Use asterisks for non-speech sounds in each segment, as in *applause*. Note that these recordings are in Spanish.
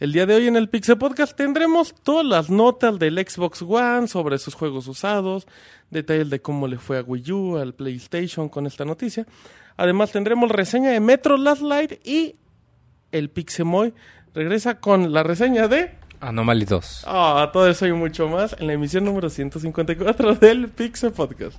El día de hoy en el Pixel Podcast tendremos todas las notas del Xbox One sobre sus juegos usados, detalles de cómo le fue a Wii U, al PlayStation con esta noticia. Además tendremos reseña de Metro Last Light y el Pixemoy regresa con la reseña de... Anomaly 2. Ah, todo eso y mucho más en la emisión número 154 del Pixel Podcast.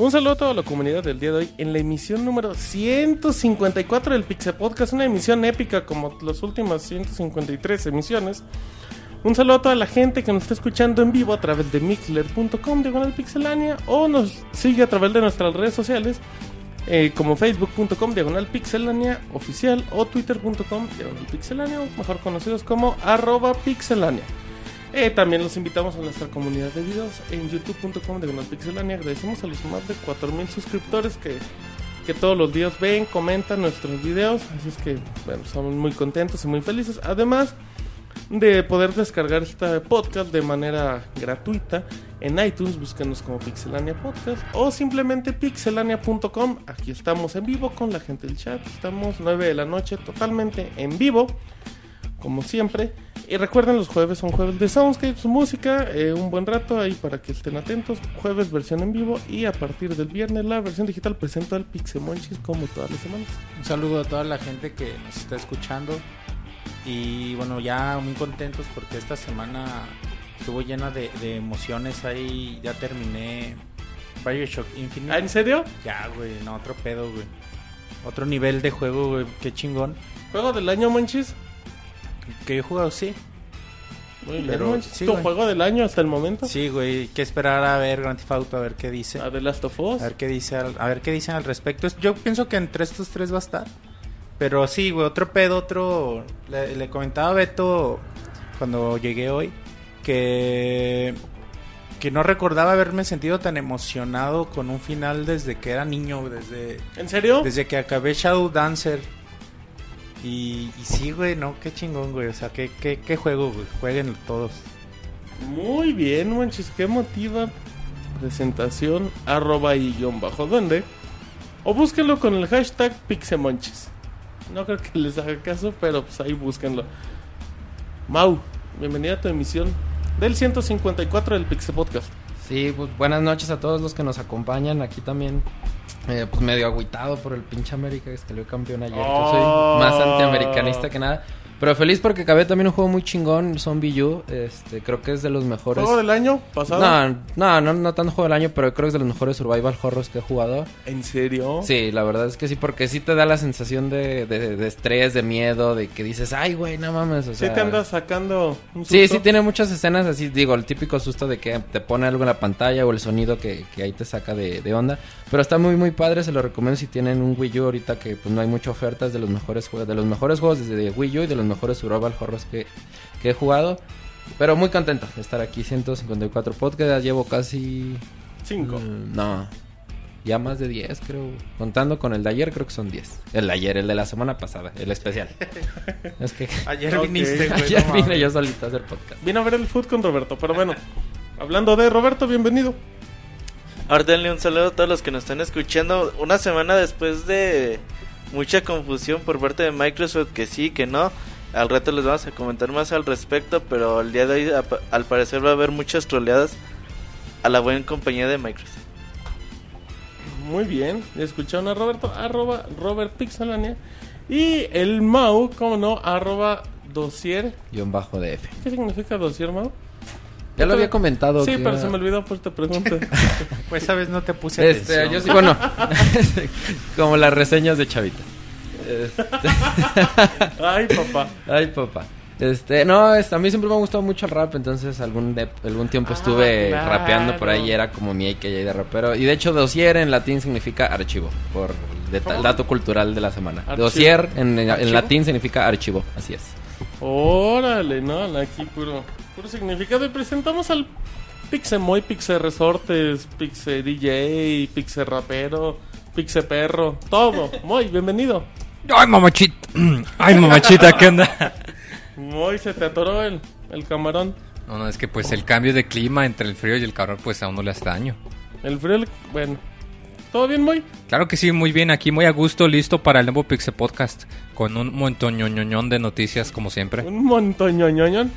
Un saludo a toda la comunidad del día de hoy en la emisión número 154 del Pixel Podcast, una emisión épica como las últimas 153 emisiones. Un saludo a toda la gente que nos está escuchando en vivo a través de mixler.com diagonal pixelania o nos sigue a través de nuestras redes sociales eh, como facebook.com diagonal pixelania oficial o twitter.com diagonal pixelania o mejor conocidos como arroba pixelania. Eh, también los invitamos a nuestra comunidad de videos en youtube.com de Pixelania. Agradecemos a los más de 4000 suscriptores que, que todos los días ven, comentan nuestros videos. Así es que, bueno, muy contentos y muy felices. Además de poder descargar este podcast de manera gratuita en iTunes, búsquenos como Pixelania Podcast o simplemente pixelania.com. Aquí estamos en vivo con la gente del chat. Estamos 9 de la noche totalmente en vivo, como siempre. Y recuerden, los jueves son jueves de Soundscapes, música, eh, un buen rato ahí para que estén atentos. Jueves versión en vivo y a partir del viernes la versión digital presenta el Pixemonchis como todas las semanas. Un saludo a toda la gente que nos está escuchando. Y bueno, ya muy contentos porque esta semana estuvo llena de, de emociones. Ahí ya terminé Bioshock Infinite. ¿Ah, en serio? Ya, güey, no, otro pedo, güey. Otro nivel de juego, güey, qué chingón. ¿Juego del año, Monchis? Que yo he jugado, sí. Pero, sí, ¿Tu güey. juego del año hasta el momento? Sí, güey, que esperar a ver Grand Theft Auto, a ver qué dice. ¿A The Last of Us? A ver qué dice, al- a ver qué dicen al respecto. Es- Yo pienso que entre estos tres va a estar. Pero sí, güey, otro pedo, otro. Le, le comentaba a Beto cuando llegué hoy que que no recordaba haberme sentido tan emocionado con un final desde que era niño, desde ¿En serio? desde que acabé Shadow Dancer. Y, y sí, güey, no, qué chingón, güey. O sea, qué, qué, qué juego, güey. Jueguen todos. Muy bien, Monchis. Qué motiva presentación arroba y guion bajo duende. O búsquenlo con el hashtag Pixemonchis. No creo que les haga caso, pero pues ahí búsquenlo. Mau, bienvenida a tu emisión del 154 del Pixel Podcast. Sí, pues buenas noches a todos los que nos acompañan. Aquí también, eh, pues medio agüitado por el pinche América que salió campeón ayer. Yo Oh. soy más antiamericanista que nada. Pero feliz porque acabé también un juego muy chingón, Zombie U. Este, creo que es de los mejores. ¿Juego del año pasado? No, no, no, no tanto juego del año, pero creo que es de los mejores survival horrors que he jugado. ¿En serio? Sí, la verdad es que sí, porque sí te da la sensación de, de, de estrés, de miedo, de que dices, ay, güey, no mames. O ¿Sí te andas sacando un Sí, susto? sí tiene muchas escenas así, digo, el típico susto de que te pone algo en la pantalla o el sonido que, que ahí te saca de, de onda. Pero está muy muy padre, se lo recomiendo si tienen un Wii U ahorita que pues no hay mucha oferta, es de los mejores juegos, de los mejores juegos desde Wii U y de los mejores survival horrors que, que he jugado. Pero muy contento de estar aquí, 154 podcasts, ya llevo casi... Cinco. mm, no, ya más de 10 creo. Contando con el de ayer creo que son 10. El de ayer, el de la semana pasada, el especial. *laughs* es que... Ayer Ok. viniste, güey. Ayer no vine yo solito a hacer podcast. Vine a ver el food con Roberto, pero bueno. Hablando de Roberto, bienvenido. Ahora denle un saludo a todos los que nos están escuchando. Una semana después de mucha confusión por parte de Microsoft, que sí, que no. Al rato les vamos a comentar más al respecto, pero el día de hoy al parecer va a haber muchas troleadas a la buena compañía de Microsoft. Muy bien, escucharon a Roberto, arroba Robert Pixelania. Y el Mau, como no, arroba dossier. Guión bajo DF. ¿Qué significa dossier, Mau? Ya lo había comentado. Sí, que pero era- se me olvidó, pues te pregunto. *laughs* Pues esa vez no te puse Este, atención. yo sí, *laughs* bueno, *laughs* como las reseñas de Chavita. Este, Ay, papá. ay, papá. Este, no, a mí siempre me ha gustado mucho el rap, entonces algún de- algún tiempo Ah, estuve claro. rapeando por ahí, era como mi AKA de rapero. Y de hecho, dossier en latín significa archivo, por ¿Cómo? dato cultural de la semana. Archivo. Dossier en, en latín significa archivo, así es. Órale, no, aquí puro, puro significado. Y presentamos al Pixemoy, Pixe Resortes, Pixe DJ, Pixe Rapero, Pixe Perro, todo. Moy, bienvenido. Ay, mamachita. *clears throat* Ay, mamachita, ¿qué onda? *laughs* Moy, se te atoró el, el camarón. No, no, es que pues el cambio de clima entre el frío y el calor pues a uno le hace daño. El frío, el- bueno. ¿Todo bien, Moy? Claro que sí, muy bien, aquí muy a gusto, listo para el nuevo Pixel Podcast, con un montoñoñoñón de noticias como siempre. Un montoñoñoñón.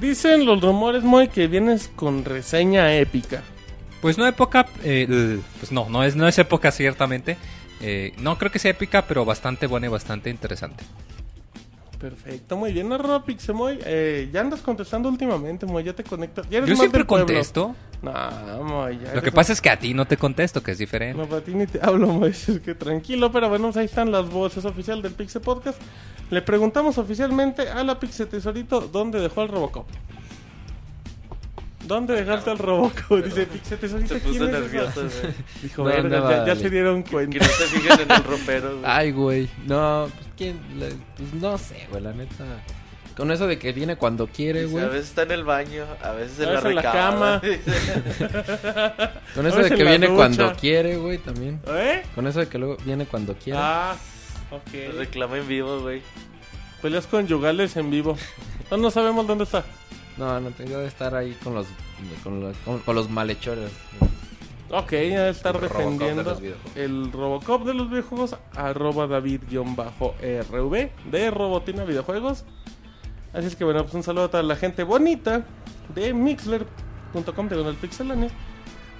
Dicen los rumores, Moy, que vienes con reseña épica. Pues no época, eh, l- pues no, no es, no es época ciertamente. Eh, no creo que sea épica, pero bastante buena y bastante interesante. Perfecto, muy bien, arroba Pixemoy. Eh, ya andas contestando últimamente, Moy, ya te conectas. Ya eres Yo más siempre del contesto. No, Moy, ya Lo que pasa es que a ti no te contesto, que es diferente. No, para ti ni te hablo, Moisés, *laughs* que tranquilo, pero bueno, ahí están las voces oficial del Pixe Podcast. Le preguntamos oficialmente a la Pixe Tesorito dónde dejó el Robocop. ¿Dónde dejaste al Robocop? *laughs* Dice. Se ¿quién puso es esa? nervioso, *laughs* güey. Dijo, ¿Dónde "Verga, ya, ya se dieron Que cuenta. no se fijen en el ropero, güey. Ay, güey. No, pues quién. Le- pues no sé, güey, la neta. Con eso de que viene cuando quiere, Dice, güey. A veces está en el baño, a veces en A la veces en la recámara. *laughs* Con eso de que en la viene ducha. cuando quiere, güey, también. ¿Eh? Con eso de que luego viene cuando quiere. Ah, ok. Reclama en vivo, güey. Peleas conyugales en vivo. No, no sabemos dónde está. No, no tengo de estar ahí con los con los, con, con los malhechores. Ok, ya estar El Robocop de defendiendo el Robocop de los videojuegos, arroba David-RV de Robotina Videojuegos. Así es que bueno, pues un saludo a toda la gente bonita de Mixler.com de el Pixelania.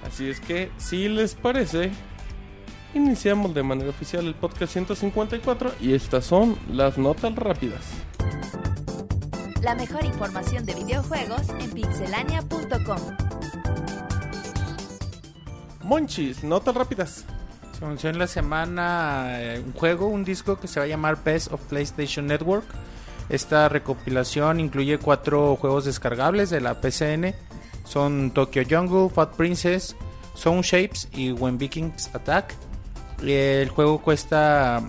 Así es que, si les parece, iniciamos de manera oficial el podcast 154 y estas son las notas rápidas. La mejor información de videojuegos en pixelania.com. Monchis, notas rápidas. Se anunció en la semana eh, un juego, un disco que se va a llamar Best of PlayStation Network. Esta recopilación incluye cuatro juegos descargables de la PCN. Son Tokyo Jungle, Fat Princess, Sound Shapes y When Vikings Attack. El juego cuesta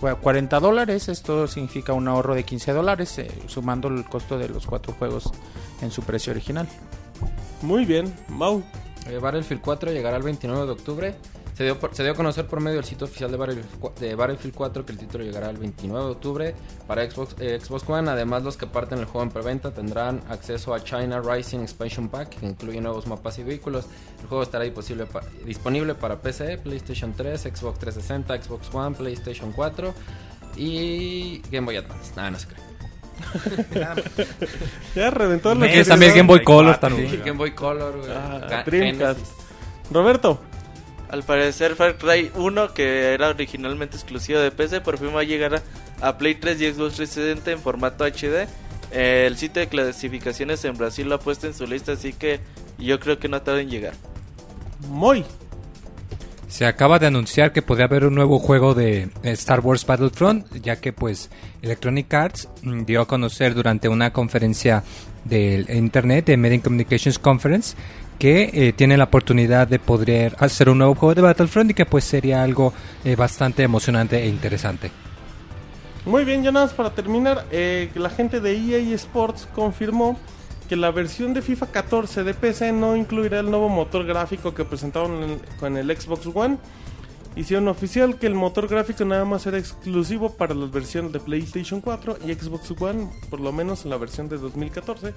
40 dólares, esto significa un ahorro de 15 dólares, eh, sumando el costo de los cuatro juegos en su precio original. Muy bien, Mau. Eh, Battlefield 4 llegará el 29 de octubre. Se dio, por- se dio a conocer por medio del sitio oficial de Battlefield, cua- de Battlefield 4 que el título llegará el 29 de octubre para Xbox, eh, Xbox One. Además, los que parten el juego en preventa tendrán acceso a China Rising Expansion Pack, que incluye nuevos mapas y vehículos. El juego estará disponible, pa- disponible para PC, PlayStation 3, Xbox 360, Xbox One, PlayStation 4 y Game Boy Advance. Nada, no se cree. *laughs* Ya reventó la Tienes también Game Boy Color también. Game Boy Color, güey. Ah. Roberto. Al parecer Far Cry 1, que era originalmente exclusivo de PC, por fin va a llegar a, a Play 3 y Xbox 360 en formato HD. Eh, el sitio de clasificaciones en Brasil lo ha puesto en su lista, así que yo creo que no tarda en llegar. Moy. Se acaba de anunciar que podría haber un nuevo juego de eh, Star Wars Battlefront, ya que pues Electronic Arts mm, dio a conocer durante una conferencia de internet, de Media Communications Conference, que eh, tiene la oportunidad de poder hacer un nuevo juego de Battlefront y que pues sería algo eh, bastante emocionante e interesante. Muy bien, ya nada más para terminar, eh, la gente de EA Sports confirmó que la versión de FIFA 14 de PC no incluirá el nuevo motor gráfico que presentaron en- con el Xbox One. Hicieron oficial que el motor gráfico nada más era exclusivo para las versiones de PlayStation 4 y Xbox One, por lo menos en la versión de 2014.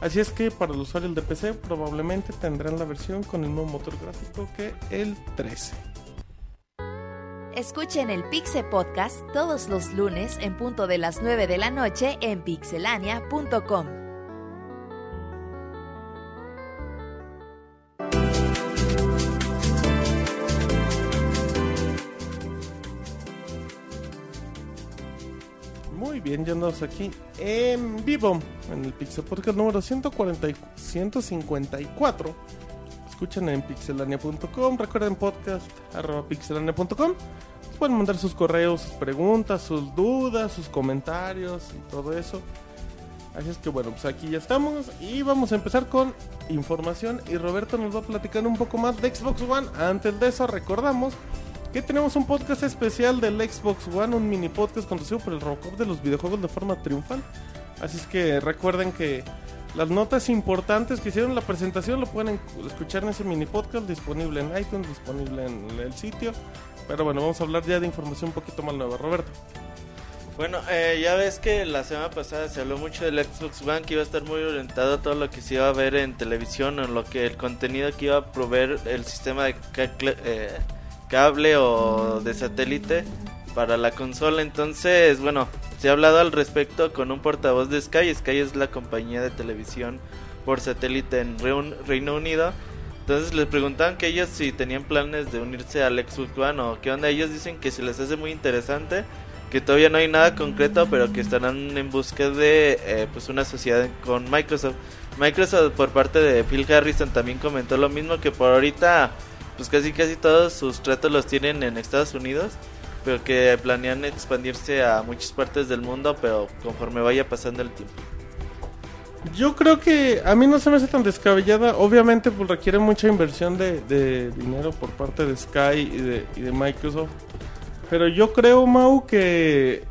Así es que para los usuarios de PC probablemente tendrán la versión con el nuevo motor gráfico que el 13. Escuchen el Pixe Podcast todos los lunes en punto de las 9 de la noche en pixelania.com. Muy bien, ya aquí en vivo en el Pixel Podcast número 140, y 154. Escuchen en pixelania.com, recuerden podcast arroba pixelania.com. Pueden mandar sus correos, sus preguntas, sus dudas, sus comentarios y todo eso. Así es que bueno, pues aquí ya estamos y vamos a empezar con información y Roberto nos va a platicar un poco más de Xbox One. Antes de eso recordamos que tenemos un podcast especial del Xbox One, un mini podcast conducido por el Robocop de los videojuegos de forma triunfal. Así es que recuerden que las notas importantes que hicieron la presentación lo pueden escuchar en ese mini podcast disponible en iTunes, disponible en el sitio. Pero bueno, vamos a hablar ya de información un poquito más nueva. Roberto. Bueno, eh, ya ves que la semana pasada se habló mucho del Xbox One que iba a estar muy orientado a todo lo que se iba a ver en televisión, en lo que el contenido que iba a proveer el sistema de eh, cable o de satélite para la consola. Entonces, bueno, se ha hablado al respecto con un portavoz de Sky. Sky es la compañía de televisión por satélite en Reino Unido. Entonces les preguntaban que ellos si tenían planes de unirse al Xbox One o qué onda. Ellos dicen que se les hace muy interesante, que todavía no hay nada concreto, pero que estarán en busca de eh, pues una sociedad con Microsoft. Microsoft por parte de Phil Harrison también comentó lo mismo que por ahorita pues casi casi todos sus tratos los tienen en Estados Unidos pero que planean expandirse a muchas partes del mundo, pero conforme vaya pasando el tiempo. Yo creo que a mí no se me hace tan descabellada. Obviamente, pues requiere mucha inversión de, dinero por parte de Sky y de, Microsoft. Pero yo creo, Mau, que,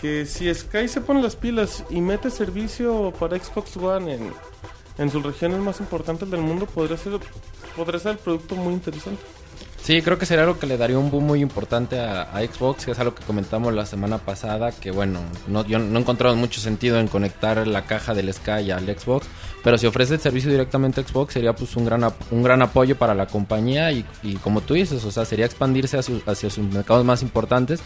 que si Sky se pone las pilas y mete servicio para Xbox One en, en sus regiones más importantes del mundo, podría ser, podría ser el producto muy interesante. Sí, creo que sería algo que le daría un boom muy importante a, Xbox, que es algo que comentamos la semana pasada, que bueno, no, yo no he encontrado mucho sentido en conectar la caja del Sky al Xbox, pero si ofrece el servicio directamente a Xbox sería pues un gran, un gran apoyo para la compañía y, como tú dices, o sea, sería expandirse hacia, hacia sus mercados más importantes,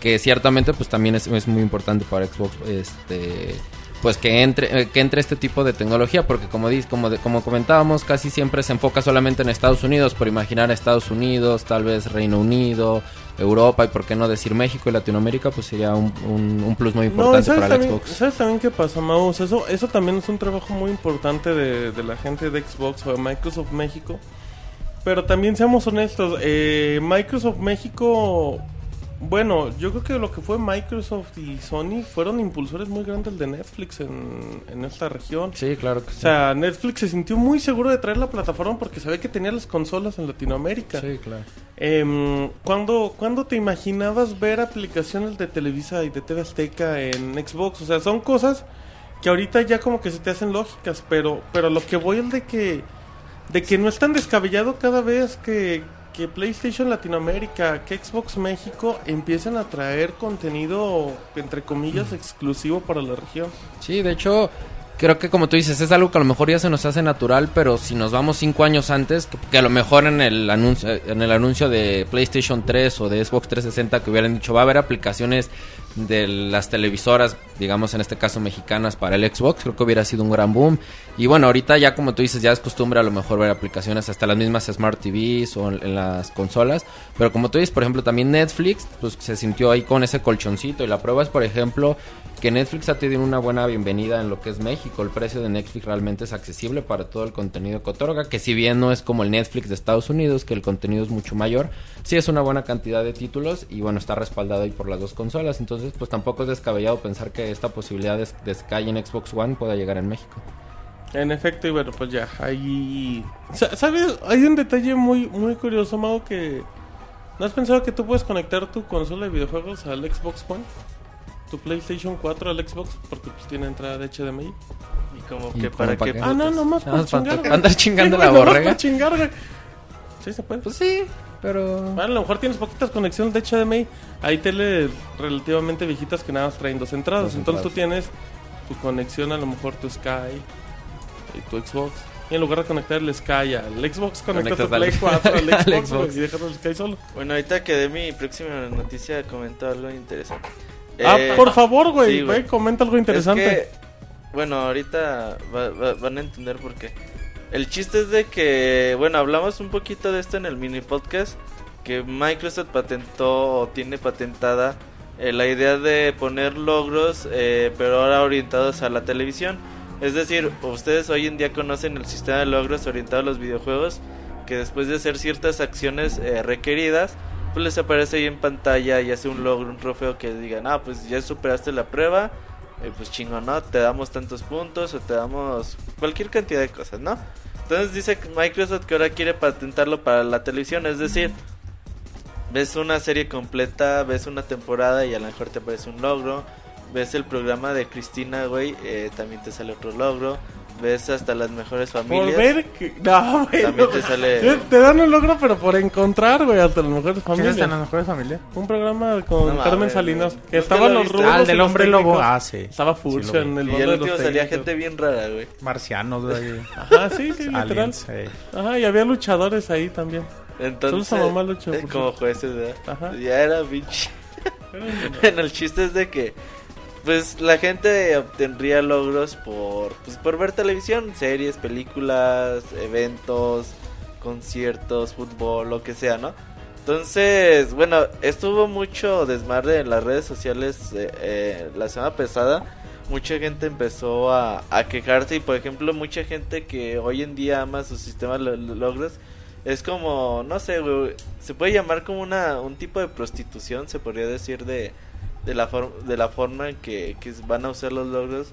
que ciertamente pues también es, es muy importante para Xbox, este pues que entre eh, que entre este tipo de tecnología porque como como como comentábamos casi siempre se enfoca solamente en Estados Unidos por imaginar Estados Unidos tal vez Reino Unido Europa y por qué no decir México y Latinoamérica pues sería un, un, plus muy importante para el Xbox. sabes también qué pasa Maus eso eso también es un trabajo muy importante de, de la gente de Xbox o de Microsoft México. Pero también seamos honestos eh, Microsoft México bueno, yo creo que lo que fue Microsoft y Sony fueron impulsores muy grandes de Netflix en, en esta región. Sí, claro que sí. O sea, Netflix se sintió muy seguro de traer la plataforma porque sabía que tenía las consolas en Latinoamérica. Sí, claro. Eh, ¿cuándo, ¿Cuándo te imaginabas ver aplicaciones de Televisa y de TV Azteca en Xbox? O sea, son cosas que ahorita ya como que se te hacen lógicas, pero, pero lo que voy es de que, de que no es tan descabellado cada vez que que PlayStation Latinoamérica, que Xbox México empiecen a traer contenido, entre comillas, exclusivo para la región. Sí, de hecho, creo que como tú dices, es algo que a lo mejor ya se nos hace natural, pero si nos vamos cinco años antes, que, a lo mejor en el anuncio, en el anuncio de PlayStation 3 o de Xbox 360 que hubieran dicho va a haber aplicaciones de las televisoras, digamos en este caso mexicanas para el Xbox, creo que hubiera sido un gran boom. Y bueno, ahorita ya como tú dices, ya es costumbre a lo mejor ver aplicaciones hasta las mismas Smart TVs o en, las consolas, pero como tú dices, por ejemplo, también Netflix, pues se sintió ahí con ese colchoncito y la prueba es, por ejemplo, que Netflix ha tenido una buena bienvenida en lo que es México. El precio de Netflix realmente es accesible para todo el contenido que otorga, que si bien no es como el Netflix de Estados Unidos, que el contenido es mucho mayor, sí es una buena cantidad de títulos y bueno, está respaldado ahí por las dos consolas. Entonces, pues tampoco es descabellado pensar que esta posibilidad de, Sky en Xbox One pueda llegar en México. En efecto, y bueno, pues ya, ahí... ¿Sabes? Hay un detalle muy, muy curioso, Mago, que... ¿No has pensado que tú puedes conectar tu consola de videojuegos al Xbox One? tu PlayStation 4 al Xbox porque pues tiene entrada de HDMI. ¿Y como que para qué? Ah, no, nomás para chingar. Andas chingando la borrega. Sí, se puede. Pues sí, pero... Bueno, a lo mejor tienes poquitas conexiones de HDMI. Hay tele relativamente viejitas que nada más traen dos entradas. Entonces tú tienes tu conexión, a lo mejor tu Sky y tu Xbox. Y en lugar de conectar el Sky al Xbox, conectas tu Play 4 *laughs* al Xbox, y dejas el Sky solo. Bueno, ahorita que de mi próxima noticia comentó algo interesante. Ah, eh, por favor, güey, comenta algo interesante. bueno, ahorita van a entender por qué. El chiste es de que, bueno, hablamos un poquito de esto en el mini podcast, que Microsoft patentó o tiene patentada eh, la idea de poner logros, eh, pero ahora orientados a la televisión. Es decir, ustedes hoy en día conocen el sistema de logros orientado a los videojuegos, que después de hacer ciertas acciones requeridas, pues les aparece ahí en pantalla y hace un logro, un trofeo que digan, ah, pues ya superaste la prueba, eh, pues chingo, ¿no? Te damos tantos puntos o te damos cualquier cantidad de cosas, ¿no? Entonces dice Microsoft que ahora quiere patentarlo para la televisión, es decir, ves una serie completa, ves una temporada y a lo mejor te aparece un logro. Ves el programa de Cristina, güey, eh, también te sale otro logro. Ves hasta las mejores Por familias. ver que... No, *laughs* güey. También no. te sale- Te- Te dan un logro, pero por encontrar, güey, hasta las mejores ¿Quiénes familias. están las mejores familias? Un programa con No Carmen Salinas. güey. Que Nunca estaban lo los rudos. Ah, el del hombre lobo. Ah, sí. Estaba Sí, Furcio vi. en el Y mundo el de los último salía técnicos. gente bien rara, güey. Marcianos, güey. *laughs* Ajá, sí, sí, literal. Aliens, eh. Ajá, y había luchadores ahí también. Entonces, mamá luchó, eh, por como jueces, ¿verdad? Ajá. Ya era pinche. *laughs* Bueno, el chiste es de que pues la gente obtendría logros por pues por ver televisión, series, películas, eventos, conciertos, fútbol, lo que sea, ¿no? Entonces, bueno, estuvo mucho desmadre en las redes sociales eh, eh, la semana pasada. Mucha gente empezó a, quejarse y, por ejemplo, mucha gente que hoy en día ama su sistema de lo- lo- logros es como, no sé, se puede llamar como una, un tipo de prostitución, se podría decir, de, de, la, for- de la forma que, que van a usar los logros.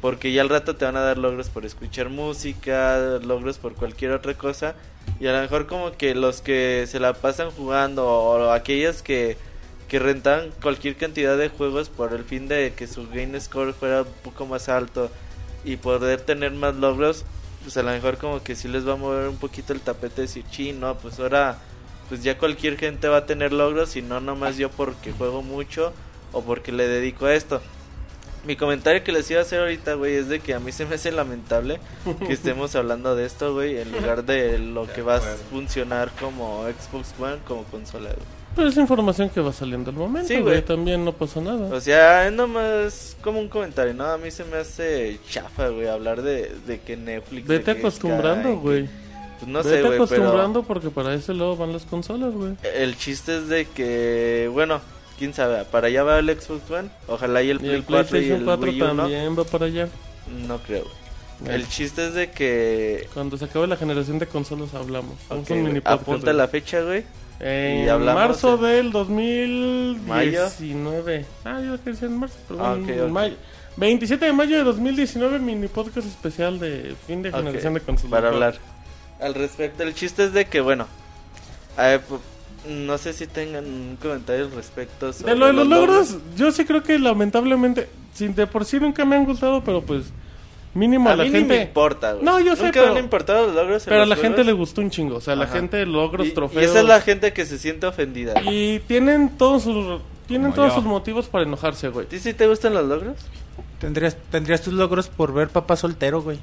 Porque ya al rato te van a dar logros por escuchar música, logros por cualquier otra cosa. Y a lo mejor como que los que se la pasan jugando o aquellos que, que rentan cualquier cantidad de juegos por el fin de que su game score fuera un poco más alto y poder tener más logros, pues a lo mejor como que sí les va a mover un poquito el tapete de decir, chino, pues ahora pues ya cualquier gente va a tener logros y no nomás yo porque juego mucho o porque le dedico a esto. Mi comentario que les iba a hacer ahorita, güey, es de que a mí se me hace lamentable que estemos hablando de esto, güey, en lugar de lo que va a funcionar como Xbox One como consola, güey. Pero es información que va saliendo al momento, Sí, güey. güey. También no pasa nada. O sea, es nomás como un comentario, ¿no? A mí se me hace chafa, güey, hablar de, de que Netflix... de Vete que acostumbrando, Sky, güey. Pues no sé, Vete güey, pero... acostumbrando porque para eso luego van las consolas, güey. El chiste es de que, bueno, quién sabe, para allá va el Xbox One, ojalá y el Y Play el 4 y el 4 Wii U, ¿no? también va para allá. No creo. Bueno. El chiste es de que... Cuando se acabe la generación de consolas hablamos. Hacemos Ok, un mini podcast, apunta güey. la fecha, güey. En y hablamos marzo en- del 2019. Ah, yo que decía en marzo, pero Ah, bueno, ok, en ok. mayo. 27 de mayo de 2019, mini podcast especial de fin de generación de consolas. Para hablar al respecto. El chiste es de que, bueno, pu- no sé si tengan un comentario al respecto. sobre De lo de los logros, yo sí creo que lamentablemente, sin de por sí nunca me han gustado, pero pues mínimo a, A la mí ni me gente. importa, güey. No, yo sé, Nunca pero- me han importado los logros. Pero a la gente le gustó un chingo, o sea, la gente logros, Y- trofeos. Y esa es la gente que se siente ofendida. ¿A Y tienen todos sus tienen Como todos yo. sus motivos para enojarse, güey. ti sí te gustan los logros? ¿Tendrías, tendrías tus logros por ver papá soltero, güey.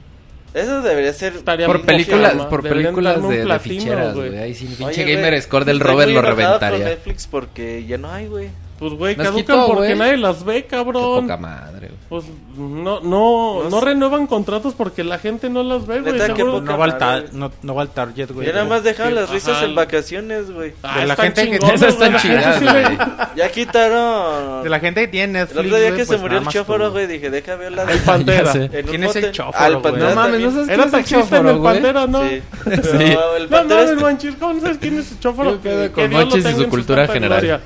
Eso debería ser. Estaría Por películas, por películas de, de platino, ficheras, güey. Ahí sí, pinche gamer score del Robert lo reventaría. Netflix porque ya no hay, güey. Pues, güey, Nos caducan quitó, porque güey. nadie las ve, Qué cabrón. poca madre, güey. Pues no, no, No no, sé. renuevan contratos porque la gente no las ve, güey. Neta, qué seguro. poca No va, al madre, tar- güey. no, no va al Target, güey. Ya nada más dejaron las Ajá. risas en vacaciones, güey. Ah, de la están gente que- chingonas, Esas están güey. chidas, Sí, güey. Ya quitaron. De la gente que tiene Netflix, El otro día güey, que pues se murió nada el más tú. güey, dije, deja ver la El *laughs* Pantera. Ya sé. En un ¿Quién es el motel- chóforo, el güey? Pantera No mames, también. no sabes Era quién es el taxista en el güey. Pantera, ¿no? Sí. *laughs* Sí. No, el No Pantera manchis, ¿cómo no sabes quién es el chóforo? ¿Qué pedo Que- con que Dios lo Monchis y tenga su en cultura general?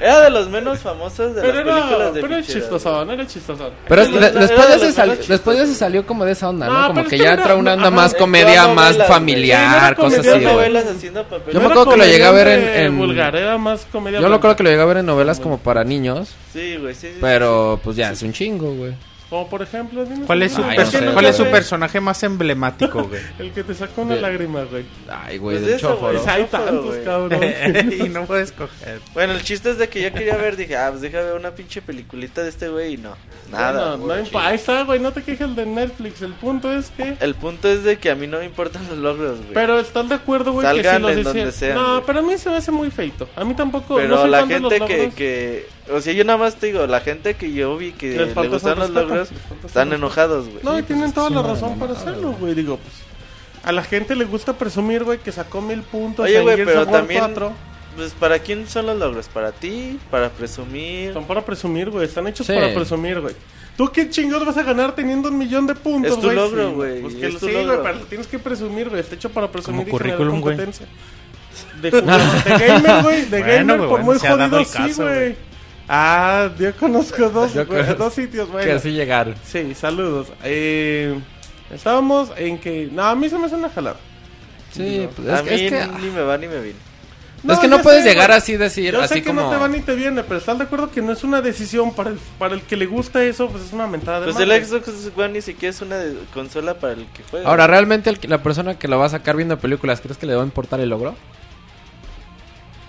Era de los menos famosos de Pero las era, películas de pero era chistosón, era chistosón. Pero es- después, de ese salió como de esa onda, ¿no? No, como pero que ya era- entra una onda ajá, más comedia, todas más novelas, familiar. Sí, cosas así, novelas. Yo me acuerdo que lo llegué a ver en- en- vulgar, era más comedia Yo lo blanca. creo que lo llegué a ver en novelas como para niños, Sí, güey, sí, sí. pero pues ya, es un chingo, güey. Como por ejemplo, dime ¿Cuál es su, Ay, per- no sé, ¿cuál es su personaje más emblemático, güey? *laughs* El que te sacó una De- lágrima, güey. Ay, güey, Pues del eso, güey. chóforo. Pues hay Chóforo, tantos, güey. cabrón. *laughs* y no puedes escoger. Bueno, el chiste es de que yo quería ver, dije, ah, pues deja ver una pinche peliculita de este güey y no. Nada. Bueno, no güey, ahí está, güey, no te quejes de Netflix. El punto es que... El punto es de que a mí no me importan los logros, güey. Pero estás de acuerdo, güey, que si Salgan los en hicieran- donde sean, No, güey. pero a mí se me hace muy feito. A mí tampoco. Pero no soy la fan de los gente que, logros. que... O sea, yo nada más te digo, la gente que yo vi que Les le gustan los logros están enojados, güey. No, y tienen toda la razón para hacerlo, güey. Digo, pues. A la gente le gusta presumir, güey, que sacó mil puntos. Oye, güey, pero también- 4. Pues, ¿para quién son los logros? ¿Para ti? ¿Para presumir? Son para presumir, güey. Están hechos Sí. para presumir, güey. ¿Tú qué chingados vas a ganar teniendo un millón de puntos, Es tu güey? logro, Sí, güey, Pues que es sí, güey, pero lo tienes que presumir, güey. Está hecho para presumir Como y generar currículum, güey. competencia. De, de *laughs* gamer, güey. De Bueno, gamer, güey, por bueno, muy jodido, sí, güey. Ah, yo conozco dos, Yo güey, conozco- dos sitios, güey. Que así llegar. Sí, saludos. Eh, estábamos en que... No, a mí se me hace una jalada. Sí, pues a es, mí que- es que... ni me va ni me viene. es que no puedes sé, llegar güey. así decir, Yo así sé que como... no te va ni te viene, pero estás de acuerdo que no es una decisión para el, para el que le gusta eso, pues es una mentada de Pues madre. el Xbox One ni siquiera es una de- consola para el que juega. Ahora, ¿realmente el la persona que lo va a sacar viendo películas, crees que le va a importar el logro?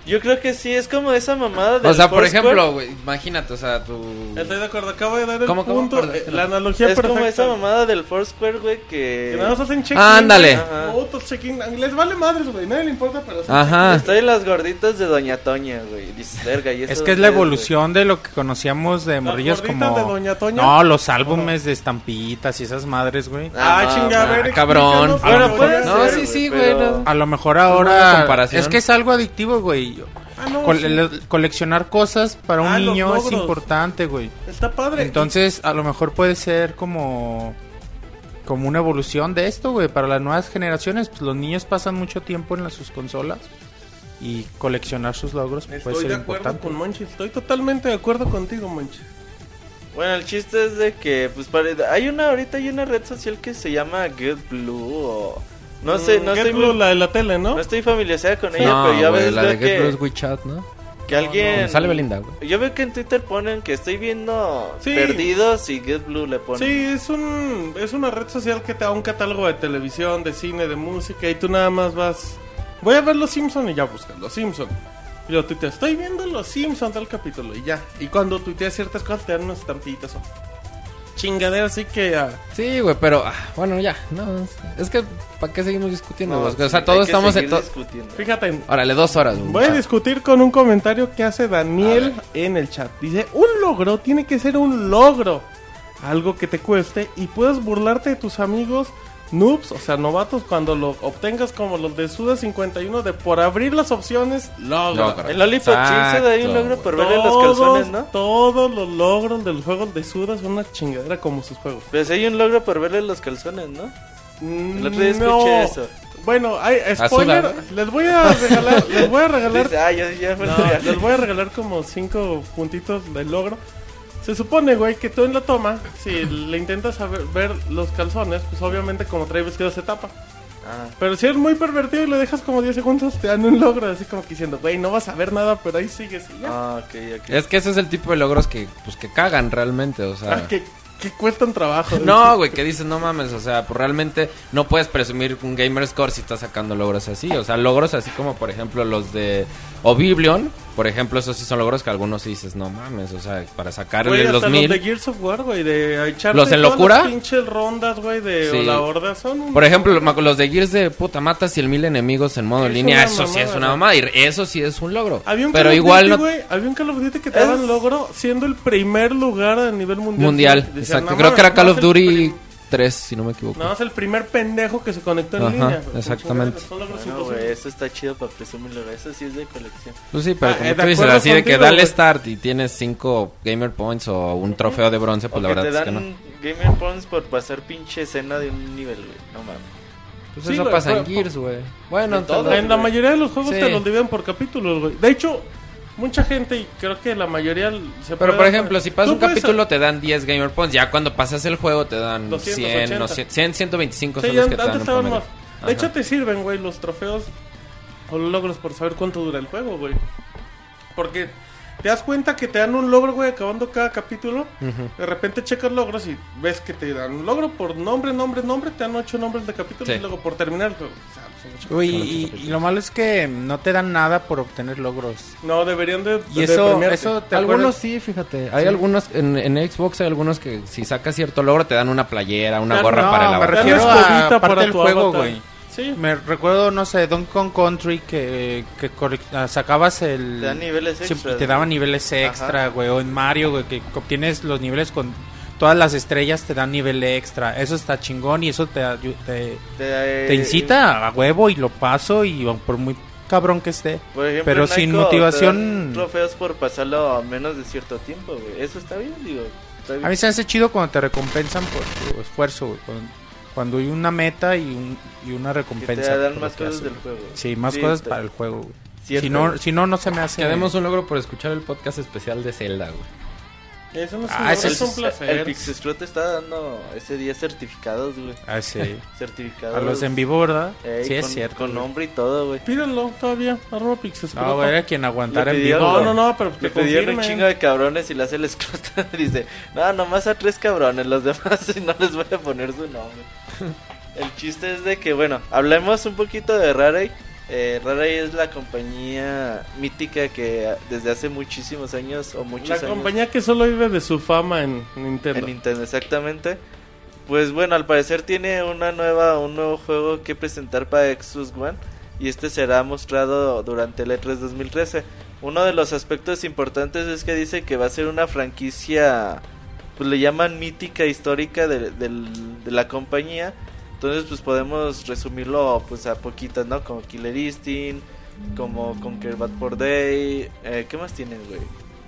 Yo creo que sí, es como esa mamada del O sea, por ejemplo, güey, imagínate, o sea, tu... Estoy de acuerdo, acabo de dar el ¿Cómo, cómo? punto, Perdón, eh, perdón. la analogía Es perfecta. como esa mamada del Foursquare, güey, Que que... nada más hacen check-in. Ándale. Fotos, check-in. Les vale madres, güey. Nadie le importa, pero... hacen Ajá. Estoy en las gorditas de Doña Toña, güey. Dices, verga, y eso Es que es la dónde güey?" evolución de lo que conocíamos de morrillos gorditas como... de Doña Toña? No, los álbumes de estampitas y esas madres, güey. Ah, no, chinga, a ver, cabrón. explícanos, Bueno, puede No, ser, sí, sí, pero- güey, no. A lo mejor ahora... comparación. Es que es algo adictivo, güey. Ah, no, Col- sí. le- coleccionar cosas para un Ah, niño es importante, güey. Está padre. Entonces, a lo mejor puede ser como como una evolución de esto, güey, para las nuevas generaciones, pues los niños pasan mucho tiempo en las, sus consolas y coleccionar sus logros puede Estoy ser de acuerdo importante. con Monchi. Estoy totalmente de acuerdo contigo, Monchi. Bueno, el chiste es de que, pues, hay una, ahorita hay una red social que se llama Get Blue o... No sé, no estoy, muy- la de la tele, ¿no? no estoy familiarizada con ella, No, pero ya güey, ves la veo de Get Blue es que, WeChat, ¿no? que alguien... Sale Belinda, güey. Yo veo que en Twitter ponen que estoy viendo Sí. Perdidos y Get Blue le ponen. Sí, es un es una red social que te da un catálogo de televisión, de cine, de música y tú nada más vas. Voy a ver los Simpson y ya buscas los Simpson. Y lo tuiteas, estoy viendo los Simpsons del capítulo y ya. Y cuando tuiteas ciertas cosas te dan unas estampitas o chingaderas así que ah, Sí, güey, pero ah, bueno, ya, no, es que ¿para qué seguimos discutiendo? No, güey? o sea, hay todos que estamos en to- discutiendo. fíjate, Órale, dos horas. güey. voy a discutir con un comentario que hace Daniel en el chat. Dice, un logro tiene que ser un logro. Algo que te cueste y puedes burlarte de tus amigos noobs, o sea, novatos, cuando lo obtengas como los de Suda 51 de por abrir las opciones, logro. Logro. El Lollipop Chill se da ahí un logro por Todos, verle los calzones, ¿no? todos los logros del juego de Suda son una chingadera como sus juegos. Pues hay un logro por verle los calzones, ¿no? El otro día escuché eso. Bueno, hay spoiler, ¿no? les voy a regalar, les voy a regalar *laughs* Dice, ah, ya, ya, No, ya. les voy a regalar como cinco puntitos del logro. Se supone, güey, que tú en la toma, si le intentas ver los calzones, pues obviamente como trae vestido se tapa. Ah, Pero si eres muy pervertido y le dejas como 10 segundos, te dan un logro, así como que diciendo, güey, no vas a ver nada, pero ahí sigues y ya. ah, ok, ok. Es que ese es el tipo de logros que, pues, que cagan realmente, o sea... Ah, que, que cuestan trabajo. *laughs* No, güey, que dices, no mames, o sea, pues realmente no puedes presumir un gamer score si estás sacando logros así, o sea, logros así como por ejemplo los de Oblivion, por ejemplo, esos sí son logros que algunos sí dices, no mames, o sea, para los hasta mil. los de Gears of War, güey, de echarte ¿Los en locura? las pinches rondas, güey, de Sí. la horda son un- Por ejemplo, los de Gears de puta matas y el mil enemigos en modo Es línea, eso sí es una mamada, y eso sí es un logro. Había un Pero Call igual Duty, no había un Call of Duty que te Es- daban logro siendo el primer lugar a nivel mundial. mundial, Decían, exacto. "No Creo que era Call of el Duty 3, si no me equivoco. No, es el primer pendejo que se conectó en Ajá, línea. güey. exactamente. Bueno, güey, eso está chido para presumirlo. Eso sí es de colección. Pues sí, pero Ah, como eh, tú dices así de que dale start y tienes 5 gamer points o un trofeo de bronce, pues o la que verdad te es que dan no. Gamer Points por pasar pinche escena de un nivel, güey. No mames. Pues Sí, eso güey, pasa en Gears, güey. Bueno, En todo. En la mayoría de los juegos Sí. te los dividen por capítulos, güey. De hecho, mucha gente, y creo que la mayoría se Pero por ejemplo, si pasas un capítulo te dan 10 gamer points, ya cuando pasas el juego te dan 280. 100, no, 100, 100, 125 Sí, son los an- que te dan antes promedio. más. De hecho, te sirven, güey, los trofeos o los logros por saber cuánto dura el juego, güey. Porque te das cuenta que te dan un logro, güey, acabando cada capítulo. De repente checas logros y ves que te dan un logro por nombre, nombre, nombre. Te dan ocho nombres de capítulos Sí. y luego por terminar. O sea, son ocho Uy, capítulos. y, y lo malo es que no te dan nada por obtener logros. No, deberían de. Y de eso, eso te Algunos acuerdas? sí, fíjate. Hay algunos, en, en Xbox hay algunos que si sacas cierto logro te dan una playera, una gorra no, para el me refiero a parte para del tu juego, güey. Sí. Me recuerdo, no sé, Donkey Kong Country que, que ah, sacabas el... Te dan niveles Sí, extras. y te daban niveles extra, Ajá. güey. O en Mario, güey, que obtienes los niveles con todas las estrellas, te dan nivel extra. Eso está chingón y eso te, te, Te, te incita a huevo y lo paso y por muy cabrón que esté. Por ejemplo, pero sin motivación- trofeos por pasarlo a menos de cierto tiempo, güey. Eso está bien, digo. Está bien. A mí se hace chido cuando te recompensan por tu esfuerzo, güey. Cuando, cuando hay una meta y, un, y una que recompensa. te dan más que cosas del juego. Sí, más Sí, cosas está- para el juego, Si no, si no, no se me hace... Que demos un logro por escuchar el podcast especial de Zelda, güey. Eso no es, Ah, es es- un placer. El Pixescrote está dando ese día certificados, güey. Ah, sí. *laughs* Certificados. A los en vivo, ¿verdad? Ey, sí, es con, cierto. Con nombre y todo, güey. Pídelo todavía, arroba Pixescroto. No, güey, era quien aguantara en vivo. No, no, no, pero Le que pidieron un chingo de cabrones y le hace el escroto. *laughs* Dice, no, nomás a tres cabrones, los demás *laughs* no les voy a poner su nombre. el chiste es de que, bueno, hablemos un poquito de Rarey. Eh, es la compañía mítica que desde hace muchísimos años o muchos La años compañía que solo vive de su fama en Nintendo. en Nintendo, exactamente. Pues bueno, al parecer tiene una nueva, un nuevo juego que presentar para Xbox One y este será mostrado durante el E3 2013. Uno de los aspectos importantes es que dice que va a ser una franquicia, pues le llaman mítica histórica de, de la compañía. Entonces pues podemos resumirlo pues a poquitas, ¿no? Como Killer Instinct, como Conquer Bad for Day, eh, ¿qué más tienen, güey?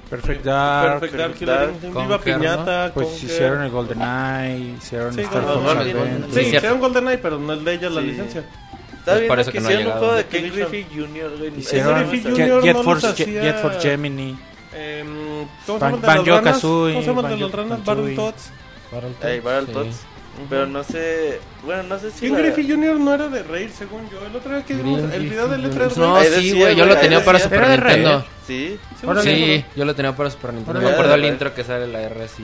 Perfect Dark. Perfect Dark, Killer Dark, Instinct, Conker, Viva Piñata, Pues Conker. hicieron el GoldenEye, hicieron Sí, Star Golden- Fox Adventure. Sí, hicieron GoldenEye, pero no es de ella la Sí. licencia. Está Es bien por eso que que no ha hicieron un llegado. juego de Ken. Griffey Jr.. Hicieron Junior Jet no Force, Jet, Force Gemini. Em, ¿Cómo se de las ranas? ¿Cómo se llama el de las ranas? Kazooie. Battletoads. Ey, Sí. Pero no sé. Bueno, no sé si. King la- Griffey Jr. no era de Rare, según yo. El otro día que vimos el video del E3, No, sí, güey, yo lo tenía para. Super. Nintendo. Sí. Sí, yo lo tenía para Super Nintendo. Me acuerdo el intro que sale la R así.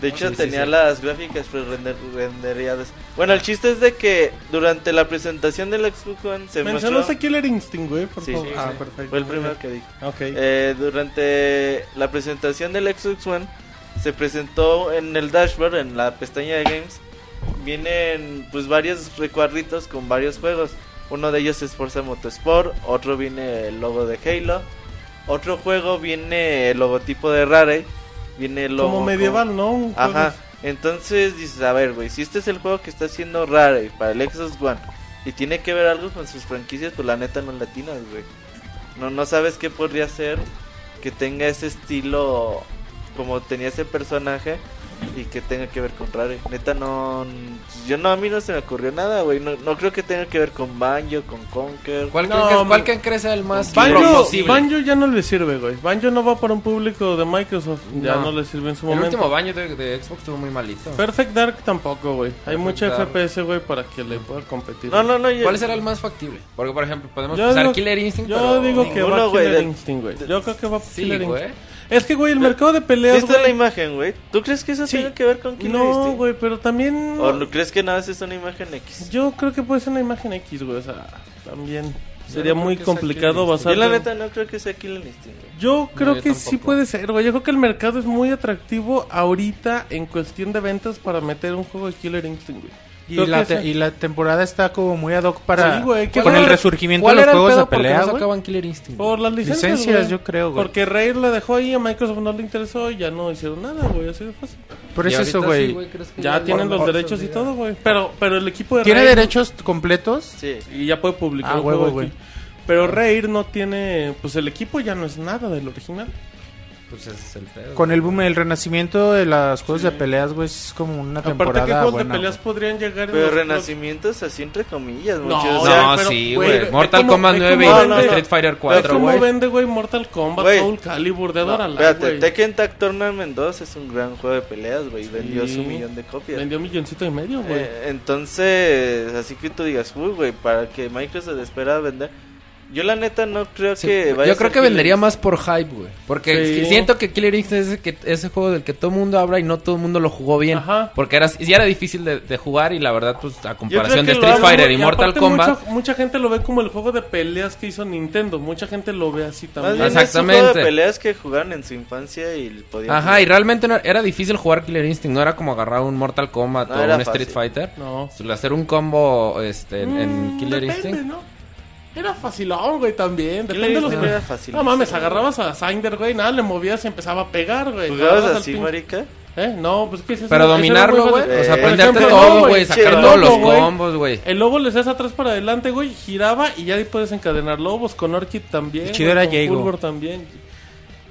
De hecho, Sí, sí, tenía sí. las gráficas pre-renderizadas. Bueno, el chiste es de que durante la presentación del Xbox One se Mencionaste mostró. Killer Instinct, güey, por Sí, favor. sí, ah, sí. perfecto. Fue el primero que dije. Ok. Eh, durante la presentación del Xbox One se presentó en el dashboard, en la pestaña de games, vienen pues varios recuadritos con varios juegos. Uno de ellos es Forza Motorsport, otro viene el logo de Halo, otro juego viene el logotipo de Rare, viene el logo Como medieval, ¿no? Un Ajá. Entonces dices, a ver, güey, si este es el juego que está haciendo Rare para el Xbox One y tiene que ver algo con sus franquicias, pues la neta no latinas, güey. No, no sabes qué podría ser que tenga ese estilo como tenía ese personaje y que tenga que ver con Rare. Neta no, yo no a mí no se me ocurrió nada, güey. No, no creo que tenga que ver con Banjo, con Conker. ¿Cuál, No, creen que, man. ¿Cuál creen que es el más Banjo, posible? Banjo ya no le sirve, güey. Banjo no va para un público de Microsoft. Ya no, No. le sirve en su El momento. último baño de, de Xbox estuvo muy malito. Perfect Dark tampoco, güey. Hay mucha Dark. FPS, güey, para que le pueda competir. No, no, no. yo- ¿Cuál será el más factible? Porque, por ejemplo, podemos Yo usar digo- Killer Instinct, Yo pero... digo que Ninguno, va Killer Instinct, güey. Yo creo que va Sí, Killer güey. Instinct. Es que, güey, el mercado de peleas, ¿Viste la güey. imagen, güey? ¿Tú crees que eso Sí. tiene que ver con Killer No, güey, pero también... ¿O no crees que nada más es una imagen X? Yo creo que puede ser una imagen X, güey. O sea, también sería no muy complicado Killer basar. Yo la neta no creo que sea Killer Instinct. güey. Yo creo yo que sí tampoco. puede ser, güey. Yo creo que el mercado es muy atractivo ahorita en cuestión de ventas para meter un juego de Killer Instinct, güey. Y la, te- sí. y la temporada está como muy ad hoc para Sí, güey, ¿qué con el resurgimiento ¿Cuál de los juegos de pelea, no güey. sacaban Killer Instinct? Por las licencias, Licencias, güey. yo creo, güey. Porque Rare la dejó ahí, a Microsoft no le interesó y ya no hicieron nada, güey. Así de fácil. Por eso eso, sí, güey. ¿crees que Ya tienen los derechos y todo, güey. Pero, pero el equipo de ¿Tiene Rare- derechos completos? Sí. Y ya puede publicar Ah, el huevo, juego güey. aquí. Pero Rare no tiene... Pues el equipo ya no es nada del original. Pues ese es el pedo. Con el boom, el renacimiento de los juegos de peleas, güey, es como una Aparte, temporada ¿qué juegos buena, de peleas güey. podrían llegar Pero renacimientos así entre comillas, No, muchos. o sea, No, pero, sí, güey, Mortal cómo- Kombat ve 9 cómo y vende- Street Fighter Ve 4, cómo güey. vende, güey, Mortal Kombat, Güey. Soul Calibur, Dead no, espérate. Tekken Tag Tournament 2 es un gran juego de peleas, güey. y Vendió Sí. su millón de copias. Vendió un milloncito y medio, güey. Eh, entonces, así que tú digas, uy, güey, para que Microsoft espera a vender. Yo la neta no creo Sí, que vaya yo a creo ser que vendería Killer más por hype, güey. Porque Sí. siento que Killer Instinct es ese, que, ese juego del que todo el mundo habla y no todo el mundo lo jugó bien. Ajá. Porque era, sí era difícil de, de jugar y la verdad, pues a comparación de Street Fighter y, Y Mortal Kombat. Mucha, mucha gente lo ve como el juego de peleas que hizo Nintendo. Mucha gente lo ve así Más también. bien es un Exactamente. juego de peleas que jugaron en su infancia y podían Ajá, y realmente no- era difícil jugar Killer Instinct. No era como agarrar un Mortal Kombat No, o un Street fácil. Fighter. No. Hacer un combo este, en, en Mm, Killer depende, Instinct. ¿no? Era facilón, güey, también. Depende de los era que... fácil. No mames, agarrabas a Sinder, güey, nada, le movías y empezaba a pegar, güey. ¿Jugabas así, pin- marica? ¿Eh? No, pues que ese- Pero ese era dominarlo, güey. fácil. O sea, aprenderte todo, güey. Sacar todos los combos, güey. El lobo le hacías atrás para adelante, güey, giraba y ya ahí puedes encadenar lobos. Con Orchid también. El chido era con Jago. Fulgor también.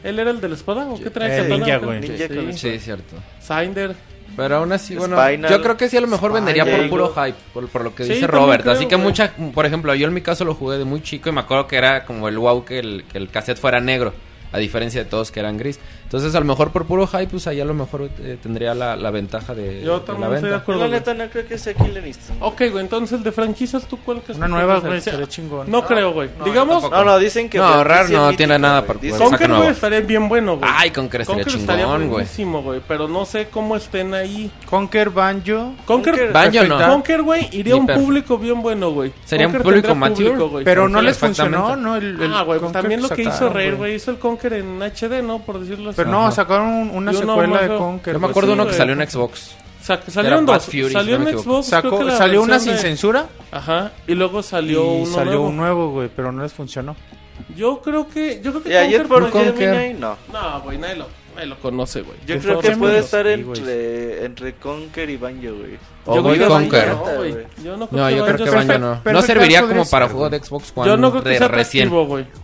¿Él era el de la espada o qué trae Eh, ninja, güey. Sí. Sí, es cierto. Sinder. Pero aún así, bueno, Spinal. yo creo que sí a lo mejor vendería por puro hype, por, por lo que Sí, dice Robert. creo, así que güey. mucha, por ejemplo, yo en mi caso lo jugué de muy chico y me acuerdo que era como el wow que el, que el cassette fuera negro. A diferencia de todos que eran gris. Entonces, a lo mejor por puro hype, pues ahí a lo mejor eh, tendría la, la ventaja de, Yo de también la estoy de venta. acuerdo. la güey. neta no creo que sea Killer Instinct. Ok, güey, entonces el de franquicias, ¿tú cuál crees Una que nueva, güey, ser? estaría chingón. No creo, güey. no, Digamos. No, no, dicen que... No, Rare no mítica, tiene nada Dicen- saca Conker, güey, estaría bien bueno, güey. Ay, Conker estaría estaría chingón, güey. buenísimo, güey. Pero no sé cómo estén ahí. Conker, Banjo. Conker, Conker- Banjo no. Conker, güey, iría a un público bien bueno, güey. Sería un Conker público mature. Pero no Conker, les funcionó. ¿no? Ah, güey, Conker también lo que hizo Rare, güey, hizo el Conker en HD, ¿no? Por decirlo así. Pero no, Ajá. sacaron un- una Y uno secuela más de. Conker. Yo me acuerdo uno que salió en Xbox. Sa- salió en Bad dos. Fury, salió si no en equivoco. Xbox. creo Sacó- que la salió una versión sin de- censura Ajá. Y luego salió y uno salió nuevo. un nuevo, güey, pero no les funcionó. Yo creo que. Yo creo que Y ayer Conker- por Conker. Gemini, no. No, güey, nadie lo, nadie lo conoce, güey. Yo creo que puede estar entre, entre Conker y Banjo, güey. O Yo creo Voy que Conker. Banjo no. Yo no creo No, que yo creo que Banjo no. No serviría como para juego de Xbox One Yo no creo que de sea recién.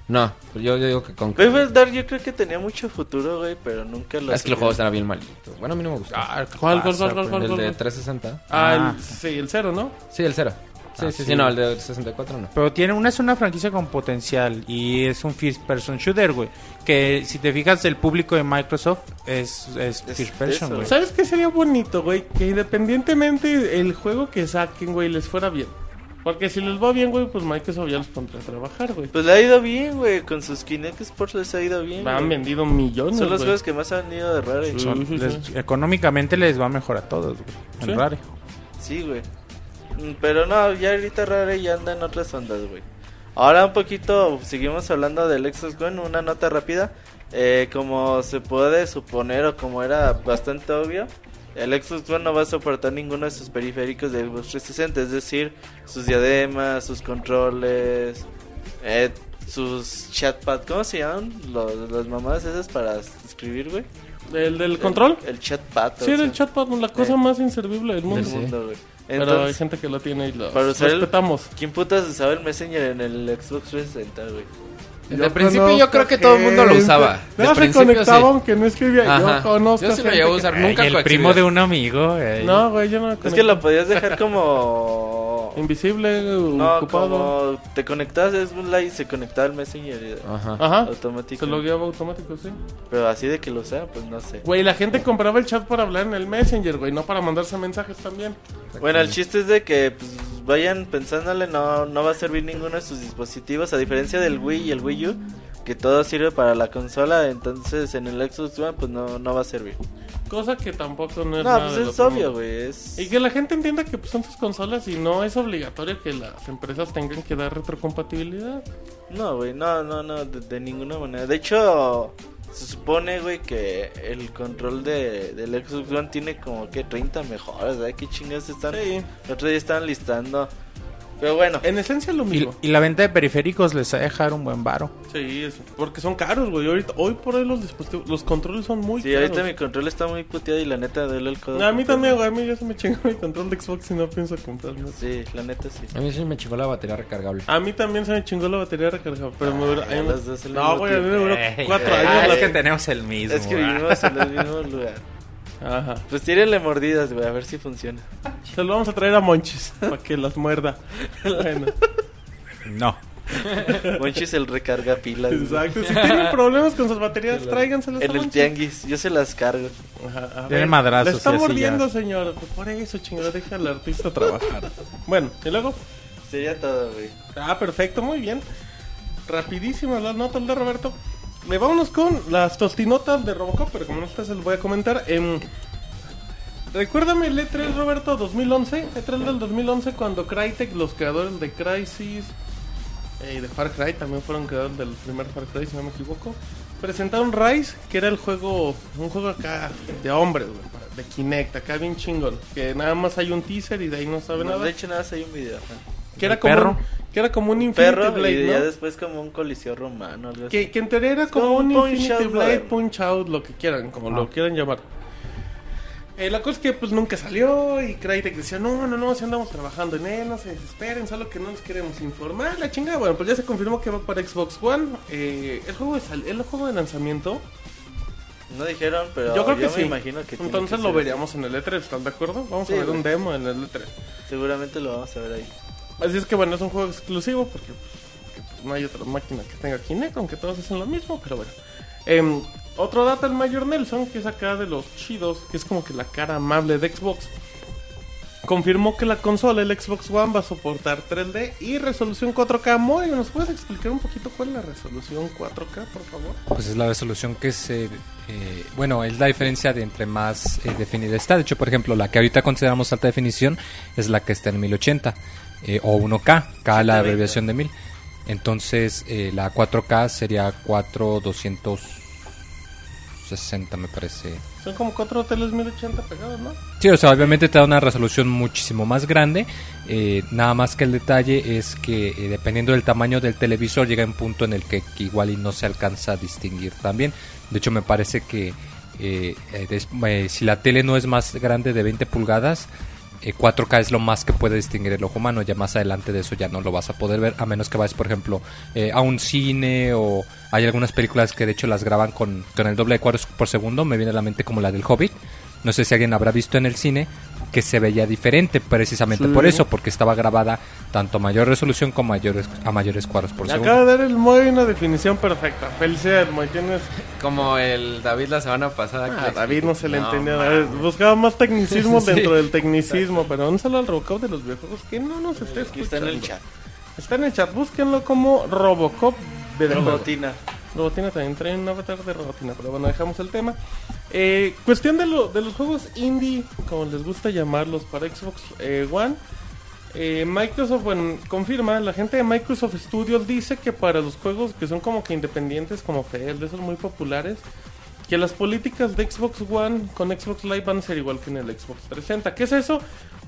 No, yo, yo digo que Conker. Perfect Dark yo creo que tenía mucho futuro, güey, pero nunca lo Es que el juego estaba bien malito. Bueno, a mí no me gustó. Ah, ¿Cuál, ¿qué cuál, cuál, cuál, cuál? el de 360. Ah, el, sí, el cero, ¿no? Sí, el cero. Sí, Ah, sí, sí, sí. no, el de 64 no. Pero tiene una es una franquicia con potencial y es un first person shooter, güey. Que si te fijas el público de Microsoft es, es Es first person, eso, güey. ¿Sabes qué sería bonito, güey? Que independientemente el juego que saquen, güey, les fuera bien. Porque si les va bien, güey, pues Microsoft ya los pondrá a trabajar, güey. Pues le ha ido bien, güey. Con sus Kinect Sports les ha ido bien. Han güey. vendido millones, Son los güey. juegos que más han ido de Rare. Sí. Son- sí, les- sí. económicamente les va mejor a todos, güey. En Sí. Rare. Sí, güey. Mm, Pero no, ya ahorita Rare ya anda en otras ondas, güey. Ahora un poquito, seguimos hablando del Xbox One, una nota rápida. Eh, como se puede suponer o como era bastante obvio, el Xbox One no va a soportar ninguno de sus periféricos de Xbox 360, es decir, sus diademas, sus controles, eh, sus chatpad, ¿cómo se llaman? Los, las mamadas esas para escribir, güey. ¿El del control? El, el chatpad. Sí, del sea, chatpad, la cosa Eh. más inservible del del mundo. Sí. mundo, güey. Pero hay gente que lo tiene y lo usar el- respetamos. ¿Quién putas usaba el Messenger en el Xbox 360, güey? Desde el principio yo creo que todo el mundo lo usaba. De Ya se principio conectaba sí. aunque no escribía. Ajá. Yo conozco Yo sí lo llevo a que- usar. Ay, Nunca el coexhibía. primo de un amigo, güey. No, güey, yo no me Es que lo podías dejar como... *laughs* Invisible, No, ocupado. como te conectabas a Xbox Live y se conectaba al Messenger y- Ajá. Ajá. automático. Se logueaba automático, sí. Pero así de que lo usaba, pues no sé. Güey, la gente compraba el chat para hablar en el Messenger, güey, no para mandarse mensajes también. Bueno, el chiste es de que pues, vayan pensándole, no, no va a servir ninguno de sus dispositivos, a diferencia del Wii y el Wii U, que todo sirve para la consola, entonces en el Xbox One pues no, no va a servir. Cosa que tampoco no es No, nada pues es obvio, güey. Es... Y que la gente entienda que pues, son sus consolas y no es obligatorio que las empresas tengan que dar retrocompatibilidad. No, güey, no, no, no, de, de ninguna manera. De hecho, se supone, güey, que el control de, del Xbox One tiene como que 30 mejoras, ¿sabes qué chingados están? Sí. El otro día estaban listando. Pero bueno, En esencia es lo mismo. y la venta de periféricos les va a dejar un buen varo. Sí, eso. Porque son caros, güey. Ahorita, hoy por hoy los dispositivos, los controles son muy sí, caros. ahorita mi control está muy puteado y la neta duele el codo. A mí también, güey. A mí ya se me chingó mi control de Xbox y no pienso comprarlo. Sí, la neta sí. A mí sí me chingó la batería recargable. A mí también se me chingó la batería recargada, pero me duró... No, güey, a mí me duró *laughs* cuatro ah, años. es la- que tenemos el mismo. Es que ah. vivimos en el mismo lugar. Ajá. Pues tírenle mordidas, güey, a ver si funciona. Se lo vamos a traer a Monchis para que las muerda. Bueno, No. Monchis el recarga pilas. güey. exacto. Si tienen problemas con sus baterías, tráiganselas a En el Monchis. tianguis, yo se las cargo. Ajá, a Tiene madrazos Le está y así mordiendo, ya. señor. Pues por eso, chingada, deja al artista trabajar. Bueno, y luego. Sería todo, güey. Ah, perfecto, muy bien. Rapidísimas las notas de Roberto. Vámonos con las tostinotas de Robocop, pero como no está, se los voy a comentar. Em, recuérdame el E3, Roberto, 2011. E3 del 2011, cuando Crytek, los creadores de Crysis eh, y de Far Cry, también fueron creadores del primer Far Cry, si no me equivoco. Presentaron Rise, que era el juego, un juego acá de hombres, de Kinect, acá bien chingón. Que nada más hay un teaser y de ahí no sabe No, nada. de hecho, nada más hay un video. ajá. Que era ¿El como perro? un, que era como un Infinity perro Blade, y ya ¿no? después como un coliseo romano. Algo así. Que, que en teoría era como como un un Punch Infinity Out Blade. Punch Out, lo que quieran, como Ah. lo quieran llamar. Eh, la cosa es que pues nunca salió y Crytek decía, no, no, no, si andamos trabajando en él, no se desesperen, solo que no les queremos informar, la chingada. Bueno, pues ya se confirmó que va para Xbox One. Eh, el, juego de sal- el juego de lanzamiento, No dijeron, pero yo creo que me sí. imagino que tiene Entonces que lo veríamos en el E3, ¿están de acuerdo? Vamos Sí, a ver un demo en el E3. así. Seguramente lo vamos a ver ahí. Así es que bueno, es un juego exclusivo porque, porque, pues, no hay otra máquina que tenga Kinect, aunque todos hacen lo mismo, pero bueno. Em, otro dato, el Mayor Nelson, que es acá de los chidos, que es como que la cara amable de Xbox, confirmó que la consola, el Xbox One, va a soportar 3D y resolución 4K. Moy, ¿nos puedes explicar un poquito cuál es la resolución 4K, por favor? Pues es la resolución que se... eh, bueno, es la diferencia de entre más eh, definida está. De hecho, por ejemplo, la que ahorita consideramos alta definición es la que está en 1080 eh, o 1K, K la 720. abreviación de 1000. Entonces, eh, la 4K sería 4260 me parece. Son como cuatro hoteles 1080 pegados, ¿no? Sí, o sea, obviamente te da una resolución muchísimo más grande. eh, nada más que el detalle es que eh, dependiendo del tamaño del televisor llega un punto en el que, que igual y no se alcanza a distinguir también. De hecho, me parece que eh, eh, des- eh, si la tele no es más grande de 20 pulgadas, eh, 4K es lo más que puede distinguir el ojo humano. Ya más adelante de eso ya no lo vas a poder ver, a menos que vayas, por ejemplo, eh, a un cine o hay algunas películas que de hecho las graban con, con el doble de cuadros por segundo. Me viene a la mente como la del Hobbit. No sé si alguien habrá visto en el cine que se veía diferente precisamente Sí. por eso, porque estaba grabada tanto a mayor resolución como a mayores, a mayores cuadros por segundo. acaba de dar el Moy una definición perfecta. Felicidades, Moy. Tienes... Como el David la semana pasada. que Ah, le David no se le No, entendía. Buscaba más tecnicismo *laughs* Sí. dentro del tecnicismo. Pero un saludo al Robocop de los videojuegos que no nos está escuchando. está en el chat. Está en el chat. Búsquenlo como Robocop videojuegos. Robotina. Robotina también trae un avatar de Robotina, pero bueno, dejamos el tema. Eh, cuestión de, lo- de los juegos indie, como les gusta llamarlos para Xbox eh, One. Eh, Microsoft, bueno, confirma, la gente de Microsoft Studios dice que para los juegos que son como que independientes, como Fell, de esos muy populares, que las políticas de Xbox One con Xbox Live van a ser igual que en el Xbox 360. ¿Qué es eso?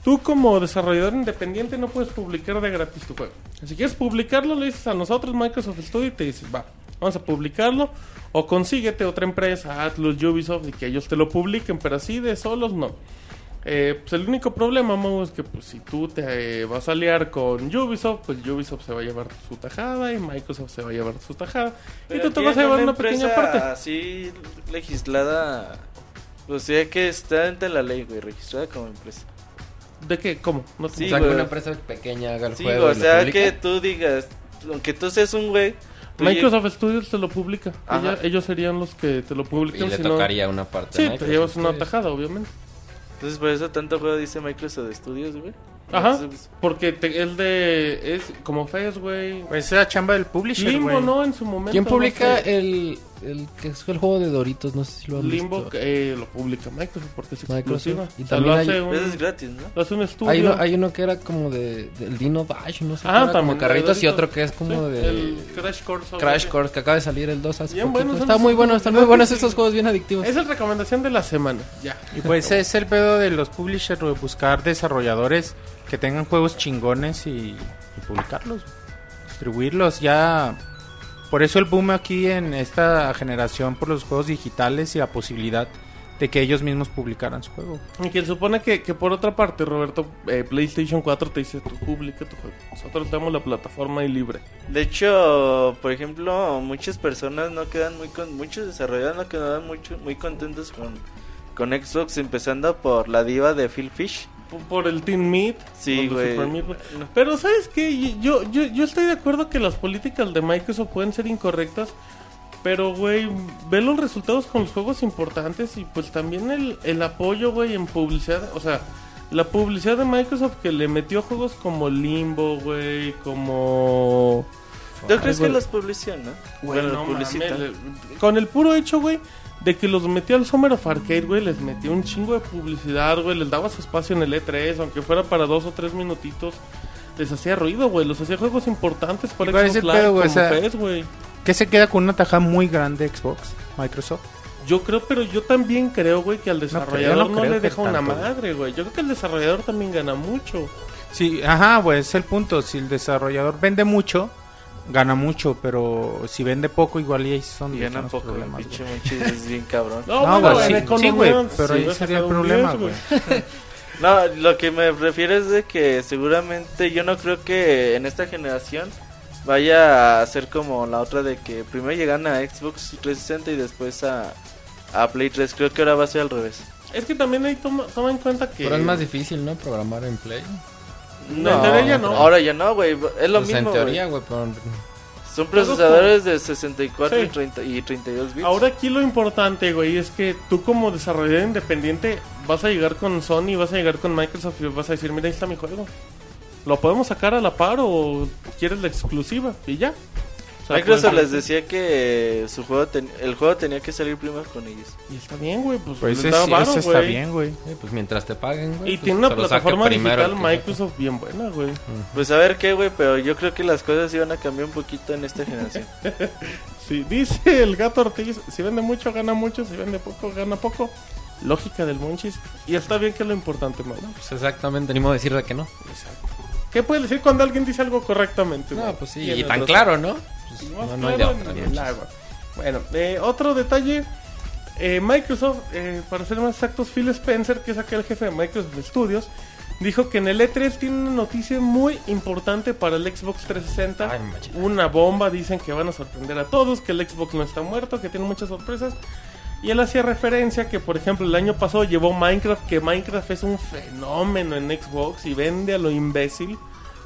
Tú como desarrollador independiente no puedes publicar de gratis tu juego. Si quieres publicarlo, le dices a nosotros Microsoft Studio y te dices, va, vamos a publicarlo. O consíguete otra empresa, Atlus, Ubisoft, y que ellos te lo publiquen, pero así de solos no. Eh, pues el único problema, Mau, es que pues, si tú te eh, vas a aliar con Ubisoft, pues Ubisoft se va a llevar su tajada y Microsoft se va a llevar su tajada. y tú te vas a llevar una pequeña empresa parte. Así legislada. O sea que está ante la ley, güey, registrada como empresa. ¿De qué? ¿Cómo? No te- Sí, o sea, que una empresa pequeña haga el Sí, juego. o sea que tú digas, aunque tú seas un güey. Tú Microsoft Studios te lo publica. Ella- ellos serían los que te lo Y publican. le si no- tocaría una parte. Sí, te llevas una tajada, obviamente. Entonces por eso tanto juego dice Microsoft Studios, güey. Ajá. Entonces, Porque te- el de. Es como Fez, güey. Pues esa chamba del publisher, Limbo, güey. ¿no? En su momento. ¿Quién no publica sé. el, el que es el juego de Doritos? No sé si lo han Limbo visto. eh, lo publica Microsoft porque es Microsoft. exclusiva. Y O sea, también lo hay- hace un, Eso es gratis, ¿no? lo hace un estudio. Hay uno, hay uno que era como de del Dino Dash, no sé. Ah, como carritos y otro que es como Sí, de El Crash Course. Crash Course que acaba de salir el 2 hace Bien buenos, Está muy bueno, están muy *laughs* buenos estos juegos bien adictivos. Es recomendación de la semana. Ya. Y pues es el pedo de los publishers, buscar desarrolladores que tengan juegos chingones y, y publicarlos, distribuirlos. Ya, por eso el boom aquí en esta generación por los juegos digitales y la posibilidad de que ellos mismos publicaran su juego. Y que supone que, que por otra parte, Roberto, eh, PlayStation 4 te dice, tú publica tu juego. Nosotros damos la plataforma y libre. De hecho, por ejemplo, muchas personas no quedan muy con muchos desarrolladores no quedan mucho, muy contentos con, con Xbox, empezando por la diva de Phil Fish. Por el Team Meat. Sí, güey. Meat. Pero ¿sabes qué? Yo, yo, yo estoy de acuerdo que las políticas de Microsoft pueden ser incorrectas. Pero, güey, ve los resultados con los juegos importantes y pues también el, el apoyo, güey, en publicidad. O sea, la publicidad de Microsoft que le metió juegos como Limbo, güey, como... ¿Tú crees que los publicitan, no? Bueno, no publicitan. mames, le- con el puro hecho, güey, de que los metió al Summer of Arcade, güey, les metió un chingo de publicidad, güey, les daba su espacio en el E3, aunque fuera para dos o tres minutitos, les hacía ruido, güey, los hacía juegos importantes para ¿Y cuál es Xbox el Live, pedo, güey? como O sea- Fez, güey. Que se queda con una taja muy grande Xbox, Microsoft. Yo creo, pero yo también creo, güey, que al desarrollador no, no le deja una tanto, güey. madre, güey. Yo creo que el desarrollador también gana mucho. Sí, ajá, pues es el punto. Si el desarrollador vende mucho, gana mucho, pero si vende poco, igual y ahí son gana poco, el problemas, pinche güey. Monchis es bien cabrón. No, No, bueno, güey, sí, sí, güey, pero sí, ahí va a sería el problema, 10, güey. No, lo que me refiero es de que seguramente yo no creo que en esta generación vaya a ser como la otra de que primero llegan a Xbox 360 y después a, a Play 3. Creo que ahora va a ser al revés. Es que también ahí toma, toma en cuenta que... Pero es más difícil, ¿no? Programar en Play. No, en teoría ya no. Ahora ya no, güey. Es lo Pues mismo. en teoría, güey, pero Son procesadores de 64 y, Sí. 30 y 32 bits. Ahora aquí lo importante, güey, es que tú como desarrollador independiente vas a llegar con Sony, vas a llegar con Microsoft y vas a decir, mira, ahí está mi juego. ¿Lo podemos sacar a la par o quieres la exclusiva? Y ya. Microsoft les decía que su juego ten- el juego tenía que salir primero con ellos. Y está bien, güey, pues, Pues ese, varo, está güey. bien, güey. Pues mientras te paguen, güey. Y pues, tiene una plataforma digital Microsoft bien buena, güey. Pues a ver qué, güey, pero yo creo que las cosas iban a cambiar un poquito en esta generación. *laughs* Sí, dice el gato Ortiz, si vende mucho, gana mucho, si vende poco, gana poco. Lógica del Monchis. Y está bien que es lo importante, ¿no? Pues exactamente, ni modo de decir de que no. Exacto. ¿Qué puedes decir cuando alguien dice algo correctamente? No, pues sí, y tan razón. claro, ¿no? Pues, no, no hay de. Bueno, eh, otro detalle. eh, Microsoft, eh, para ser más exactos, Phil Spencer, que es aquel jefe de Microsoft Studios, dijo que en el E3 tiene una noticia muy importante para el Xbox 360. Ay, machita. una bomba, dicen que van a sorprender a todos, que el Xbox no está muerto, que tiene muchas sorpresas. Y él hacía referencia que, por ejemplo, el año pasado llevó Minecraft, que Minecraft es un fenómeno en Xbox y vende a lo imbécil.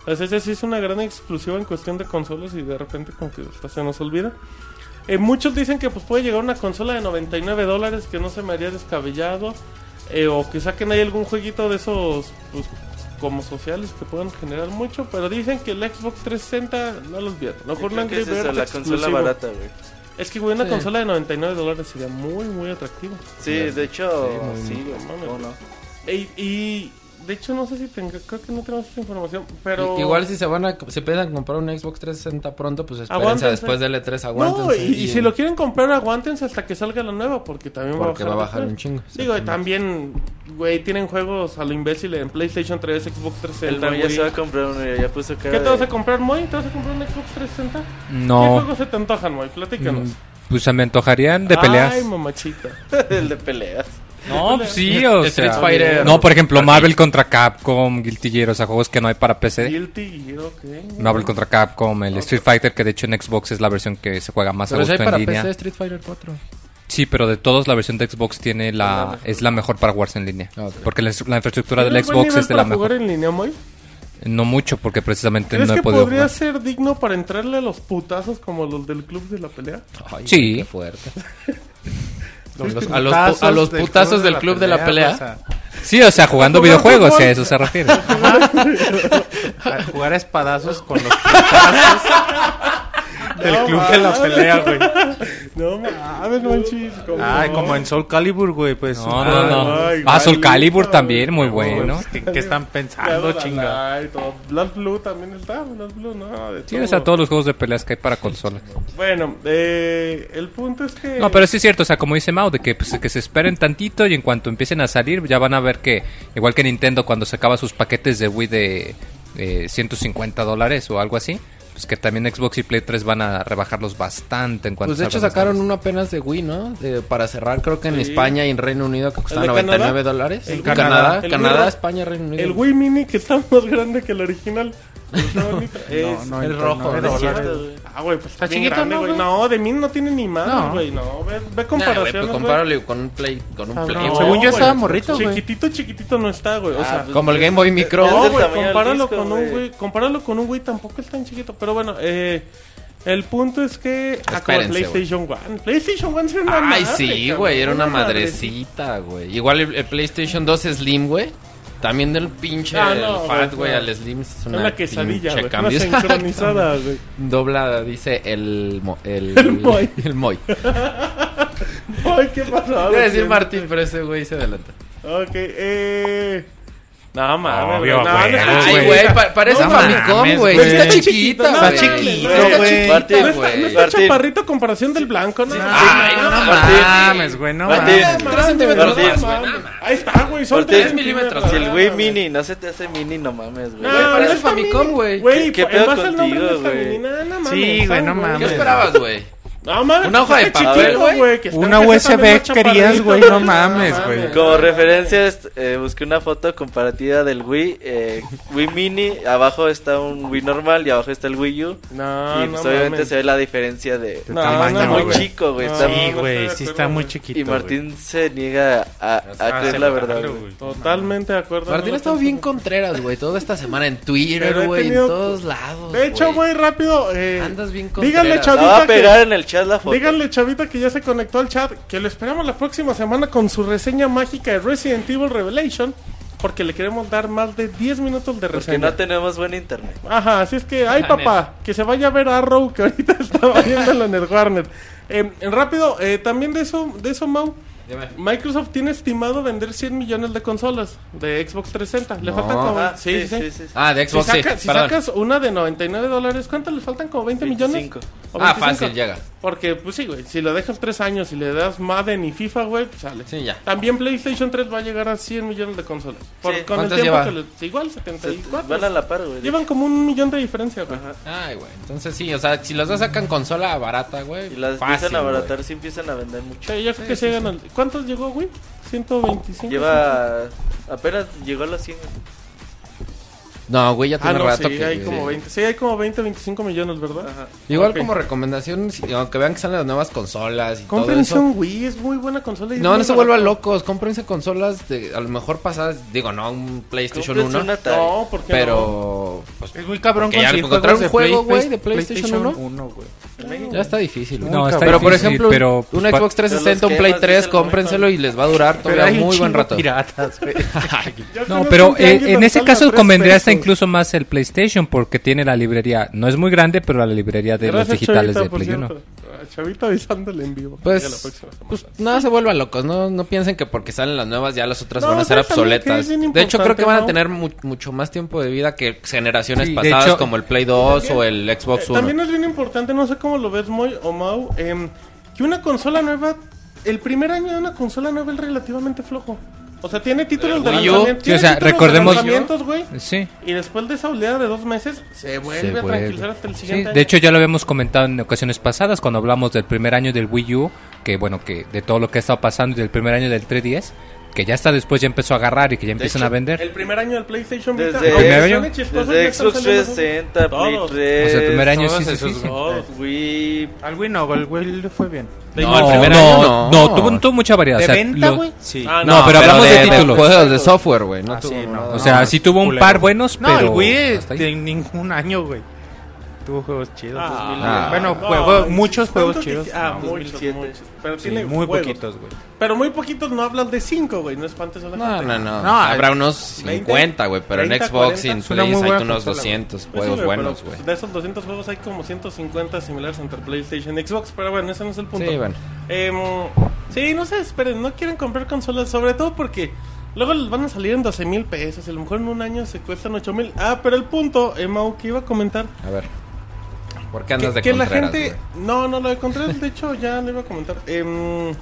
Entonces, esa sí es una gran exclusiva en cuestión de consolas y de repente como que hasta se nos olvida. Eh, muchos dicen que pues puede llegar una consola de 99 dólares que no se me haría descabellado. eh, o que saquen ahí algún jueguito de esos pues, como sociales que puedan generar mucho. Pero dicen que el Xbox 360 no los vieron. No Yo por creo un que Angry es la consola barata, güey. Es que güey, una Sí. consola de 99 dólares sería muy muy atractiva. Sí, de hecho, Sí, sí, y, de hecho no sé si tenga, creo que no tenemos esta información, pero I- Igual si se van a, si piensan comprar un Xbox 360 pronto, pues espérense Aguántense. después del E3, No, aguántense. y, y si lo quieren comprar, aguántense hasta que salga la nueva, porque también Porque va a bajar precio. un chingo. Digo, y también, güey, tienen juegos a lo imbécil en PlayStation 3, Xbox El 360. Moy ya güey. se va a comprar uno, ya puso cara ¿Qué te vas a comprar, Moy? ¿Te vas a comprar un Xbox 360? ¿Qué No. juegos se te antojan, Moy? Platícanos. Mm, Pues se me antojarían de peleas. Ay, mamachita. *laughs* el de peleas. No, pues sí, o Street sea. Fighter. No, por ejemplo, Marvel contra Capcom, Guilty Gear, o sea, juegos que no hay para PC. Guilty Gear, ok. Marvel contra Capcom, el Street Fighter, que de hecho en Xbox es la versión que se juega más a Pero si hay gusto para en línea. PC Street Fighter 4. Sí, pero de todos la versión de Xbox tiene la es la mejor para jugarse en línea. Ah, ok. Porque la, la infraestructura del ¿Tienes buen Xbox es de la para jugar mejor. en línea, Moy? No mucho, porque precisamente ¿Crees no he que podido podría jugar. ser digno para entrarle a los putazos como los del club de la pelea? Ay, Sí. Qué fuerte. *laughs* Los a los pu- a los putazos del club de la pelea. o sea, Sí, o sea, jugando videojuegos, si a eso se refiere. a *laughs* jugar a espadazos con los putazos del No club de la mames. pelea, güey. No mames, manchis. ¿cómo Ay, no? como en Soul Calibur, güey, pues. No, no, no. Ay, Ah, Soul Calibur también, muy bueno. ¿Qué, qué están pensando, chinga? ay, todo. Blood Blue también está. Blood Blue, no, de todo. o sea, todos los juegos de peleas que hay para consolas. Bueno, eh, el punto es que. No, pero sí es cierto, o sea, como dice Mao, de que, pues, que se esperen tantito y en cuanto empiecen a salir ya van a ver que, igual que Nintendo cuando sacaba sus paquetes de Wii de eh, 150 dólares o algo así, pues que también Xbox y Play 3 van a rebajarlos bastante en cuanto Pues de hecho sacaron uno apenas de Wii, ¿no? De- para cerrar, creo que en Sí. España y en Reino Unido que costaba de 99 Canadá? dólares. El En Canadá. Canadá, El Canadá, España, Reino Unido. El Wii Mini que está más grande que el original. Está bonito. *laughs* es, no, el no, rojo, no, es no, cierto, no, güey. Ah, güey, pues está, chiquito, grande, ¿no, güey. No, de mí no tiene ni madre, No. güey. No, ve, ve comparaciones, pues güey. compáralo con un Play, con un Cabrón. Play. No. Según yo estaba morrito, güey. Chiquitito, chiquitito no está, güey. O Ah, sea, pues, Como el Game Boy Micro. no, güey, compáralo disco, con un güey. Compáralo con un güey tampoco es tan chiquito. Pero bueno, eh, el punto es que. Ah, PlayStation One. PlayStation One era una Ay, madre, sí, güey, era una madrecita. madrecita, güey. Igual el, el PlayStation 2 Slim, güey. También del pinche Ah, no, Fat, güey, al Slim es una, una quesadilla, güey. Una sincronizada, güey. Dobla, dice el... El, *laughs* El Moy. El Moy. *laughs* Ay, ¿qué pasó? A decir Martín, pero ese güey se adelanta. Ok, eh. No mames, Obvio, güey. No, güey. no, Ay, güey. pa- parece No Famicom, mames, güey. güey. Está Está chiquita, chiquito, güey. está chiquito, Está güey. chiquita, No está, no güey. está Martín. chaparrito a comparación del blanco, ¿no? Ay, no Martín. mames, güey, no Martín. mames. Tres centímetros Martín. más, güey. Ahí está, güey. Son Martín, tres milímetros. Si el güey mini no se te hace mini, no mames, güey. Parece está Famicom, güey. Güey, ¿Qué en pedo nombre contigo, no está güey? No, mames, Sí, güey, no ¿Qué mames. esperabas, güey? No mames, Una hoja de papel, chiquito, güey. Una USB querías, güey, no mames, güey. Como referencia, eh, busqué una foto comparativa del Wii. eh, Wii Mini, abajo está un Wii normal y abajo está el Wii U. No, y pues no obviamente mames. se ve la diferencia de... No, tamaño, está muy chico, güey. Sí, güey, sí está muy chiquito. Y Martín se niega a, a creer la verdad. Totalmente de acuerdo. Martín ha estado bien contreras, güey. Toda esta semana en Twitter, güey. En todos lados. De hecho, güey, rápido. Eh, Andas bien díganle, contreras. La chavita, va a pegar que, en el la foto. díganle, chavita, que ya se conectó al chat. Que lo esperamos la próxima semana con su reseña mágica de Resident Evil Revelation. Porque le queremos dar más de 10 minutos de Porque reseña. no tenemos buen internet. Ajá, así es que, ay papá, que se vaya a ver Arrow, que ahorita *laughs* estaba viéndolo en el Warner. Eh, rápido, eh, también de eso, de eso, Mau. Microsoft tiene estimado vender 100 millones de consolas de Xbox 360. Le No. faltan como... Ah, sí, sí, sí. Ah, de Si, Xbox, saca- sí. si Perdón. sacas una de 99 dólares, ¿cuánto le faltan? ¿Como 20 millones? 25. ¿O Ah, 25? fácil, llega. Porque, pues sí, güey, si lo dejas 3 años y le das Madden y FIFA, güey, pues sale. Sí, ya. También PlayStation 3 va a llegar a 100 millones de consolas. Por, Sí. con el ¿Cuántas tiempo lleva? que le- igual, 74. Van a la par, güey. Llevan como un millón de diferencia, güey. Ajá. Ay, güey. Entonces sí, o sea, si los dos sacan consola barata, güey. Y las fácil, empiezan a güey. abaratar, sí empiezan a vender mucho. Sí, yo creo que sí llegan al- ¿Cuántos llegó, güey? 125. Lleva. Apenas llegó a los 100. No, güey, ya Ah, tiene no, rato sí, que... hay como 20. Sí, hay como 20, 25 millones, ¿verdad? Ajá. Igual como recomendación, aunque vean que salen las nuevas consolas y todo Cómprense eso. un Wii, es muy buena consola. y No, no se vuelvan locos, cómprense consolas de a lo mejor pasadas, digo, no un PlayStation Cómprense 1, una Atari. No, porque pero pues, Es muy cabrón conseguir encontrar un juego, güey, de PlayStation 1. güey. ya está difícil. güey. No, está pero por ejemplo, pero, un pues, Xbox 360, un Play quemas, 3, dice el cómprenselo y les va a durar todavía muy un buen rato. piratas, *laughs* No, pero un eh, en ese caso convendría hasta. Incluso más el PlayStation porque tiene la librería, no es muy grande, pero la librería de Gracias, los digitales Chavita, de Play 1. cierto. Ah, Chavita avisándole en vivo. Pues, pues nada, se vuelvan locos, no, no piensen que porque salen las nuevas ya las otras No, van a ser ¿sabes también que obsoletas. De hecho, creo que van a tener mu- mucho más tiempo de vida que generaciones Sí, pasadas hecho- como el Play 2 o el Xbox Eh, 1. También es bien importante, no sé cómo lo ves, Moy o Mau, em, que una consola nueva, el primer año de una consola nueva es relativamente flojo. O sea, tiene títulos de lanzamiento. sí, o sea, de recordemos- lanzamientos, güey. Sí. Y después de esa oleada de dos meses, se vuelve a vuelve. tranquilizar hasta el Sí, siguiente de año. hecho ya lo habíamos comentado en ocasiones pasadas cuando hablamos del primer año del Wii U, que bueno, que de todo lo que ha estado pasando y del primer año del 3DS, que ya hasta después ya empezó a agarrar y que ya empiezan hecho, a vender. El primer año del PlayStation Vita. Desde- aunque ¿Primer suene año? Desde Xbox saliendo 360, Play Todos. 3. O sea, el primer año sí, sí, sí, sí. Wii. Al Wii no, el Wii le fue bien. No, el No, primer no, año no, no. tuvo, tuvo mucha variedad. ¿De o sea, venta, lo- güey? Sí. Ah, No, pero hablamos de títulos. juegos de software, güey. No Ah, tuvo sí, no. O sea, sí tuvo un culero. par buenos, No, pero... el Wii de ningún año, güey. Tuvo juegos chidos. Ah, bueno, no, juegos, muchos juegos que- chidos. Ah, no. muchos, 2007. muchos. Pero Sí, tiene muy juegos. poquitos, güey. Pero muy poquitos no hablan de 5, güey. No espantes a la No, gente. no, no. No, Habrá unos 20, 50, güey. Pero en 30, Xbox 40. y en Play hay unos consola, 200 Pues sí, juegos güey, buenos, pero, güey. pues, De esos 200 juegos hay como 150 similares entre PlayStation y Xbox. Pero bueno, ese no es el punto. Sí, bueno. Em, sí, no se esperen. No quieren comprar consolas. Sobre todo porque luego les van a salir en 12 mil pesos. y A lo mejor en un año se cuestan 8 mil. Ah, pero el punto, eh, Mau, que iba a comentar. A ver. ¿Por qué andas que, de que la Contreras, gente güey? no no lo de Contreras de hecho ya lo iba a comentar Em,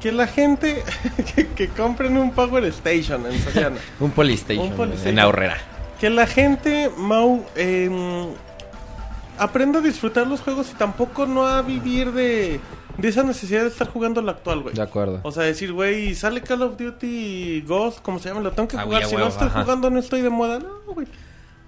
que la gente *laughs* que, que compren un Power Station en Soriana *laughs* Un Polystation, Un Polystation. en Aurrera. que la gente Mau em, aprenda a disfrutar los juegos y tampoco no a vivir de de esa necesidad de estar jugando lo actual güey De acuerdo. o sea decir güey sale Call of Duty Ghost como se llama lo tengo que Ah, jugar si no estoy ajá. jugando no estoy de moda no güey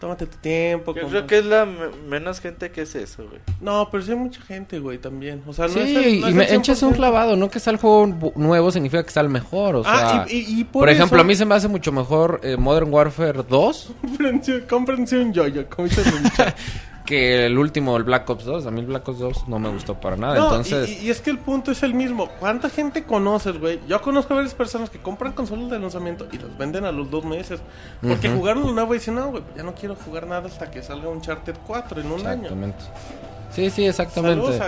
tómate tu tiempo Yo compa. creo que es la me- menos gente que es eso, güey. no pero sí hay mucha gente güey también o sea no Sí, es el- no y es me echas un 100%. clavado, no que sea el juego nuevo significa que está el mejor, o sea... Ah, y, y- y por, por, ejemplo, eso, a mí se me hace mucho mejor eh, Modern Warfare 2 *laughs* cómprense, cómprense un yoyo, *laughs* que el último, el Black Ops 2. A mí el Black Ops 2 no me gustó para nada, No, entonces... y, y es que el punto es el mismo. ¿Cuánta gente conoces, güey? Yo conozco a varias personas que compran consolas de lanzamiento y los venden a los dos meses. Porque jugaron lo nuevo y dicen, no, güey, ya no quiero jugar nada hasta que salga un Uncharted 4 en un año. Exactamente. Sí, sí, exactamente.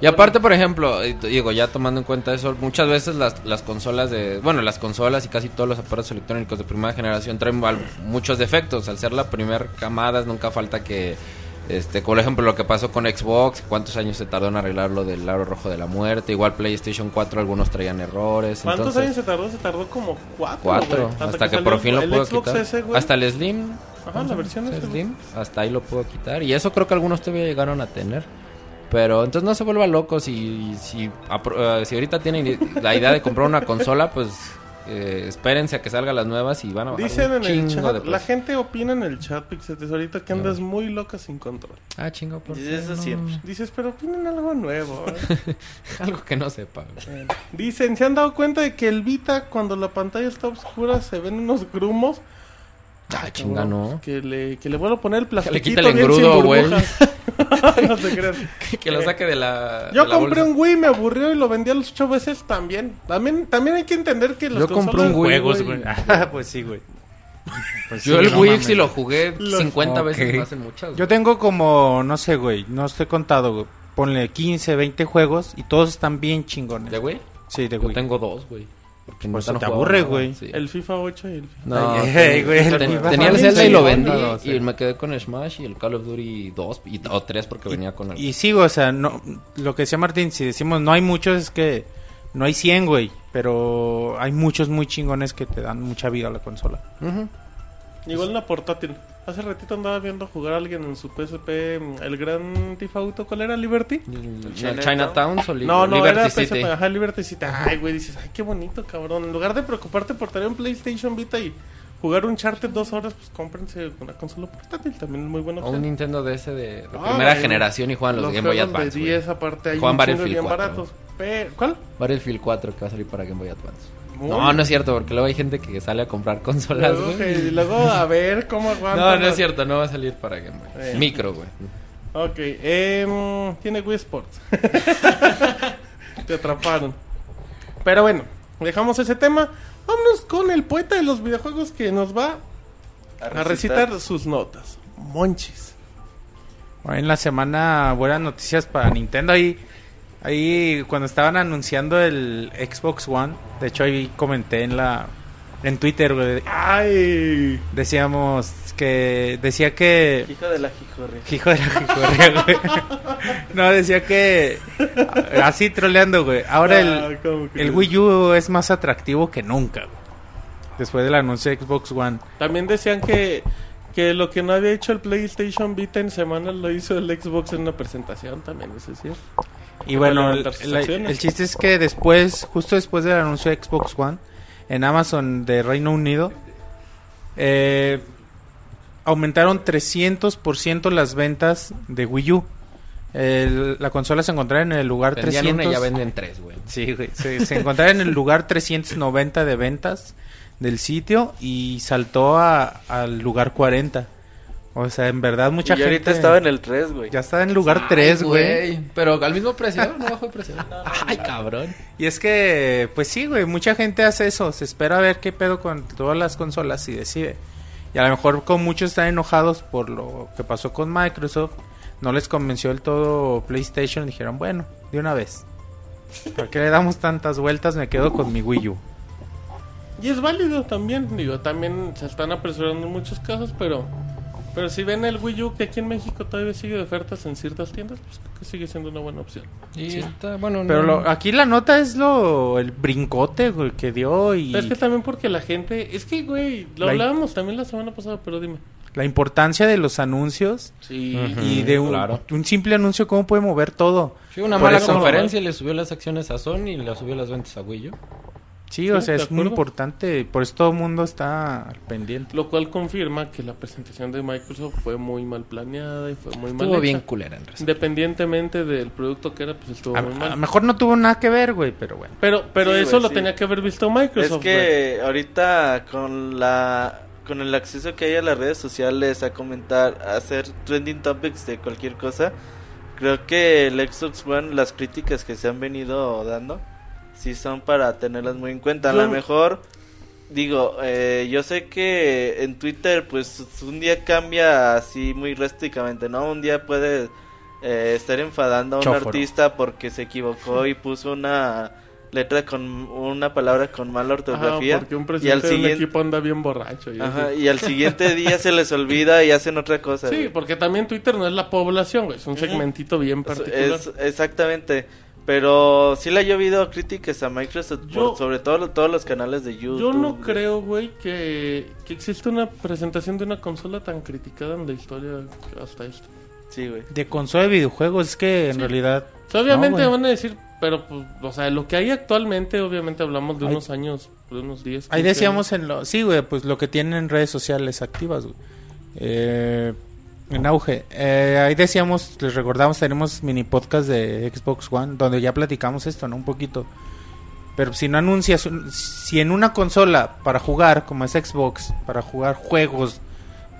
Y aparte, por ejemplo, digo, ya tomando en cuenta eso, muchas veces las, las consolas de... Bueno, las consolas y casi todos los aparatos electrónicos de primera generación traen muchos defectos. Al ser la primera camada, nunca falta que... Este, por ejemplo, lo que pasó con Xbox, cuántos años se tardó en arreglar lo del aro rojo de la muerte. Igual PlayStation 4, algunos traían errores. ¿Cuántos entonces, años se tardó? Se tardó como cuatro. Cuatro, hasta, que, por fin lo Xbox quitar. Hasta el Slim. Ajá, la versión. Slim. Hasta ahí lo puedo quitar. Y eso creo que algunos todavía llegaron a tener. Pero entonces no se vuelva loco si, si, eh, si ahorita tienen la idea de comprar una consola, pues eh, espérense a que salgan las nuevas y van a bajar Dicen un en el chat, de la gente opina en el chat, Pixetes, ahorita que andas muy loca sin control. Ah, chingo, por Dice eso no? siempre. Dices, pero opinen algo nuevo. ¿eh? *laughs* Algo que no sepa. Dicen, ¿se han dado cuenta de que el Vita, cuando la pantalla está oscura, se ven unos grumos? Ah, chinga, no. Que le, que le vuelvo a poner el le plastiquito quite el bien sin engrudo, güey. *laughs* no te creas. que lo saque de la. Yo de la compré bolsa. un Wii, me aburrió y lo vendí a los ocho veces también. También, también hay que entender que los Yo compré un Wii, Juegos, güey. *laughs* Ah, pues sí, güey. Pues Yo sí, el no Wii si lo jugué Los- 50 Ok. veces más en muchas. Yo tengo como, no sé, güey, no estoy contado, güey. Ponle 15, 20 juegos y todos están bien chingones. ¿De güey? Sí, de Yo Wii. tengo dos, güey. Porque Por neta eso te aburre, güey. sí. El FIFA 8 y el FIFA. No, Ay, ten- güey, el ten- FIFA tenía el Zelda y lo no, vendí no, sí. y me quedé con el Smash y el Call of Duty 2 y, o 3 porque venía con el... Y sigo, o sea, no, lo que decía Martín, si decimos no hay muchos es que no hay 100, güey. Pero hay muchos muy chingones que te dan mucha vida a la consola. Ujú. Igual una portátil. Hace ratito andaba viendo jugar a alguien en su PSP el gran Theft Auto. ¿Cuál era? ¿Liberty? Chinatown. Chinatown o Li- No, no, Liberty era City. PSP. Ajá, Liberty City. Ay, güey, dices, ay, qué bonito, cabrón. En lugar de preocuparte por tener un PlayStation Vita y jugar un Charter dos horas, pues cómprense una consola portátil. También es muy buena O un. Nintendo DS de, de Ah, primera güey. generación y juegan los, Game Boy juegos Advance. de güey. 10 aparte hay Juegan un Battlefield bien 4. baratos. ¿Cuál? Battlefield 4 que va a salir para Game Boy Advance. Muy- No, no es cierto, porque luego hay gente que sale a comprar consolas, Luego, güey. que- y luego a ver cómo *laughs* aguanta. No, no es cierto, no va a salir para Game Boy. Eh. Micro, güey. Ok, em, tiene Wii Sports. *laughs* Te atraparon. Pero bueno, dejamos ese tema. Vámonos con el poeta de los videojuegos que nos va a recitar sus notas. Monchis. Bueno, en la semana, buenas noticias para Nintendo. Ahí, ahí cuando estaban anunciando el Xbox One, de hecho ahí comenté en la en Twitter, güey, Ay. decíamos que decía que Hijo de la jijorre. Hijo de la jijorrea, güey. *laughs* No, decía que así troleando, güey. Ahora Ah, el, ¿cómo que el? Wii U es más atractivo que nunca, güey. Después del anuncio de Xbox One. También decían que, que lo que no había hecho el PlayStation Vita en semanas lo hizo el Xbox en una presentación. También, eso es cierto. Y bueno, el, chiste es que después, justo después del anuncio de Xbox One, en Amazon de Reino Unido, eh, aumentaron 300% las ventas de Wii U. El- la consola se encontraba en el lugar Vendían 300. una y ya venden tres, güey. Sí, güey. Se, se encontraba en el lugar 390 de ventas del sitio y saltó a- al lugar 40. O sea, en verdad mucha y gente... ahorita estaba en el 3, güey. Ya está en el lugar 3, Ay, güey. Pero al mismo precio, no bajó el precio. *laughs* Ay, cabrón. Y es que, pues sí, güey, mucha gente hace eso. Se espera a ver qué pedo con todas las consolas y decide. Y a lo mejor con muchos están enojados por lo que pasó con Microsoft. No les convenció del todo PlayStation. Dijeron, bueno, de una vez. ¿Por qué le damos tantas vueltas? Me quedo con mi Wii U. Y es válido también, digo, también se están apresurando en muchos casos, pero pero si ven el Wii U que aquí en México todavía sigue de ofertas en ciertas tiendas, pues creo que sigue siendo una buena opción. Y está, bueno, Pero no- lo- aquí la nota es lo el brincote güey, que dio y Pero es que también porque la gente, es que güey, lo La- hablábamos también la semana pasada, pero dime. la importancia de los anuncios Sí, y de un, claro. un simple anuncio cómo puede mover todo. Sí, una Por mala eso- conferencia y le subió las acciones a Sony y le subió las ventas a Wii U. Sí, o sea, es muy importante, por eso todo el mundo está al pendiente. lo cual confirma que la presentación de Microsoft fue muy mal planeada y fue muy mal Estuvo hecha. bien culera en. Independientemente del producto que era, pues estuvo A, muy a mal. lo mejor no tuvo nada que ver, güey, pero bueno. Pero pero Sí, eso güey, lo sí. tenía que haber visto Es Microsoft. güey. que ahorita con la con el acceso que hay a las redes sociales a comentar, a hacer trending topics de cualquier cosa, creo que el Xbox One, las críticas que se han venido dando, sí son para tenerlas muy en cuenta. A lo mejor, digo, eh, yo sé que en Twitter, pues un día cambia así muy drásticamente, ¿no? Un día puede eh, estar enfadando a un Chóforo. artista porque se equivocó y puso una letra con una palabra con mala Ajá, ortografía porque un y al presidente de un siguiente equipo anda bien borracho. y Ajá, y al siguiente *laughs* día se les olvida y hacen otra cosa. Sí, güey. porque también Twitter no es la población, güey, es un segmentito bien Es- particular. es- exactamente. Pero sí le ha llovido críticas a Microsoft, por- sobre todo todos los canales de YouTube. Yo no creo, güey, que, que existe una presentación de una consola tan criticada en la historia hasta esto. Sí, güey. De consola de videojuegos, es que en Sí. realidad... O sea, obviamente No, van a decir, pero, pues, o sea, lo que hay actualmente, obviamente hablamos de unos años, de unos 10. Ahí 15 decíamos en lo... Sí, güey, pues lo que tienen redes sociales activas, güey. Eh, en auge. Eh, ahí decíamos, les recordamos, tenemos mini podcast de Xbox One, donde ya platicamos esto, ¿no? Un poquito. Pero si no anuncias, un- si en una consola para jugar, como es Xbox, para jugar juegos,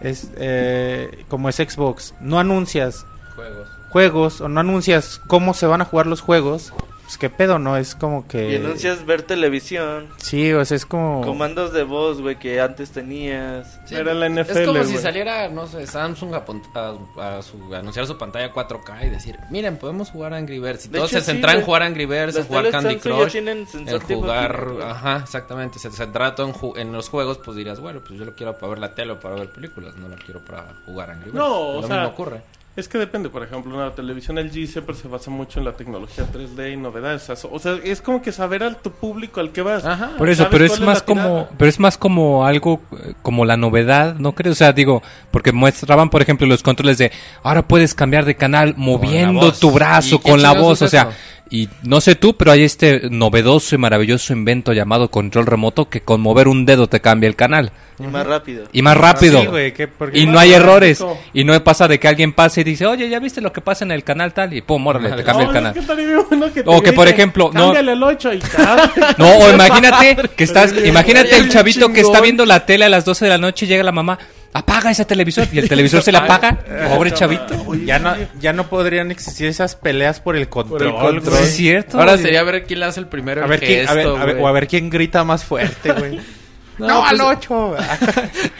es eh, como es Xbox, no anuncias Juegos. juegos o no anuncias cómo se van a jugar los juegos, pues qué pedo, ¿no? Es como que... Y anuncias ver televisión, Sí, o sea, es como... comandos de voz, güey, que antes tenías. Era la Es NFL, como si saliera, no sé, Samsung a, a- a su- a anunciar su pantalla 4K y decir, miren, podemos jugar Angry Birds. Y De todos hecho, se sí, centran en jugar Angry Birds, en jugar Candy Crush, en jugar... Ajá, exactamente. Se centra todo en, ju- en los juegos, pues dirías, bueno, pues yo lo quiero para ver la tele o para ver películas, no lo quiero para jugar Angry Birds. No, o lo sea, mismo ocurre. Es que depende, por ejemplo, una televisión LG siempre se basa mucho en la tecnología 3D y novedades. O sea, es como que saber al tu público al que vas. Ajá. Por eso, ¿Sabes pero es es más como, pero es más como algo eh, como la novedad, ¿no creo? O sea, digo, porque muestraban, por ejemplo, los controles de ahora puedes cambiar de canal moviendo tu brazo ¿Y qué con la voz, o sea, eso? Y no sé tú, pero hay este novedoso y maravilloso invento llamado control remoto que con mover un dedo te cambia el canal Y más rápido. y más rápido. Sí, güey, que porque- Y no hay errores. Y no pasa de que alguien pase y dice, oye, ¿ya viste lo que pasa en el canal tal? Y pum, órale, te cambia el canal. es que estaría bien bueno que te O que, por ejemplo, no- el 8 y tal. *laughs* No, o imagínate que estás, imagínate el chavito que está viendo la tele a las 12 de la noche y llega la mamá, apaga ese televisor y el televisor se le apaga. Pobre chavito. Ya no, ya no podrían existir esas peleas por el control, güey. Es cierto. Ahora sería ver quién le hace el primero A el ver, quién, a ver, gesto, a ver- güey. o a ver quién grita más fuerte, güey. *laughs* No, No, al pues- *laughs* 8.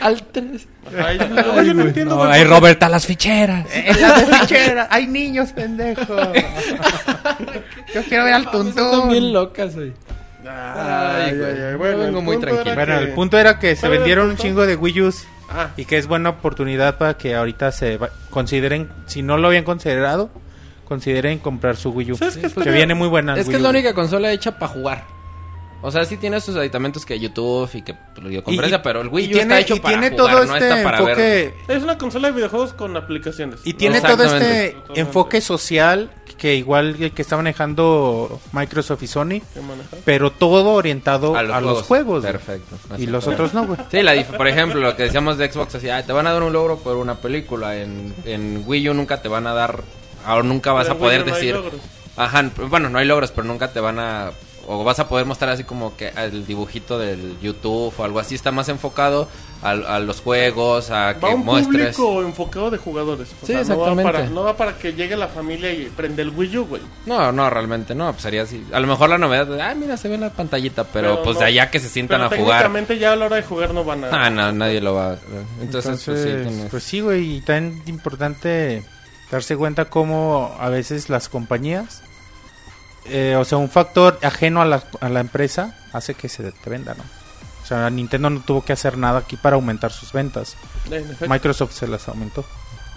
Al 3. Ay, yo- yo no entiendo. No, güey, qué- Robert a las ficheras. *laughs* En la de fichera. Hay niños, pendejo. Yo quiero ver al Están bien tuntún. locas, güey. Ay, güey. ay, ay, Yo bueno, vengo el muy tranquilo. Bueno, que- el punto era que se ¿Cuál era el vendieron un chingo de Wii U's Ah, y que es buena oportunidad para que ahorita se va- consideren, si no lo habían considerado, consideren comprar su Wii U. ¿Sabes qué que estaría- viene muy buena. Es que Wii es la única consola hecha para jugar. O sea, sí tiene sus aditamentos que YouTube y que pues, videoconferencia, Y- pero el Wii U tiene- está hecho y para tiene jugar, todo no este está para ver. enfoque es una consola de videojuegos con aplicaciones. Y tiene No, todo este enfoque social que igual que que está manejando Microsoft y Sony, pero todo orientado a los, juegos. Perfecto. Y los otros no, güey. Sí, la por ejemplo, lo que decíamos de Xbox, así, "Ay, te van a dar un logro por una película. En, en Wii U nunca te van a dar, ahora nunca vas Pero a poder no hay decir, logros. ajá, bueno, no hay logros, pero nunca te van a, o vas a poder mostrar así como que el dibujito del YouTube o algo así, está más enfocado a, a los juegos, a que Va a un muestres. público enfocado de jugadores. O Sí, sea, No va, exactamente. para, no va para que llegue la familia y prende el Wii U, güey. No, no, realmente no, pues sería así. A lo mejor la novedad, de, ah, mira, se ve en la pantallita, pero, Pero pues no. de allá que se sientan Pero a jugar. técnicamente ya a la hora de jugar no van a... Ah, no, nadie lo va a... Entonces, Entonces, pues sí, tienes- pues sí, güey, y tan importante darse cuenta cómo a veces las compañías, eh, o sea, un factor ajeno a la, a la empresa hace que se te venda, ¿no? O sea, Nintendo no tuvo que hacer nada aquí para aumentar sus ventas. Microsoft se las aumentó.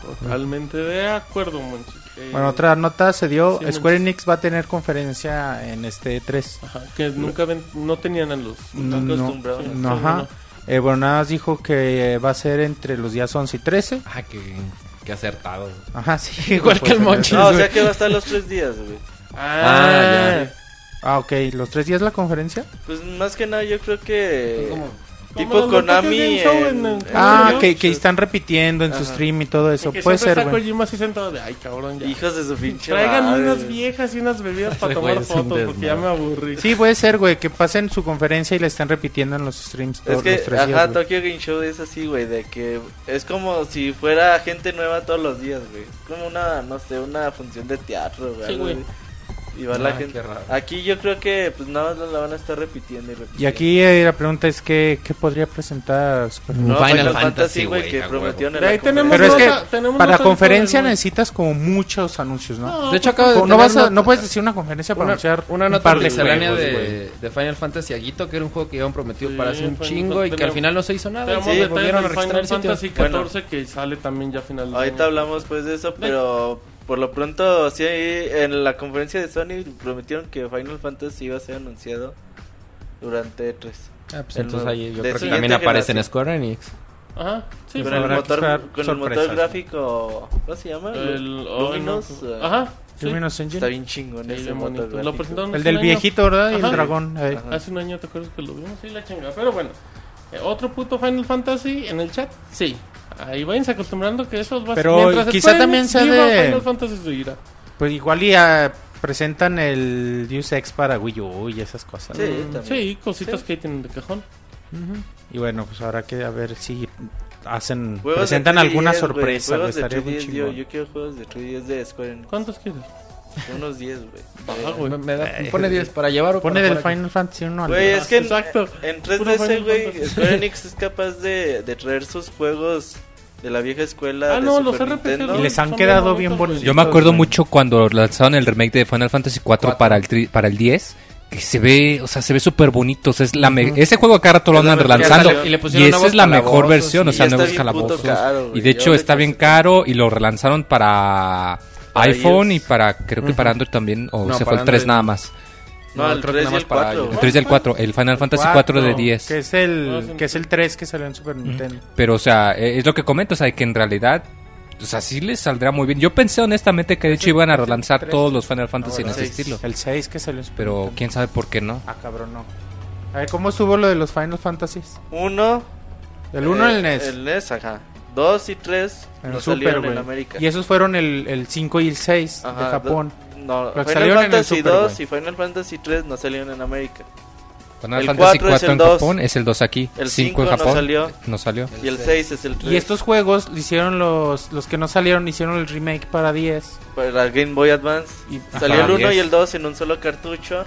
Totalmente de acuerdo, Monchi. Eh, Bueno, otra nota se dio, sí, Square. Enix va a tener conferencia en este 3. Ajá, que nunca ven- no tenían en los... No. Sí, no, sí, ajá. bueno. Eh, bueno, nada más dijo que va a ser entre los días 11 y 13. Ah, qué, qué acertado. Ajá, sí. *laughs* Igual pues, que el en Monchis. No, o sea que va a estar los tres días, güey. Ah, ya. Ah, ok. ¿Los tres días la conferencia? Pues más que nada yo creo que... Tipo Como los de Konami en- en- en- Ah, que, que están repitiendo en su Ajá. stream y todo Y eso. que Puede ser, está. Kojima así sentado de, ay, cabrón, ya. Hijos de su pinche Tráiganme madre, unas viejas y unas bebidas para tomar fotos porque ya me aburrí. Sí, puede ser, güey. Que pasen su conferencia y la están repitiendo en los streams todos Es que, los tres ajá, días. Tokyo Game Show es así, güey, de que es como si fuera gente nueva todos los días, güey. Es como una, no sé, una función de teatro, güey. Sí, algo güey. Y va la Ah, gente. qué. Aquí yo creo que, pues nada más la van a estar repitiendo y repitiendo. Y aquí eh, la pregunta es que, ¿qué podría presentar? No, Final Final, Fantasy, güey, que prometieron en De la ahí tenemos Pero es que tenemos para conferencia necesitas como muchos anuncios, ¿no? No, De hecho, acabo de no, vas a- no puedes decir una conferencia para una, anunciar una un nota par de miscelánea juegos, güey. de, de Final Fantasy Aguito, que era un juego que habían prometido Sí, para hace un Final chingo y que al final no se hizo nada. Sí, volvieron a Final. Fantasy Bueno. 14 que sale también ya a final de Ahorita hablamos pues de eso, pero por lo pronto sí en la conferencia de Sony prometieron que Final Fantasy iba a ser anunciado durante 3. Ah, pues El entonces ahí yo creo que también aparece en. Square Enix. Ajá, sí. Pues con el habrá que motor, con el motor gráfico. ¿Cómo se llama? El, Luminous. no, eh, Ajá, sí. Luminous Engine. Está bien chingón Sí, ese motor. Lo presentaron El del año. viejito, ¿verdad? Y el dragón. Ajá. Hace un año, ¿te acuerdas que lo vimos? Sí, la chingada. Pero bueno, eh, otro puto Final Fantasy en el chat, sí. Ahí váyanse acostumbrando que eso va a Pero mientras quizá también sea de- Final Fantasy seguirá. Pues igual ya presentan el Deus Ex para Wii U y esas cosas. Sí, también. Sí, cositas Sí. que ahí tienen de cajón. Ujú. Y bueno, pues habrá que a ver si hacen presentan 3DS, alguna sorpresa, estaría muy 3DS, yo, yo quiero juegos de 3DS de Square Enix. ¿Cuántos quieres? Unos 10, güey. Ah, güey. Me, me da- me pone 10 para llevar o Pone para del aquí? Final Fantasy 1 al Güey, es que en, Exacto. en Puro 3DS, Final güey. Square Enix es capaz de, de traer sus juegos de la vieja escuela Ah, de no, Super los RPG Nintendo. Y les han quedado bien bonitos. Yo me acuerdo güey. mucho cuando lanzaron el remake de Final Fantasy 4 para el tri- para el 10 que se ve, o sea, se ve súper bonito, o sea, es la me- ese juego acá rato lo andan relanzando. Y le y pusieron esa es la mejor versión, o sea, nuevos calabozos. caro, güey. y de hecho está bien caro y lo relanzaron para, Para iPhone iOS. y para creo que para Android también o No, se fue el 3 Android. nada más. No, el creo que 3 nada y más el para 4. iOS. El 3 y el 4, el Final Fantasy 4 de 10. Que es el que es el 3 que salió en Super Nintendo. Pero, o sea, eh, es lo que comento, o sea, que en realidad, o sea, sí les saldrá muy bien. Yo pensé honestamente que de hecho iban a relanzar todos los Final Fantasy en ¿verdad? ese estilo. El 6 que salió en Super Pero Nintendo. quién sabe por qué no. Ah, cabrón, no. A ver, ¿cómo estuvo lo de los Final Fantasies? Uno. El 1 eh, el NES. El NES, ajá. 2 y 3 En no salieron en. América. Y esos fueron el, el 5 y el 6 Ajá, de Japón. No, Final salieron en el Fantasy Super, 2 güey. y Final Fantasy 3 no salieron en América. Final El Fantasy 4 es 4 en el 2. Japón es el 2 aquí. El 5 en 5 no Japón. salió. No salió. Y el 6 es el 3. Y estos juegos hicieron los, los que no salieron, hicieron el remake para 10. Para Game Boy Advance. Y, Salió ajá, el 1 y 10. el 2 en un solo cartucho.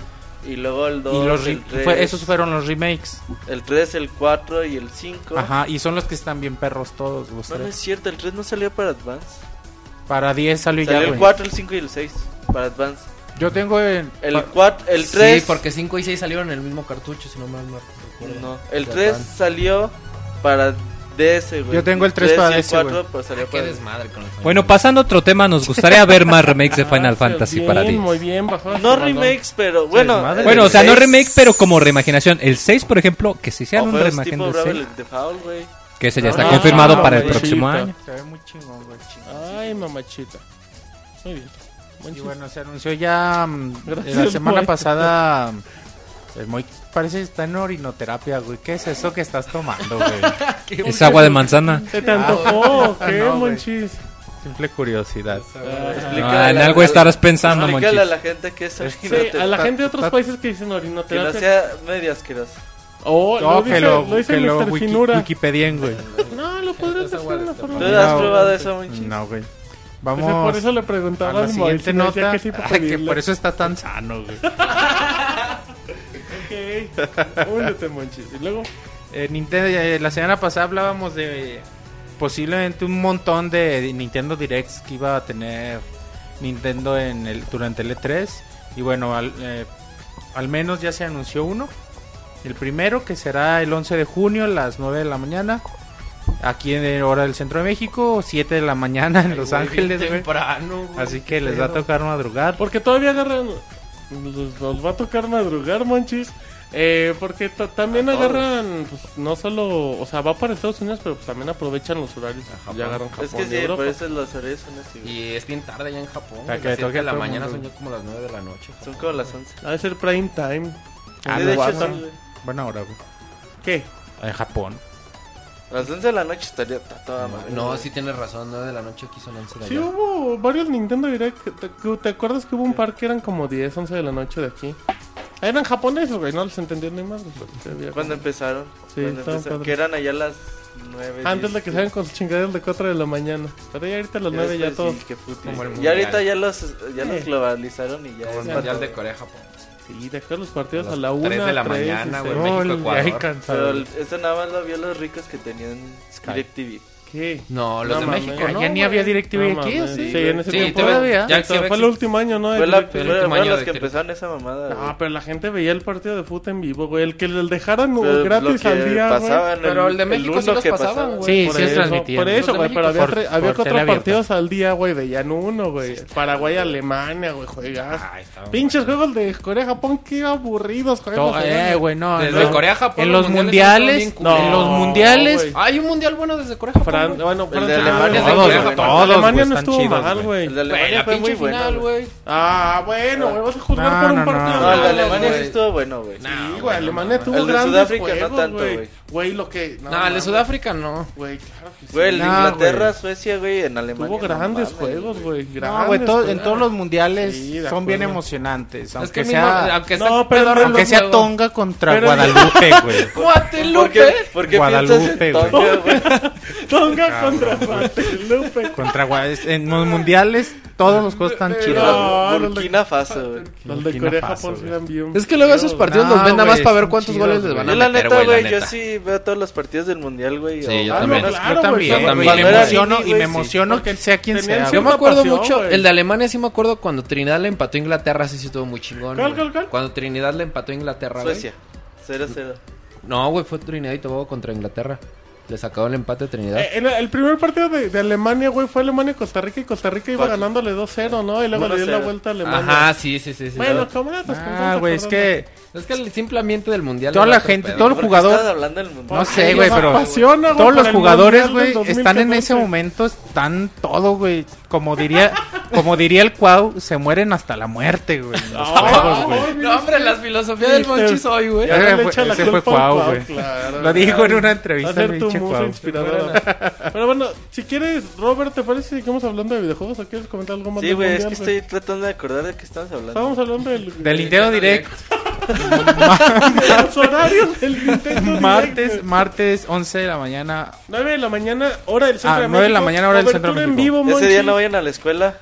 Y luego el 2. y los el re- 3, fue- esos fueron los remakes. El 3, el 4 y el 5. Ajá, y son los que están bien perros todos los No, no es tres. cierto, el 3 no salió para Advance. Para 10 salió, Salió ya, el güey. 4, el 5 y el 6 para Advance. Yo tengo el, El pa- 4, el 3. Sí, porque 5 y 6 salieron en el mismo cartucho, si no mal no recuerdo. No, el De 3 Advance. salió para DS, güey. Yo tengo el 3 para DS, 4 güey. pues salió Qué para desmadre con el Final Bueno, pasando a otro tema, nos gustaría ver más *laughs* remakes de Final Ah, Fantasy bien, para 10. Muy bien, No remakes, pero bueno. desmadre. Bueno, o sea, no 6 remake, pero como reimaginación. El 6, por ejemplo, que si o un tipo del 6, Bravely Default, güey. que ese ya está confirmado para el próximo año. se ve muy chingón, güey. Ay, mamachita. Muy bien. Y bueno, se anunció ya mm, Gracias, la semana pasada. El Moy parece que está en orinoterapia, güey. ¿Qué es eso que estás tomando, güey? *laughs* Es agua de manzana. ¿Se te antojó? Ah, ¿Qué, no, monchis? Simple curiosidad. Ah, en a la- algo estarás pensando, Explícale a Monchis. la gente que es Sí, orinoterapia. a la gente de otros países que dicen Que no orinoterapia. sea asqueroso. Oh, No, lo que dice, lo, lo dice que lo Mr. wiki, Finura. Wikipedien, güey. No, lo podrías Es agua de una de forma. ¿Tú No, has güey. probado eso, Monchis? No, güey. Dice, Vamos por eso le a preguntaba la al Moy siguiente nota. qué tipo Ah, que por eso está tan sano, güey. *laughs* Ok. Únete, monchis. Y luego... Eh, Nintendo, eh, la semana pasada hablábamos de posiblemente un montón de Nintendo Directs que iba a tener Nintendo en el, durante el E3. Y bueno, al, eh, al menos ya se anunció uno. El primero que será el 11 de junio a las 9 de la mañana. Aquí en hora del centro de México, 7 de la mañana en Los Ángeles, temprano. Así que les va a tocar madrugar. Porque todavía agarran... Los, los va a tocar madrugar, monchis. Eh, porque ta- también agarran, pues, no solo, o sea, va para Estados Unidos, pero pues también aprovechan los horarios. Japón. Ya agarran Japón Es que sí, Europa. por eso los horarios son así, güey. Y es bien tarde ya en Japón. Güey. que Las de la mañana mundo. son ya como las 9 de la noche. Son como las 11. Ha de ser prime time. Ah, de hecho. Buena hora, güey. ¿Qué? En Japón. A las 11 de la noche estaría ta- toda madre. No, sí tienes razón, 9 de la noche aquí son 11 de Sí, allá. hubo varios Nintendo Direct. ¿Te, te acuerdas que hubo un par que eran como 10, 11 de la noche de aquí? Eran japoneses, güey, no les entendían ni más. ¿Cuándo empezaron? Sí, Cuando empezaron? Que eran allá las 9. Antes de que salgan con sus chingaderas de 4 de la mañana. Pero ya ahorita a las 9 ya todo. qué puto. Y ahorita ya los, ya los Sí. globalizaron y ya Como el Mundial de Corea, Japón. Sí, dejar los partidos A a la 1. tres de la mañana, güey. México, Ecuador. ay, cansado. Pero eso nada más lo vio los ricos que tenían Sky. DirecTV. Qué? No, los de mames. México, ¿no? ya ni había DirecTV No aquí, ¿o sí? Sí, en ese Sí, tiempo. todavía. Ya, fue el último año, ¿no? De Fue, la, fue- último fueron año los de que empezaron esa mamada. No, güey. pero la gente veía el partido de fútbol en vivo, güey. El que les dejaran Pero lo gratis al día, güey. Pero el de México sí los que pasaban, pasaba. güey. Sí, Por sí es eso, transmitido. Por eso, Los de güey, pero había, cuatro partidos al día, güey, veían uno, güey. Paraguay, Alemania, güey, juegas. Estaba- Pinches juegos de Corea, Japón, qué aburridos juegos. Eh, güey, no. Desde no. Corea a Japón, En los los mundiales no, en los no, mundiales. Hay un mundial bueno desde Corea a Japón, Fran- güey. bueno, El de Alemania Corea, Todos, Japón. Alemania no estuvo chidos, mal, güey. güey. El de Alemania fue muy bueno. final, güey. Ah, bueno, güey, vas a juzgar No, por un no, partido. no. El de Alemania sí estuvo bueno, güey. Sí, güey, Alemania tuvo El de grandes Sudáfrica no juegos, tanto, güey. güey. Güey, lo que... No, el de. Sudáfrica no. Güey, claro que sí. Güey, el de No, Inglaterra. Suecia, güey, en Alemania. Tuvo grandes juegos, güey. No, grandes güey, en todos los mundiales son bien emocionantes. Es Aunque que sea, aunque No, sea. Tonga contra Guadalupe, güey. *laughs* ¿Por Guadalupe. qué, por qué Guadalupe, piensas en güey. Tonga contra Guadalupe. Contra Gua- En los mundiales, todos los juegos están chidos. No, Burkina Faso, güey. Los de Corea, Japón, dan bien. Es que luego esos partidos los ven nada más para ver cuántos goles les van Yo a la meter, neta, güey, la yo sí veo todos los partidos del mundial, güey. Sí, yo también. Yo también, me emociono, y me emociono que sea quien sea. Yo me acuerdo mucho, el de Alemania sí me acuerdo cuando Trinidad le empató a Inglaterra, sí, sí estuvo muy chingón. Cuando Trinidad le empató a Inglaterra. Suecia, 0-0. No, güey, fue Trinidad y Tobago contra Inglaterra. Le sacaron el empate a Trinidad. Eh, el, el primer partido de, de Alemania, güey, fue Alemania-Costa Rica y Costa Rica iba ganándole 2-0, ¿no? Y luego le dio la 1-0. vuelta a Alemania. Ajá, sí, sí, sí. sí Bueno, Luego- camaradas, Ah, güey, es que Es que el simple ambiente del mundial. Toda la gente, todo el ¿Por qué jugador- estás hablando del mundial? No sé, güey, pero apasiona, todos los jugadores, güey, están en 2014. ese momento, están todo, güey. Como diría, como diría el Cuau, se mueren hasta la muerte, güey. juegos. No, hombre, las filosofías del Monchis hoy, güey. Ya Ese fue- Cuau, güey. claro. Lo dijo en una entrevista pinche Cuau. Pero bueno, si quieres, Robert, ¿te parece que sigamos hablando de videojuegos o quieres comentar algo más Sí, güey, es que estoy tratando de acordar de qué estamos hablando. Estábamos hablando del... Del Nintendo Direct, los horarios del Nintendo Direct, martes, güey. martes, 11 de la mañana. 9 de la mañana, hora del centro Ah, de 9 de la México. mañana, hora del centro de Cobertura en México. vivo, Ese día no vayan a la escuela.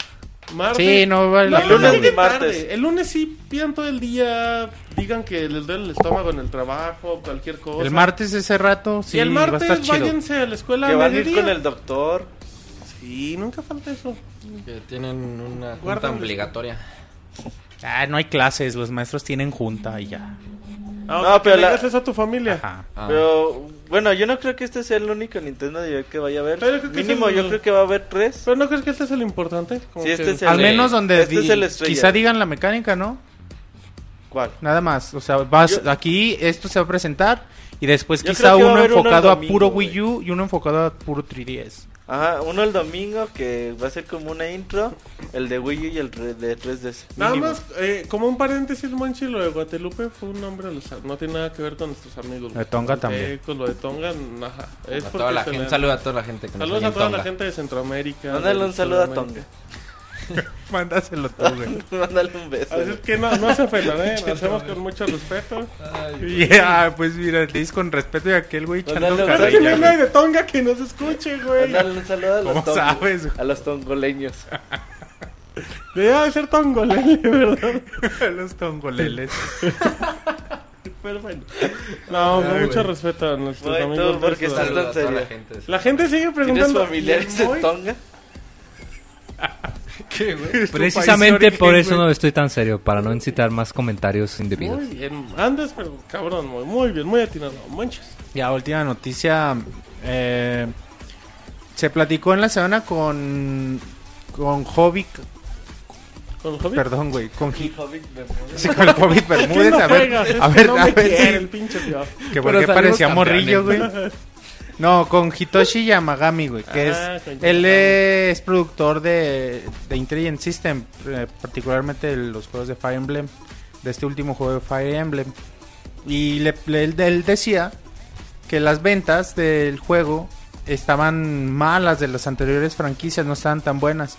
Martes. Sí, no vale la No, lunes ni martes. tarde. El lunes sí pidan todo el día, digan que les duele el estómago en el trabajo, cualquier cosa. El martes ese rato, sí, y el va a martes estar chido. váyanse a la escuela Que van a ir con el doctor. Sí, nunca falta eso. Que tienen una junta Guardan- obligatoria. Ah, no hay clases, los maestros tienen junta y ya. Ah, No, pero le la- eso a tu familia. Ajá. Ah. Pero bueno, yo no creo que este sea el único Nintendo Direct que vaya a haber. Pero Mínimo, el- yo creo que va a haber tres. Pero no crees que este es el importante. Como Sí, este que- es el- Al menos donde Este es el quizá digan la mecánica, ¿no? ¿Cuál? Nada más, o sea, vas Yo- aquí esto se va a presentar y después Yo quizá uno enfocado a puro. Wii U y uno enfocado a puro 3DS. Ajá, uno el domingo que va a ser como una intro. El de Wii U y el re- de 3DS. Nada más, eh, como un paréntesis, Monchi, lo de Guadalupe fue un nombre, no tiene nada que ver con nuestros amigos. De Tonga también. Con lo de Tonga, ajá. Es A porque toda la gente, saludo a toda la gente que nos Saludos a toda la gente de Centroamérica. Mándale un saludo a Tonga. *laughs* Mándaselo tú, güey. *laughs* Mándale un beso. Así es que no, no se ofendan, ¿eh? Lo hacemos con mucho respeto. Ya, pues mira, te dices con respeto de aquel güey echando carrilla, que saludo. venga güey. de Tonga que nos escuche, güey. Mándale un saludo a los, ¿Cómo sabes, a los tongoleños. *laughs* Debe de ser tongolele, ¿verdad? Los tongoleles. Pero bueno. No, con Ay, mucho güey. respeto a nuestros Güey, amigos. tú, ¿por qué de estás tan serio? la gente. La gente sigue ¿Tienes preguntando. familiares ¿y el en Moy? Tonga? ¿Qué, güey? Precisamente origen, por eso güey. no estoy tan serio, para no incitar más comentarios indebidos. Muy bien. Andas, pero cabrón, muy, muy bien, muy atinado. Monchis. Ya, última noticia. eh, se platicó en la semana con. Con Hobbit. ¿Con Javi? Perdón, güey. Con, Hobbit, me sí, con el Hobbit *laughs* ¿Quién Bermúdez. no A ver, a ver, a ver. el pinche tío. Que por Pero qué salimos parecía morrillo, güey. No, con Hitoshi Yamagami, güey. Que Ah, es. Él es productor de, de Intelligent System. eh, particularmente de los juegos de Fire Emblem. De este último juego de Fire Emblem. Y le, le- él, él decía que las ventas del juego estaban malas de las anteriores franquicias, no estaban tan buenas.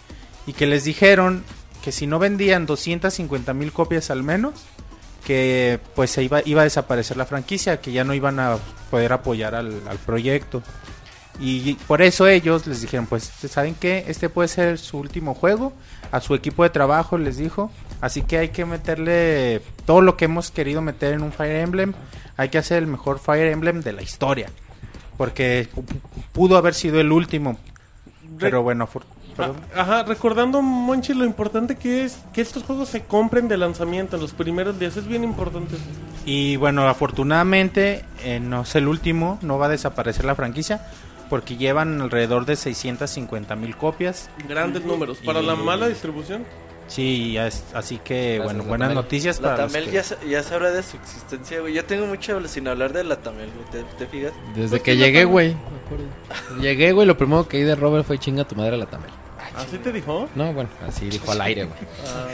Y que les dijeron que si no vendían 250 mil copias al menos, que pues se iba, iba a desaparecer la franquicia, que ya no iban a poder apoyar al, al proyecto. Y por eso ellos les dijeron, pues, ¿saben qué? Este puede ser su último juego. A su equipo de trabajo les dijo. Así que hay que meterle todo lo que hemos querido meter en un Fire Emblem. Hay que hacer el mejor Fire Emblem de la historia. porque pu- pudo haber sido el último. Pero bueno, perdón. Ah, Ajá, recordando, Monchi, lo importante que es que estos juegos se compren de lanzamiento en los primeros días. Es bien importante. Y bueno, afortunadamente eh, no es el último, no va a desaparecer la franquicia porque llevan alrededor de 650 mil copias. Grandes números. Para Y- la mala distribución. Sí, es- así que Gracias, bueno, buenas Tamel. noticias La para los Tamel que- ya, sa- ya sabrá de su existencia, güey. Yo tengo mucho sin hablar de la Tamel, güey. ¿Te, te fijas? Desde Pues que llegué, güey. *laughs* Llegué, güey, lo primero que di de Robert fue chinga tu madre la Tamel. ¿Así te dijo? No, bueno, así dijo al aire, güey.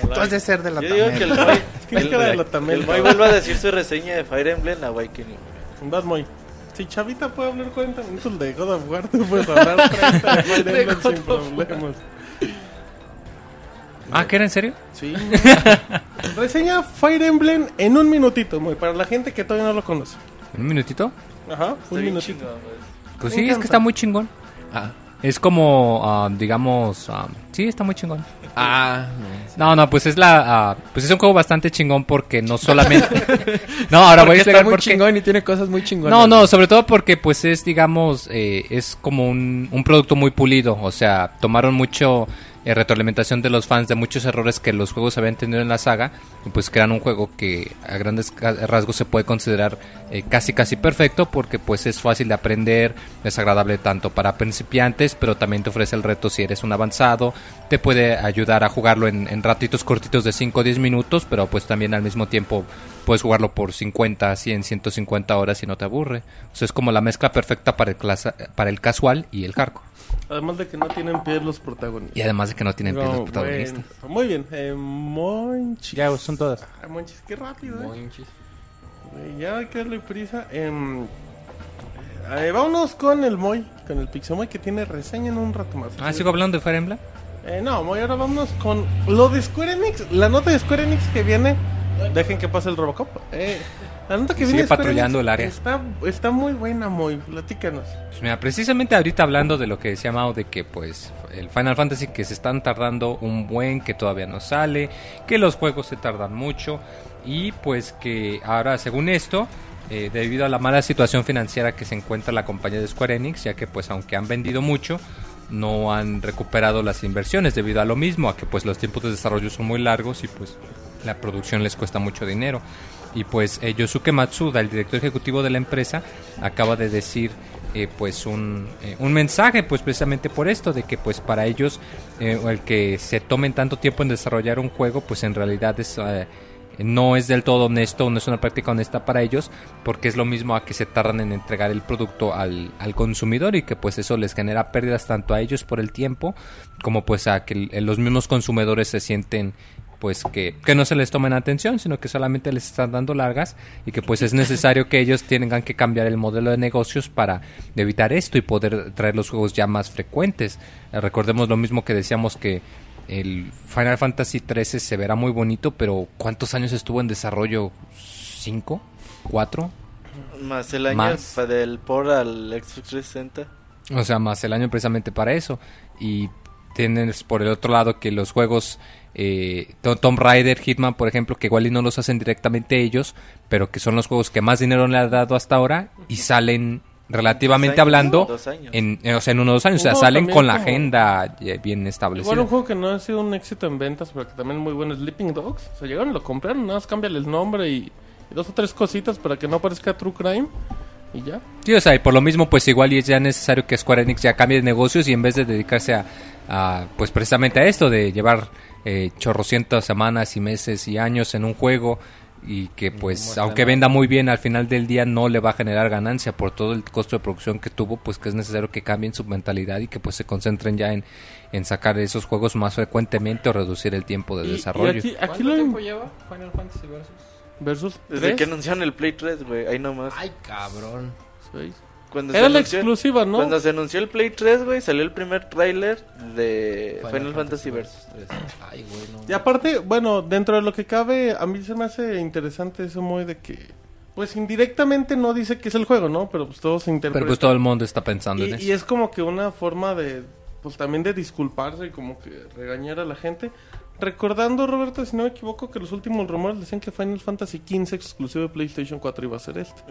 Tú has de ser de la Yo digo que el Moy, ¿Quién *laughs* el, Moy vuelva a decir su reseña de Fire Emblem Awakening. güey. Vas muy. Si Chavita puede hablar 40 minutos de God of War, tú puedes hablar 30 *laughs* de Fire Emblem sin problemas. Ah, ¿que era en serio? Sí. *laughs* Reseña Fire Emblem en un minutito, muy para la gente que todavía no lo conoce. ¿Un minutito? Ajá, un minutito. Pues Me sí, es que está muy chingón. Ah. Es como, ah, digamos, ah, sí, está muy chingón. Ah, No, no, pues es la, ah, pues es un juego bastante chingón porque no *laughs* solamente, no, ahora voy a Porque está explicar muy por qué. chingón y tiene cosas muy chingonas. No, no, sobre todo porque pues es, digamos, eh, es como un, un producto muy pulido, o sea, tomaron mucho eh, retroalimentación de los fans de muchos errores que los juegos habían tenido en la saga, pues crean un juego que a grandes rasgos se puede considerar eh, casi casi perfecto porque pues es fácil de aprender, es agradable tanto para principiantes, pero también te ofrece el reto si eres un avanzado, te puede ayudar a jugarlo en, ratitos cortitos de 5 o 10 minutos, pero pues también al mismo tiempo puedes jugarlo por 50, 100, 150 horas y no te aburre. O es como la mezcla perfecta para el, clasa- para el casual y el hardcore. Además de que no tienen pies los protagonistas. Y además de que no tienen pies los protagonistas. bueno. Muy bien, eh, Monchis. Ya, son todas. Ah, Monchis, qué rápido, eh. Monchis. Ya hay que darle prisa. Em, eh, vámonos con el Moy, con el Pixemoy que tiene reseña en un rato más. Ah, ¿sigo hablando de Fire Emblem? Eh, no, Moy, ahora vámonos con lo de Square Enix. La nota de Square Enix que viene. Dejen que pase el Robocop. Eh, la nota que Sigue viene de Square patrullando el área. Está, está muy buena, Moy. Platícanos. Pues mira, precisamente ahorita hablando de lo que decía Mao, de que pues el Final Fantasy que se están tardando un buen, que todavía no sale, que los juegos se tardan mucho y pues que ahora según esto, eh, debido a la mala situación financiera que se encuentra la compañía de Square Enix, ya que pues aunque han vendido mucho, no han recuperado las inversiones debido a lo mismo, a que pues los tiempos de desarrollo son muy largos y pues la producción les cuesta mucho dinero. Y pues eh, Yosuke Matsuda, el director ejecutivo de la empresa, acaba de decir eh, pues un, eh, un mensaje pues precisamente por esto de que pues para ellos eh, el que se tomen tanto tiempo en desarrollar un juego pues en realidad es eh, no es del todo honesto, no es una práctica honesta para ellos, porque es lo mismo a que se tardan en entregar el producto al, al consumidor y que pues eso les genera pérdidas tanto a ellos por el tiempo, como pues a que los mismos consumidores se sienten pues que, que no se les tomen atención, sino que solamente les están dando largas y que pues es necesario que ellos tengan que cambiar el modelo de negocios para evitar esto y poder traer los juegos ya más frecuentes. Eh, recordemos lo mismo que decíamos que el Final Fantasy XIII se verá muy bonito, pero ¿cuántos años estuvo en desarrollo? ¿Cinco? ¿Cuatro? Más el año Más. del por al Xbox 360. O sea, más el año precisamente para eso. Y tienes por el otro lado que los juegos eh, To- Tomb Raider, Hitman, por ejemplo, que igual y no los hacen directamente ellos, pero que son los juegos que más dinero le han dado hasta ahora y salen relativamente hablando dos años. en, eh, o sea, en unos dos años, o sea, salen con la como- agenda bien establecida. Igual un juego que no ha sido un éxito en ventas, pero que también es muy bueno, Sleeping Dogs. Se llegaron, lo compraron, nada más cámbiale el nombre y, y dos o tres cositas para que no parezca True Crime. Y ya. Sí, o sea, y por lo mismo, pues igual y es ya necesario que Square Enix ya cambie de negocios y en vez de dedicarse a, a, pues precisamente a esto, de llevar eh, chorrocientas semanas y meses y años en un juego y que pues aunque venda muy bien al final del día no le va a generar ganancia por todo el costo de producción que tuvo, pues que es necesario que cambien su mentalidad y que pues se concentren ya en, en sacar esos juegos más frecuentemente o reducir el tiempo de Y- y desarrollo. aquí, lo im- lleva Final Fantasy Versus? versus Desde que anunciaron el Play 3, güey. Ahí nomás. Ay, cabrón. seis. Cuando Era se la anunció- exclusiva, ¿no? Cuando se anunció el Play 3, güey, salió el primer tráiler de Final, Fantasy Versus. Ay, güey, no. Y aparte, bueno, dentro de lo que cabe, a mí se me hace interesante eso muy de que, pues indirectamente no dice que es el juego, ¿no? Pero pues todo se interpreta. Pero pues todo el mundo está pensando en y, eso. y es como que una forma de, pues también de disculparse y como que regañar a la gente. Recordando, Roberto, si no me equivoco, que los últimos rumores decían que Final Fantasy XV exclusivo de PlayStation 4 iba a ser este.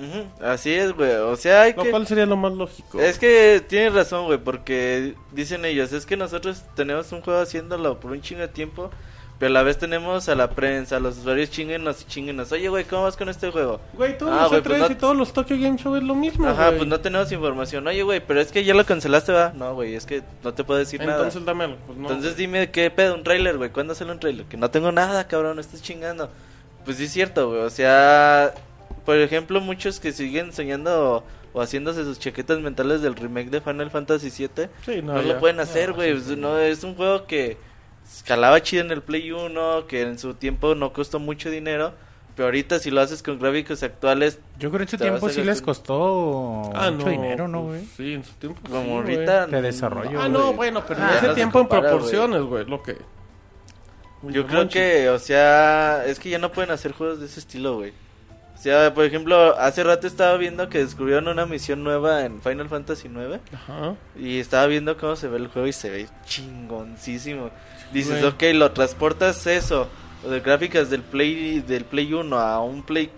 Así es, güey. O sea, hay Lo que... cual sería lo más lógico. Es que tienes razón, güey, porque dicen ellos, es que nosotros tenemos un juego haciéndolo por un chingo de tiempo, pero a la vez tenemos a la prensa, a los usuarios chinguenos y chinguenos. Oye, güey, ¿cómo vas con este juego? Güey, todos Ah, los güey, E3 pues no- y todos los Tokyo Game Show es lo mismo, Ajá, güey. pues no tenemos información. Oye, güey, pero es que ya lo cancelaste, va. No, güey, es que no te puedo decir nada. Entonces dámelo. Pues no. Entonces dime qué pedo, un trailer, güey. ¿Cuándo sale un trailer? Que no tengo nada, cabrón, no estés chingando. Pues sí es cierto, güey. O sea, por ejemplo, muchos que siguen soñando o haciéndose sus chaquetas mentales del remake de Final Fantasy VII, Sí, no, no, ya. lo pueden hacer, güey. No, es un juego que escalaba chido en el Play 1, que en su tiempo no costó mucho dinero. Pero ahorita si lo haces con gráficos actuales, Yo creo que en su tiempo sí les costó Ah, mucho no. dinero, ¿no, güey? Sí, en su tiempo. como sí, ahorita... De desarrollo, Ah, güey. no, bueno, pero Ah, en ese no tiempo en compara, proporciones, güey, lo que... Yo creo que, o sea, es que ya no pueden hacer juegos de ese estilo, güey. O sea, por ejemplo, hace rato estaba viendo que descubrieron una misión nueva en Final Fantasy IX Ajá. y estaba viendo cómo se ve el juego y se ve chingoncísimo. Dices, Güey. ok, lo transportas eso, de gráficas del Play del Play 1 a un Play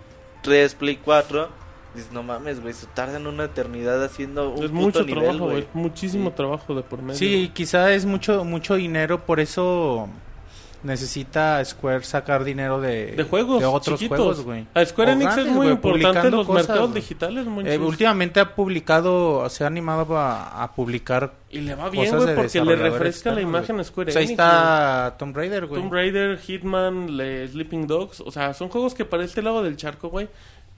3, Play 4. Dices, no mames, güey, se tardan una eternidad haciendo un Es puto mucho nivel, trabajo, güey. güey. Muchísimo Sí. trabajo de por medio. Sí, quizá es mucho mucho dinero, por eso necesita Square sacar dinero de, De juegos de otros chiquitos. juegos, güey. A Square O Enix es muy güey, importante en los cosas, mercados güey. digitales, Eh, últimamente ha publicado, se ha animado a, a publicar Y le va bien, güey, porque le refresca la imagen güey. a Square Pues ahí Enix. está Tomb Raider, güey. güey. Tomb Raider, Hitman, le- Sleeping Dogs. O sea, son juegos que para este lado del charco, güey,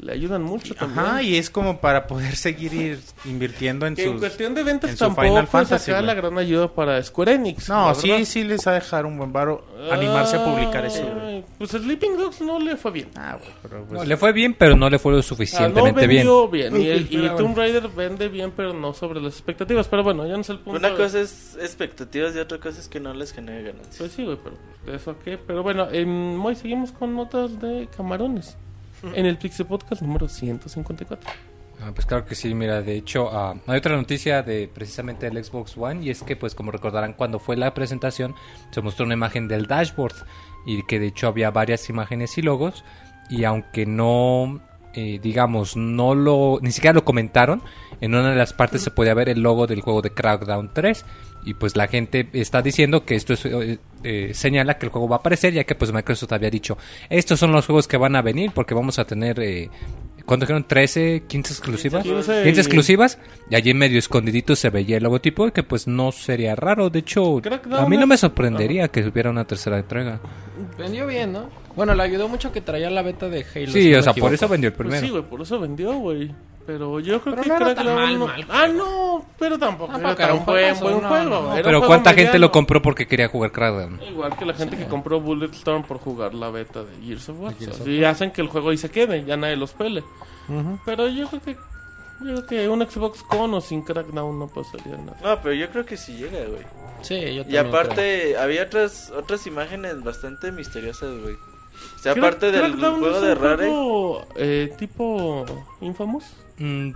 le ayudan mucho también. Ajá, y es como para poder seguir ir invirtiendo en Que en sus... cuestión de ventas tampoco Final es Fantasy, güey. la gran ayuda para Square Enix. No, sí, verdad. sí les ha dejar un buen varo animarse a publicar eso, güey. Pues Sleeping Dogs no le fue bien. Ah, güey, pero pues... No, le fue bien, pero no le fue lo no suficientemente bien. vendió bien. Y, el- y. Tomb Raider vende bien, pero no sobre las expectativas. Pero bueno, ya no es el punto. Una de- cosa es expectativas y otra cosa es que no les genere ganancias. Pues sí, güey, pero ¿de eso qué? Pero bueno, en Moy seguimos con notas de camarones. *laughs* En el Pixel Podcast número 154. Ah, pues claro que sí, mira, de hecho ah, hay otra noticia de precisamente del Xbox One y es que pues como recordarán cuando fue la presentación se mostró una imagen del dashboard y que de hecho había varias imágenes y logos y aunque no eh, digamos no lo ni siquiera lo comentaron en una de las partes se podía ver el logo del juego de Crackdown 3 y pues la gente está diciendo que esto es, eh, señala que el juego va a aparecer ya que pues Microsoft había dicho estos son los juegos que van a venir porque vamos a tener eh, ¿cuánto dijeron? 13, 15 exclusivas 15 15 y- exclusivas y allí en medio escondidito se veía el logotipo que pues no sería raro. De hecho a mí no me sorprendería que hubiera una tercera entrega. Vendió bien, ¿no? Bueno, le ayudó mucho que traía la beta de Halo. si sí no o sea por eso vendió el Pues primero sí, güey, por eso vendió, güey. Pero yo creo Pero que no era tan Crackdown mal, no- mal Ah, no, pero tampoco. Tampoco era era tan un buen, buen no, juego. no. Era un pero juego cuánta gente mediano. lo compró porque quería jugar Crackdown Igual que la gente que compró Bulletstorm por jugar la beta de Gears of War. Gears O sea, y hacen que el juego ahí se quede, ya nadie los pele. Pero yo creo que yo creo que un Xbox con o sin Crackdown no pasaría nada. No, pero yo creo que sí llega, güey. Sí, yo Y también aparte, había otras otras imágenes bastante misteriosas, güey. O sea, Crack- aparte del Crackdown juego es de un Rare. juego, eh, tipo Infamous. Mm,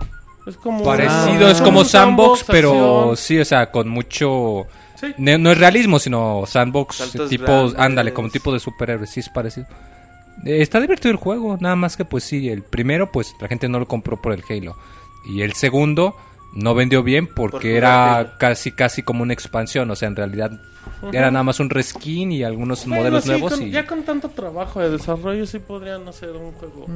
Es como parecido Ah. es como un sandbox pero acción. sí o sea con mucho Sí. no, no es realismo sino sandbox Saltos tipo grandes. ándale como tipo de superhéroes sí es parecido Eh, está divertido el juego nada más que pues sí el primero pues la gente no lo compró por el Halo y el segundo no vendió bien porque era casi casi como una expansión o sea en realidad era nada más un reskin y algunos Bueno, modelos sí, nuevos con- y Ya con tanto trabajo de desarrollo sí podrían hacer un juego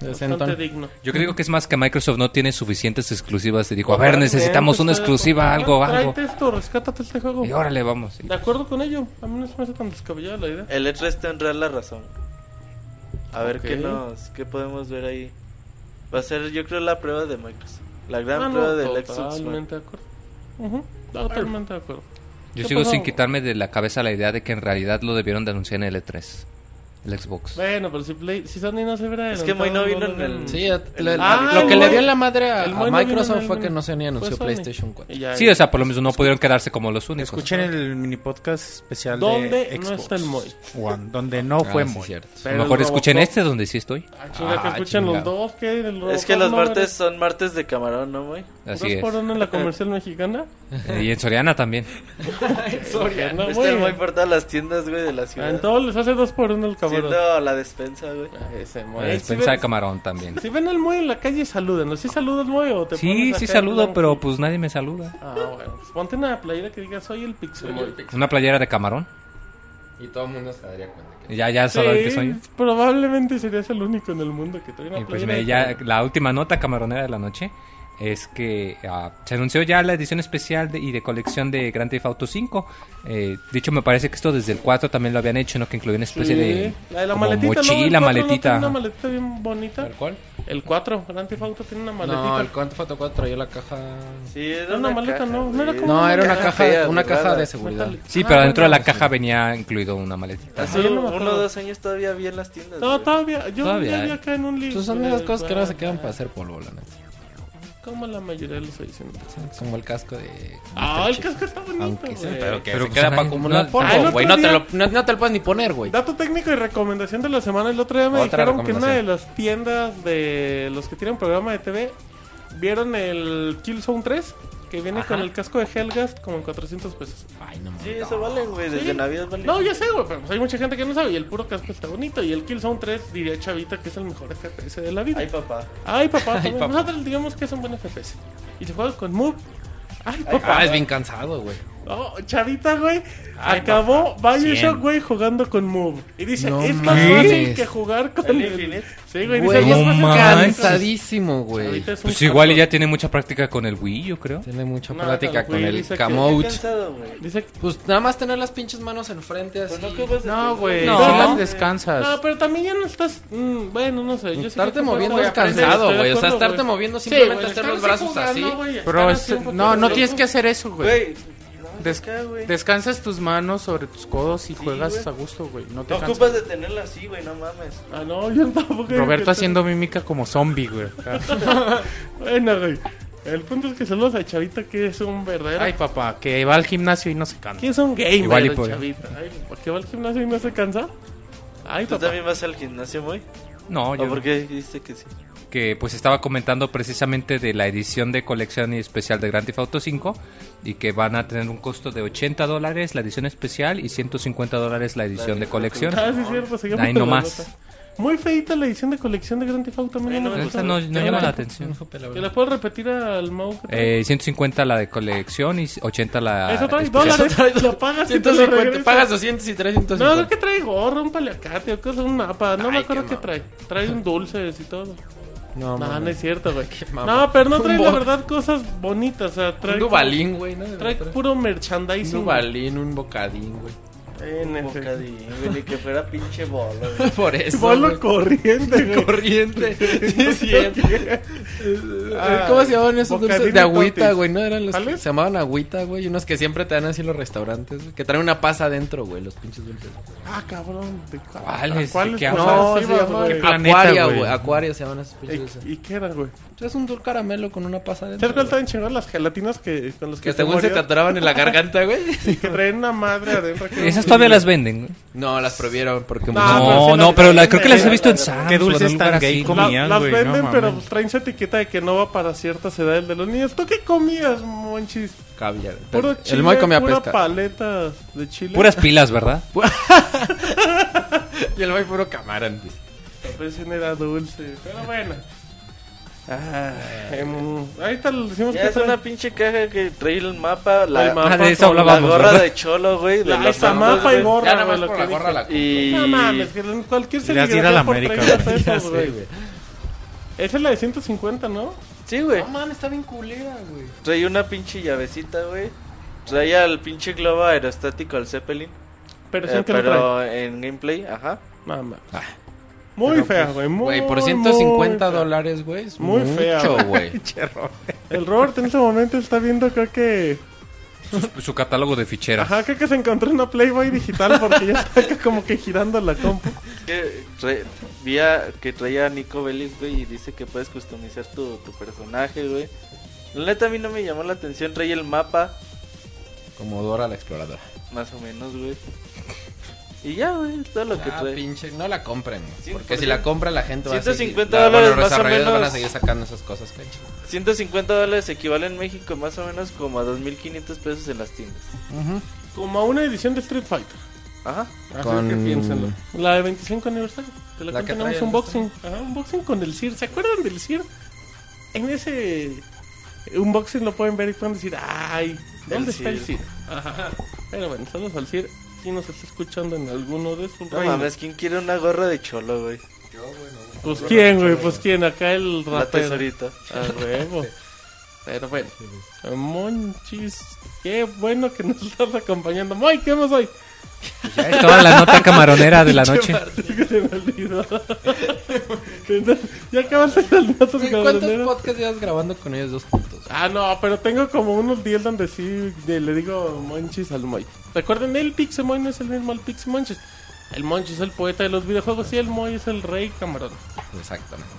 bastante digno. yo creo que es más que Microsoft no tiene suficientes exclusivas y dijo a ver necesitamos una pues, exclusiva pues, algo algo Tráete esto, rescátate este juego. y órale vamos De acuerdo con ello, a mí no se me hace tan descabellada la idea. El E3 tendrá la razón. A ver qué nos qué podemos ver ahí. Va a ser, yo creo, la prueba de Microsoft. La gran Ah, no, prueba del Xbox totalmente de acuerdo. Ujú, totalmente de acuerdo. Yo ¿Qué sigo pasó? sin quitarme de la cabeza la idea de que en realidad lo debieron de anunciar en el E3. El Xbox. Bueno, pero si, Play, si Sony no se hubiera Es que Moy no vino en el- lo- Sí, le- Ah, lo que le Moy- dio en la madre a, a Moy no Microsoft en el- fue que no se ni anunció. PlayStation 4. Y ya- Sí, o sea, por lo mismo no pudieron quedarse como los únicos. Escuchen el mini podcast especial ¿Dónde de no Xbox está el Moy? One, donde no Ah, fue sí, Moy. mejor escuchen Robocop- este donde sí estoy. Ah, que Ah, escuchan los chingado. dos, ¿qué? El Es que los no martes son martes de camarón, ¿no, güey? Así ¿Dos es. por uno en la *laughs* comercial mexicana? Eh, Y en Soriana también. *laughs* Soriana, Este. Moy por todas las tiendas, güey, de la ciudad. En todos les hace dos por uno el cabrón. Siendo la despensa, güey. Ah, ese. La Si despensa ven- de camarón también. Si ven al Moy en la calle, salúdenlo. ¿Sí saludas, Moy, o te Sí, sí saludo, blanco? pero pues nadie me saluda. Ah, bueno. Pues ponte una playera que diga soy el Pixel Moy. Una playera de camarón. Y todo el mundo se daría cuenta que... Ya, ya saben que soy. Sí, probablemente serías el único en el mundo que trae una Y pues playera me- ya la última nota camaronera de la noche es que ah, se anunció ya la edición especial de- y de colección de Grand Theft Auto 5. Eh, de hecho, me parece que esto desde el 4 también lo habían hecho, ¿no? Que incluía una especie Sí, de la de la maletita, ¿no? El mochila, cuatro no maletita. tiene una maletita bien bonita. ¿El cuál? El 4, Grand Theft Auto tiene una maletita. No, el Grand Theft Auto 4 traía la caja... Sí, era Era una maleta, caja, ¿no? No era como- No, era una caja caja, una caja de seguridad. Metal- Sí, Ah, pero dentro de la caja venía incluido una maletita. Hace Ah, yo no me uno o acuerdo. dos años todavía había en las tiendas. No, todavía. Yo Todavía acá en un libro. Son esas cosas que no se quedan para hacer polvo, la neta. Como la mayoría de los ediciones. Como el casco de... Ah, el casco está bonito, Aunque sea, güey. pero que Pero se pues queda para acumular no- Ah, polvo, güey. No, te lo, no, no te lo puedes ni poner, güey. Dato técnico y recomendación de la semana. El otro día me Otra dijeron que en una de las tiendas de los que tienen programa de TV vieron el Killzone 3 que viene con el casco de Hellgast como en 400 pesos. Ay, no Sí, eso valen, güey. Desde Sí. Navidad valen. No, ya sé, güey, pero pues hay mucha gente que no sabe y el puro casco está bonito. Y el Killzone 3 diría Chavita que es el mejor FPS de la vida. Ay, papá. Ay, papá, nosotros digamos que es un buen FPS. Y se juega con Move. Ay, papá. Ah, es bien cansado, güey. No, Chavita, güey, Ay, acabó Bioshock, güey, jugando con Move. Y dice, No es más fácil que jugar con El el... Sí, güey, Güey, dice, es no manches. Cansadísimo, güey. Chavita es un Pues igual ya tiene mucha práctica con el Wii, yo creo. Tiene mucha No, güey, con el Camote. Dice Pues nada más tener las pinches manos enfrente así. Pues no güey. No. No, las descansas. No, pero también ya no estás... mm, bueno, no sé. Yo Estarte moviendo es cansado, güey. O sea, estarte güey. moviendo Sí, simplemente güey, hacer los brazos así. Pero no, no tienes que hacer eso, güey. Güey. Des- acá, güey. descansas tus manos sobre tus codos y Sí, juegas güey. a gusto, güey. No te No ocupas de tenerla así, güey. No mames. Ah, no, yo tampoco... que Roberto te- haciendo mímica como zombie, güey. *laughs* Bueno, güey. El punto es que saludos a Chavita que es un verdadero... Ay, papá, que va al gimnasio y no se cansa. que es un gamer, Igual y por- Chavita. Ay, ¿por qué va al gimnasio y no se cansa? Ay, ¿Tú papá. también vas al gimnasio, muy? No, ¿O yo por qué dijiste que sí? Que pues estaba comentando precisamente de la edición de colección y especial de Grand Theft Auto 5 y que van a tener un costo de 80 dólares la edición especial y 150 dólares la edición de colección. Ah, sí, cierto, seguimos Ahí la nomás. Muy feita la edición de colección de Grand Theft Auto. Ay, no no me me no, no ¿Qué llama la la- atención. ¿Que le puedo repetir al Mau? Eh, 150 la de colección y 80 la Eso trae dólares. Lo pagas y te lo 150, regresan. pagas 200 y 350. No, creo que trae gorro, un paliacate un mapa. No me Ay, acuerdo qué qué trae. Trae un dulces y todo. No, No, no es cierto, güey. *laughs* No, pero no trae la verdad cosas bonitas. O sea, trae. Un Dubalín, güey, ¿no? Trae puro merchandising. Un Dubalín, un bocadín, güey. En Un efecto. bocadín, güey. Ni que fuera pinche bolo, güey. *laughs* Por eso. Bolo güey. corriente, güey. *laughs* corriente. *laughs* Sí, es cierto. Ah, ¿Cómo se llamaban esos dulces? De agüita, totis. güey, ¿no? Eran los que se llamaban agüita, güey. Unos que siempre te dan así en los restaurantes, güey. Que traen una pasa adentro, güey, los pinches dulces. Ah, cabrón. ¿de cu- ¿Cuáles? ¿Cuáles ¿Qué cosas No, se güey? Planeta, Acuaria, güey. güey. Acuaria se llaman esos pinches dulces. ¿Y, ¿Y qué era, güey? Es un dulce caramelo con una pasa adentro. ¿Sabes cuál güey. estaban chingón? Las gelatinas que con los que, Que según se te atoraban en la garganta, güey. que traen una madre adentro. que- Esas todavía las venden. No, las prohibieron porque... No, pero No, sí no, las pero la- venden. creo que las he visto en Sam's. ¿Qué dulces tan gay La- comían, las güey, no venden, pero mames. pues traen su etiqueta de que no va para ciertas edades de los niños. ¿Tú qué comías, monchis? Caviar. Puro el chile, Moy comía pura pesca. paleta de chile. Puras pilas, ¿verdad? *laughs* Y el Moy puro camarón. presión era dulce, pero bueno. Ah, em, ahorita le decimos Ya que es una pinche caja que trae el mapa, la, El mapa Ah, de eso la hablábamos, gorra ¿verdad? de cholo, güey. De La, los Santos, mapa y güey. gorra, Ya nada güey, más lo por que la gorra dije. la compro. Y... No mames, que en cualquier a la por América, 30 güey. pesos, Ya sé, güey. güey. Esa es la de 150, ¿no? Sí, güey. man, está bien culera, güey. Trae una pinche llavecita, güey. Trae al pinche globo aerostático al Zeppelin. Pero, Eh, que lo trae. pero en gameplay, ajá. No, mames. Muy Pero, fea, pues, güey. Muy, Güey, por muy 150 fea. dólares, güey. Es Muy mucho, fea, güey. *laughs* El Robert en este momento está viendo, creo que. Su, su catálogo de ficheras. Ajá, creo que se encontró una Playboy digital porque ya está acá como que girando la compu. Que tra- vi a- que traía a Nico Bellic, güey, y dice que puedes customizar tu, tu personaje, güey. La neta a mí no me llamó la atención, trae el mapa, Como Dora la exploradora. más o menos, güey. Y ya, güey, todo lo que Ah, trae. pinche, no la compren. Sí, porque por si la compra la gente va a 150 seguir, la- bueno, dólares los más o desarrolladores van a menos. seguir sacando esas cosas, pinche. 150 dólares equivale en México más o menos como a 2.500 pesos en las tiendas. Como a una edición de Street Fighter. Ajá. Así Con- que piénsenlo. La de 25 aniversario. De la, La que tenemos trae el unboxing. Ajá, unboxing con el CIR. ¿Se acuerdan del CIR? En ese unboxing lo pueden ver y pueden decir, ay, ¿dónde El está el CIR. CIR? Ajá. Pero bueno, saludos al CIR. Si nos está escuchando en alguno de sus No mames, ¿quién quiere una gorra de cholo, güey? Pues quién, güey, pues quién, acá el La rapero. tesorita. A huevo. Pero bueno, Monchis, qué bueno que nos *laughs* estás acompañando. Moy, ¿qué más hoy? Ya es toda la nota camaronera de la *laughs* noche. se me olvidó. Ya acabaste las notas Güey, ¿Cuántos podcasts llevas grabando con ellos dos juntos? Ah, no, pero tengo como unos 10 donde sí de- le digo Monchis al Moy. Recuerden, el Pixemoy no es el mismo al Pixemonchis. El Monchis es el poeta de los videojuegos y el Moy es el rey camarón. Exactamente.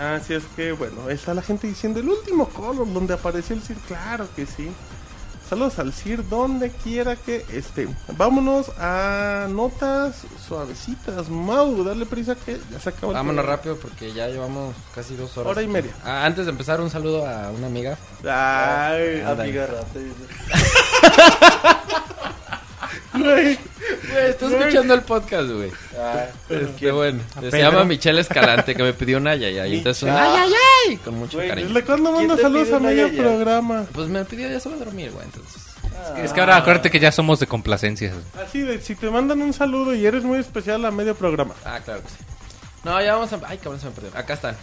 Así es que, bueno, está la gente diciendo el último color donde apareció el Sir. Claro que sí. Saludos al Sir donde quiera que esté. Vámonos a notas suavecitas. Mau, dale prisa que ya se acabó Vámonos rápido porque ya llevamos casi dos horas. Hora y media. Ah, antes de empezar, un saludo a una amiga. Ay, Ándale. Amiga rata. *laughs* güey. Está escuchando el podcast, güey. Ah, Este, bueno, se llama Michelle Escalante, que me pidió una yayay. Entonces, un ay, ay, ay, con mucho Güey, cariño. ¿Desde cuándo ¿Quién manda te saludos pide a una medio yaya? programa? Pues me pidió, ya se va a dormir, güey, entonces. Es que ahora acuérdate que ya somos de complacencias. Así de, si te mandan un saludo y eres muy especial a medio programa. Ah, claro que sí. No, ya vamos a... Ay, cabrón, se me perdió. Acá están.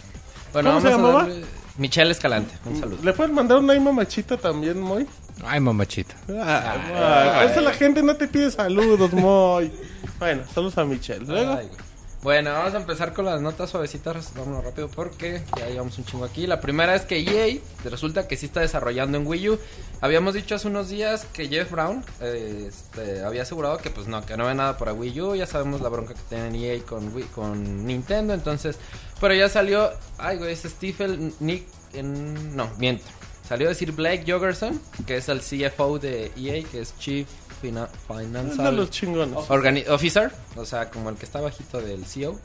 Bueno, ¿Cómo se vamos a llamaba? darle- Michelle Escalante, un saludo. ¿Le puedes mandar una mamachita también, Moy? Ay, mamachita. Ah, por eso la gente no te pide saludos, Moy. Bueno, saludos a Michelle. Luego, Ay, güey. Bueno, vamos a empezar con las notas suavecitas. Vámonos rápido porque ya llevamos un chingo aquí. La primera es que EA resulta que sí está desarrollando en Wii U. Habíamos dicho hace unos días que Jeff Brown este, había asegurado que pues no, que no había nada para Wii U. Ya sabemos la bronca que tienen EA con, Wii- con Nintendo. Entonces, pero ya salió. Ay, güey, es Stephen Nick. no, miento. Salió a decir Blake Jogerson, que es el CFO de EA, que es Chief Fina- Financial los chingones. Officer, o sea, como el que está bajito del CEO.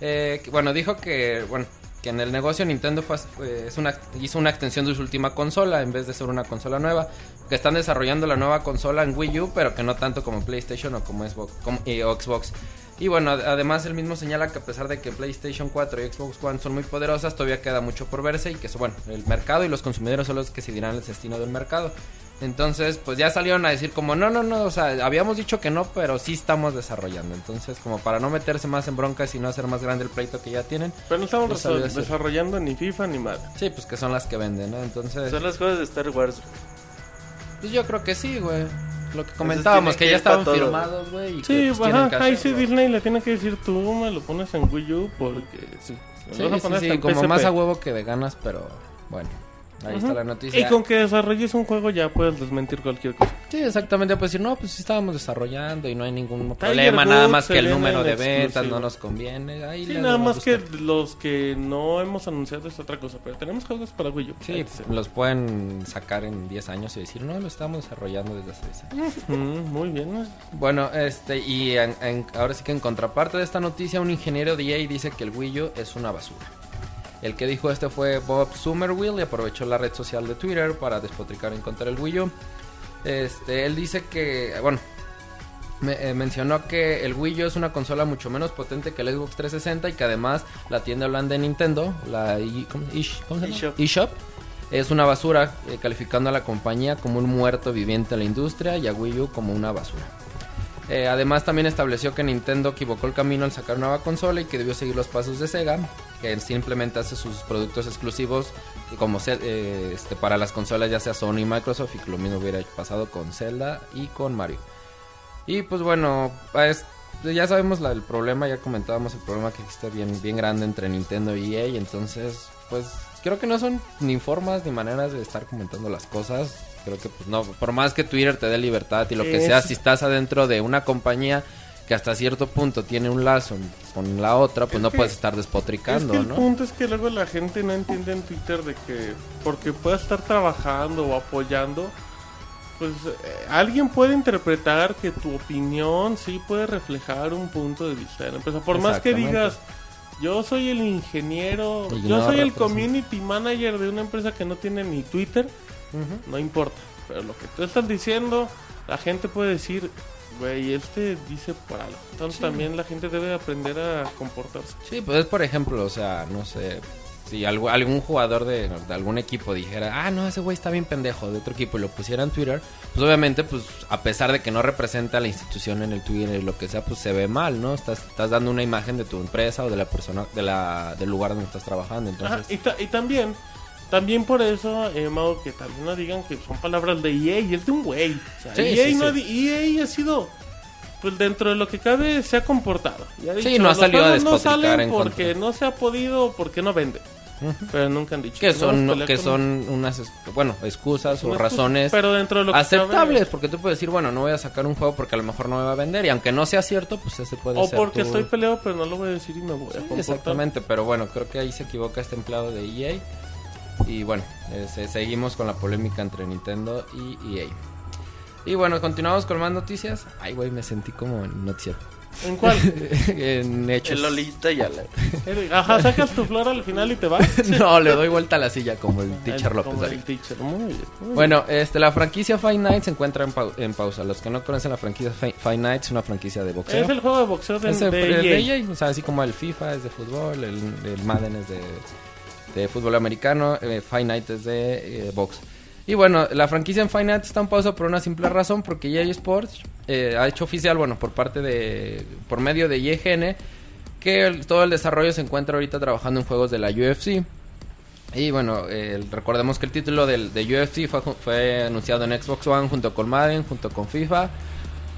Eh, que, bueno, dijo que, bueno, que en el negocio Nintendo fue, fue- es una, hizo una extensión de su última consola en vez de ser una consola nueva. Que están desarrollando la nueva consola en Wii U, pero que no tanto como PlayStation o como Xbox. como- Xbox. Y bueno, ad- además él mismo señala que a pesar de que PlayStation 4 y Xbox One son muy poderosas, todavía queda mucho por verse y que eso, bueno, el mercado y los consumidores son los que decidirán el destino del mercado. Entonces, pues ya salieron a decir como, no, no, no, o sea, habíamos dicho que no, pero sí estamos desarrollando. Entonces, como para no meterse más en broncas y no hacer más grande el pleito que ya tienen. Pero no estamos decir. desarrollando ni FIFA ni madre. Sí, pues que son las que venden, ¿no? Entonces, Son las cosas de Star Wars. pues yo creo que sí, güey. Lo que comentábamos, que ya estaban todo. firmados, güey. Sí, pues, ajá, que ahí sí. Disney le tiene que decir tú me lo pones en Wii U porque sí. Sí, sí, sí, como más a huevo que de ganas, pero bueno. Ahí está la noticia. Y con que desarrolles un juego ya puedes desmentir cualquier cosa. Sí, exactamente, pues decir, no, pues sí estábamos desarrollando y no hay ningún Tiger problema, nada más que el número de ventas no nos conviene. Ahí Sí, nada más que los que no hemos anunciado es otra cosa, pero tenemos juegos para Wii U. Sí, los pueden sacar en 10 años y decir, no, lo estamos desarrollando desde hace 10 años. Mm, muy bien. Bueno, este, y en- en- ahora sí que en contraparte de esta noticia, un ingeniero de EA dice que el Wii U es una basura. El que dijo esto fue Bob Somerville y aprovechó la red social de Twitter para despotricar en contra del Wii U. Este, él dice que, bueno, me- eh, mencionó que el Wii U es una consola mucho menos potente que el Xbox 360 y que además la tienda holanda de Nintendo, la i- ¿cómo, ish- cómo se llama? eShop. es una basura, eh, calificando a la compañía como un muerto viviente en la industria y a Wii U como una basura. Eh, además también estableció que Nintendo equivocó el camino al sacar nueva consola y que debió seguir los pasos de Sega, que simplemente hace sus productos exclusivos como eh, este, para las consolas ya sea Sony y Microsoft y que lo mismo hubiera pasado con Zelda y con Mario. Y pues bueno, ya sabemos el problema, ya comentábamos el problema que existe bien, bien grande entre Nintendo y EA, entonces pues creo que no son ni formas ni maneras de estar comentando las cosas. Creo que, pues no, por más que Twitter te dé libertad y lo que Es- sea, si estás adentro de una compañía que hasta cierto punto tiene un lazo con la otra, pues Es no que- puedes estar Es despotricando, que el ¿no? punto es que luego la gente no entiende en Twitter de que porque pueda estar trabajando o apoyando, pues eh, alguien puede interpretar que tu opinión sí puede reflejar un punto de vista de la empresa. Por más que digas, yo soy el ingeniero, Y yo no soy el community manager de una empresa que no tiene ni Twitter, no importa. Pero lo que tú estás diciendo, la gente puede decir, güey, este dice por algo. Entonces también la gente debe aprender a comportarse. Sí, pues es por ejemplo, o sea, no sé, si algo- algún jugador de, de algún equipo dijera, ah, no, ese güey está bien pendejo de otro equipo y lo pusiera en Twitter, pues obviamente, pues a pesar de que no representa a la institución en el Twitter y lo que sea, pues se ve mal, ¿no? Estás, estás dando una imagen de tu empresa o de la persona, de la, del lugar donde estás trabajando, Ajá, entonces... y, ta- y también, también por eso, eh, Mau, que también no digan que son palabras de EA y es de un güey. O sea, Sí, EA, sí, no sí. EA ha sido, pues dentro de lo que cabe, se ha comportado. Y ha Sí, dicho, no ha "Los salido a no salen en porque contra". no se ha podido, porque no vende. Pero nunca han dicho Que "No, son, pelea que con- son unas, bueno, excusas o una excusa". razones Pero dentro de lo que aceptables, cabe- porque tú puedes decir, bueno, no voy a sacar un juego porque a lo mejor no me va a vender, y aunque no sea cierto, pues ese puede O ser porque tu- estoy peleado, pero no lo voy a decir y me voy a Sí, comportar. exactamente, pero bueno, creo que ahí se equivoca este empleado de EA. Y bueno, eh, se- seguimos con la polémica entre Nintendo y EA. Y bueno, continuamos con más noticias. Ay, güey, me sentí como en noticiero. ¿En cuál? *laughs* en hechos. El Lolita ya la... *laughs* Ajá, sacas tu flor al final y te vas. *laughs* no, le doy vuelta a la silla como el teacher Como López. el ahí. teacher. Muy bien, muy bien. Bueno, este, la franquicia Five Nights se encuentra en, pau- en pausa. Los que no conocen la franquicia Fi- Five Nights, es una franquicia de boxeo. es el juego de boxeo de, Es el- de el EA. EA, o sea, así como el FIFA es de fútbol, el, el Madden es de, de fútbol americano, eh, Five Nights es de eh, box. Y bueno, la franquicia en Five Nights está en pausa por una simple razón, porque EA Sports eh, ha hecho oficial, bueno, por parte de, por medio de IGN, que todo el desarrollo se encuentra ahorita trabajando en juegos de la UFC. Y bueno, eh, recordemos que el título del, de UFC fue anunciado en Xbox One junto con Madden, junto con FIFA.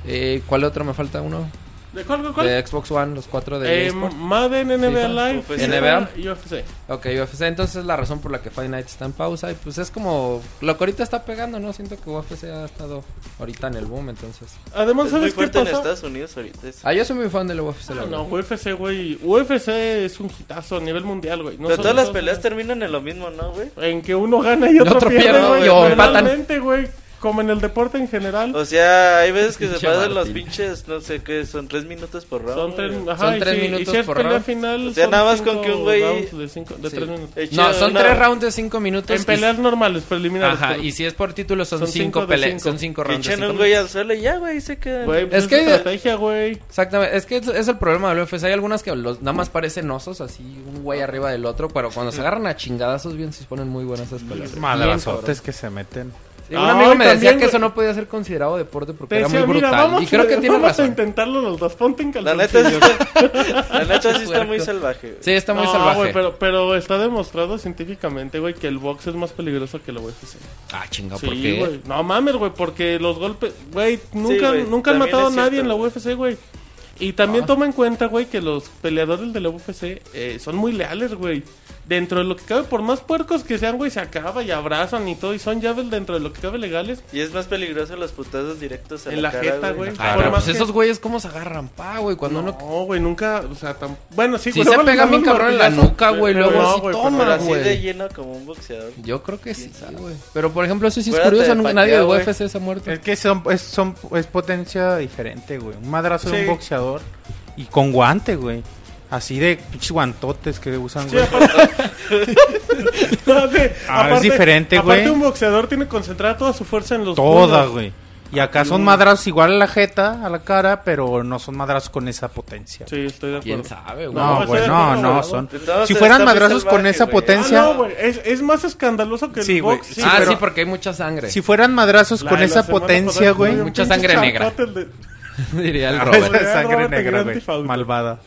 Eh, ¿Cuál otro me falta uno? ¿De cuál, cuál, cuál? De Xbox One, los cuatro de Eh. Madden, NBA Live, NBA. y UFC. Ok, UFC, entonces es la razón por la que Fight Night está en pausa. Y pues es como lo que ahorita está pegando, ¿no? Siento que UFC ha estado ahorita en el boom, entonces. Además, Es muy ¿sabes qué fuerte en? Estados Unidos ahorita. Ah, yo soy muy fan del UFC, Ah, no, UFC, güey. UFC es un hitazo a nivel mundial, güey. No Pero todas las peleas terminan en lo mismo, ¿no, güey? En que uno gana y otro, otro pierde, güey. o empatan. Normalmente, güey. Como en el deporte en general. O sea, hay veces que se pasan los Martín. pinches, no sé qué, son tres minutos por round. Son tres, ajá, Son y tres si- minutos y si es por pelea round. final, O sea, son nada más con cinco que un güey- rounds de, cinco- de Sí. tres minutos. No, son una- tres rounds de cinco minutos. En y- peleas normales, preliminares. Ajá, pero- y si es por título son, Son cinco, cinco de peleas, cinco. son cinco rounds. de echen cinco un güey minutos. al suelo y ya, güey, se quedan. Güey, pues Es es que- estrategia, güey. Exactamente, es que es, es el problema del UFC. Hay algunas que los, nada más parecen osos, así un güey arriba del otro, pero cuando se agarran a chingadazos bien se ponen muy buenas esas peleas. Bien, Madrazotes que se meten. Sí, un amigo me también, decía que eso no podía ser considerado deporte porque Te era muy decía, mira, brutal. vamos, y creo que a- tiene vamos a razón. intentarlo los dos. Ponte en La neta sí calzoncillos. está, *laughs* la neta sí está muy salvaje. güey. Sí, está muy No, salvaje. güey, pero, pero está demostrado científicamente, güey, que el box es más peligroso que el UFC. Ah, chinga, Sí, ¿por qué? güey. No mames, güey, porque los golpes, güey, nunca, güey, nunca han matado a nadie cierto, en la. UFC, güey. Y también Ah. toma en cuenta, güey, que los peleadores de la UFC eh, son muy leales, güey. Dentro de lo que cabe, por más puercos que sean, güey, se acaba y abrazan y todo. Y son llaves dentro de lo que cabe legales. Y es más peligroso los putazos directos a En la cara, jeta, güey. Ah, Por pero más pues que- esos güeyes cómo se agarran, pa, güey, cuando no, uno... güey, nunca, o sea, tan... bueno, sí, Si güey, se luego le pega bien cabrón en la nuca, güey, pero luego no, así güey, Pero toma, así de güey. lleno como un boxeador. Yo creo que sí, güey. Pero por ejemplo, eso sí es curioso, nadie de güey. UFC se ha muerto. Es que son, es, son, es potencia diferente, güey. Un madrazo de un boxeador y con guante, güey. Así de pinches guantotes que usan, Sí, güey. aparte, *laughs* Aparte- Ah, es diferente, Aparte güey. un boxeador tiene concentrada toda su fuerza en los Toda, güey. Y acá son Mm. madrazos igual a la jeta, a la cara, pero no son madrazos con esa potencia. Sí, estoy de acuerdo. ¿Quién sabe, güey? No, No, güey, no, no, güey. son... Entonces, Si fueran madrazos con esa güey. Ah, potencia... no, güey. Es, es más escandaloso que el Sí, güey. box. Sí, ah, pero- sí, porque hay mucha sangre. Si fueran madrazos La con esa potencia, güey... Mucha sangre negra. el de- *laughs* Diría el Ah, Robert. esa sangre Robert negra, güey. Malvada.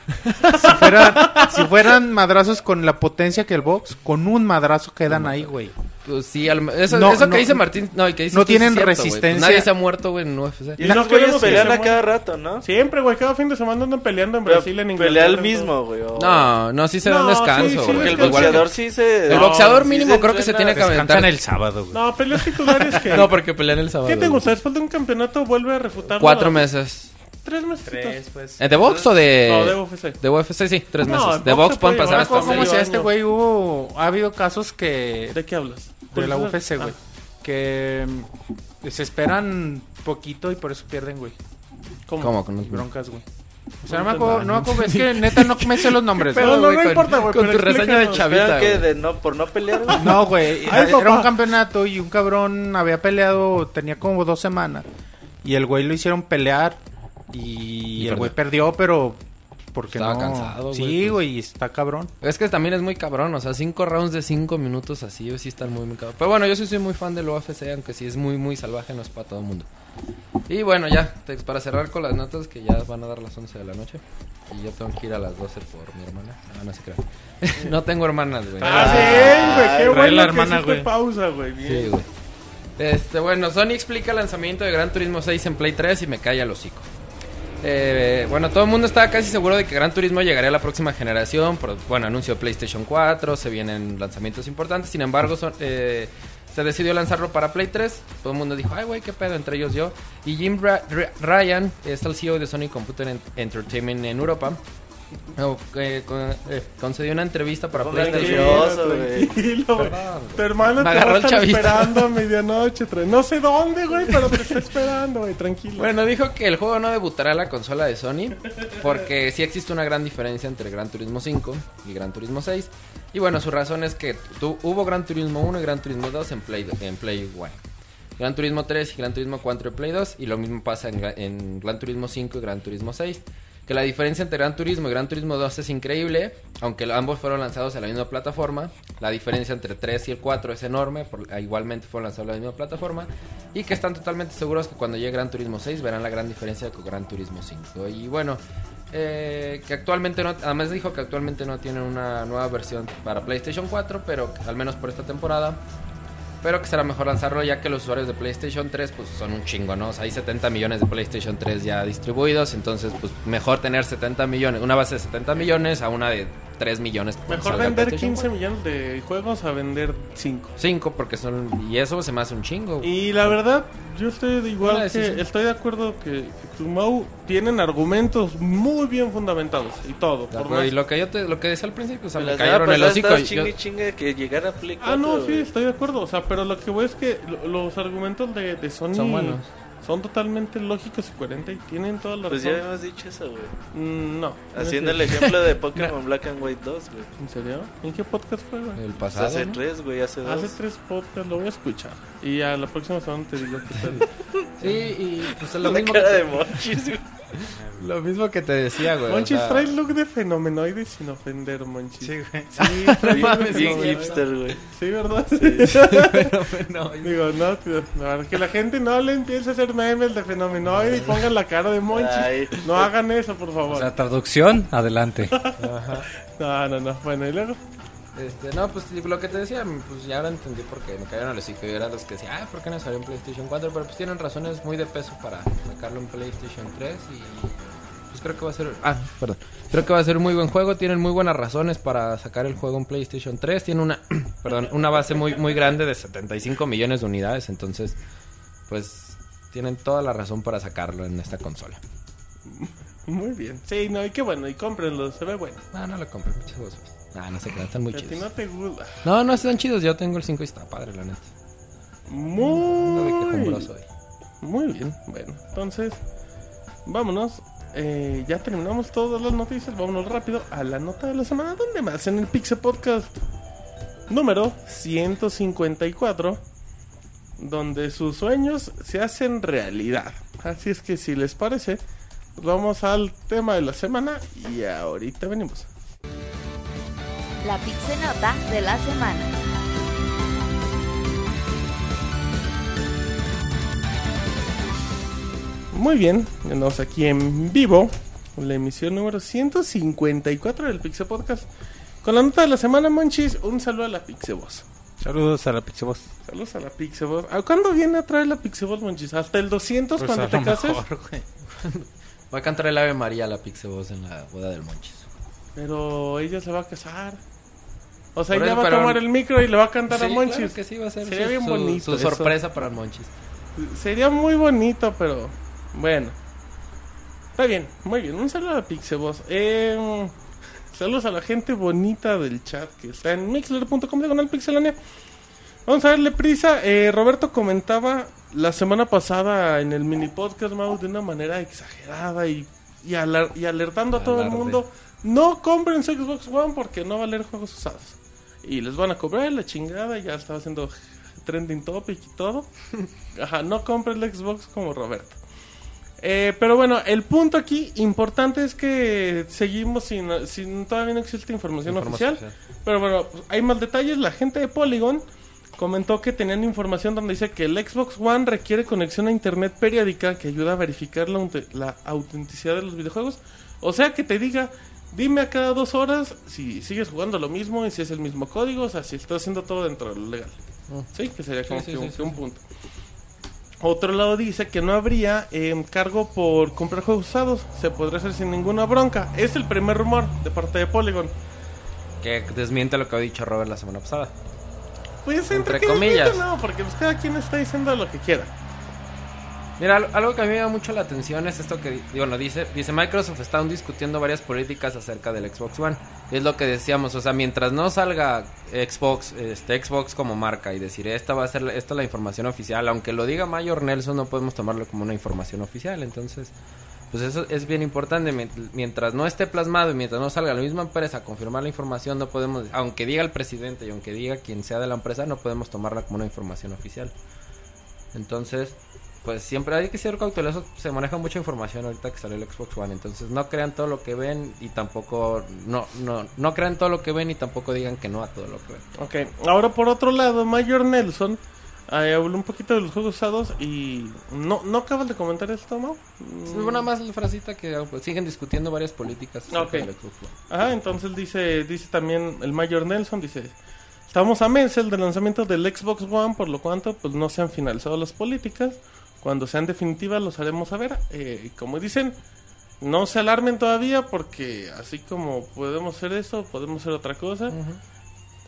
Si fueran, si fueran madrazos con la potencia que el box, con un madrazo quedan ahí, güey. Pues sí, al- eso, No, eso no, que dice Martín, no, que dice tienen cierto. Pues resistencia. nadie se ha muerto, güey, en UFC. Y los güeyes pelean a cada rato, ¿no? Siempre, güey, cada fin de semana andan peleando en Pero Brasil, en Inglaterra. pelea el mismo, güey. o- No, no, sí se da un sí, descanso, sí, el boxeador sí se... El boxeador sí mínimo creo que se tiene que aventar. el sábado, güey. No, peleas titulares que... *laughs* No, porque pelean el sábado. ¿Qué te gusta? Después de un campeonato vuelve a refutar. Cuatro meses. Tres meses. Tres, pues. ¿Eh, ¿De box o de...? No, de UFC. De UFC, sí, tres No, meses. de box pueden puede pasar hasta como ¿Cómo sea este güey? Hubo... Ha habido casos que... ¿De qué hablas? De la UFC, güey. ah, Que mm, se esperan poquito y por eso pierden, güey. ¿Cómo? ¿Cómo? Con los Broncas, güey. O sea, no me acuerdo, no me acuerdo, es que neta no me sé los nombres. Pero güey. no, no con- importa, güey, Con tu reseña de chavita, que de no, por no pelear. *laughs* No, güey, era papá. un campeonato y un cabrón había peleado, tenía como dos semanas. Y el güey lo hicieron pelear y, Y el güey perdió, pero porque Estaba no. cansado, güey, Sí, pues. güey, y está cabrón. Es que también es muy cabrón, o sea, cinco rounds de cinco minutos así, sí están muy, muy cabrón. Pero bueno, yo sí soy muy fan del UFC, aunque sí es muy, muy salvaje, no es para todo el mundo. Y bueno, ya, para cerrar con las notas, que ya van a dar las 11 de la noche. Y yo tengo que ir a las 12 por mi hermana. No, no se crean. *laughs* no tengo hermanas, güey. Ah, bien, güey. Qué bueno la que hermana, güey. pausa, güey. Bien. Sí, güey. Este, bueno, Sony explica el lanzamiento de Gran Turismo 6 en Play 3 y me calla el hocico. Eh, bueno, todo el mundo estaba casi seguro de que Gran Turismo llegaría a la próxima generación. Bueno, anuncio PlayStation 4, se vienen lanzamientos importantes. Sin embargo, eh, se decidió lanzarlo para Play 3. Todo el mundo dijo, ay, güey, qué pedo, entre ellos yo. Y Jim Ryan es el CEO de Sony Computer En- Entertainment en Europa. Eh, con- eh, concedió una entrevista para PlayStation. nervioso, güey. Tranquilo. Tu hermano Me te va agarró a el estar chavito. esperando a medianoche. tra- No sé dónde, güey, pero te está esperando, güey. Tranquilo. Bueno, dijo que el juego no debutará en la consola de Sony porque sí existe una gran diferencia entre Gran Turismo 5 y Gran Turismo 6. Y bueno, su razón es que tu- hubo Gran Turismo 1 y Gran Turismo 2 en Play, en Play 1. Gran Turismo 3 y Gran Turismo 4 en Play 2 y lo mismo pasa en, Gra- en Gran Turismo 5 y Gran Turismo 6. Que la diferencia entre Gran Turismo y Gran Turismo 2 es increíble, aunque ambos fueron lanzados en la misma plataforma. La diferencia entre 3 y el 4 es enorme, por- igualmente fueron lanzados en la misma plataforma. Y que están totalmente seguros que cuando llegue Gran Turismo 6 verán la gran diferencia con Gran Turismo 5. Y bueno, eh, que actualmente no, además dijo que actualmente no tienen una nueva versión para PlayStation 4, pero al menos por esta temporada. Pero que será mejor lanzarlo ya que los usuarios de PlayStation 3 pues son un chingo, ¿no? O sea, hay 70 millones de PlayStation 3 ya distribuidos, entonces pues mejor tener 70 millones, una base de 70 millones a una de 3 millones. Mejor vender PlayStation 15 millones de juegos a vender 5. 5 porque son y eso se me hace un chingo. Y la verdad, yo estoy de igual que estoy de acuerdo que, que Tumau tienen argumentos muy bien fundamentados y todo. Por más- y lo que yo te, lo que decía al principio, o sea, La me cayeron el hocico. estabas yo- chingue que llegara a Play 4, Ah, no, sí, estoy de acuerdo. O sea, pero lo que voy es que lo- los argumentos de, de Sony Son buenos. Son totalmente lógicos y coherentes y tienen toda la Pues ya habíamos dicho eso, güey. Mm, no. Haciendo el ejemplo de Pokémon *laughs* Black and White 2, güey. ¿En serio? ¿En qué podcast fue, güey? el Pues pasado. hace ¿no? tres, güey, hace dos. Hace tres podcasts, lo voy a escuchar. Y a la próxima semana te digo qué tal. *laughs* Sí, y pues lo La mismo, que cara de Monchis, güey. *laughs* lo mismo que te decía, güey. o Monchis sea, trae look de fenomenoide sin ofender, Monchis. Sí, güey. Sí, trae Bien, fenomenoide. hipster, güey. Sí, ¿verdad? no, Digo, no, tío, no, que la gente no le empiece a hacer memes de fenomenoide y pongan la cara de Monchis. Ay. No hagan eso, por favor. O sea, traducción, adelante. *laughs* No, no, no. Bueno, y luego. Este, no, pues lo que te decía, pues ya ahora entendí por qué me cayeron a los hijos y eran los que decían, ah, ¿por qué no salió en PlayStation 4? Pero pues tienen razones muy de peso para sacarlo en PlayStation 3 y pues creo que va a ser, ah, perdón, creo que va a ser un muy buen juego, tienen muy buenas razones para sacar el juego en PlayStation 3, tiene una, *clears throat* perdón, una base muy, muy grande de 75 millones de unidades, entonces, pues tienen toda la razón para sacarlo en esta consola. Muy bien. Sí, no, y qué bueno, y cómprenlo, se ve bueno. Ah, no lo compré, muchas cosas. Ah, no sé qué, están muy A ti chidos. no te gusta. No, no están chidos, yo tengo el 5 y está padre, la neta. No Muy, quejumbroso hoy. muy bien. Bueno, entonces, vámonos. Eh, ya terminamos todas las noticias. Vámonos rápido a la nota de la semana. ¿Dónde más? En el Pixel Podcast número 154. Donde sus sueños se hacen realidad. Así es que si les parece, vamos al tema de la semana y ahorita venimos. La Pixenota de la semana. Muy bien, tenemos aquí en vivo la emisión número 154 del Pixel Podcast. Con la nota de la semana, Monchis, un saludo a la Pixeboss. Saludos a la Pixeboss. Saludos a la Pixeboss. ¿A cuándo viene a traer la Pixeboss, Monchis? ¿Hasta el 200 Pues cuando te cases? mejor, güey. *laughs* Va a cantar el Ave María a la Pixeboss en la boda del Monchis. Pero ella se va a casar. O sea, ella va a tomar el micro y le va a cantar a Monchis. claro que sí, va a ser Sería su, bien su- bonito su eso. sorpresa para el Monchis. Sería muy bonito, pero bueno. Está bien, muy bien. Un saludo a Pixeboss. Eh, saludos a la gente bonita del chat que está en mixler.com diagonal pixelania. Vamos a darle prisa. Eh, Roberto comentaba la semana pasada en el mini podcast Mau de una manera exagerada y, y, y alertando a todo el mundo. No compren su Xbox One porque no va a leer juegos usados. Y les van a cobrar la chingada. Ya estaba haciendo trending topic y todo. *laughs* Ajá, no compren el Xbox como Roberto. Eh, pero bueno, el punto aquí importante es que seguimos sin, sin todavía no existe información, Información oficial, Pero bueno, hay más detalles. La gente de Polygon comentó que tenían información donde dice que el Xbox One requiere conexión a internet periódica que ayuda a verificar la, aute- la autenticidad de los videojuegos. O sea, que te diga, dime a cada dos horas si sigues jugando lo mismo y si es el mismo código, o sea, si estás haciendo todo dentro de lo legal. Mm. Sí, que sería como Sí, sí, que, un, que un punto. Otro lado dice que no habría eh, cargo por comprar juegos usados, se podría hacer sin ninguna bronca. Es el primer rumor de parte de Polygon. Que desmiente lo que ha dicho Robert la semana pasada. Pues entre, Entre comillas. desmiente, No, porque pues, cada quien está diciendo lo que quiera. Mira, al- algo que a mí me llama mucho la atención es esto que, di- digo, no, dice, dice Microsoft está aún discutiendo varias políticas acerca del Xbox One. Es lo que decíamos, o sea, mientras no salga Xbox, este Xbox como marca y decir, esta va a ser, esta es la información oficial, aunque lo diga Mayor Nelson, no podemos tomarlo como una información oficial. Entonces, pues eso es bien importante. Mient- Mientras no esté plasmado y mientras no salga la misma empresa a confirmar la información, no podemos, aunque diga el presidente y aunque diga quien sea de la empresa, no podemos tomarla como una información oficial. Entonces, pues siempre hay que ser cautelosos. Se maneja mucha información ahorita que salió el Xbox One. Entonces, no crean todo lo que ven y tampoco. No, no, no crean todo lo que ven y tampoco digan que no a todo lo que ven. Ok, ahora por otro lado, Mayor Nelson eh, habló un poquito de los juegos usados y no, no acabas de comentar esto, ¿no? Sí, Nada más la frasita que pues, siguen discutiendo varias políticas Ok. del Xbox One. Ajá, entonces dice, dice también el Mayor Nelson, dice, estamos a meses del lanzamiento del Xbox One, por lo cuanto pues no se han finalizado las políticas. Cuando sean definitivas los haremos saber. Eh, como dicen, no se alarmen todavía porque así como podemos hacer eso, podemos hacer otra cosa,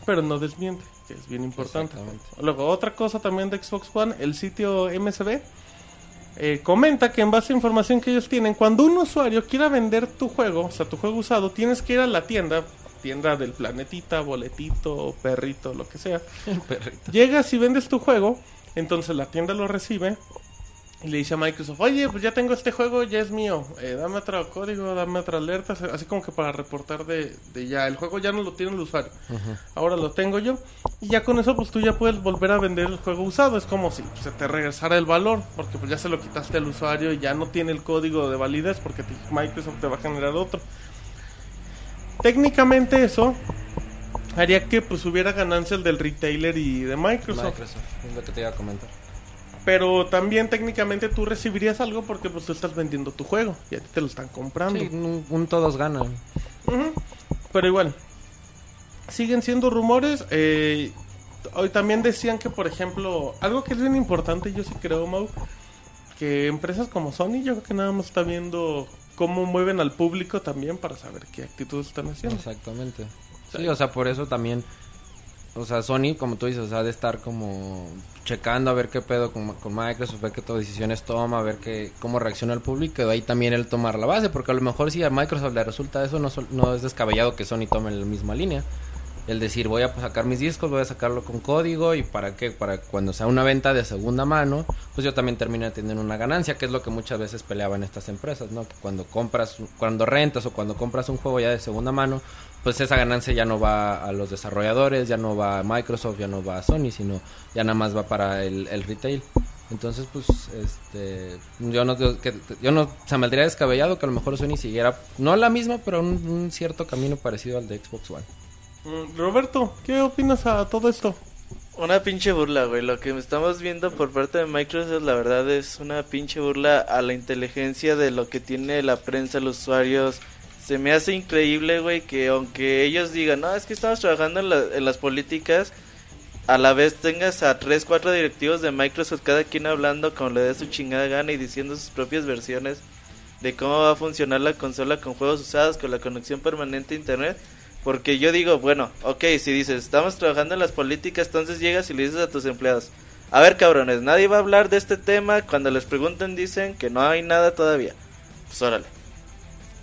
pero no desmiente, que es bien importante. Luego, otra cosa también de Xbox One, el sitio MSB eh, comenta que en base a información que ellos tienen, cuando un usuario quiera vender tu juego, o sea, tu juego usado, tienes que ir a la tienda, tienda del planetita, boletito, perrito, lo que sea. *laughs* Perrito. Llegas y vendes tu juego, entonces la tienda lo recibe y le dice a Microsoft, oye, pues ya tengo este juego, ya es mío, eh, dame otro código, dame otra alerta, así como que para reportar de, de ya, el juego ya no lo tiene el usuario, ahora lo tengo yo, y ya con eso pues tú ya puedes volver a vender el juego usado, es como si se te regresara el valor, porque pues ya se lo quitaste al usuario y ya no tiene el código de validez porque te- Microsoft te va a generar otro. Técnicamente eso haría que pues hubiera ganancias del retailer y de Microsoft. Microsoft, es lo que te iba a comentar. Pero también técnicamente tú recibirías algo porque pues tú estás vendiendo tu juego y a ti te lo están comprando. Sí, un, un todos ganan. Ujú. Pero igual, siguen siendo rumores. eh, hoy también decían que, por ejemplo, algo que es bien importante, yo sí creo, Mau, que empresas como Sony, yo creo que nada más está viendo cómo mueven al público también para saber qué actitudes están haciendo. Exactamente. Sí, o sea, por eso también, o sea, Sony, como tú dices, o sea, de estar como checando a ver qué pedo con, Microsoft, ver qué to- decisiones toma, a ver qué, cómo reacciona el público, ahí también él tomar la base, porque a lo mejor si a Microsoft le resulta eso, no, no es descabellado que Sony tome la misma línea. El decir, voy a pues, sacar mis discos, voy a sacarlo con código, y para qué, para cuando sea una venta de segunda mano, pues yo también termine teniendo una ganancia, que es lo que muchas veces peleaban estas empresas, ¿no? Que cuando compras, cuando rentas o cuando compras un juego ya de segunda mano, pues esa ganancia ya no va a los desarrolladores, ya no va a Microsoft, ya no va a Sony, sino ya nada más va para el, el retail. Entonces, pues, este, yo no, que, yo no, se me aldría descabellado que a lo mejor Sony siguiera, no la misma, pero un, un cierto camino parecido al de Xbox One. Mm, Roberto, ¿qué opinas a todo esto? Una pinche burla, güey. Lo que estamos viendo por parte de Microsoft, la verdad, es una pinche burla a la inteligencia de lo que tiene la prensa, los usuarios. Se me hace increíble, güey, que aunque ellos digan, no, es que estamos trabajando en, la- en las políticas, a la vez tengas a 3, 4 directivos de Microsoft, cada quien hablando como le dé su chingada gana y diciendo sus propias versiones de cómo va a funcionar la consola con juegos usados, con la conexión permanente a internet. Porque yo digo, bueno, ok, si dices, estamos trabajando en las políticas, entonces llegas y le dices a tus empleados, a ver cabrones, nadie va a hablar de este tema, cuando les pregunten dicen que no hay nada todavía. Pues órale.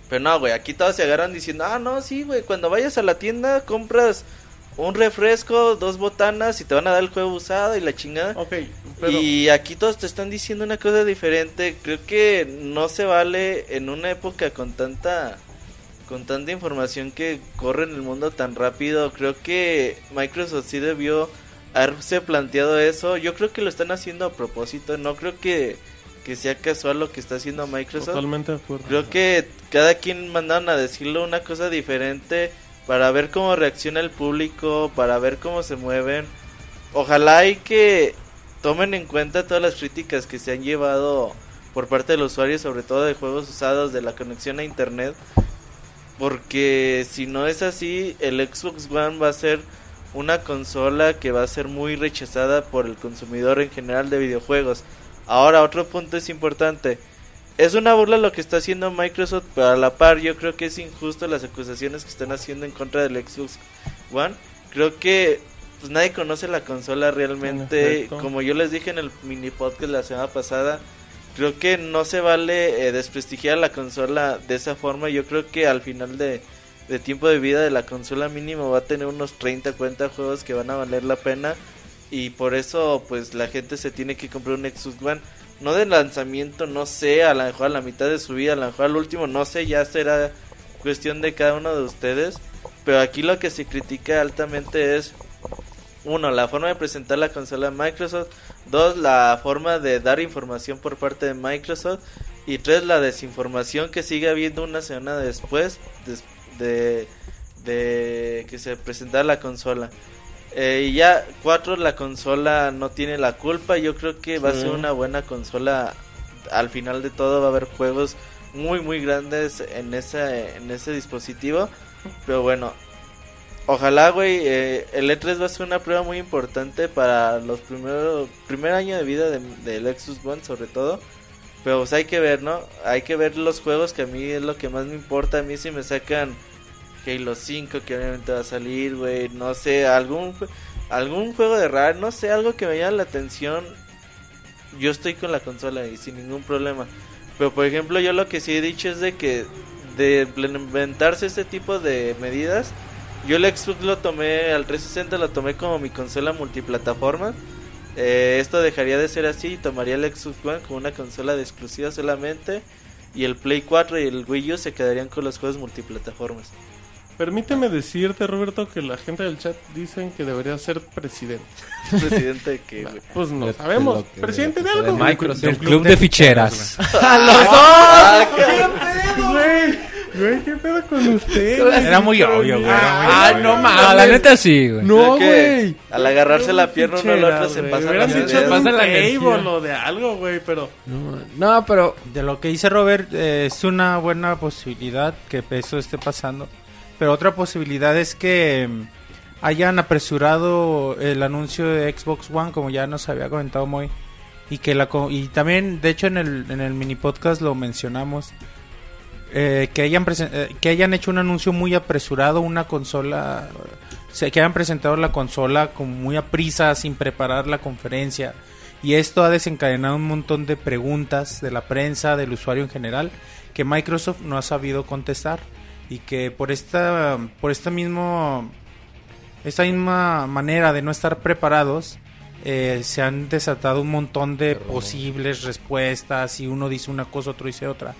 Pero no, güey, aquí todos se agarran diciendo, ah, no, sí, güey, cuando vayas a la tienda compras un refresco, dos botanas y te van a dar el juego usado y la chingada. Ok, pero... Y aquí todos te están diciendo una cosa diferente. Creo que no se vale en una época con tanta con tanta información que corre en el mundo tan rápido. Creo que Microsoft sí debió haberse planteado eso. Yo creo que lo están haciendo a propósito. No creo que, que sea casual lo que está haciendo Microsoft. Totalmente de acuerdo. Creo que cada quien mandaron a decirle una cosa diferente para ver cómo reacciona el público, para ver cómo se mueven. Ojalá y que tomen en cuenta todas las críticas que se han llevado por parte del usuario, sobre todo de juegos usados, de la conexión a internet. Porque si no es así, el Xbox One va a ser una consola que va a ser muy rechazada por el consumidor en general de videojuegos. Ahora, otro punto es importante. Es una burla lo que está haciendo Microsoft, pero a la par yo creo que es injusto las acusaciones que están haciendo en contra del Xbox One. Creo que pues nadie conoce la consola realmente. Como yo les dije en el mini podcast la semana pasada, creo que no se vale eh, desprestigiar la consola de esa forma. Yo creo que al final de, de tiempo de vida de la consola mínimo va a tener unos 30, 40 juegos que van a valer la pena. Y por eso pues la gente se tiene que comprar un Xbox One. No de lanzamiento, no sé, a lo mejor a la mitad de su vida, a lo mejor al último, no sé, ya será cuestión de cada uno de ustedes. Pero aquí lo que se critica altamente es uno, la forma de presentar la consola de Microsoft. Dos, la forma de dar información por parte de Microsoft. Y tres, la desinformación que sigue habiendo una semana después des- de, de que se presentara la consola. Eh, y ya, cuatro, la consola no tiene la culpa. Yo creo que va a ser una buena consola. Al final de todo va a haber juegos muy, muy grandes en ese, en ese dispositivo. Pero bueno, Ojalá, güey, eh, el E3 va a ser una prueba muy importante para los primeros primer año de vida de- del Xbox One, sobre todo. Pero pues hay que ver, ¿no? Hay que ver los juegos que a mí es lo que más me importa. A mí si me sacan Halo 5, que obviamente va a salir, güey. No sé, algún, algún juego de raro, no sé, algo que me llame la atención. Yo estoy con la consola y sin ningún problema. Pero por ejemplo, yo lo que sí he dicho es de que de implementarse este tipo de medidas, yo el Xbox lo tomé al 360, lo tomé como mi consola multiplataforma. Eh, esto dejaría de ser así y tomaría el Xbox One como una consola de exclusiva solamente. Y el Play 4 y el Wii U se quedarían con los juegos multiplataformas. Permíteme decirte, Roberto, que la gente del chat dicen que debería ser presidente. Presidente de que, güey. Pues no De- sabemos. de que- presidente de de algo. de. Microsoft. Del club de ficheras. *laughs* Ah, qué- Güey, güey, ¿qué pedo con usted? Era muy obvio, güey. Ah, obvio. no mames. la neta sí, güey. No, güey. Al agarrarse la pierna uno al otro se pasa hubieras la dicho pasa un la table energía. o de algo, güey, pero... No, no, pero De lo que dice Robert, eh, es una buena posibilidad que eso esté pasando. Pero otra posibilidad es que mm, hayan apresurado el anuncio de Xbox One, como ya nos había comentado Moy. Y que la y también, de hecho, en el, en el mini podcast lo mencionamos. eh, que, hayan eh, que hayan hecho un anuncio muy apresurado, una consola. o sea, que hayan presentado la consola como muy a prisa, sin preparar la conferencia. Y esto ha desencadenado un montón de preguntas de la prensa, del usuario en general, que Microsoft no ha sabido contestar. Y que por esta, por esta mismo, esta misma manera de no estar preparados, eh, se han desatado un montón de posibles respuestas y uno dice una cosa, otro dice otra.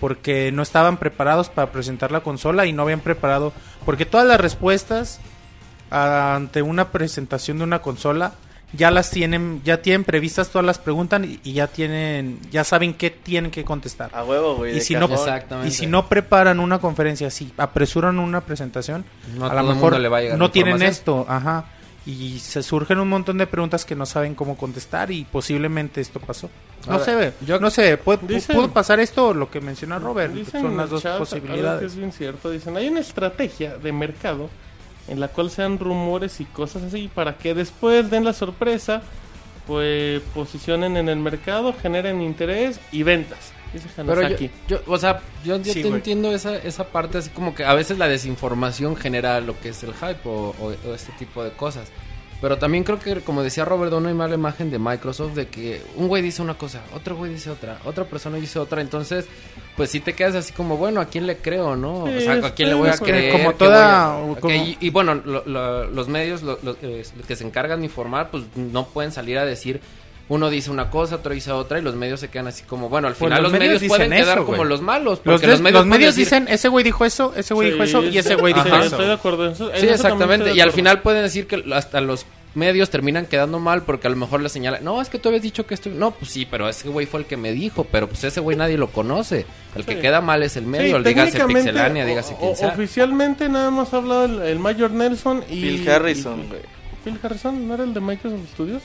Porque no estaban preparados para presentar la consola y no habían preparado. Porque todas las respuestas ante una presentación de una consola ya las tienen ya tienen previstas todas las preguntas y, y ya tienen ya saben qué tienen que contestar A huevo, güey. y si no y si no preparan una conferencia si apresuran una presentación No a lo mejor mundo le va a llegar no tienen esto ajá y se surgen un montón de preguntas que no saben cómo contestar y posiblemente esto pasó no Ahora, sé ve, yo- no sé puede, Dicen- pudo pasar esto o lo que menciona Robert son las dos chat posibilidades es bien cierto. Dicen, hay una estrategia de mercado en la cual sean rumores y cosas así para que después den la sorpresa, pues posicionen en el mercado, generen interés y ventas. Dice Pero yo, o sea, yo, yo Sí, te entiendo esa, esa parte así como que a veces la desinformación genera lo que es el hype o, o- o este tipo de cosas. Pero también creo que, como decía Robert, no hay mala imagen de Microsoft de que un güey dice una cosa, otro güey dice otra, otra persona dice otra. Entonces, pues sí te quedas así como, bueno, ¿a quién le creo, no? Sí, o sea, ¿a quién le voy a creer? Como ¿Qué toda- a- como- y, y bueno, lo- lo- los medios lo- lo- eh, que se encargan de informar, pues no pueden salir a decir... Uno dice una cosa, otro dice otra y los medios se quedan así como, bueno, al Pues final los los, medios medios, pueden quedar eso, como los malos. Los, Porque de- los medios, los medios decir- dicen, ese güey dijo eso, ese güey dijo eso y ese güey dijo eso. Estoy de acuerdo. en eso- en Sí, eso exactamente. Y al final pueden decir que hasta los medios terminan quedando mal porque a lo mejor le señalan, no, es que tú habías dicho que esto... No, pues sí, pero ese güey fue el que me dijo, pero pues ese güey nadie lo conoce. El que Sí. queda mal es el medio, Sí, dígase Pixelania, dígase quien sea. Oficialmente nada más ha hablado el, el Mayor Nelson y... Phil Harrison, y- güey. Phil Harrison, ¿no era el de Microsoft Studios?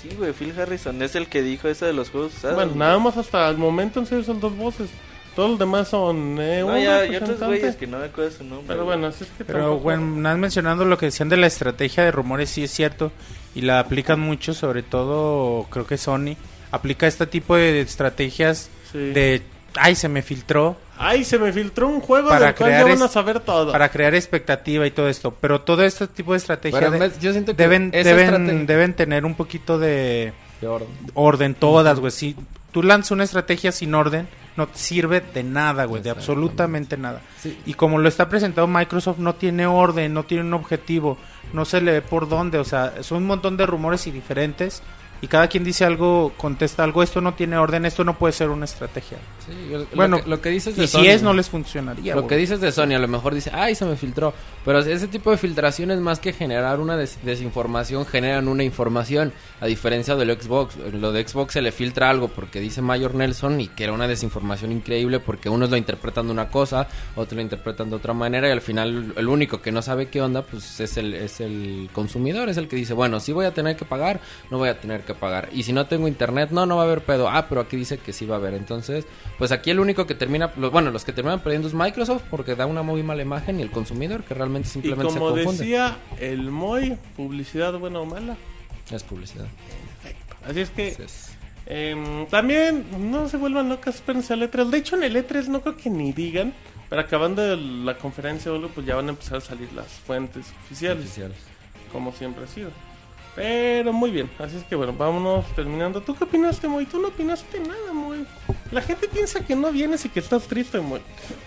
Sí, güey, Phil Harrison es el que dijo eso de los juegos usados. bueno, güey. nada más hasta el momento en serio son dos voces. Todos los demás son eh, No, un ya, y otros güeyes que no me acuerdo su nombre. Pero güey. bueno, así es que Pero tampoco- bueno, mencionando lo que decían de la estrategia de rumores, sí es cierto. Y la aplican mucho, sobre todo creo que Sony. Aplica este tipo de estrategias Sí. de, ay, se me filtró, Ay, se me filtró un juego Para del cual crear ya van a es- saber todo. para crear expectativa y todo esto. Pero todo este tipo de estrategia Pero de- en vez- yo siento que deben, deben, estrategia- deben tener un poquito de De orden. orden todas, güey. Si tú lanzas una estrategia sin orden, no te sirve de nada, güey, de absolutamente nada. Sí. Y como lo está presentado Microsoft, no tiene orden, no tiene un objetivo, no se le ve por dónde, o sea, son un montón de rumores y diferentes. Y cada quien dice algo, contesta algo, esto no tiene orden, esto no puede ser una estrategia. Sí, yo- lo Bueno, que- lo que dices de Y si es, no les funcionaría. Lo que dices de Sony, a lo mejor dice, ay, se me filtró. Pero ese tipo de filtraciones, más que generar una des- desinformación, generan una información. A diferencia del Xbox. Lo de Xbox se le filtra algo porque dice Mayor Nelson y que era una desinformación increíble porque unos lo interpretan de una cosa, otros lo interpretan de otra manera y al final el único que no sabe qué onda, pues es el, es el consumidor, es el que dice, bueno, si voy a tener que pagar, no voy a tener que pagar. Y si no tengo internet, no, no va a haber pedo. Ah, pero aquí dice que sí va a haber. Entonces, pues aquí el único que termina, lo- bueno, los que terminan perdiendo es Microsoft porque da una muy mala imagen y el consumidor que realmente y simplemente como se confunde. decía el Moy, publicidad buena o mala. Es publicidad. Así es que Así es. em, también no se vuelvan locas, espérense al E3. De hecho, en el E3 no creo que ni digan, pero acabando la conferencia, pues ya van a empezar a salir las fuentes oficiales, Oficiales. como siempre ha sido. Pero muy bien, así es que bueno, vámonos terminando. ¿Tú qué opinaste, Moy? Tú no opinaste nada, Moy. La gente piensa que no vienes y que estás triste, Moy.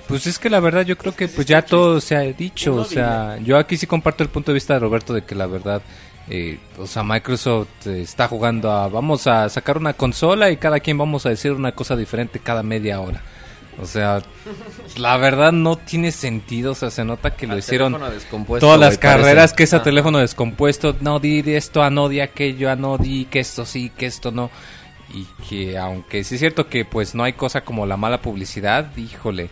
Pues es que la verdad yo creo que pues ya todo se ha dicho, o sea, yo aquí sí comparto el punto de vista de Roberto de que la verdad, eh, o sea, Microsoft eh, está jugando a, vamos a sacar una consola y cada quien vamos a decir una cosa diferente cada media hora. O sea, la verdad no tiene sentido, o sea, se nota que lo Al hicieron todas las parece. carreras que es a Ah. teléfono descompuesto, no di esto, a no di aquello, a no di que esto sí, que esto no. Y que aunque sí es cierto que pues no hay cosa como la mala publicidad, híjole,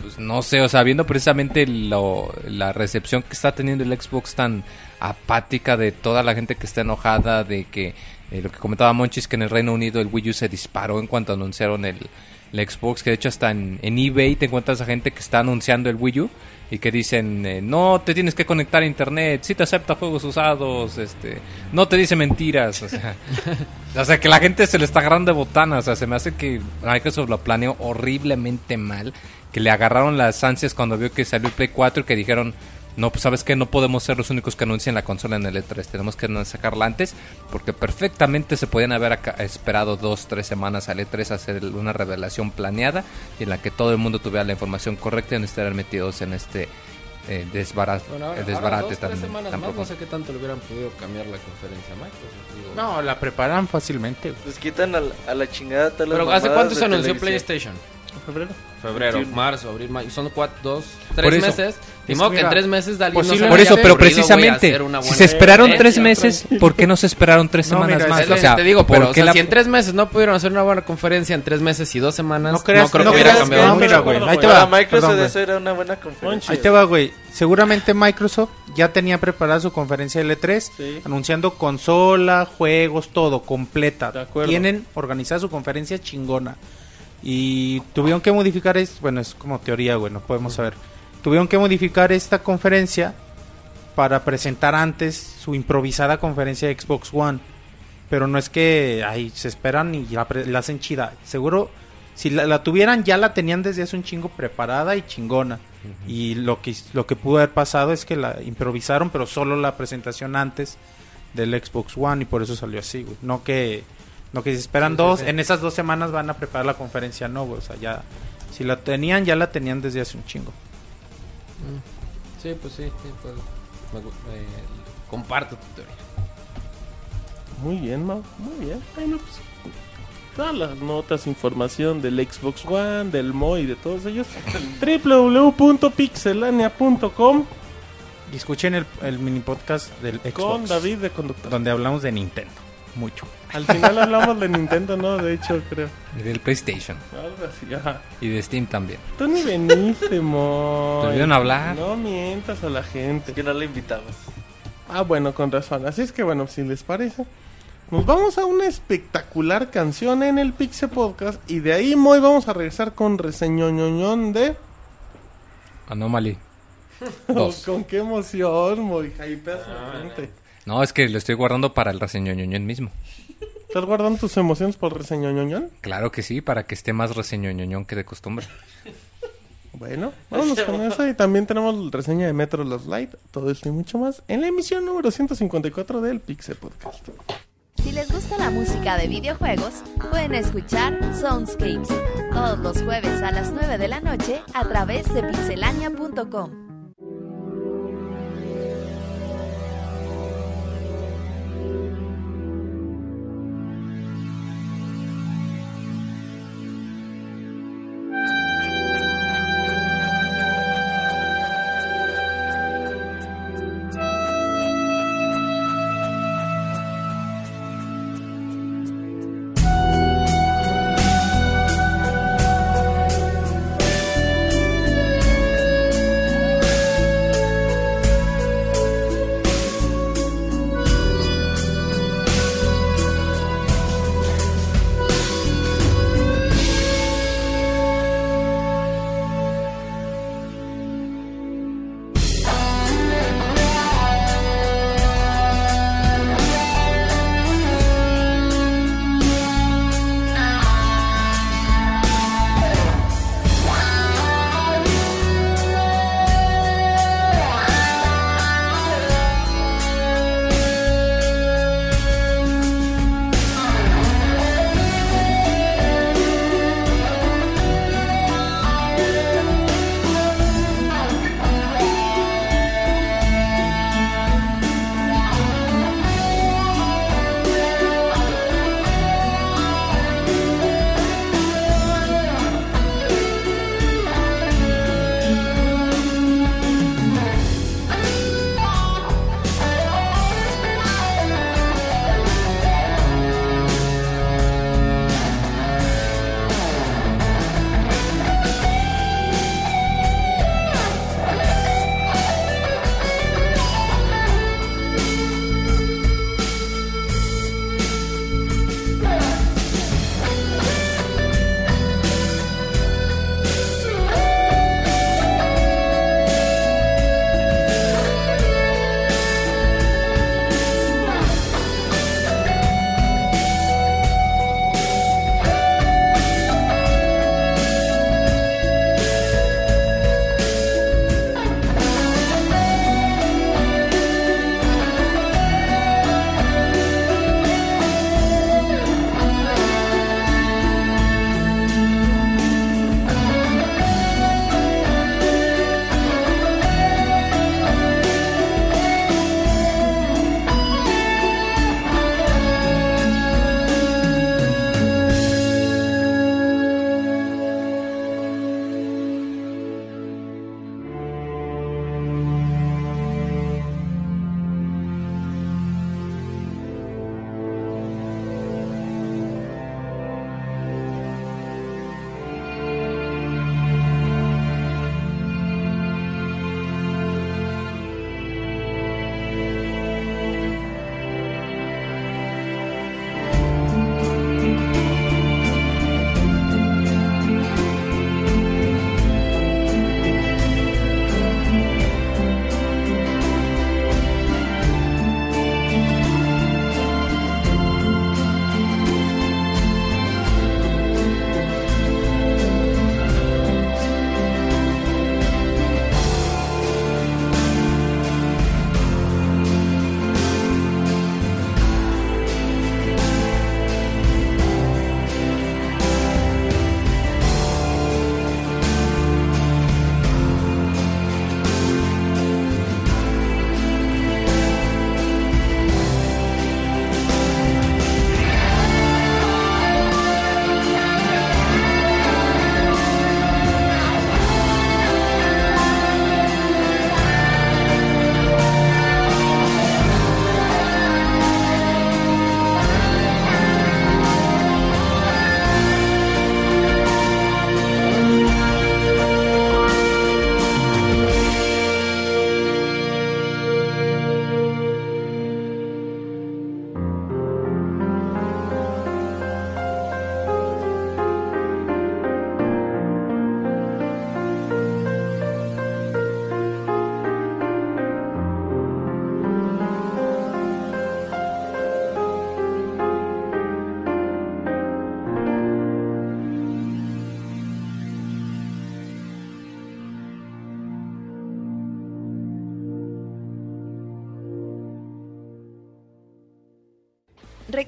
pues no sé, o sea, viendo precisamente lo- la recepción que está teniendo el Xbox tan apática de toda la gente que está enojada, de que eh, lo que comentaba Monchis, que en el Reino Unido el Wii U se disparó en cuanto anunciaron el, el Xbox, que de hecho hasta en, en eBay te encuentras a gente que está anunciando el Wii U y que dicen, eh, no te tienes que conectar a internet, si te acepta juegos usados, este, no te dice mentiras, o sea, *laughs* o sea que la gente se le está agarrando de botana, o sea, se me hace que Microsoft lo planeó horriblemente mal, que le agarraron las ansias cuando vio que salió el Play 4 y que dijeron, no, pues sabes que no podemos ser los únicos que anuncien la consola en el E3, tenemos que sacarla antes, porque perfectamente se podían haber esperado dos, tres semanas al E3 a hacer una revelación planeada y en la que todo el mundo tuviera la información correcta y no estarían metidos en este eh, Bueno, ahora- desbarate ahora dos, tan, tres semanas tan más, no sé qué tanto le hubieran podido cambiar la conferencia Microsoft. digo. No, la preparan fácilmente. Pues quitan a la, a la chingada Pero ¿hace cuánto se anunció televisión. PlayStation? Febrero. Febrero, 21. marzo, abril, mayo. Son cuatro, dos, tres eso. meses. Es modo que en tres meses de alguien no Por eso, pero precisamente, si se esperaron tres meses, ¿por qué no se esperaron tres No, semanas mira, más? es lo O sea, te digo, ¿por pero o qué sea, la- si en tres meses no pudieron hacer una buena conferencia en tres meses y dos semanas, No creas- creo no que hubiera creas- cambiado no, mucho. mira, güey, ahí te Para va. Microsoft perdón, güey. eso era una buena conferencia. Ahí te va, güey. Seguramente Microsoft ya tenía preparada su conferencia L3, Sí. anunciando consola, juegos, todo, completa. De acuerdo. Tienen organizada su conferencia chingona. Y tuvieron que modificar, es, bueno, es como teoría, güey, no podemos saber. Tuvieron que modificar esta conferencia para presentar antes su improvisada conferencia de Xbox One. Pero no es que ay, se esperan y la, hacen chida. Seguro, si la, la tuvieran, ya la tenían desde hace un chingo preparada y chingona. Y lo que, lo que pudo haber pasado es que la improvisaron, pero solo la presentación antes del Xbox One y por eso salió así, güey. No que, no que se esperan dos, en esas dos semanas van a preparar la conferencia, no, güey. O sea, ya, si la tenían, ya la tenían desde hace un chingo. Sí, pues sí, sí, pues, me eh, comparto tu teoría. Muy bien, Mau. Muy bien. Bueno, pues, todas las notas, información del Xbox One, del Mo y de todos ellos. *laughs* www.pixelania.com Y escuchen el, el mini podcast del Xbox. con David de conductor. Donde hablamos de Nintendo. Mucho. Al final hablamos de Nintendo, ¿no? De hecho, creo. Y del PlayStation. Algo así, ajá. Y de Steam también. Tú ni veniste, *laughs* Mo. ¿Te olvidaron hablar? No mientas a la gente. Es que no le invitamos. Ah, bueno, con razón. Así es que, bueno, si les parece, nos vamos a una espectacular canción en el Pixel Podcast. Y de ahí, Moy, vamos a regresar con reseñoñoñón de. Anomaly. *laughs* Dos. con qué emoción, Moy. Hypeas a la gente. No, es que lo estoy guardando para el reseñoñoñón mismo. ¿Estás guardando tus emociones por reseñoñoñón? Claro que sí, para que esté más reseñoñoñón que de costumbre. Bueno, vámonos con eso. Y también tenemos la reseña de Metro Los Light. Todo esto y mucho más en la emisión número 154 del Pixel Podcast. Si les gusta la música de videojuegos, pueden escuchar Soundscapes todos los jueves a las 9 de la noche a través de pixelania.com.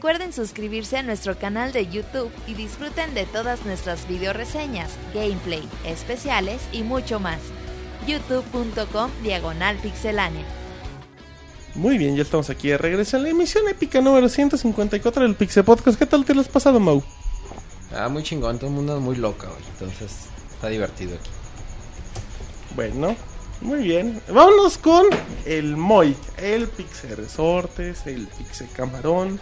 Recuerden suscribirse a nuestro canal de YouTube y disfruten de todas nuestras video reseñas, gameplay, especiales y mucho más. youtube.com diagonal pixelánea. Muy bien, ya estamos aquí de regreso en la emisión épica número 154 del Pixel Podcast. ¿Qué tal te lo has pasado, Mau? Ah, muy chingón, todo el mundo es muy loca hoy, entonces está divertido aquí. Bueno, muy bien. Vámonos con el Moy, el Pixel Resortes, el Pixel Camarón,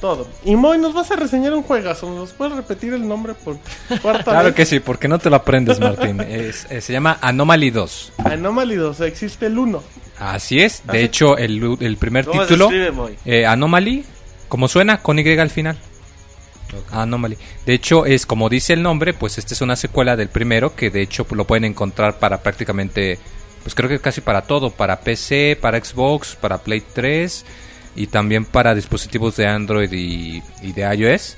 todo. Y Moy, nos vas a reseñar un juegazo. ¿Nos puedes repetir el nombre por cuarta Claro vez? que sí, porque no te lo aprendes, Martín. Es- eh, se llama Anomaly 2. Anomaly 2, existe el 1. Así es. De hecho, el, el primer ¿Cómo se título, escribe, Moy? eh, Anomaly, como suena, con Y al final. Anomaly. De hecho, es como dice el nombre, pues esta es una secuela del primero, que de hecho lo pueden encontrar para prácticamente, pues creo que casi para todo, para PC, para Xbox, para Play 3 y también para dispositivos de Android y, de iOS.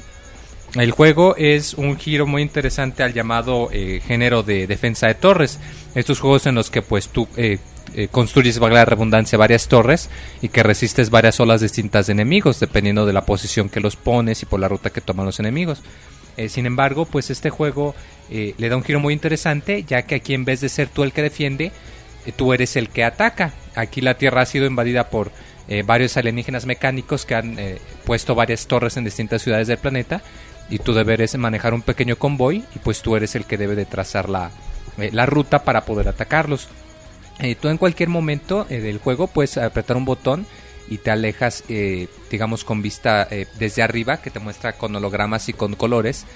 El juego es un giro muy interesante al llamado eh, género de defensa de torres. Estos juegos en los que pues tú eh, eh, construyes, valga la redundancia, varias torres y que resistes varias olas distintas de enemigos, dependiendo de la posición que los pones y por la ruta que toman los enemigos. Eh, sin embargo, pues este juego le da un giro muy interesante, ya que aquí en vez de ser tú el que defiende, tú eres el que ataca. Aquí la Tierra ha sido invadida por eh, varios alienígenas mecánicos que han eh, puesto varias torres en distintas ciudades del planeta y tu deber es manejar un pequeño convoy y pues tú eres el que debe de trazar la, eh, la ruta para poder atacarlos. Eh, tú en cualquier momento del juego puedes apretar un botón y te alejas, eh, digamos, con vista eh, desde arriba, que te muestra con hologramas y con colores,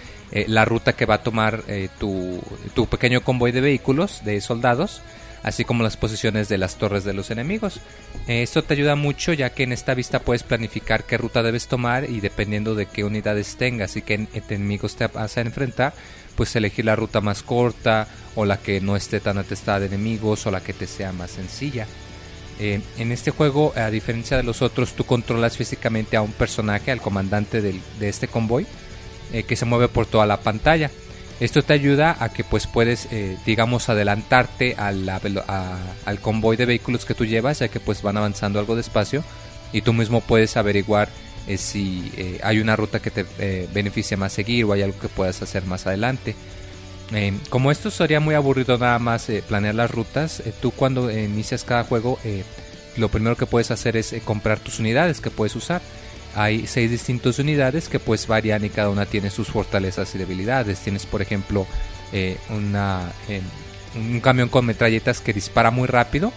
la ruta que va a tomar tu, tu pequeño convoy de vehículos, de soldados, así como las posiciones de las torres de los enemigos. Esto te ayuda mucho ya que en esta vista puedes planificar qué ruta debes tomar y dependiendo de qué unidades tengas y qué en- enemigos te vas a enfrentar, pues elegir la ruta más corta o la que no esté tan atestada de enemigos o la que te sea más sencilla. Eh, en este juego, a diferencia de los otros, tú controlas físicamente a un personaje, al comandante del- de este convoy, eh, que se mueve por toda la pantalla. Esto te ayuda a que pues puedes, eh, digamos, adelantarte al convoy de vehículos que tú llevas, ya que pues van avanzando algo despacio y tú mismo puedes averiguar eh, si eh, hay una ruta que te beneficia más seguir o hay algo que puedas hacer más adelante. Como esto sería muy aburrido nada más planear las rutas, tú cuando inicias cada juego, lo primero que puedes hacer es comprar tus unidades que puedes usar. Hay seis distintas unidades que pues varían y cada una tiene sus fortalezas y debilidades. Tienes por ejemplo eh, una, un camión con metralletas que dispara muy rápido,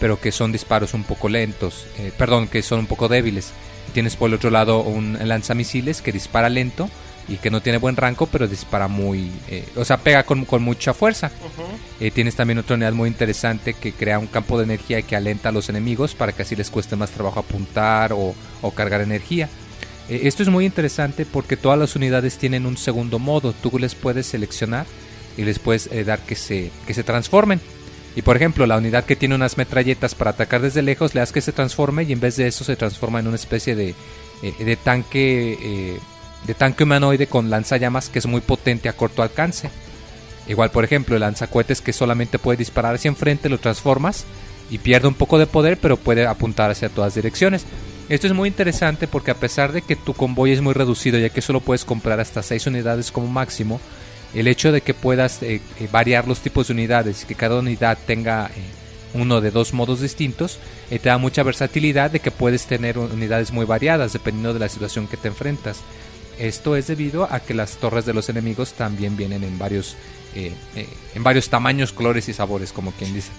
pero que son disparos un poco lentos, eh, perdón, que son un poco débiles. Tienes por el otro lado un lanzamisiles que dispara lento y que no tiene buen rango, pero dispara muy, eh, o sea, pega con, con mucha fuerza. Eh, tienes también otra unidad muy interesante que crea un campo de energía que alenta a los enemigos para que así les cueste más trabajo apuntar o, o cargar energía. Eh, esto es muy interesante porque todas las unidades tienen un segundo modo. Tú les puedes seleccionar y les puedes dar que se, que se transformen. Y por ejemplo, la unidad que tiene unas metralletas para atacar desde lejos, le das que se transforme y en vez de eso se transforma en una especie de, de tanque de tanque humanoide con lanzallamas que es muy potente a corto alcance. Igual, por ejemplo, el lanzacohetes que solamente puede disparar hacia enfrente, lo transformas y pierde un poco de poder, pero puede apuntar hacia todas direcciones. Esto es muy interesante porque a pesar de que tu convoy es muy reducido, ya que solo puedes comprar hasta 6 unidades como máximo, el hecho de que puedas eh, eh, variar los tipos de unidades y que cada unidad tenga eh, uno de dos modos distintos, te da mucha versatilidad de que puedes tener unidades muy variadas dependiendo de la situación que te enfrentas. Esto es debido a que las torres de los enemigos también vienen en varios, eh, eh, en varios tamaños, colores y sabores, como quien dice.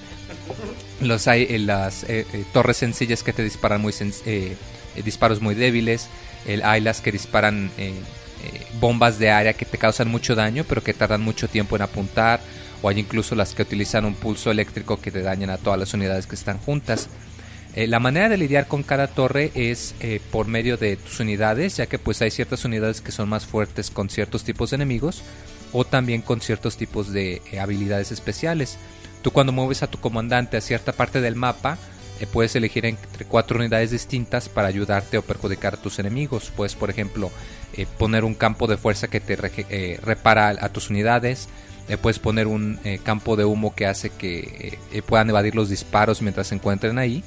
Los hay en las eh, eh, torres sencillas que te disparan muy eh, eh, disparos muy débiles. El, hay las que disparan eh, eh, bombas de área que te causan mucho daño, pero que tardan mucho tiempo en apuntar. O hay incluso las que utilizan un pulso eléctrico que te dañan a todas las unidades que están juntas. Eh, la manera de lidiar con cada torre es eh, por medio de tus unidades, ya que pues hay ciertas unidades que son más fuertes con ciertos tipos de enemigos o también con ciertos tipos de eh, habilidades especiales. Tú cuando mueves a tu comandante a cierta parte del mapa, puedes elegir entre cuatro unidades distintas para ayudarte o perjudicar a tus enemigos. Puedes, por ejemplo, poner un campo de fuerza que te repara a tus unidades. Puedes poner un campo de humo que hace que puedan evadir los disparos mientras se encuentren ahí.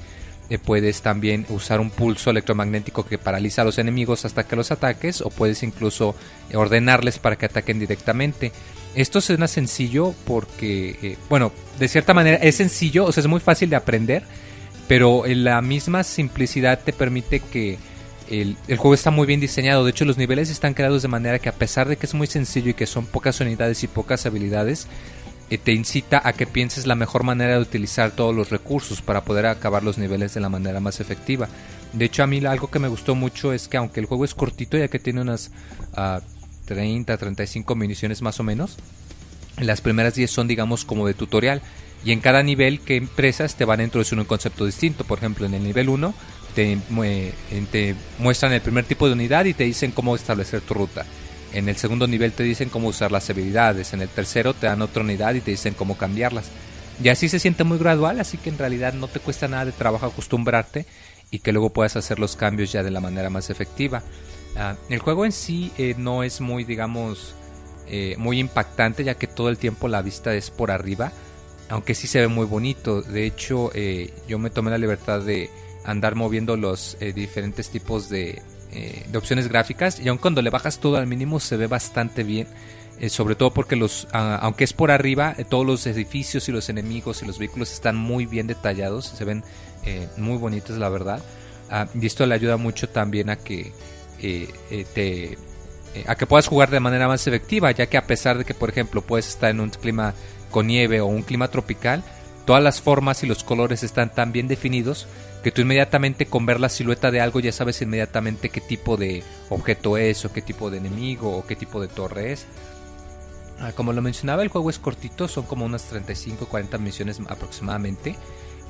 Eh, puedes también usar un pulso electromagnético que paraliza a los enemigos hasta que los ataques o puedes incluso ordenarles para que ataquen directamente. Esto suena sencillo porque, eh, bueno, de cierta manera es sencillo, o sea, es muy fácil de aprender, pero en la misma simplicidad te permite que el, el, juego está muy bien diseñado. De hecho, los niveles están creados de manera que a pesar de que es muy sencillo y que son pocas unidades y pocas habilidades, eh, te incita a que pienses la mejor manera de utilizar todos los recursos para poder acabar los niveles de la manera más efectiva. De hecho, a mí algo que me gustó mucho es que aunque el juego es cortito, ya que tiene unas uh, 30, 35 municiones más o menos, las primeras 10 son digamos como de tutorial. Y en cada nivel que empresas te van a introducir un concepto distinto. Por ejemplo, en el nivel 1 te, te muestran el primer tipo de unidad y te dicen cómo establecer tu ruta. En el segundo nivel te dicen cómo usar las habilidades. En el tercero te dan otra unidad y te dicen cómo cambiarlas. Y así se siente muy gradual, así que en realidad no te cuesta nada de trabajo acostumbrarte y que luego puedas hacer los cambios ya de la manera más efectiva. Uh, el juego en sí eh, no es muy, digamos, eh, muy impactante ya que todo el tiempo la vista es por arriba, aunque sí se ve muy bonito. De hecho, eh, yo me tomé la libertad de andar moviendo los diferentes tipos de, eh, de opciones gráficas y aun cuando le bajas todo al mínimo se ve bastante bien. Eh, sobre todo porque los, uh, aunque es por arriba, eh, todos los edificios y los enemigos y los vehículos están muy bien detallados, se ven muy bonitos la verdad. Uh, y esto le ayuda mucho también a que te a que puedas jugar de manera más efectiva, ya que a pesar de que por ejemplo puedes estar en un clima con nieve o un clima tropical, todas las formas y los colores están tan bien definidos que tú inmediatamente con ver la silueta de algo ya sabes inmediatamente qué tipo de objeto es o qué tipo de enemigo o qué tipo de torre es. Ah, como lo mencionaba, el juego es cortito, son como unas 35 40 misiones aproximadamente.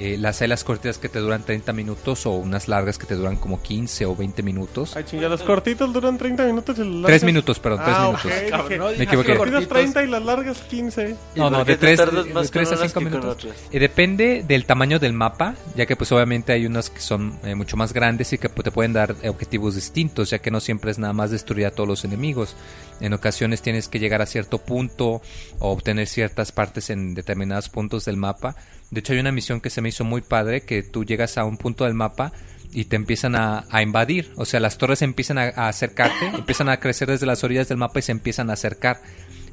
Eh, las celas cortitas que te duran 30 minutos o unas largas que te duran como 15 o 20 minutos. Ay, chinga, los cortitos duran 30 minutos y las largas... 3 minutos, perdón, 3 ah, minutos. Okay, Cabrón, Me equivoqué. Los cortitos 30 y las largas 15. No, no, de te 3, tardas de más 3 con a unas 5 que con minutos. Eh, depende del tamaño del mapa, ya que pues obviamente hay unos que son eh, mucho más grandes y que pues, te pueden dar objetivos distintos, ya que no siempre es nada más destruir a todos los enemigos. En ocasiones tienes que llegar a cierto punto o obtener ciertas partes en determinados puntos del mapa. De hecho hay una misión que se me hizo muy padre, que tú llegas a un punto del mapa y te empiezan a, a invadir. O sea, las torres empiezan a, a acercarte, *coughs* empiezan a crecer desde las orillas del mapa y se empiezan a acercar.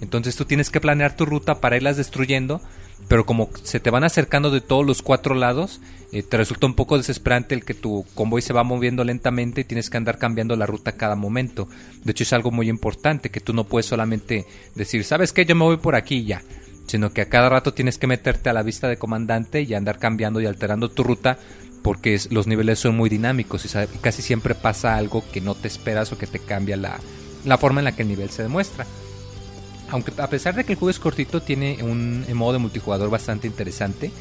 Entonces tú tienes que planear tu ruta para irlas destruyendo, pero como se te van acercando de todos los cuatro lados, eh, te resulta un poco desesperante el que tu convoy se va moviendo lentamente y tienes que andar cambiando la ruta cada momento. De hecho es algo muy importante, que tú no puedes solamente decir, ¿sabes qué? Yo me voy por aquí y ya. Sino que a cada rato tienes que meterte a la vista de comandante y andar cambiando y alterando tu ruta porque los niveles son muy dinámicos y sa- casi siempre pasa algo que no te esperas o que te cambia la, la forma en la que el nivel se demuestra. Aunque a pesar de que el juego es cortito, tiene un modo de multijugador bastante interesante.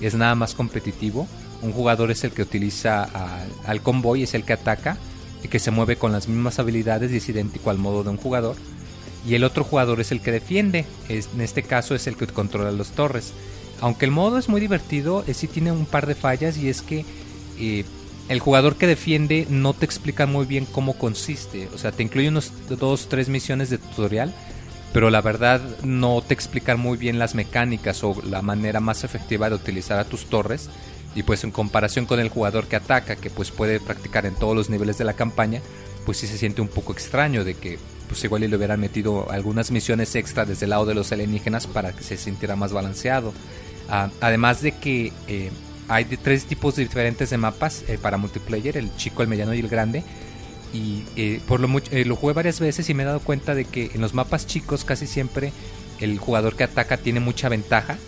Es nada más competitivo. Un jugador es el que utiliza al convoy, es el que ataca y que se mueve con las mismas habilidades y es idéntico al modo de un jugador. Y el otro jugador es el que defiende. Es- en este caso es el que controla las torres. Aunque el modo es muy divertido, eh, sí tiene un par de fallas y es que eh, el jugador que defiende no te explica muy bien cómo consiste. O sea, te incluye unos dos, tres misiones de tutorial, pero la verdad no te explican muy bien las mecánicas o la manera más efectiva de utilizar a tus torres. Y pues en comparación con el jugador que ataca, que pues puede practicar en todos los niveles de la campaña, pues sí se siente un poco extraño de que pues igual le hubieran metido algunas misiones extra desde el lado de los alienígenas para que se sintiera más balanceado. Ah, además de que eh, hay tres tipos diferentes de mapas eh, para multiplayer, el chico, el mediano y el grande. Y eh, por lo mucho, eh, lo jugué varias veces y me he dado cuenta de que en los mapas chicos casi siempre el jugador que ataca tiene mucha ventaja,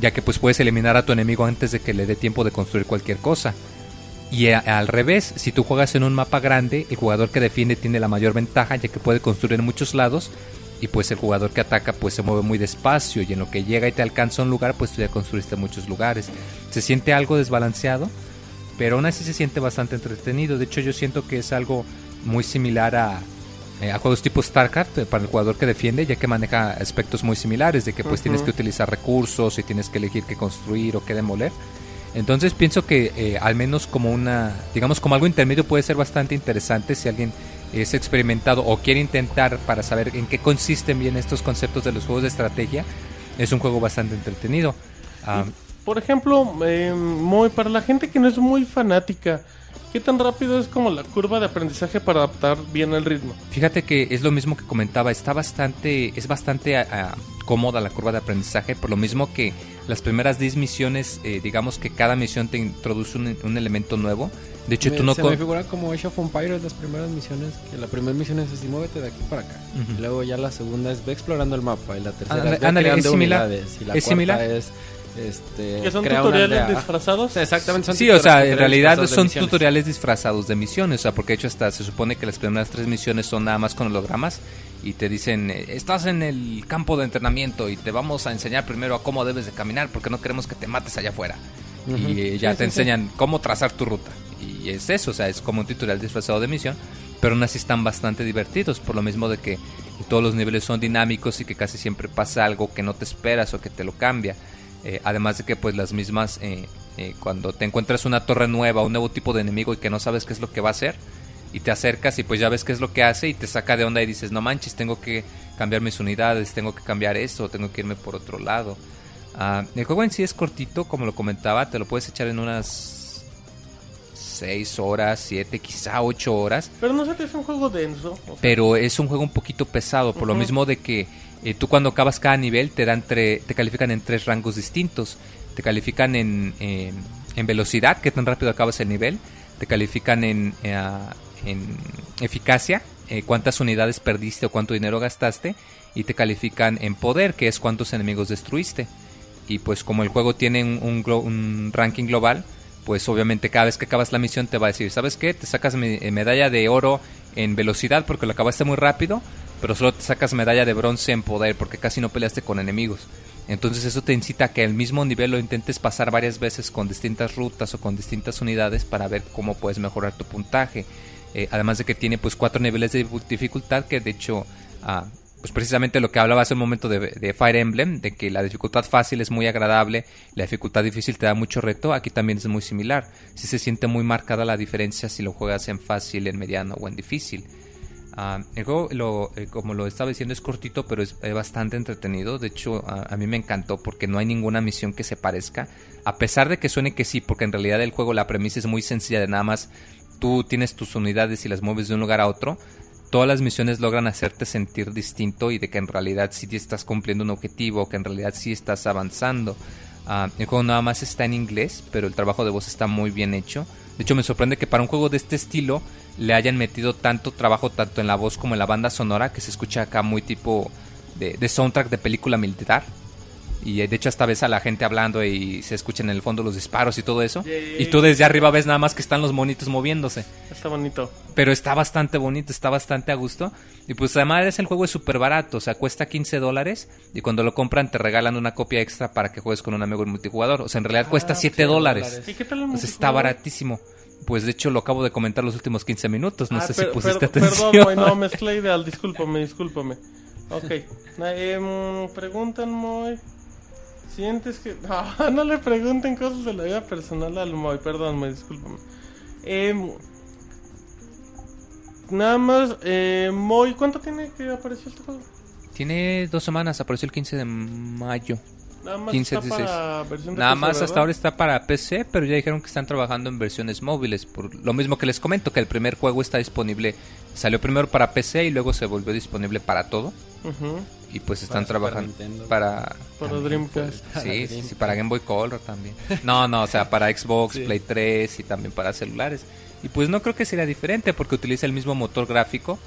ya que pues puedes eliminar a tu enemigo antes de que le dé tiempo de construir cualquier cosa. Y a- al revés, si tú juegas en un mapa grande, el jugador que defiende tiene la mayor ventaja, ya que puede construir en muchos lados, y pues el jugador que ataca pues se mueve muy despacio, y en lo que llega y te alcanza un lugar, pues tú ya construiste muchos lugares. Se siente algo desbalanceado, pero aún así se siente bastante entretenido. De hecho, yo siento que es algo muy similar a, eh, a juegos tipo StarCraft eh, para el jugador que defiende, ya que maneja aspectos muy similares, de que pues tienes que utilizar recursos y tienes que elegir qué construir o qué demoler. Entonces pienso que eh, al menos como una, digamos como algo intermedio puede ser bastante interesante si alguien es experimentado o quiere intentar para saber en qué consisten bien estos conceptos de los juegos de estrategia. Es un juego bastante entretenido. Ah, por ejemplo, eh, muy, para la gente que no es muy fanática, ¿qué tan rápido es como la curva de aprendizaje para adaptar bien el ritmo? Fíjate que es lo mismo que comentaba, está bastante, es bastante ah, ah, cómoda la curva de aprendizaje, por lo mismo que las primeras 10 misiones, eh, digamos que cada misión te introduce un, un elemento nuevo. De hecho, Me- tú no... se me figura como Age of Empires las primeras misiones, que la primera misión es así, muévete de aquí para acá. Ujú. Y luego ya la segunda es ve explorando el mapa y la tercera Ándale, es ve ándale, es similar. unidades, y la Es cuarta similar. es este Que son tutoriales disfrazados. O sea, exactamente son Sí, o sea, tutoriales en realidad disfrazados de son misiones. tutoriales disfrazados de misiones, o sea, porque de hecho hasta se supone que las primeras tres misiones son nada más con hologramas y te dicen, eh, estás en el campo de entrenamiento y te vamos a enseñar primero a cómo debes de caminar porque no queremos que te mates allá afuera. Y eh, ya Sí, te sí, sí. enseñan cómo trazar tu ruta. Y es eso, o sea, es como un tutorial disfrazado de misión, pero aún así están bastante divertidos, por lo mismo de que todos los niveles son dinámicos y que casi siempre pasa algo que no te esperas o que te lo cambia. Eh, además de que pues las mismas, eh, eh, cuando te encuentras una torre nueva, un nuevo tipo de enemigo y que no sabes qué es lo que va a hacer, y te acercas y pues ya ves qué es lo que hace y te saca de onda y dices, no manches, tengo que cambiar mis unidades, tengo que cambiar esto, tengo que irme por otro lado. Ah, el juego en sí es cortito, como lo comentaba, te lo puedes echar en unas 6 horas, 7, quizá 8 horas. Pero no te hace un juego denso. o sea, Pero es un juego un poquito pesado, por lo mismo de que eh, tú cuando acabas cada nivel te dan tre- te califican en tres rangos distintos. Te califican en, velocidad, qué tan rápido acabas el nivel. Te califican en, eh, en eficacia, eh, cuántas unidades perdiste o cuánto dinero gastaste. Y te califican en poder, que es cuántos enemigos destruiste. Y pues como el juego tiene un, un ranking global, pues obviamente cada vez que acabas la misión te va a decir, ¿sabes qué? Te sacas eh, medalla de oro en velocidad porque lo acabaste muy rápido, pero solo te sacas medalla de bronce en poder porque casi no peleaste con enemigos. Entonces eso te incita a que el mismo nivel lo intentes pasar varias veces con distintas rutas o con distintas unidades para ver cómo puedes mejorar tu puntaje. Eh, además de que tiene pues cuatro niveles de dificultad que de hecho ah, pues precisamente lo que hablaba hace un momento de, de Fire Emblem, de que la dificultad fácil es muy agradable, la dificultad difícil te da mucho reto, aquí también es muy similar. Si se siente muy marcada la diferencia si lo juegas en fácil, en mediano o en difícil. Ah, el juego, eh, como lo estaba diciendo, es cortito, pero es bastante entretenido. De hecho, a, mí me encantó porque no hay ninguna misión que se parezca. A pesar de que suene que sí, porque en realidad el juego, la premisa es muy sencilla de nada más. Tú tienes tus unidades y las mueves de un lugar a otro. Todas las misiones logran hacerte sentir distinto y de que en realidad sí estás cumpliendo un objetivo, que en realidad sí estás avanzando. Ah, el juego nada más está en inglés, pero el trabajo de voz está muy bien hecho. De hecho, me sorprende que para un juego de este estilo le hayan metido tanto trabajo tanto en la voz como en la banda sonora que se escucha acá muy tipo de, de soundtrack de película militar. Y de hecho hasta ves a la gente hablando y se escuchan en el fondo los disparos y todo eso. Y tú desde arriba ves nada más que están los monitos moviéndose. Está bonito. Pero está bastante bonito, está bastante a gusto. Y pues además el juego es súper barato, o sea, cuesta 15 dólares. Y cuando lo compran te regalan una copia extra para que juegues con un amigo en multijugador. O sea, en realidad cuesta 7 dólares. ¿Y qué tal el sea, está baratísimo. Pues de hecho lo acabo de comentar los últimos 15 minutos. No Ah, sé si pusiste atención. Perdón, no, *laughs* mezclé ideal, discúlpame, discúlpame. Ok. *laughs* Eh, preguntan, Moy. ¿Sientes que.? No, *laughs* no le pregunten cosas de la vida personal al Moy, perdón, Moy, discúlpame. Eh, nada más, eh, Moy, ¿cuánto tiene que apareció este juego? Tiene dos semanas, apareció el 15 de mayo. Nada más 15, está para versión de Nada PC, más hasta ahora está para PC, pero ya dijeron que están trabajando en versiones móviles. Por lo mismo que les comento, que el primer juego está disponible, salió primero para PC y luego se volvió disponible para todo. Y pues están Para trabajando Nintendo. para... Para también, Dreamcast. pues, sí, sí, sí, para Game Boy Color también. No, no, o sea, para *laughs* Xbox, Sí. Play 3 y también para celulares. Y pues no creo que sería diferente porque utiliza el mismo motor gráfico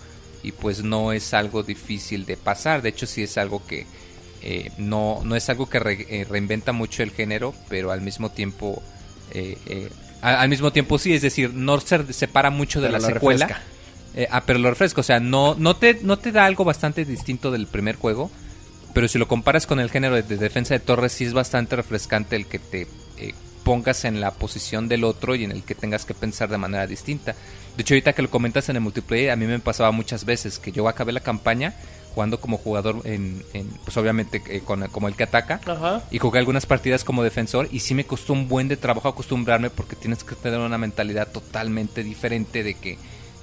y pues no es algo difícil de pasar. De hecho, sí es algo que eh, no, no es algo que re- eh, reinventa mucho el género, pero al mismo tiempo... eh, eh, al mismo tiempo sí, es decir, no se separa mucho de Pero la secuela. refresca. Eh, ah, pero lo refresco, o sea, no, no, te, no te da algo bastante distinto del primer juego, pero si lo comparas con el género de, de defensa de torres, sí es bastante refrescante el que te eh, pongas en la posición del otro y en el que tengas que pensar de manera distinta. De hecho, ahorita que lo comentas en el multiplayer, a mí me pasaba muchas veces que yo acabé la campaña jugando como jugador, en, en, pues obviamente eh, con, como el que ataca, Ajá. y jugué algunas partidas como defensor y sí me costó un buen de trabajo acostumbrarme porque tienes que tener una mentalidad totalmente diferente de que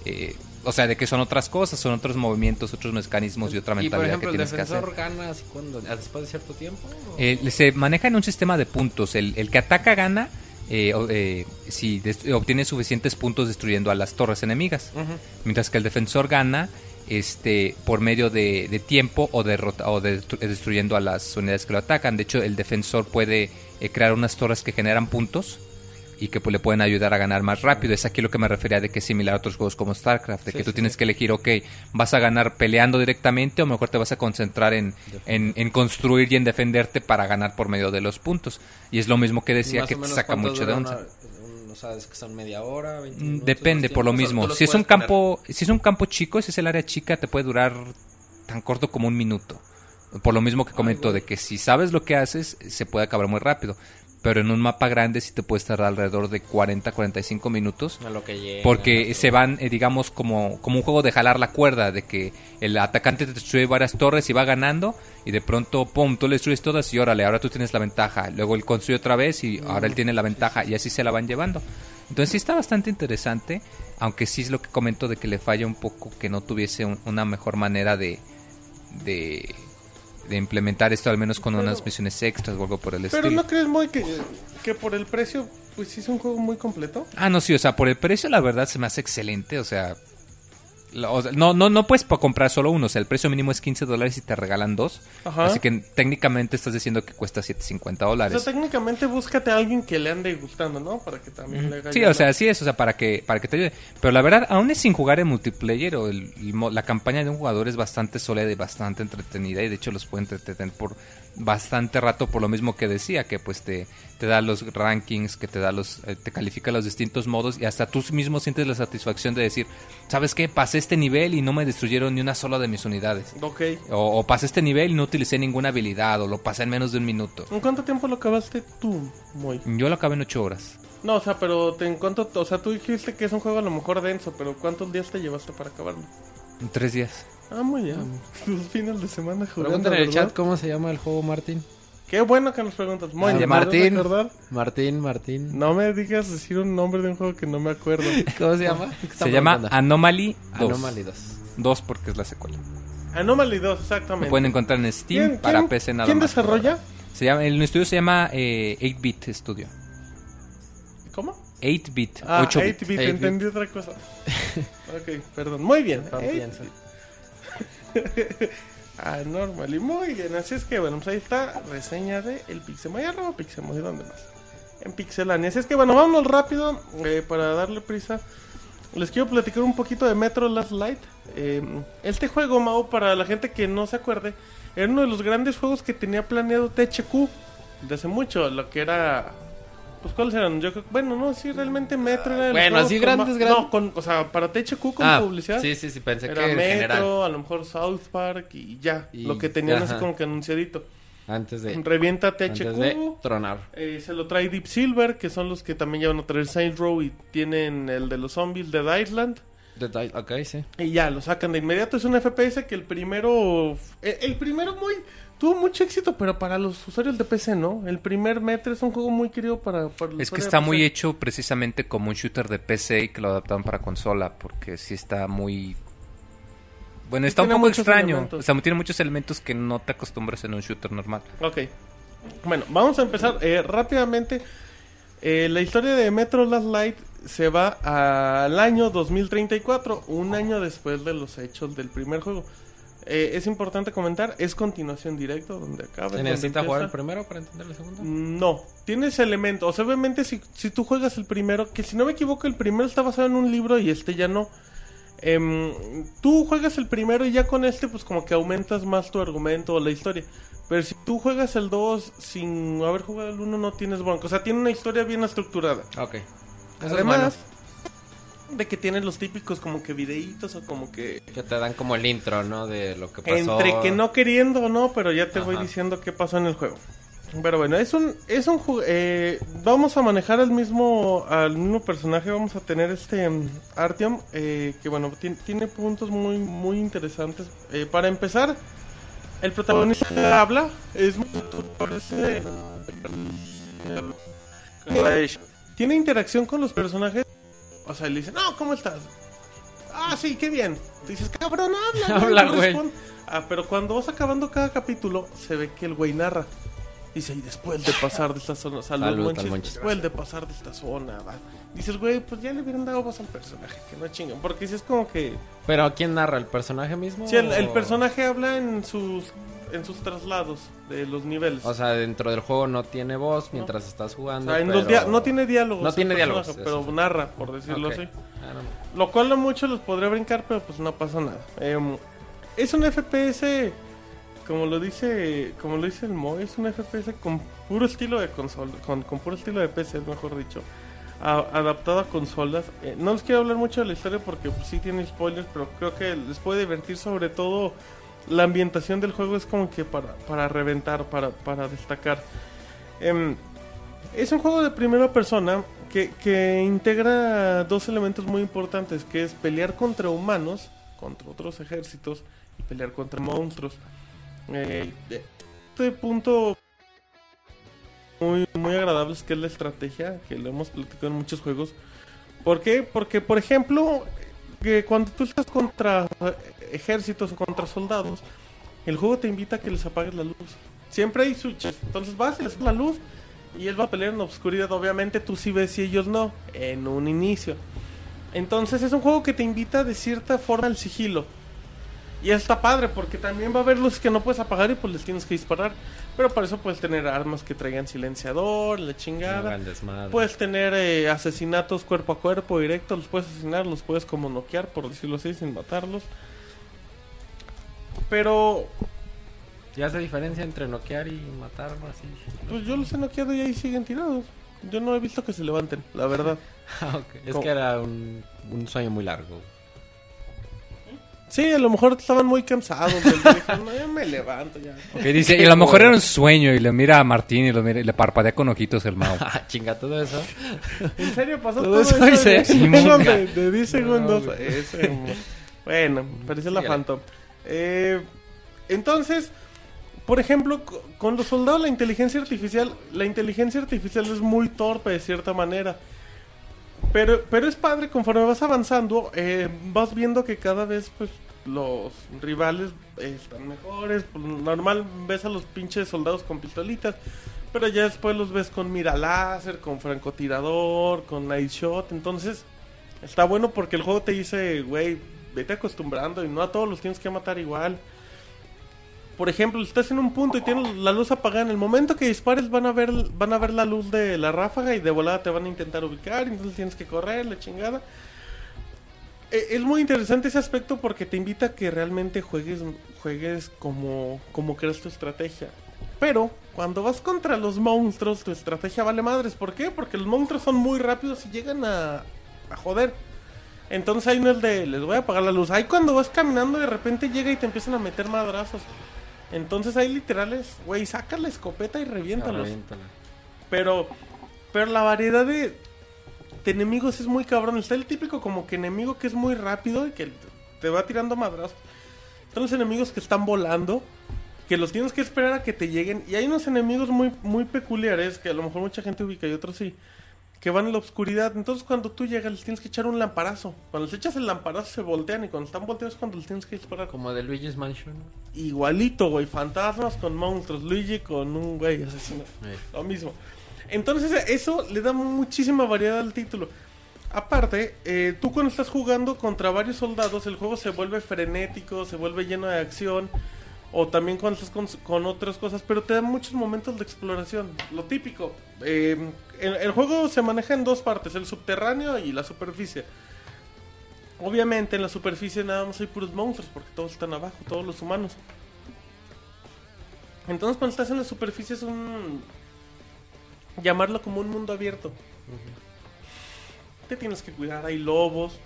eh, o sea, de que son otras cosas, son otros movimientos, otros mecanismos y otra Y por mentalidad ejemplo, que el tienes que hacer. defensor gana así cuando, después de cierto tiempo. Eh, se maneja en un sistema de puntos. El, el que ataca gana eh, eh, si obtiene suficientes puntos destruyendo a las torres enemigas. Mientras que el defensor gana este por medio de, de tiempo o, derrota, o de- destruyendo a las unidades que lo atacan. De hecho, el defensor puede eh, crear unas torres que generan puntos y que pues, le pueden ayudar a ganar más rápido. Es aquí lo que me refería de que es similar a otros juegos como StarCraft, de que tú tienes que elegir, ok, vas a ganar peleando directamente o mejor te vas a concentrar en, en, en construir y en defenderte para ganar por medio de los puntos. Y es lo mismo que decía que te saca mucho de onda. Una- un- o sea, es que son media hora, 20 Mm, minutos, Depende, por lo tiempos, o sea, mismo. Si es un poner. campo, si es un campo chico, si es el área chica, te puede durar tan corto como un minuto. Por lo mismo que comento, de que si sabes lo que haces, se puede acabar muy rápido. Pero en un mapa grande sí te puedes tardar alrededor de 40, 45 minutos. A lo que llega, Porque se van, eh, digamos, como, como un juego de jalar la cuerda, de que el atacante te destruye varias torres y va ganando, y de pronto, pum, tú le destruyes todas y órale, ahora tú tienes la ventaja. Luego él construye otra vez y ahora él tiene la ventaja, y así se la van llevando. Entonces sí está bastante interesante, aunque sí es lo que comento de que le falla un poco que no tuviese un- una mejor manera de, de, de implementar esto, al menos con Pero- unas misiones extras o algo por el Pero estilo. ¿no crees, muy que, que por el precio, pues sí es un juego muy completo? Ah, no, sí, o sea, por el precio la verdad se me hace excelente, o sea... o sea, no, no, no puedes comprar solo uno, o sea, el precio mínimo es 15 dólares y te regalan dos. Ajá. Así que técnicamente estás diciendo que cuesta 750 O dólares. sea, técnicamente búscate a alguien que le ande gustando, ¿no? Para que también le haga Sí, o sea, la- sí es, o sea, para que, para que te ayude. Pero la verdad, aún es sin jugar en multiplayer, o el- la campaña de un jugador es bastante sólida y bastante entretenida, y de hecho los puede entretener por bastante rato, por lo mismo que decía, que pues te, te da los rankings, que te da los, eh, te califica los distintos modos, y hasta tú mismo sientes la satisfacción de decir, ¿sabes qué? Pasé este nivel y no me destruyeron ni una sola de mis unidades. Ok. O, o pasé este nivel y no utilicé ninguna habilidad, o lo pasé en menos de un minuto. ¿En cuánto tiempo lo acabaste tú, Moy? Yo lo acabé en 8 horas. No, o sea, pero en cuánto, o sea, tú dijiste que es un juego a lo mejor denso, pero ¿cuántos días te llevaste para acabarlo? 3 días. Ah, muy bien. *laughs* Tus fines de semana jugando, Pregunta en el ¿verdad? chat cómo se llama el juego, Martín. Qué bueno que nos preguntas. Moy, Ah, ¿me Martín. recordar? Martín, Martín. No me digas decir un nombre de un juego que no me acuerdo. *laughs* ¿Cómo se llama? Se llama Anomaly 2. Anomaly 2. 2 porque es la secuela. Anomaly 2, Lo exactamente. pueden encontrar en Steam ¿Quién- para quién- PC nada ¿Quién más. desarrolla? Se llama, el estudio se llama eh, 8-Bit Studio. ¿Cómo? 8-Bit. Ah, 8 bit 8-bit, 8-bit. entendí otra cosa. *laughs* ok, perdón. Muy bien. Confianza. 8-bit. *laughs* ah. Y muy bien. Así es que, bueno, pues ahí está reseña de El Pixemoy. Arroba Pixemoy, ¿dónde más? En Pixelania. Así es que, bueno, vámonos rápido eh, para darle prisa. Les quiero platicar un poquito de Metro Last Light. Eh, este juego, Mau, para la gente que no se acuerde, era uno de los grandes juegos que tenía planeado THQ de hace mucho. Lo que era. Pues, ¿cuáles eran? Yo creo- bueno, no, sí, realmente Metro era. los Bueno, así grandes, grandes. No, con, o sea, para THQ con Ah, publicidad. sí, sí, sí, pensé Era que en Metro, general. a lo mejor South Park y ya. Y- lo que tenían así como que anunciadito. Antes de, Revienta THQ. antes de tronar. eh, se lo trae Deep Silver, que son los que también llevan a traer Saints Row y tienen el de los zombies de Island. The Di- Ok, sí. Y ya, lo sacan de inmediato. Es un FPS que el primero. El, el primero muy. Tuvo mucho éxito, pero para los usuarios de PC, ¿no? El primer Metro es un juego muy querido para. para el Es que está de muy hecho precisamente como un shooter de PC y que lo adaptaron para consola, porque sí está muy... Bueno, está un poco extraño. elementos. O sea, tiene muchos elementos que no te acostumbras en un shooter normal. Ok. Bueno, vamos a empezar eh, rápidamente. Eh, la historia de Metro Last Light se va al año 2034, un año después de los hechos del primer juego. Eh, es importante comentar, es continuación directa donde acaba. ¿Se necesita jugar el primero para entender el segundo? No, tienes elementos. O sea, obviamente si, si tú juegas el primero, que si no me equivoco el primero está basado en un libro y este ya no. Em, tú juegas el primero y ya con este pues como que aumentas más tu argumento o la historia. Pero si tú juegas el 2 sin haber jugado el 1 no tienes bronca. O sea, tiene una historia bien estructurada. Ok. Eso es Además de que tiene los típicos como que videitos o como que... Que te dan como el intro, ¿no? De lo que pasó. Entre que no queriendo o no, pero ya te voy diciendo qué pasó en el juego. Pero bueno, es un, es un eh, vamos a manejar al mismo, al mismo personaje, vamos a tener este mm, Artyom, eh, que bueno, ti- tiene puntos muy, muy interesantes. Eh, para empezar, el protagonista habla, es muy- tiene interacción con los personajes, o sea, le dice, no, ¿cómo estás? ah, sí, qué bien. Dices, cabrón, habla, *laughs* Habla, no güey. Ah, pero cuando vas acabando cada capítulo, se ve que el güey narra. Dice, y después de pasar de esta zona, salud, Salud, Monchis. después de pasar de esta zona, va. Dices, güey, pues ya le hubieran dado voz al personaje, que no chingan. Porque si es como que... Pero ¿quién narra? ¿El personaje mismo? Si el, personaje habla en sus, en sus traslados de los niveles. O sea, dentro del juego no tiene voz mientras estás O jugando. sea, en pero- los dia- no tiene diálogos. No tiene diálogos, Pero eso. narra, por decirlo así. Ah, no. Lo cual a muchos los podría brincar, pero pues no pasa nada. Em, es un FPS, como lo dice como lo dice el Mo, es un FPS con puro estilo de consola, con, con puro estilo de PC, mejor dicho. a- adaptado a consolas. Eh, no les quiero hablar mucho de la historia porque pues, sí tiene spoilers, pero creo que les puede divertir sobre todo la ambientación del juego es como que para, para reventar, para, para destacar. Em, es un juego de primera persona que, que integra dos elementos muy importantes, que es pelear contra humanos, contra otros ejércitos, y pelear contra monstruos. Eh, este punto muy, muy agradable es que es la estrategia, que lo hemos platicado en muchos juegos. ¿Por qué? Porque, por ejemplo, que cuando tú estás contra eh, ejércitos o contra soldados, el juego te invita a que les apagues la luz. Siempre hay switches. Entonces vas y les la luz y él va a pelear en la oscuridad. Obviamente tú sí ves y ellos no, en un inicio. Entonces es un juego que te invita de cierta forma al sigilo. Y está padre porque también va a haber luces que no puedes apagar y pues les tienes que disparar. Pero para eso puedes tener armas que traigan silenciador, la chingada. Puedes tener eh, asesinatos cuerpo a cuerpo directo, los puedes asesinar, los puedes como noquear, por decirlo así, sin matarlos. Pero, ¿Ya hace diferencia entre noquear y matar así? pues yo los he noqueado y ahí siguen tirados. Yo no he visto que se levanten, la verdad. *laughs* Ah. Es que era un, un sueño muy largo. Sí, a lo mejor estaban muy cansados. Dijeron, no, ya me levanto ya. Dice, y a lo mejor era un sueño y le mira a Martín y, lo mira, y le parpadea con ojitos el Mao. *laughs* Ah, chinga, todo eso. ¿En serio pasó Todo todo, eso de- Sí, menos monga. de, de 10 segundos. No, bueno, parecía la. Phantom. Eh, entonces, por ejemplo, co- con los soldados, la inteligencia artificial, la inteligencia artificial es muy torpe de cierta manera. Pero, pero es padre, conforme vas avanzando, eh, vas viendo que cada vez pues los rivales están mejores. Pues, normal ves a los pinches soldados con pistolitas, pero ya después los ves con mira láser, con francotirador, con night shot. Entonces está bueno porque el juego te dice, güey, vete acostumbrando y no a todos los tienes que matar igual. Por ejemplo, estás en un punto y tienes la luz apagada. En el momento que dispares van a ver van a ver la luz de la ráfaga y de volada te van a intentar ubicar. Entonces tienes que correr, la chingada. Eh, Es muy interesante ese aspecto porque te invita a que realmente juegues juegues como como creas tu estrategia. Pero cuando vas contra los monstruos, tu estrategia vale madres. ¿Por qué? Porque los monstruos son muy rápidos y llegan a, a joder. Entonces ahí no es de les voy a apagar la luz. Ahí cuando vas caminando de repente llega y te empiezan a meter madrazos. Entonces ahí literal es, güey, saca la escopeta y reviéntalos. Reviéntala. Pero, pero la variedad de, de enemigos es muy cabrón. Está el típico como que enemigo que es muy rápido y que te va tirando madrazos. Están los enemigos que están volando, que los tienes que esperar a que te lleguen. Y hay unos enemigos muy, muy peculiares que a lo mejor mucha gente ubica y otros sí. Que van en la oscuridad. Entonces cuando tú llegas les tienes que echar un lamparazo. Cuando les echas el lamparazo se voltean y cuando están volteados es cuando les tienes que disparar. Como de Luigi's Mansion. Igualito, güey. Fantasmas con monstruos. Luigi con un güey asesino. Eh. Lo mismo. Entonces eso le da muchísima variedad al título. Aparte, eh, tú cuando estás jugando contra varios soldados, el juego se vuelve frenético, se vuelve lleno de acción. O también cuando estás con, con otras cosas, pero te dan muchos momentos de exploración. Lo típico. eh, el, el juego se maneja en dos partes, el subterráneo y la superficie. Obviamente en la superficie nada más hay puros monstruos porque todos están abajo, todos los humanos. Entonces cuando estás en la superficie es un... llamarlo como un mundo abierto. Te tienes que cuidar, hay lobos.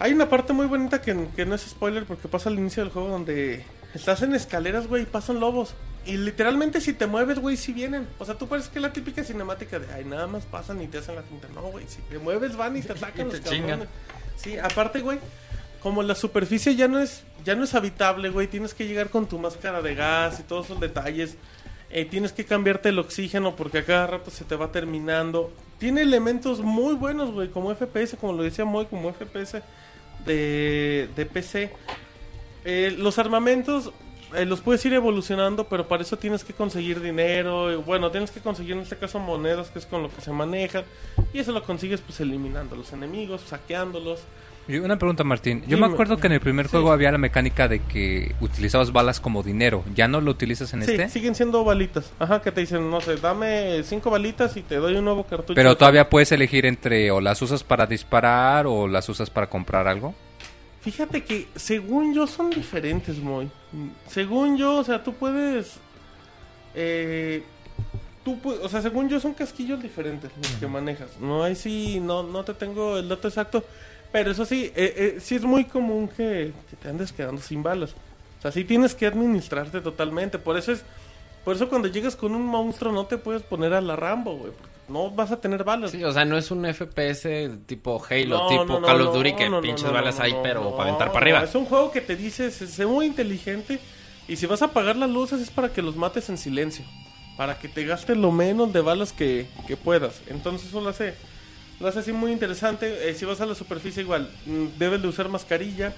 Hay una parte muy bonita que, que no es spoiler porque pasa al inicio del juego donde estás en escaleras, güey, y pasan lobos. Y literalmente si te mueves, güey, si vienen. O sea, tú pareces que es la típica cinemática de, ay, nada más pasan y te hacen la finta. No, güey, si te mueves van y te *laughs* atacan los cabrones. Sí, aparte, güey, como la superficie ya no es ya no es habitable, güey, tienes que llegar con tu máscara de gas y todos esos detalles. Eh, tienes que cambiarte el oxígeno porque a cada rato se te va terminando. Tiene elementos muy buenos, güey, como FPS, como lo decía Moy, como FPS de, de PC. Eh, los armamentos eh, los puedes ir evolucionando, pero para eso tienes que conseguir dinero. y, bueno, tienes que conseguir en este caso monedas, que es con lo que se maneja. Y eso lo consigues pues eliminando a los enemigos, saqueándolos. Y una pregunta, Martín. Yo Dime. me acuerdo que en el primer Sí. juego había la mecánica de que utilizabas balas como dinero. ¿Ya no lo utilizas en Sí, este? siguen siendo balitas. Ajá, que te dicen, no sé, dame cinco balitas y te doy un nuevo cartucho. Pero todavía puedes elegir entre o las usas para disparar o las usas para comprar algo. Fíjate que según yo son diferentes, muy. Según yo, o sea, tú puedes... Eh, tú o sea, según yo son casquillos diferentes los que manejas. No hay sí, no, no te tengo el dato exacto. Pero eso sí, eh, eh, sí es muy común que, que te andes quedando sin balas. O sea, sí tienes que administrarte totalmente. Por eso es... Por eso cuando llegas con un monstruo no te puedes poner a la Rambo, güey. porque No vas a tener balas. Sí, o sea, no es un FPS tipo Halo, No, tipo no, no, Call of Duty que pinches balas no, pero para aventar para arriba. Es un juego que te dice, sé, muy inteligente y si vas a apagar las luces es para que los mates en silencio, para que te gastes lo menos de balas que, que puedas. Entonces eso lo hace, lo hace así muy interesante. Eh, si vas a la superficie igual, mm, debes de usar mascarilla.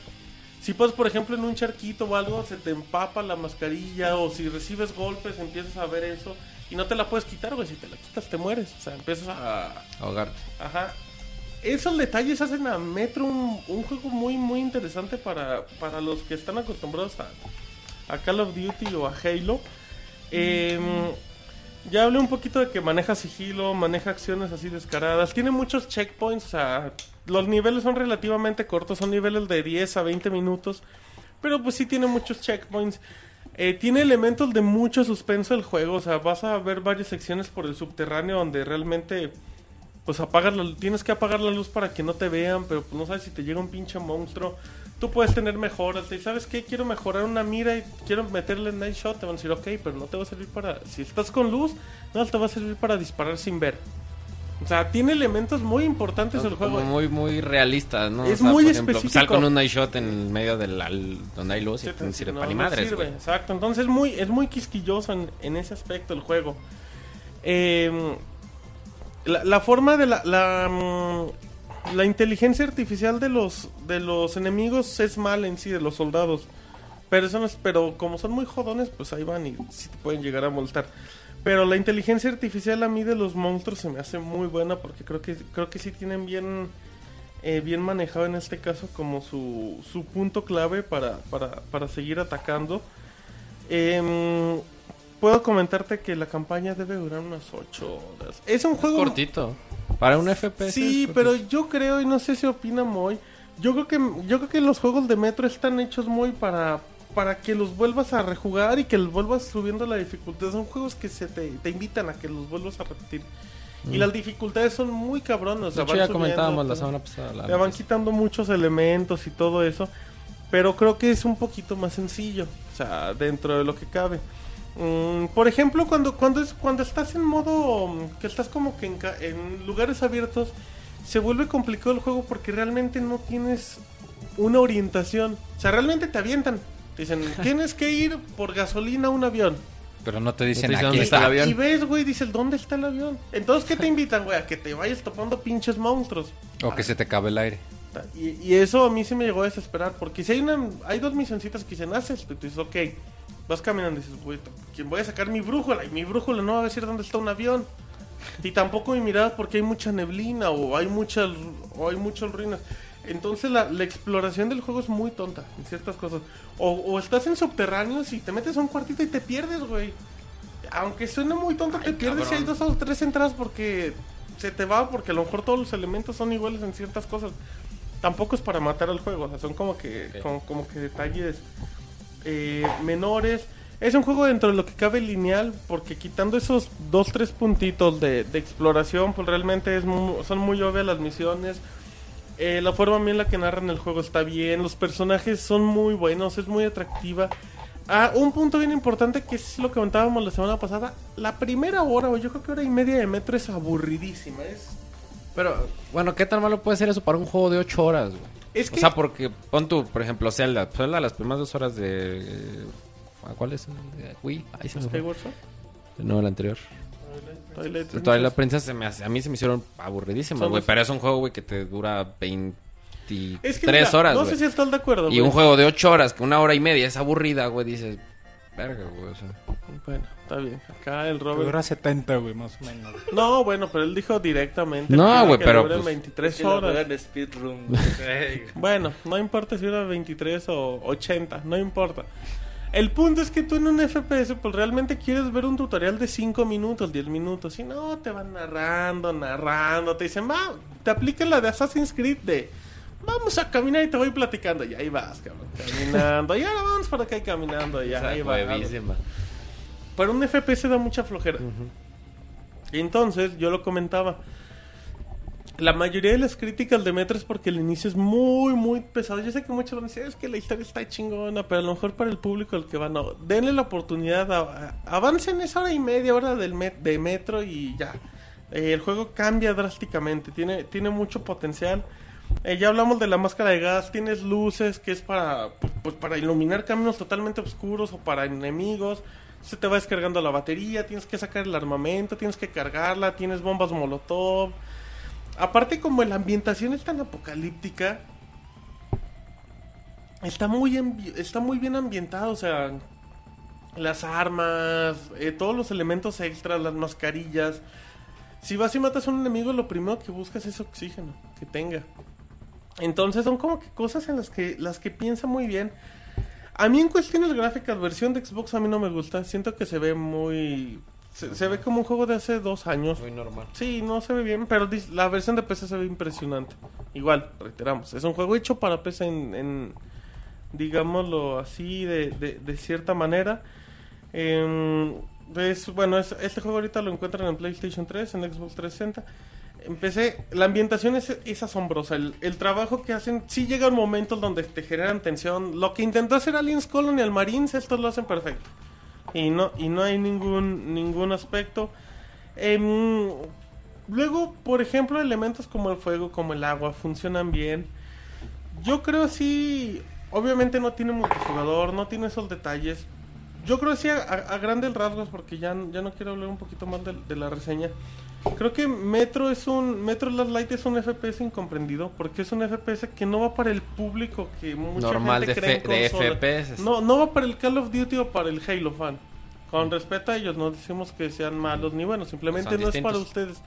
Si puedes, por ejemplo, en un charquito o algo, se te empapa la mascarilla o si recibes golpes empiezas a ver eso y no te la puedes quitar, güey. Si te la quitas te mueres. O sea, empiezas a, Ahogarte. Ajá. Esos detalles hacen a Metro un, un juego muy, muy interesante para, para los que están acostumbrados a, a Call of Duty o a Halo. Em, ya hablé un poquito de que maneja sigilo, maneja acciones así descaradas. Tiene muchos checkpoints, o sea, los niveles son relativamente cortos, son niveles de 10 a 20 minutos. Pero pues sí tiene muchos checkpoints. Eh, tiene elementos de mucho suspenso el juego, o sea, vas a ver varias secciones por el subterráneo donde realmente pues apagas tienes que apagar la luz para que no te vean, pero pues no sabes si te llega un pinche monstruo. Tú puedes tener mejoras, y sabes qué, quiero mejorar una mira y quiero meterle night shot, te van a decir, ok, pero no te va a servir para, si estás con luz, no te va a servir para disparar sin ver. O sea, tiene elementos muy importantes el juego. Como muy, muy realista, ¿no? Es O sea, muy por ejemplo, específico. sal con un night shot en medio del donde hay luz y te sirve no, para ni no madres, sirve. Exacto, entonces es muy, es muy quisquilloso en, en ese aspecto el juego. Eh, la, la forma de la, la, mm, la inteligencia artificial de los, de los enemigos es mala en sí, de los soldados. Pero, eso no es- pero como son muy jodones, pues ahí van y sí te pueden llegar a molestar. Pero la inteligencia artificial a mí de los monstruos se me hace muy buena porque creo que, creo que sí tienen bien, eh, bien manejado en este caso como su, su punto clave para, para, para seguir atacando. Em, puedo comentarte que la campaña debe durar unas 8 horas. Es un Es juego... cortito. Para un FPS. Sí, pero yo creo, y no sé si opina Moy, yo creo que yo creo que los juegos de Metro están hechos muy para para que los vuelvas a rejugar y que los vuelvas subiendo la dificultad. Son juegos que se te, te invitan a que los vuelvas a repetir. Y las dificultades son muy cabronas. Mm. De hecho, ya comentábamos la semana pasada. la le van quitando muchos elementos y todo eso. Pero creo que es un poquito más sencillo. O sea, dentro de lo que cabe. Mm, por ejemplo, cuando, cuando, es, cuando estás en modo. mm, que estás como que en, en lugares abiertos. Se vuelve complicado el juego porque realmente no tienes una orientación. O sea, realmente te avientan. Te dicen, tienes que ir por gasolina a un avión. Pero no te dicen No te dicen aquí dónde está el avión. Y ves, güey, dices, ¿dónde está el avión? Entonces, ¿qué te invitan, güey? A que te vayas topando pinches monstruos. O que se te cabe el aire. Y, y eso a mí sí me llegó a desesperar, porque si hay una, hay dos misioncitas que dicen, haces, tú dices, ok, vas caminando y dices, güey, ¿quién voy a sacar mi brújula? Y mi brújula no va a decir dónde está un avión. Y tampoco mi mirada porque hay mucha neblina o hay muchas o hay muchas ruinas. Entonces la, la exploración del juego es muy tonta en ciertas cosas. O, o estás en subterráneos y te metes a un cuartito y te pierdes, güey. Aunque suene muy tonto, te pierdes y hay dos o tres entradas porque se te va, porque a lo mejor todos los elementos son iguales en ciertas cosas. Tampoco es para matar al juego, o sea, son como que, Ok. como, como que detalles eh, menores. Es un juego dentro de lo que cabe lineal, porque quitando esos dos, tres puntitos de, de exploración, pues realmente es son muy obvias las misiones. Eh, la forma en la que narran el juego está bien, los personajes son muy buenos, es muy atractiva. Ah, un punto bien importante que es lo que comentábamos la semana pasada, la primera hora, o yo creo que hora y media de metro es aburridísima, es... Pero, bueno, ¿qué tan malo puede ser eso para un juego de 8 horas, güey? Es que... O sea, porque pon tú, por ejemplo, Zelda. Zelda, las primeras dos horas de. ¿Cuál es? Wii. Ahí se. Skyward Sword, No, el anterior. Twilight Toda la princesa se me hace- a mí se me hicieron aburridísimas, güey. Pero es un juego, güey, que te dura 20, 23 Es que mira, horas, No güey. sé si estás de acuerdo. Y güey. un juego de 8 horas, que una hora y media es aburrida, güey, dices, verga, güey, o sea. Bueno, está bien. Acá el Robert. Dura 70, güey, más o menos. *laughs* No, bueno, pero él dijo directamente. No, que güey, pero, duren pues, 23 Que lo horas. juegan speedrun. Bueno, no importa si era 23 o 80, no importa. El punto es que tú en un FPS, pues realmente quieres ver un tutorial de 5 minutos, 10 minutos. Y no, te van narrando, narrando. Te dicen, va, te aplican la de Assassin's Creed de. Vamos a caminar y te voy platicando. Y ahí vas, cabrón. Caminando. Y ahora vamos por acá y caminando. Y ahí huevísima. Pero un FPS da mucha flojera. Entonces yo lo comentaba. La mayoría de las críticas de Metro es porque el inicio es muy, muy pesado. Yo sé que muchos van a decir, es que la historia está chingona, pero a lo mejor para el público al que va, no. Denle la oportunidad, avancen esa hora y media, hora del de Metro y ya. Eh, el juego cambia drásticamente, tiene, tiene mucho potencial. Eh, ya hablamos de la máscara de gas, tienes luces que es para, pues, para iluminar caminos totalmente oscuros o para enemigos. Se te va descargando la batería, tienes que sacar el armamento, tienes que cargarla, tienes bombas molotov. Aparte como la ambientación es tan apocalíptica, está muy, está muy bien ambientado, o sea, las armas, eh, todos los elementos extras, las mascarillas. Si vas y matas a un enemigo, lo primero que buscas es oxígeno, que tenga. Entonces son como que cosas en las que, las que piensa muy bien. A mí en cuestiones gráficas, versión de Xbox a mí no me gusta. Siento que se ve muy... Se, se ve como un juego de hace dos años. Muy normal. Sí, no se ve bien, pero la versión de PC se ve impresionante. Igual, reiteramos, es un juego hecho para PC en, en, digámoslo así, de, de, de cierta manera. Em, es, bueno, es- este juego ahorita lo encuentran en PlayStation 3, en Xbox 360. Empecé, la ambientación es, es asombrosa. El, el trabajo que hacen, sí llega un momento donde te generan tensión. Lo que intentó hacer Aliens Colonial Marines, estos lo hacen perfecto. Y no, y no hay ningún, ningún aspecto. Em, luego, por ejemplo, elementos como el fuego, como el agua, funcionan bien. Yo creo sí, obviamente no tiene multijugador, no tiene esos detalles. Yo creo sí a, grandes rasgos, porque ya, ya no quiero hablar un poquito más de la reseña. Creo que Metro es un Metro Last Light es un FPS incomprendido, porque es un FPS que no va para el público que mucha Normal gente de, cree en de. FPS. No, no va para el Call of Duty o para el Halo fan. Con respeto a ellos, no decimos que sean malos ni buenos, simplemente Son no es para ustedes.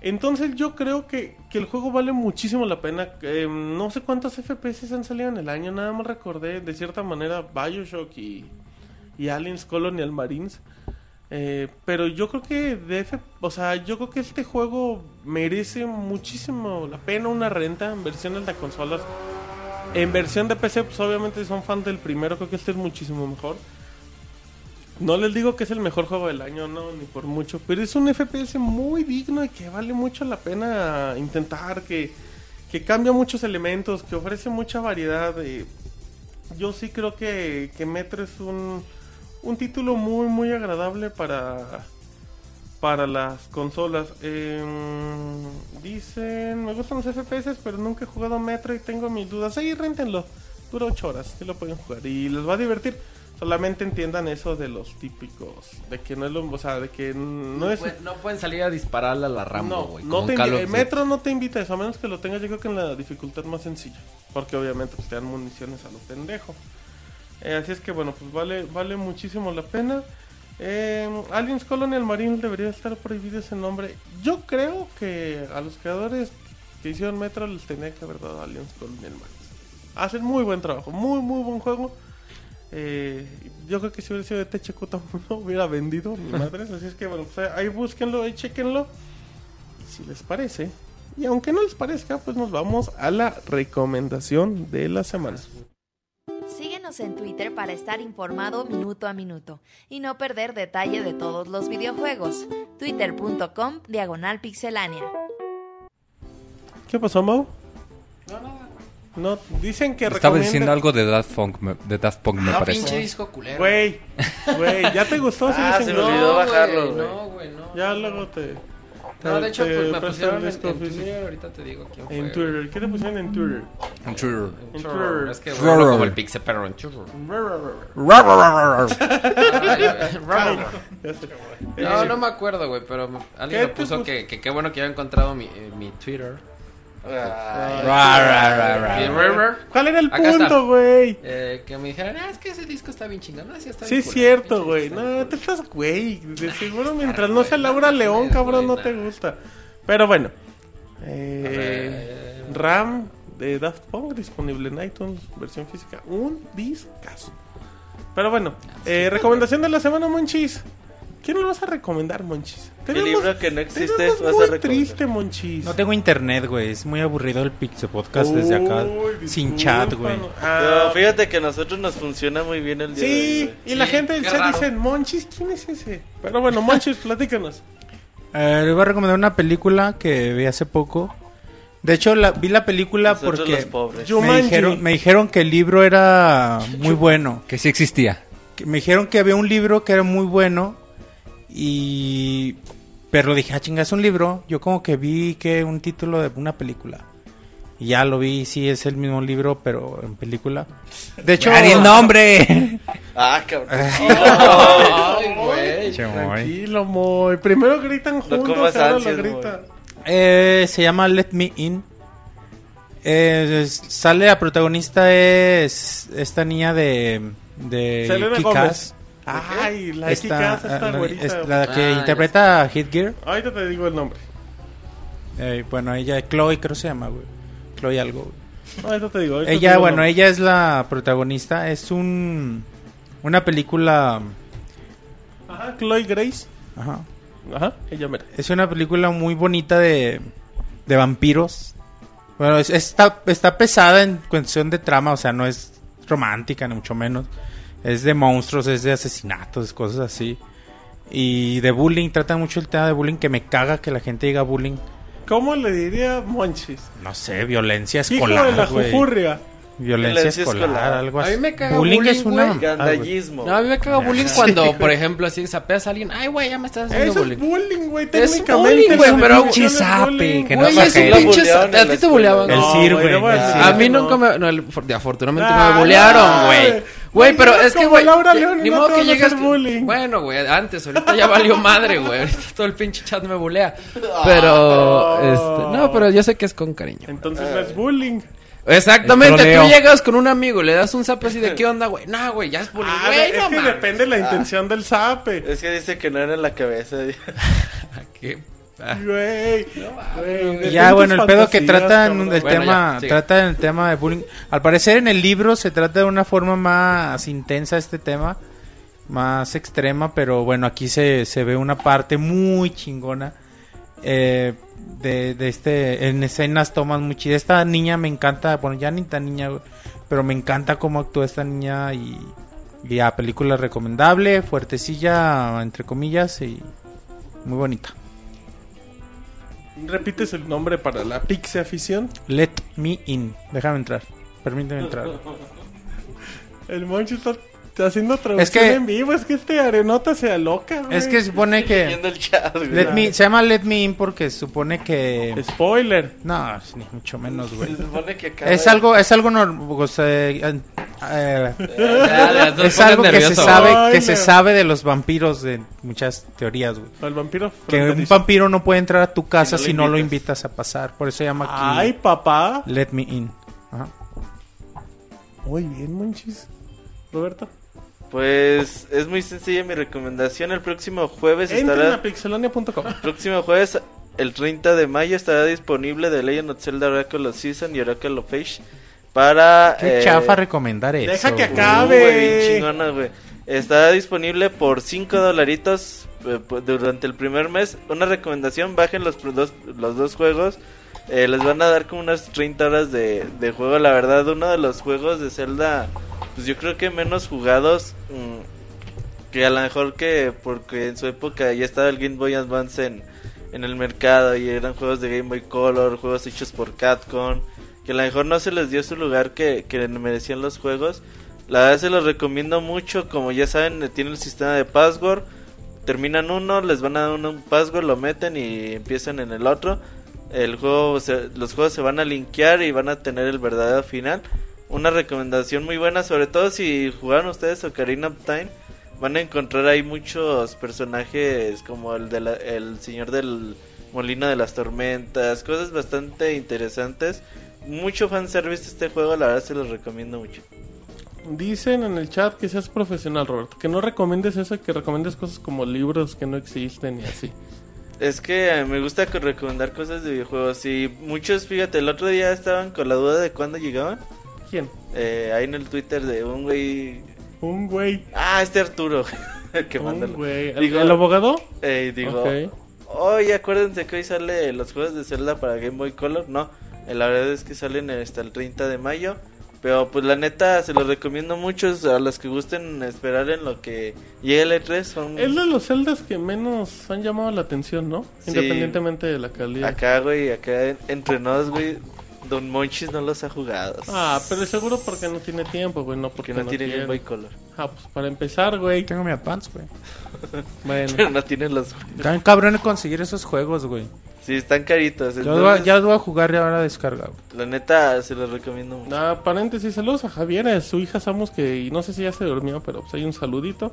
Entonces yo creo que, que el juego vale muchísimo la pena. Eh, no sé cuántos FPS han salido en el año, nada más recordé de cierta manera Bioshock y, y Aliens Colonial Marines. Eh, pero yo creo que de F- o sea, yo creo que este juego merece muchísimo la pena una renta en versiones de consolas. En versión de PC, pues obviamente si son fan del primero, creo que este es muchísimo mejor. No les digo que es el mejor juego del año, no, ni por mucho, pero es un FPS muy digno y que vale mucho la pena intentar, que, que cambia muchos elementos, que ofrece mucha variedad. eh. yo sí creo que, que Metro es un, un título muy, muy agradable para, para las consolas. Em, dicen, me gustan los FPS, pero nunca he jugado Metro y tengo mis dudas. Ahí rentenlo, dura 8 horas, sí lo pueden jugar y les va a divertir. Solamente entiendan eso de los típicos, de que no es lo, o sea, de que no, es... pueden, no pueden salir a dispararle a la Rambo, No, te el Duty. Metro no te invita a eso, a menos que lo tengas yo creo que en la dificultad más sencilla. Porque obviamente pues, te dan municiones a lo pendejo. Eh, así es que bueno, pues vale, vale muchísimo la pena. Eh, Aliens Colonial Marine debería estar prohibido ese nombre. Yo creo que a los creadores que hicieron Metro les tenía que haber dado Aliens Colonial Marine. Hacen muy buen trabajo, muy muy buen juego. Eh, yo creo que si hubiera sido de THQ tampoco hubiera vendido mi madre. Así es que bueno, pues ahí búsquenlo, ahí chequenlo. Si les parece, y aunque no les parezca, pues nos vamos a la recomendación de la semana. Síguenos en Twitter para estar informado minuto a minuto y no perder detalle de todos los videojuegos. Twitter.com Diagonal Pixelánea. ¿Qué pasó, Mau? No, dicen que Estaba recomienda- diciendo algo de Daft Punk, me, de Daft Punk, me No, parece. pinche disco culero. Güey, güey, ¿ya te gustó? Ah, Sí, se me olvidó bajarlo, güey. No, güey, no. Ya luego te... No, de hecho, pues me pusieron en, en. Twitter, ahorita te digo quién fue. En Twitter. ¿Qué te pusieron en Twitter? En Twitter. En Twitter. Es que bueno, como el Pixel, pero en Twitter. *laughs* No, no me acuerdo, güey, pero me- ¿Qué alguien me puso pus- que, que qué bueno que había encontrado mi, eh, mi Twitter. Ra, ra, ra, ra. ¿Cuál era el punto, güey? Eh, que me dijeran, ah, es que ese disco está bien chingón. Ah, sí, está Sí, bien es cierto, güey. No, te estás, güey. De seguro mientras no sea Laura León, cabrón, no te gusta. Pero bueno. Eh, RAM de Daft Punk disponible en iTunes, versión física. Un discazo. Pero bueno, eh, recomendación de la semana, Monchis. ¿Quién lo vas a recomendar, Monchis? El libro que no existe vas a muy recomendar. triste, Monchis. No tengo internet, güey. Es muy aburrido el Pixel Podcast desde acá. Sin chat, güey. Pero Ah, fíjate que a nosotros nos funciona muy bien el día de hoy, Sí, y la Sí, gente del qué chat raro. dice, Monchis, ¿quién es ese? Pero bueno, Monchis, *laughs* platícanos. Eh, le voy a recomendar una película que vi hace poco. De hecho, la, vi la película Nosotros porque me dijeron, me dijeron que el libro era muy *laughs* bueno. Que sí existía. Que Me dijeron que había un libro que era muy bueno y... Pero dije, ah, chinga, es un libro. Yo como que vi que un título de una película. Y ya lo vi, sí, es el mismo libro, pero en película. De hecho... ¡Ya di el nombre! Ah, cabrón. *laughs* Ay, güey. Muy. Tranquilo, Moy. Primero gritan juntos, ahora lo gritan. Eh, se llama Let Me In. Eh, es- sale la protagonista es esta niña de de Selena. Gómez. Ay, la Esta- esta ah, la- güerita. es la que Ah, interpreta a Hitgear. Ahorita te digo el nombre. Eh, bueno, ella Chloe creo se llama, güey. Chloe algo. güey. Ahorita te digo. ahorita te Ella, digo bueno, ella es la protagonista. Es un una película, Ajá, Chloe Grace. ajá. Ajá, ella mera. Es una película muy bonita de, de vampiros. Bueno, es- está, está pesada en cuestión de trama, o sea, no es romántica, ni mucho menos. Es de monstruos, es de asesinatos, cosas así. Y de bullying, trata mucho el tema de bullying, que me caga que la gente diga bullying. ¿Cómo le diría Monchis? No sé, violencia Hijo escolar, de la jujurria. Violencia Violencia escolar, escolar. algo A así. mí me caga bullying, bullying, es una... Ah. Gandallismo. No, a mí me caga bullying cuando, *laughs* por ejemplo, así zapeas a alguien. Ay, güey, ya me estás haciendo Eso bullying. es bullying, güey. Es Técnicamente. bullying, güey, pero definición pinche es zape, bullying. que no Güey, es es un pinche A ti te buleaban. El Sir, güey, a. A mí no. nunca me... No, afortunadamente Ah, no me bulearon, no, güey. güey. Pero es que, güey... Ni no modo que a llegas... Bueno, güey, antes. Ahorita ya valió madre, güey. Ahorita todo el pinche chat me bulea. *laughs* Pero... Este, no, pero yo sé que es con cariño. Entonces no es bullying. Exactamente, tú llegas con un amigo, le das un zape así de qué onda, güey. No, güey, ya es bullying, Ah, güey, es no que depende de la intención del zape. Es que dice que no era en la cabeza. *laughs* *laughs* ¿Qué? Ah. Güey. güey, Y ya, bueno, el pedo que fantasías, trata en cabrón. el Bueno, tema, ya, el tema de bullying. Al parecer en el libro se trata de una forma más intensa este tema, más extrema, pero bueno, aquí se, se ve una parte muy chingona eh, de, de este, en escenas tomas muy chidas. Esta niña me encanta, bueno, ya ni tan niña, pero me encanta cómo actúa esta niña y, y a película recomendable, fuertecilla, entre comillas, y muy bonita. ¿Repites el nombre para la pixie afición? Let me in. Déjame entrar. Permíteme entrar. El Monchi está, está haciendo traducción que- en vivo. Es que este arenota se aloca, güey. Es que supone que. Viendo el chat, güey. Let me, se llama Let Me In porque supone que. Spoiler. No, ni mucho menos, güey. Se supone que acaba Es de- algo, es algo normal. eh, *laughs* Ya, ya, te es algo que se sabe, Ay, que se no. sabe de los vampiros de muchas teorías, güey. El vampiro Que un vampiro no puede entrar a tu casa Si no si lo no lo invitas. invitas a pasar. Por eso se llama aquí Ay, papá. Let Me In. Ajá. Muy bien, Monchis. Roberto. Pues es muy sencilla mi recomendación. El próximo jueves Entren estará. a pixelania.com. El próximo jueves, el 30 de mayo, estará disponible The Legend of Zelda Oracle of Season y Oracle of Age para. Qué eh, chafa recomendar eso. deja que acabe. Uh, güey, bien chingona, güey. Está disponible por 5 dolaritos eh, durante el primer mes. Una recomendación, bajen los, dos, los dos juegos. Eh, les van a dar como unas 30 horas de, de juego. La verdad, uno de los juegos de Zelda, pues yo creo que menos jugados. mm, que a lo mejor que porque en su época ya estaba el Game Boy Advance en, en el mercado y eran juegos de Game Boy Color, juegos hechos por Capcom, que a lo mejor no se les dio su lugar que, que merecían los juegos. La verdad se los recomiendo mucho, como ya saben, tiene el sistema de password. Terminan uno, les van a dar un, password, lo meten y empiezan en el otro. El juego, los juegos se van a linkear y van a tener el verdadero final. Una recomendación muy buena, sobre todo si jugaron ustedes Ocarina of Time, van a encontrar ahí muchos personajes como el de la- el señor del Molina de las Tormentas, cosas bastante interesantes. Mucho fanservice este juego, la verdad se los recomiendo mucho. Dicen en el chat que seas profesional, Roberto. Que no recomiendes eso, que recomiendes cosas como libros que no existen y así. Es que eh, me gusta co- recomendar cosas de videojuegos y muchos, fíjate, el otro día estaban con la duda de cuándo llegaban. ¿Quién? Eh, ahí en el Twitter de un güey... Un güey. Ah, este Arturo. *laughs* que manda. ¿El, Digo- el abogado? Eh, digo, Ok. oye, acuérdense que hoy sale los juegos de Zelda para Game Boy Color. No, eh, la verdad es que salen hasta el 30 de mayo. Pero pues la neta se los recomiendo mucho a los que gusten esperar en lo que llegue el E3. Son Es de los celdas que menos han llamado la atención, ¿no? Sí. Independientemente de la calidad. acá, güey, acá en- entre nos, güey. Don Monchis no los ha jugado. Ah, pero seguro porque no tiene tiempo, güey, no porque porque no, tiene quiere. Game Boy Color. Ah, pues para empezar, güey. Tengo mi Advance, güey. *laughs* Bueno. Pero *laughs* no tiene los... Tan cabrón conseguir esos juegos, güey. Sí, están caritos. Ya, voy ya voy a jugar y ahora descarga, güey. La neta se los recomiendo mucho. Ah, paréntesis, saludos a Javier, a su hija Samus, que y no sé si ya se durmió, pero pues hay un saludito.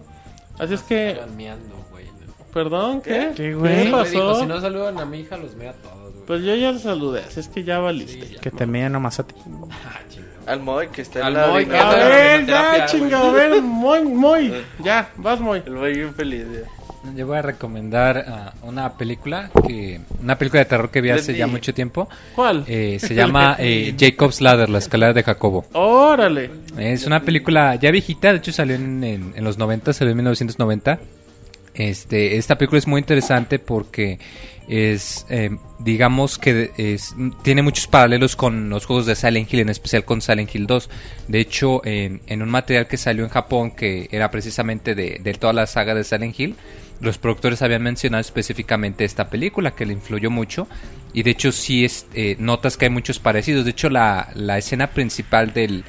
Así es que, Están meando, güey. perdón, ¿qué? ¿Qué, güey? ¿Qué Me dijo, pasó? si no saludan a mi hija, los mea a todos. Pues yo ya le saludé, así es que ya valiste. Sí, ya. Que te mea nomás a ti. Ah. Al Moy que está en Al la Moy, que A ver, ya, güey. chinga, a ver, muy, muy. Ya, vas, muy. El Moy bien feliz. ya. Yo voy a recomendar ah, una película que una película de terror que vi hace ya mucho tiempo. ¿Cuál? Eh, *laughs* se llama eh, Jacob's Ladder, la escalera de Jacobo. Órale. Es una película ya viejita, de hecho salió en, en- en los 90, salió en 1990. Este, esta película es muy interesante porque es, eh, digamos que es, tiene muchos paralelos con los juegos de Silent Hill, en especial con Silent Hill 2. De hecho, en, un material que salió en Japón, que era precisamente de, de toda la saga de Silent Hill, los productores habían mencionado específicamente esta película que le influyó mucho y de hecho sí es, eh, notas que hay muchos parecidos. De hecho la escena principal del,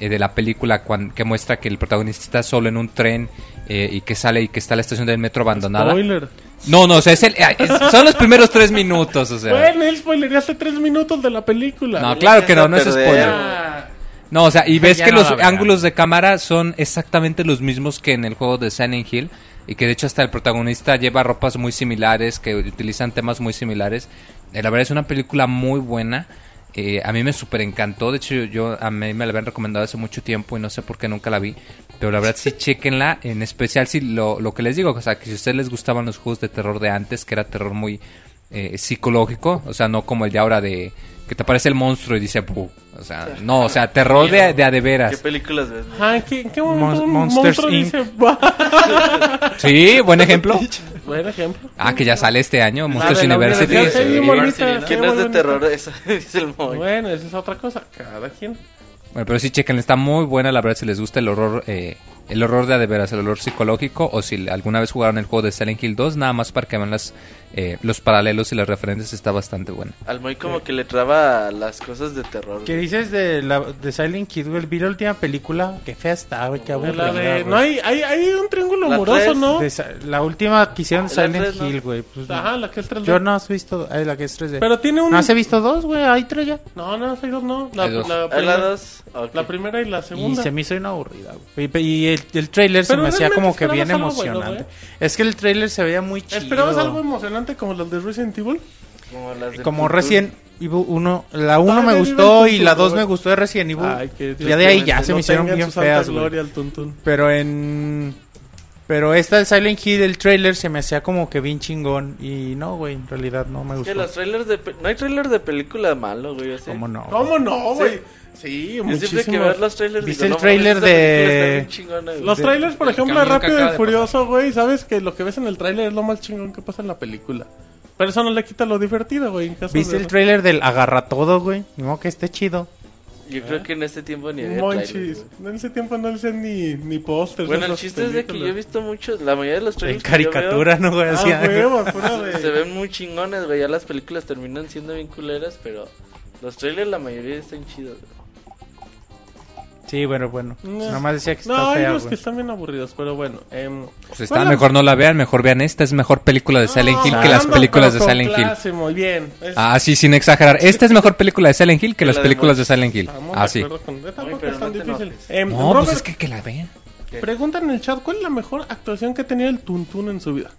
eh, de la película cuan- que muestra que el protagonista está solo en un tren eh, y que sale y que está la estación del metro abandonada. Spoiler. No, no, o sea, es el- eh, es- son los primeros tres minutos, o sea. Bueno, él spoileré hace tres minutos de la película. No, claro que no, no es spoiler. Ah, No, o sea, y *laughs* ves Ya que no los ángulos de cámara son exactamente los mismos que en el juego de Silent Hill. Y que de hecho hasta el protagonista lleva ropas muy similares, que utilizan temas muy similares. Eh, la verdad es una película muy buena. Eh, a mí me súper encantó. De hecho, yo a mí me la habían recomendado hace mucho tiempo y no sé por qué nunca la vi. Pero la verdad sí, *laughs* chequenla. En especial si lo, lo que les digo, o sea, que si a ustedes les gustaban los juegos de terror de antes, que era terror muy eh, psicológico, o sea, no como el de ahora de que te aparece el monstruo y dice, o sea, no, o sea, terror de, de a de ¿Qué veras. películas ves? ah, ¿en qué, qué momento Mon- un Monsters, monstruo Inc. dice? Sí, buen ejemplo. *laughs* Buen ejemplo. Ah, que ya sale este año, Ah, Monsters de la University. universidad, sí, Sí. bonita, University, ¿no? sí, ¿Quién muy es de terror? Eso *laughs* el Moy. Bueno, esa es otra cosa. Cada quien. Bueno, pero sí, chequen, está muy buena, la verdad, si les gusta el horror, eh, el horror de a de veras, el horror psicológico, o si alguna vez jugaron el juego de Silent Hill 2, nada más para que vean las, eh, los paralelos y las referencias, está bastante buena. Al Moy como que le traba las cosas de terror. ¿Qué dices de, la, de Silent Hill, güey? Vi la última película. Qué fea está, güey. Qué De aburrida, la de, no hay, hay, hay un triángulo La amoroso, tres. ¿no? De la última que hicieron La Silent tres, ¿no? Hill, güey. Pues, Ajá, la que es 3D. Yo no has visto. Ay, la que es 3D. Pero tiene un. ¿No has visto dos, güey? Hay tres ya. No, no, hay dos, no. La, dos. la ¿Es primera, la dos? Ok. la primera y la Y segunda. se me hizo una aburrida, güey. Y, y el, el trailer se Pero me hacía como que bien algo bueno, emocionante. güey. es que el trailer se veía muy chido. ¿Esperabas algo emocionante como los de Resident Evil? Como, las de Como. Resident Evil 1. La 1 Todavía me gustó y la Tuntún, 2 me güey. gustó de Resident Evil. Ay, que Dios ya de ahí ya que se no me hicieron bien feas, güey. gloria al tuntún. Pero en. Pero esta de Silent Hill, el trailer se me hacía como que bien chingón. Y no, güey, en realidad no me Es que gustó. los trailers de... pe- No hay trailer de película malo, güey. ¿sí? ¿Cómo no? ¿Cómo no, güey? Sí, Yo siempre que muchísimo. ver los trailers ¿Viste digo, el no trailer de-. Los trailers, por ejemplo, de Rápido y Furioso, güey, sabes que lo que ves en el trailer es lo más chingón que pasa en la película. Pero eso no le quita lo divertido, güey. en caso ¿Viste de- el trailer del Agarra Todo, güey? Ni modo que esté chido. Yo creo que en este tiempo ni había Monchis. En ese tiempo no hacían ni, ni pósters. Bueno, el chiste es de que yo he visto muchos... La mayoría de los En trailers que yo caricatura, ¿no, güey? Ah, *laughs* se ven muy chingones, güey. Ya las películas terminan siendo bien culeras, pero... Los trailers la mayoría están chidos, güey. Sí, bueno, bueno. No. Nada más decía que está No, hay fea, unos que están bien aburridos, pero bueno. em, Pues ¿cuál está, la- mejor no la vean, mejor vean esta, es mejor película de Silent Hill que las anda, películas de Silent Hill. clase, muy bien. Es- Ah, sí, sin exagerar. Esta es mejor película de Silent Hill que las la películas de. Silent Hill. Ah, de sí. acuerdo con- eh, tampoco pero es tan no difícil. Em, No, Robert, pues es que, que la vean. Preguntan en el chat, ¿cuál es la mejor actuación que ha tenido el Tuntún en su vida?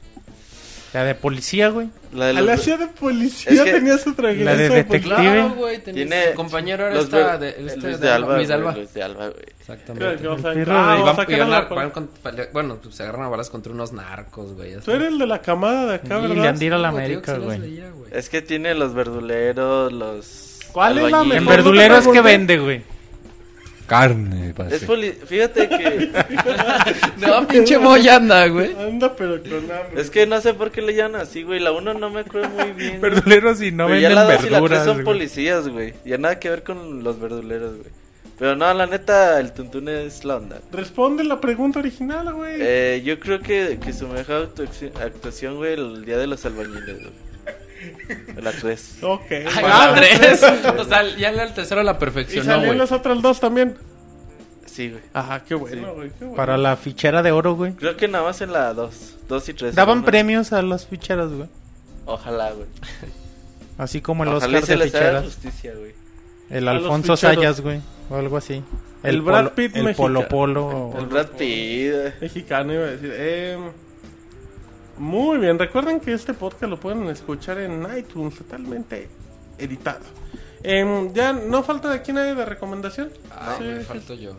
La de policía, güey. La de A los- la ciudad de policía Es que- tenía su traje. La de detective. Claro, güey. Tiene su compañero los esta ver- de, este Luis de de Alba. Luis Alba. Luis de Alba, güey. Exactamente. que- o sea, El ah, la- van con- bueno, pues se agarran a balas contra unos narcos, güey. Tú eres el de la camada de acá, Y ¿verdad? le han ido a la América, güey. veía, güey. Es que tiene los verduleros, los. ¿Cuál es la mejor? verduleros no te que vende, güey. Carne, Es poli- Fíjate que. *laughs* No, pinche moya anda, güey. Anda, pero con hambre. es que no sé por qué le llaman así, güey. La uno no me acuerdo muy *laughs* bien. Verduleros y no Pero ya venden la dos y la tres verduras. son güey. policías, güey. Ya nada que ver con los verduleros, güey. Pero no, la neta, el tuntún es la onda. Responde la pregunta original, güey. Eh, yo creo que, que su mejor actu- actuación, güey, el día de los albañiles, güey. La 3. ok. Ay, Ah, Andrés. *laughs* O sea, ya en el tercero la Y perfeccionó, salieron güey. las otras dos también. Sí, güey. Ajá, qué bueno, güey. qué bueno. Para la fichera de oro, güey. Creo que nada más en la 2. 2 y 3. Daban premios a las ficheras, güey. Ojalá, güey. Así como el Ojalá y Oscar se de les haga ficheras. justicia, güey. El Alfonso. Sayas, güey. O algo así. El Brad Polo- Pitt El mexicano. Polo Polo. El Brad Pitt. Mexicano iba a decir. Eh, muy bien, recuerden que este podcast lo pueden escuchar en iTunes totalmente editado. Em, ya no falta de aquí nadie de recomendación. Ah, Sí, falto yo.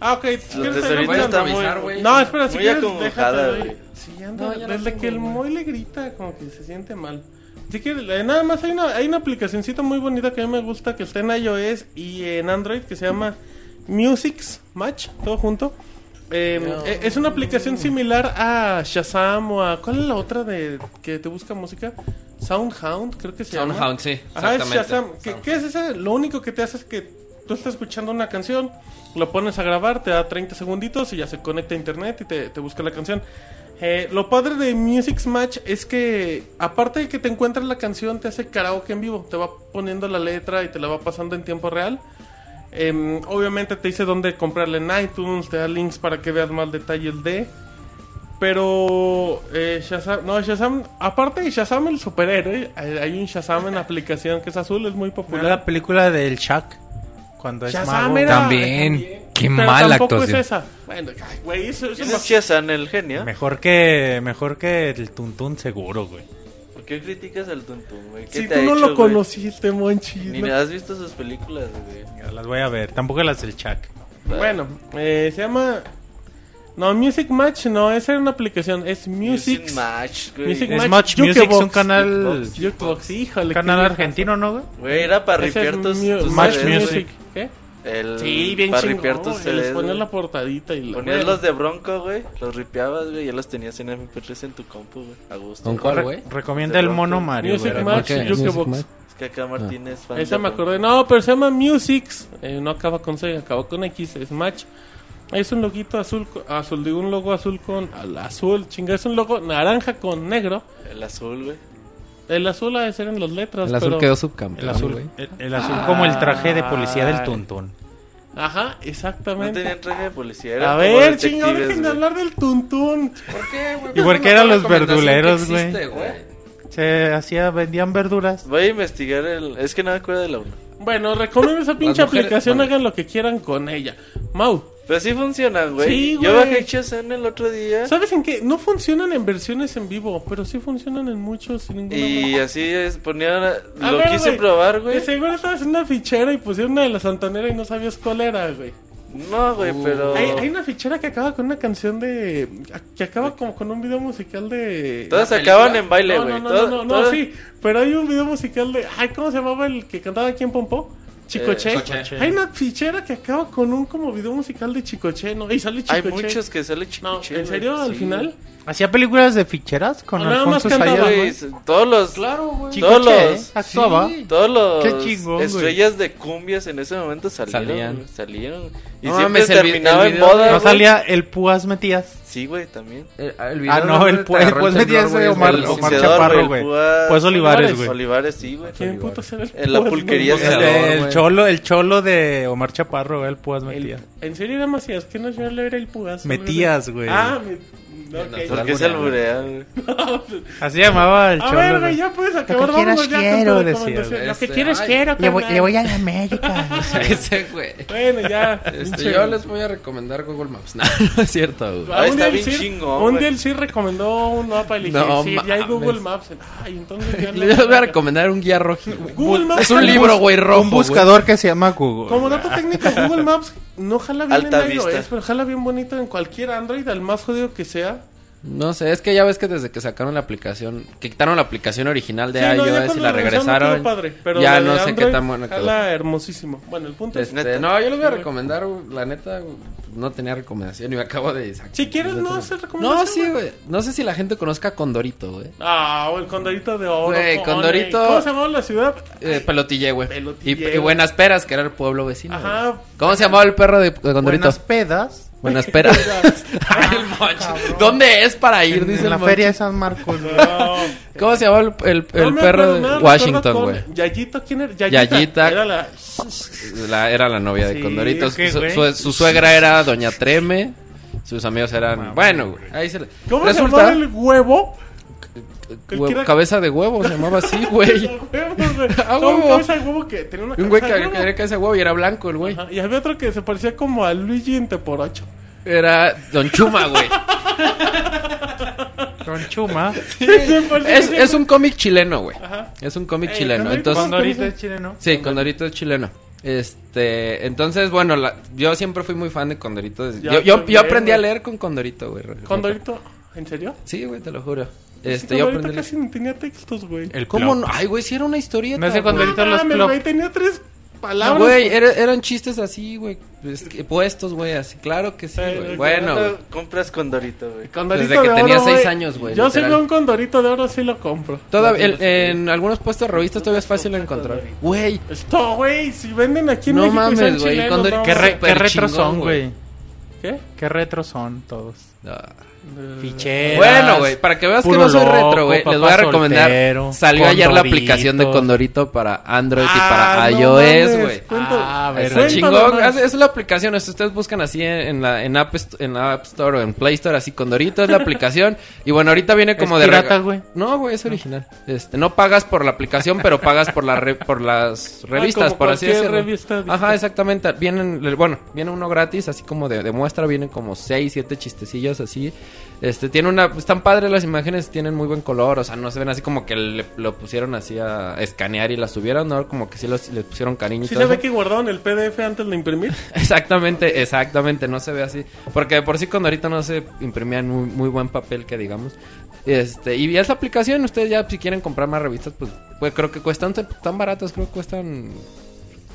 Ah, ok. si Los quieres, muy- güey. No, espera, si quieres, déjate. Sí, anda, No, desde tengo, que el. Moy le grita, como que se siente mal. Si quieres, eh, nada más hay una, hay una aplicacioncita muy bonita que a mí me gusta que está en iOS y en Android que se llama Music's Match, todo junto. Eh, eh, Es una aplicación similar a Shazam o a... ¿Cuál es la otra de que te busca música? Soundhound, creo que se llama. Soundhound, sí. Ajá, es Exactamente. Shazam. ¿Qué, qué es ese? Lo único que te hace es que tú estás escuchando una canción, lo pones a grabar, te da 30 segunditos y ya se conecta a internet y te, te busca la canción. Eh, lo padre de Music's Match es que, aparte de que te encuentras la canción, te hace karaoke en vivo. Te va poniendo la letra y te la va pasando en tiempo real. Em, obviamente te dice dónde comprarla en iTunes, te da links para que veas más detalles de. Pero eh, Shazam, no, Shazam, aparte de Shazam el superhéroe, hay, hay un Shazam en la aplicación que es azul, es muy popular. la película del Shaq. Cuando es Shazam mago. era- También. Qué Pero mala tampoco actuación. es esa. Bueno, güey, eso, eso ¿Quién no- es Shazam, el genio? Mejor que, mejor que el Tuntún seguro, güey. ¿Por qué criticas al tuntún, güey? ¿Qué Si te tú ha no hecho, lo güey? conociste, Monchis. Ni ¿no? has visto sus películas, güey. Ya las voy a ver. Tampoco las del Shaq. Bueno, eh, se llama... No, Music Match no, esa era una aplicación, es Music... Music Match, güey. Music Es Match, Match Music, es un canal, Jukebox, híjole. canal argentino, ¿no, güey? Güey, era para ripear tus, mu- tus Match Music. ¿Qué? El, Sí, bien para chingón. ripear tus güey, Les CDs, ponías güey. la portadita y la... Ponías los de Bronco, güey. Los ripeabas, güey. Ya los tenías en MP3 en tu compu, güey. A gusto. ¿Con cuál, güey? Recomienda el mono Mario, Music güey. Match, Jukebox. Music Es que acá Martín es fan Esa me acordé. No, pero se llama Musics. Eh, no acaba con C, acaba con X. Es Match. Es un loguito azul, azul, digo un logo azul con al azul, chinga, es un logo naranja con negro. El azul, güey. El azul ha de ser en las letras, El azul pero... quedó subcampeón, El azul, güey. el, el azul como el traje de policía del. Tuntún. Ajá, No exactamente. tenían traje de policía. A eran como ver, detectives, dejen de hablar del tuntún. ¿Por qué, güey? ¿Y por Es qué eran los verduleros, güey? Se hacía, vendían verduras. Voy a investigar el... Es que no me acuerdo de la 1. Bueno, recomiendo esa pinche mujeres- aplicación, bueno. hagan lo que quieran con ella. Mau, Pero sí funcionan, güey. Sí, Yo bajé Shazam el otro día. ¿sabes en qué? No funcionan en versiones en vivo, pero sí funcionan en muchos. Sin ninguna Y bronca. así es, ponían... A Lo ver, quise probar, güey. Seguro estabas en una fichera y pusieron una de la Santanera y no sabías cuál era, güey. No, güey, pero... Hay, hay una fichera que acaba con una canción de. que acaba como con un video musical de. Todas ¿La acaban en baile, no, güey. no, no, no, no, no, sí. Pero hay un video musical de. Ay, ¿cómo se llamaba el que cantaba aquí en Pompo? Chicoche. Eh, Chicoche. Hay una fichera que acaba con un como video musical de Chicoche, ¿no? Y sale Chicoche. Hay muchos que sale No, chicoche. ¿en serio? ¿Al sí, final? ¿Hacía películas de ficheras con nada más Alfonso cantaba, Sayas? güey. Todos los... Claro, güey. Chicoche, Todos los- ¿eh? actuaba. Sí. Todos los Qué chingón, güey. estrellas de cumbias en ese momento salieron. Salían. güey, salieron. Y No siempre mames, el vi- terminaba el en video boda. No güey. salía el Púas Metías. Sí, güey, también. El, el video Ah, no, el, pu- el Púas Metías güey, de Omar, del- Omar Chaparro, güey, güey. el Púas- Pues Olivares, güey. Olivares, sí, güey. ¿Quién puto será el En la Púas? pulquería Este, el güey. cholo, el cholo de Omar Chaparro, güey, el Púas el- Metías. ¿En serio era Macías? ¿Qué no yo era el Pugas? Metías, güey. Ah, me- Ok. ¿Por qué se alburea, güey? Así llamaba el A cholo. ver, güey. ya puedes Lo acabar. que quieras quiero, decía. Lo que Este, quieres ay, quiero, Le voy, le voy a la América. *laughs* Ese, güey. Bueno, ya. Este, yo les voy a recomendar Google Maps. No, *laughs* no es cierto, güey. Ah, Ah, un está bien chingón, Un día el sí recomendó un mapa y le dije, No sí, ya hay. Google Maps. Ay, entonces ya *laughs* Yo les voy a recomendar un guía rojo. Google Maps Es un libro, güey, rojo. Un buscador que se llama Google. Como dato técnico, Google Maps no jala bien en iOS, pero jala bien bonito en cualquier Android, al más jodido que sea. No sé, es que ya ves que desde que sacaron la aplicación, que quitaron la aplicación original de Sí, no, ya iOS y la regresaron no padre, pero ya no sé qué tan buena quedó. hermosísimo. Bueno, el punto es... Este, Neta. no, yo les voy a recomendar, güey, la neta, no tenía recomendación y me acabo de... Si quieres, no hacer No, recomendación. sí, güey. No sé si la gente conozca Condorito, güey. Ah, el Condorito de Oro. Güey. Condorito- ¿Cómo se llamaba la ciudad? Eh, pelotille, güey. Pelotille, Y, y. Buenas Peras, que era el pueblo vecino. Ajá. ¿Cómo se llamaba el perro de, de Condorito? Buenas pedas. Buenas Peras. *laughs* Ay, el. ¿Dónde es para ir? Dice En la feria de San Marcos. güey. ¿Cómo se llamaba el, el- el No me perro acuerdo de Washington, güey? Yayito, ¿quién era? Yayita. Yayita. Era la... La- era la novia de Sí, Condorito. ¿qué, Su, güey? su- su suegra era Doña Treme. Sus amigos eran. Bueno, güey. Ahí se le. ¿Cómo se Resulta. el huevo? Cabeza de huevo se llamaba así, *laughs* güey. Huevo, *laughs* güey. A No, un huevo. cabeza de huevo que tenía una Un güey que era cabeza de huevo y era blanco el güey. Ajá, Y había otro que se parecía como a Luigi en Teporocho. Era Don Chuma, güey. *laughs* Con Chuma. es, es un cómic chileno, güey. Ajá. Es un cómic Ey, chileno. Condorito, Entonces. Condorito es chileno. Sí, Condorito es chileno. Este, entonces, bueno, la- yo siempre fui muy fan de Condorito. yo, yo, yo aprendí a leer con Condorito, güey. Condorito, ¿en serio? Sí, güey, te lo juro. Este, yo aprendí casi no tenía textos, güey. El ¿Cómo plop. no? Ay, güey, sí era una historieta. No güey. Condorito los mames, plop. güey, tenía tres palabras. Güey, era- eran chistes así, güey. pues, que- puestos, güey, así. Claro que sí, güey. güey, Bueno, ¿Cuándo güey. compras Condorito, güey? Condorito Desde que de tenía oro, seis güey. años, güey, Yo si literal. veo un condorito de oro, sí lo compro. Todavía, el- en algunos puestos de revistas todavía es fácil de encontrar. Güey, Esto, güey, si venden aquí en No México y son mames, güey, chilenos, no ¿Qué, re- Súper qué retro son, güey. güey? ¿Qué? ¿Qué retro son todos? ah. Ficheras. Bueno, güey, para que veas que no soy loco, retro, güey, les voy a recomendar. soltero, Salió ayer la aplicación de Condorito para Android y para Ah, no iOS, güey. Ah, verdad. Cuéntame chingón. Es, es la aplicación. Si ustedes buscan así en, en la, en, App, en la App Store o en Play Store, así Condorito es la aplicación. *laughs* Y bueno, ahorita viene como ¿Es de pirata, güey? No, güey, es original. Este, no pagas por la aplicación, pero pagas por la re- por las revistas, Ah, como por así decirlo. revista. Ajá, exactamente. Vienen, bueno, viene uno gratis, así como de, de muestra, vienen como 6, 7 chistecillos así. Este, tiene una, están padres las imágenes, tienen muy buen color, o sea, no se ven así como que le- lo pusieron así a escanear y las subieron, ¿no? Como que sí los, le pusieron cariño y ¿Sí todo se ve eso. que guardaron el PDF antes de imprimir? *laughs* Exactamente, exactamente, no se ve así. Porque de por sí cuando ahorita no se imprimía en muy, muy buen papel que digamos. Este, y es la aplicación, ustedes ya si quieren comprar más revistas, pues, pues creo que cuestan tan- baratas, creo que cuestan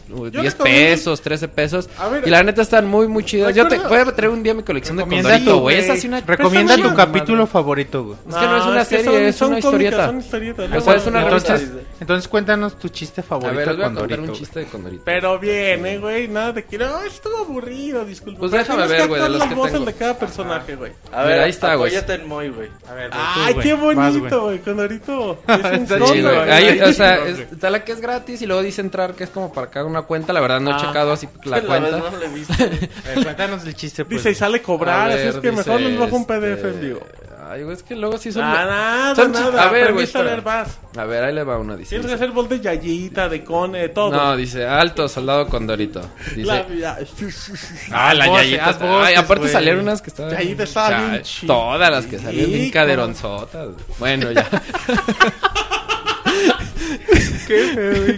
10 recomiendo- pesos, 13 pesos. Ver, y la neta están muy, muy chidas. Yo te, voy a traer un día mi colección de Condorito, güey. Es así una... Recomienda tu capítulo madre. favorito, güey. Es que no es una que serie, son- es son una cómicas, historieta. son historietas. O sea, es una Entonces, entonces cuéntanos tu chiste A favorito ver, les voy a con contar Dorito. un chiste de Condorito. Pero bien, eh, güey, nada de que no, estuvo aburrido, disculpa. Pues déjame ver, güey, de los que tengo. de cada personaje, güey. A ver, ahí está, güey. apóyate en Moy, güey. A ver, Ay, qué bonito, güey. Condorito. *laughs* Es un güey. o sea, es- está la que es gratis y luego dice entrar que es como para cada una cuenta. La verdad no he Ah. checado así *laughs* la La cuenta. no he. A *laughs* ver, cuéntanos el chiste, pues. Dice, y sale cobrar, A así es ver, que mejor dice, les bajo un este, PDF en vivo. Ay, güey, es que luego sí son... Ah, nada, son- nada. A ver, güey, a espera. leer más. A ver, ahí le va uno, dice. Tienes que hacer bol de Yayita, de Cone, todo. No, dice, alto, soldado Condorito. Dice... La- ya- Ah, la voces, Yayita. voces, Ay, aparte güey. salieron unas que estaban... Yayita estaba bien Todas las que salían bien caderonzotas. Bueno, ya. *laughs* Qué.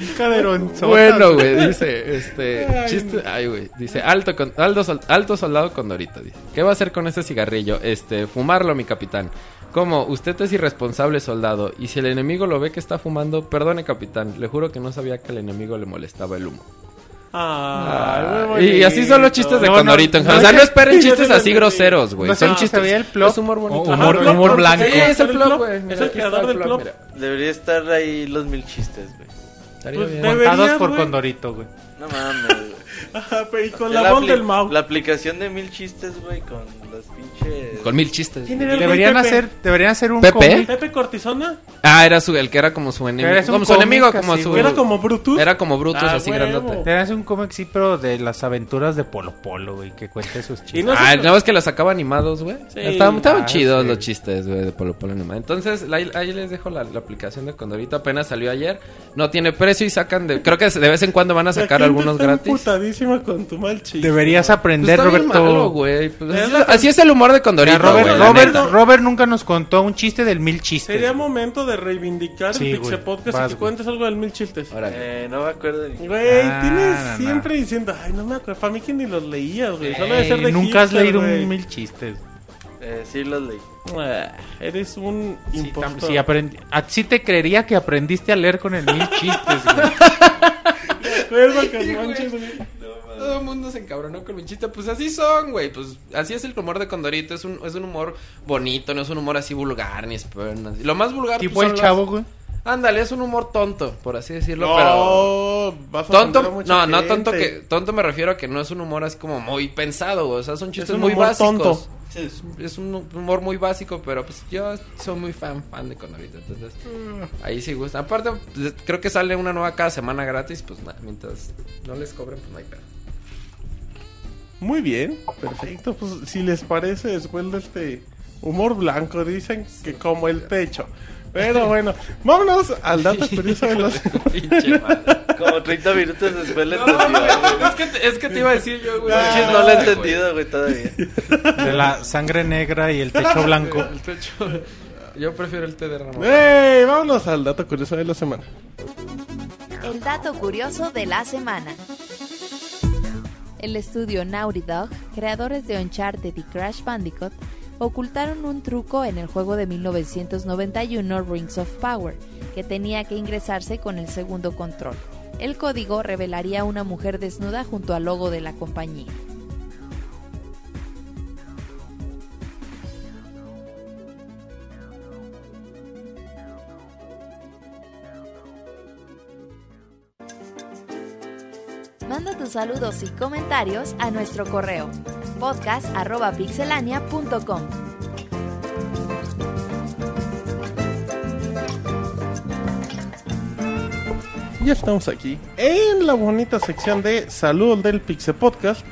Bueno, *laughs* güey, dice, este, Ay, chiste, ay, güey, dice, alto, con, alto, sol- alto soldado con Dorito, dice, ¿qué va a hacer con ese cigarrillo? Este, fumarlo, mi capitán. ¿Cómo? Usted es irresponsable, soldado, y si el enemigo lo ve que está fumando, perdone, capitán, le juro que no sabía que al enemigo le molestaba el humo. Ay, muy y así son los chistes de No, Condorito. no, o sea, no esperen chistes así groseros, güey. Son chistes. el plop. Es humor bonito. Humor, plop, humor plop, blanco. Sí, es el ¿El plop, güey. Es Mira, el aquí creador está del el plop. mira. Debería estar ahí los mil chistes, güey. Pues Contados por. Condorito, güey. No mames, güey. Ajá, pero y con Ya la voz del Mau. La aplicación de mil chistes, güey, con los pinches... con mil chistes. ¿Quién era el Deberían Pepe? hacer, deberían hacer un ¿Pepe? ¿Pepe Cortisona? Ah, era su, el que era como su enemigo. Como su enemigo, como así, su... Era como Brutus. Era como Brutus, Ah, así huevo. grandote. Deberían hacer un cómic, sí, pero de las aventuras de Polo Polo, güey, que cuente sus chistes. no Ah, ¿no ves que los sacaba animados, güey? Sí. Estaban, estaban Ah, chidos sí. los chistes, güey, de Polo Polo animado. Entonces, ahí, ahí les dejo la, la aplicación de Condorito. Apenas salió ayer. No tiene precio y sacan de... Creo que de vez en cuando van a La sacar algunos gratis. Con tu mal chiste. Deberías Pues aprender, está bien Roberto. malo, güey. Pues Es así, la- así es el humor de Condorito, Mira, Robert, güey, la Robert, neta. Robert nunca nos contó un chiste del mil chistes. Sería momento de reivindicar Sí, el güey. Pixel Podcast Vas, y que güey. cuentes algo del mil chistes. Órale. Eh, no me acuerdo ni. Güey, Ah, tienes no, no. siempre diciendo, ay, no me acuerdo. Para mí que ni los leías, güey. Solo debe Ey, ser de nunca has hipster, leído güey. un mil chistes. Eh, sí los leí. Ah, Eres un Sí, impostor. tam- sí, aprendi- ah, sí te creería que aprendiste a leer con el mil chistes, güey. *laughs* Verga, que manches, güey. Todo el mundo se encabronó con mi chiste. Pues así son, güey. Pues así es el humor de Condorito. Es un, es un humor bonito, no es un humor así vulgar ni esperno. Lo más vulgar Tipo pues, el chavo, güey. Ándale, es un humor tonto, por así decirlo, No, pero... vas a Tonto, mucha no, no tonto que tonto me refiero a que no es un humor así como muy pensado, güey. o sea, son chistes un muy humor básicos. tonto. Es, es un humor muy básico, pero pues yo soy muy fan fan de Condorito, entonces Mm. ahí sí gusta. Aparte, pues, creo que sale una nueva cada semana gratis, pues nada, mientras no les cobren, pues no hay pedo. Muy bien, perfecto. Pues si les parece, después de este humor blanco, dicen que como el techo. Pero bueno, vámonos al dato *laughs* curioso de los... Pinche *laughs* madre. Como 30 minutos después le No, entendió. es, que te, es que te iba a decir yo, güey. Manches, no lo he entendido, güey, todavía. De la sangre negra y el techo blanco. El techo. Yo prefiero el té de ramo. ¡Ey! Vámonos al dato curioso de la semana. El dato curioso de la semana. El estudio Naughty Dog, creadores de Uncharted y Crash Bandicoot, ocultaron un truco en el juego de 1991 Rings of Power, que tenía que ingresarse con el segundo control. El código revelaría a una mujer desnuda junto al logo de la compañía. Manda tus saludos y comentarios a nuestro correo podcast.pixelania.com. Ya estamos aquí en la bonita sección de Salud del Pixel Podcast.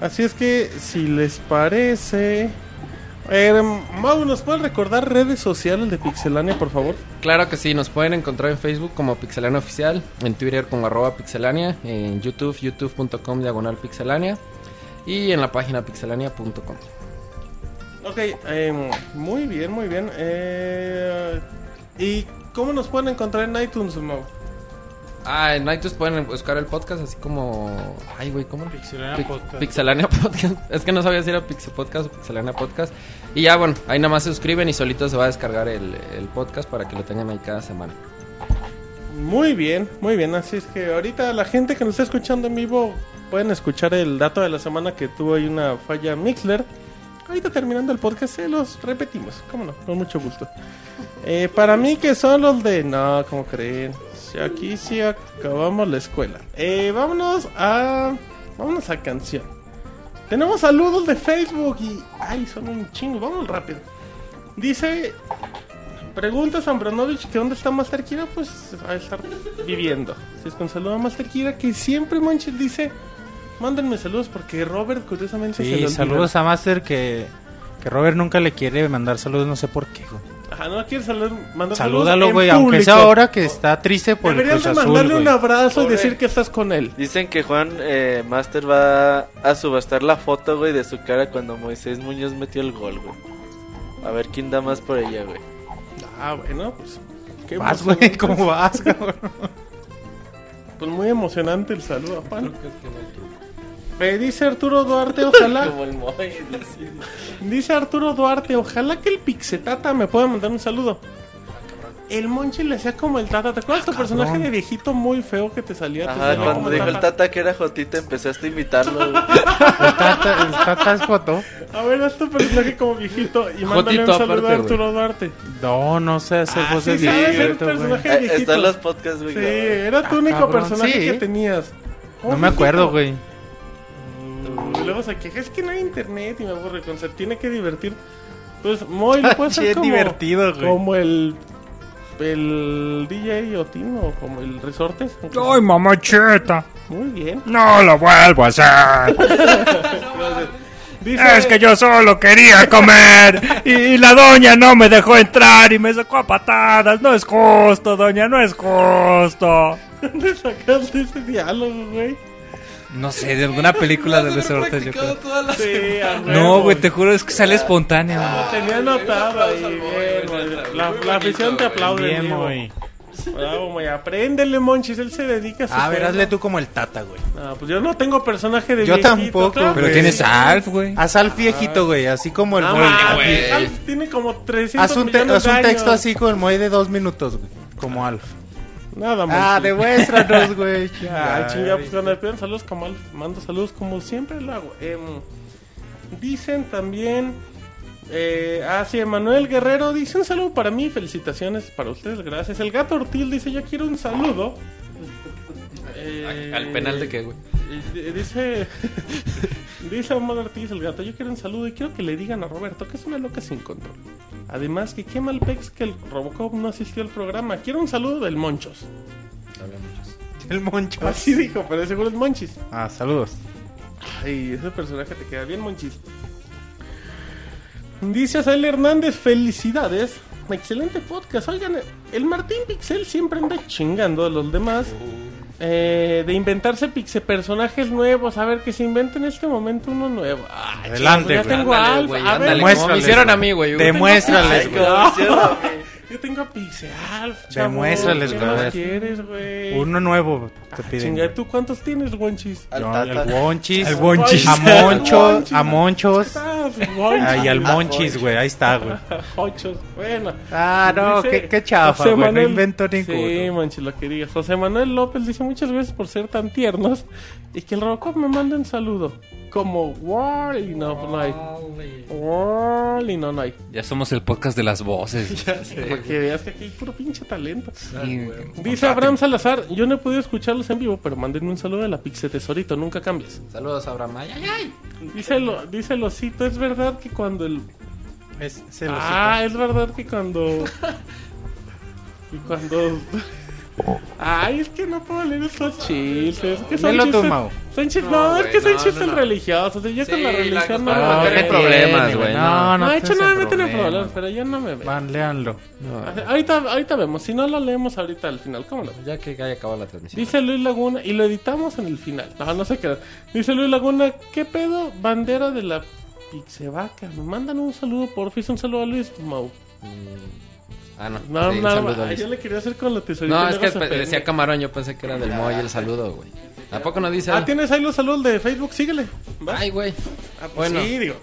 Así es que, si les parece. Eh, Mau, ¿nos pueden recordar redes sociales de Pixelania, por favor? Claro que sí, nos pueden encontrar en Facebook como Pixelania Oficial, en Twitter como arroba pixelania, en YouTube, youtube.com diagonal pixelania y en la página pixelania.com. Ok, eh, muy bien, muy bien. Eh, ¿Y cómo nos pueden encontrar en iTunes, Mau? Ah, en iTunes pueden buscar el podcast así como... Ay, güey, ¿cómo? Pixelania Pi- Podcast. Pixelania Podcast. *laughs* Es que no sabía si era Pixel Podcast o Pixelania Podcast. Y ya, bueno, ahí nada más se suscriben y solito se va a descargar el, el podcast para que lo tengan ahí cada semana. Muy bien, muy bien. Así es que ahorita la gente que nos está escuchando en vivo pueden escuchar el dato de la semana que tuvo ahí una falla Mixler. Ahorita terminando el podcast se los repetimos, cómo no, con mucho gusto. Eh, para mí que son los de... No, ¿cómo creen? Aquí sí acabamos la escuela. Eh, vámonos a... Vámonos a canción. Tenemos saludos de Facebook y... Ay, son un chingo, vamos rápido. Dice... Pregunta Zambranovich que dónde está Master Kira, pues va a estar viviendo. Si es con saludo a Master Kira, que siempre Manches dice, mándenme saludos porque Robert curiosamente se Sí, olvida. saludos a Master que, que Robert nunca le quiere mandar saludos, no sé por qué, güey. Ajá, no quiere saludar, mandar Salúdalo, güey, aunque sea ahora que está triste por el Deberías Cruz de Azul, mandarle un güey. abrazo y Pobre. decir que estás con él. Dicen que Juan eh, Master va a subastar la foto, güey, de su cara cuando Moisés Muñoz metió el gol, güey. A ver quién da más por ella, güey. Ah, bueno, pues... qué Vas, emocionante. güey, ¿cómo vas, cabrón? Pues muy emocionante el saludo, Juan. Eh, dice Arturo Duarte, *laughs* ojalá... Como el Moy. Dice Arturo Duarte, ojalá que el Pixetata me pueda mandar un saludo. El Monchi le hacía como el Tata. ¿Te acuerdas tu personaje de viejito muy feo que te salía? Te Ajá, cuando dijo el Tata. Que era Jotita, empezaste a imitarlo. El tata, el tata es joto. A ver, haz tu personaje como viejito y mándale un saludo aparte, a Arturo Duarte. No, no sé hacer Ah, voces sí, viejito, güey. personaje Eh, viejito. Están los podcasts, güey. Sí, era tu Ah, único cabrón, personaje sí. que tenías. No me acuerdo, güey. Y luego se queja, es que no hay internet y me aburre con se tiene que divertir. Pues Moy lo *laughs* puede ser es como, divertido, güey. como el el DJ Otin o como el Resortes. ¡Ay, mamacheta! Muy bien. No lo vuelvo a hacer. *laughs* Dice, Es que yo solo quería comer y la doña no me dejó entrar y me sacó a patadas. No es justo, doña, no es justo. *laughs* ¿dónde sacaste ese diálogo, güey? No sé, de alguna película *laughs* de resortes, yo creo. Sí, a No, güey, te juro, es que sale espontáneo. Lo tenía anotado ahí, bien, güey. La, la afición te aplaude, Bien, muy. Bravo, Moy. Apréndele, Monchis. Él se dedica a su A ver, tema. hazle tú como el tata, güey. Ah, pues yo no tengo personaje de Yo viejito, tampoco, claro. Pero güey. tienes a Alf, güey. Haz al viejito, güey, así como el Ah, Moy. mames, Alf tiene como 300 Haz un, te- haz un texto así con el Moy de dos minutos, güey. Como Alf. Nada, Monchis. Ah, demuéstranos, *laughs* güey. Ay, chinga, pues cuando me piden saludos como Alf, mando saludos como siempre lo hago. Em, dicen también... Eh, ah, sí, Emanuel Guerrero dice un saludo para mí, felicitaciones para ustedes, gracias. El gato Ortil dice, yo quiero un saludo. Eh, ¿Al penal de qué, güey? Eh, Dice, *laughs* dice Omar Ortiz el gato, yo quiero un saludo y quiero que le digan a Roberto que es una loca sin control. Además que qué mal pex que el Robocop no asistió al programa. Quiero un saludo del Monchos. *laughs* El moncho. Así dijo, pero seguro es Monchis. Ah, saludos. Ay, ese personaje te queda bien, Monchis. Dice Azael Hernández, felicidades. Excelente podcast. Oigan, el Martín Pixel siempre anda chingando a los demás. Eh, de inventarse pixe personajes nuevos. A ver, que se invente en este momento uno nuevo. Ay, Adelante, ya güey. tengo a Ándale, Alf. güey, A ver, ándale, como me Demuéstrales, hicieron güey. a mí, güey. Demuéstrales, güey. Yo tengo a Pixe Alf. chavo. Demuéstrales, ¿Qué más quieres, güey? Uno nuevo te Ah, piden. Chinga, ¿tú cuántos tienes, Wonchis? Al Yo, Tata. al Wonchis. Al Wonchis. A *laughs* Moncho, Wonchis. a Monchos. Wonchis. Ay, al Monchis, güey. Ahí está, güey. *laughs* Ochos. Bueno. Ah, no, Dice qué, qué chafa, güey. No invento Sí, ninguno. manches, lo que digas. José Manuel López dice muchas veces por ser tan tiernos y que el Robocop me mande un saludo. Como Wally, no, pues no hay. Wally, no, no hay. Ya somos el podcast de las voces. *laughs* Para que veas que aquí hay puro pinche talento. Y- Dice Abraham Salazar, yo no he podido escucharlos en vivo, pero mándenme un saludo de la Pixe Tesorito, nunca cambies. Saludos, Abraham. Ay, ay, ay. Dice, lo, dice es verdad que cuando el Es, se lo Ah, es verdad que cuando. *laughs* que cuando. Ay, es que no puedo leer estos chistes. Es que son chistes. Son chistes. No, No, es que son no, chistes no, no. religiosos. Yo con la Sí, religión la no no, tiene problemas, güey, No, no. no, No, de hecho, no me tiene problema. problemas, pero yo no me veo. Van, léanlo. Ahorita, ahorita vemos. Si no lo leemos ahorita al final, ¿cómo lo Ya que haya acabado la transmisión. Dice Luis Laguna, y lo editamos en el final. No, no sé qué. Dice Luis Laguna, ¿qué pedo? Bandera de la Pixevaca. Me mandan un saludo, porfis. Un saludo a Luis Mau. Ah, no. No, Sí, no, saludo, ay, yo le quería hacer con la tesorita. No, es que decía Camarón, yo pensé que era del Moy el saludo, güey. ¿A poco no dice? Ah, tienes ahí los saludos de Facebook, síguele. ¿Va? Ay, güey. Ah, pues bueno. Sí, digo.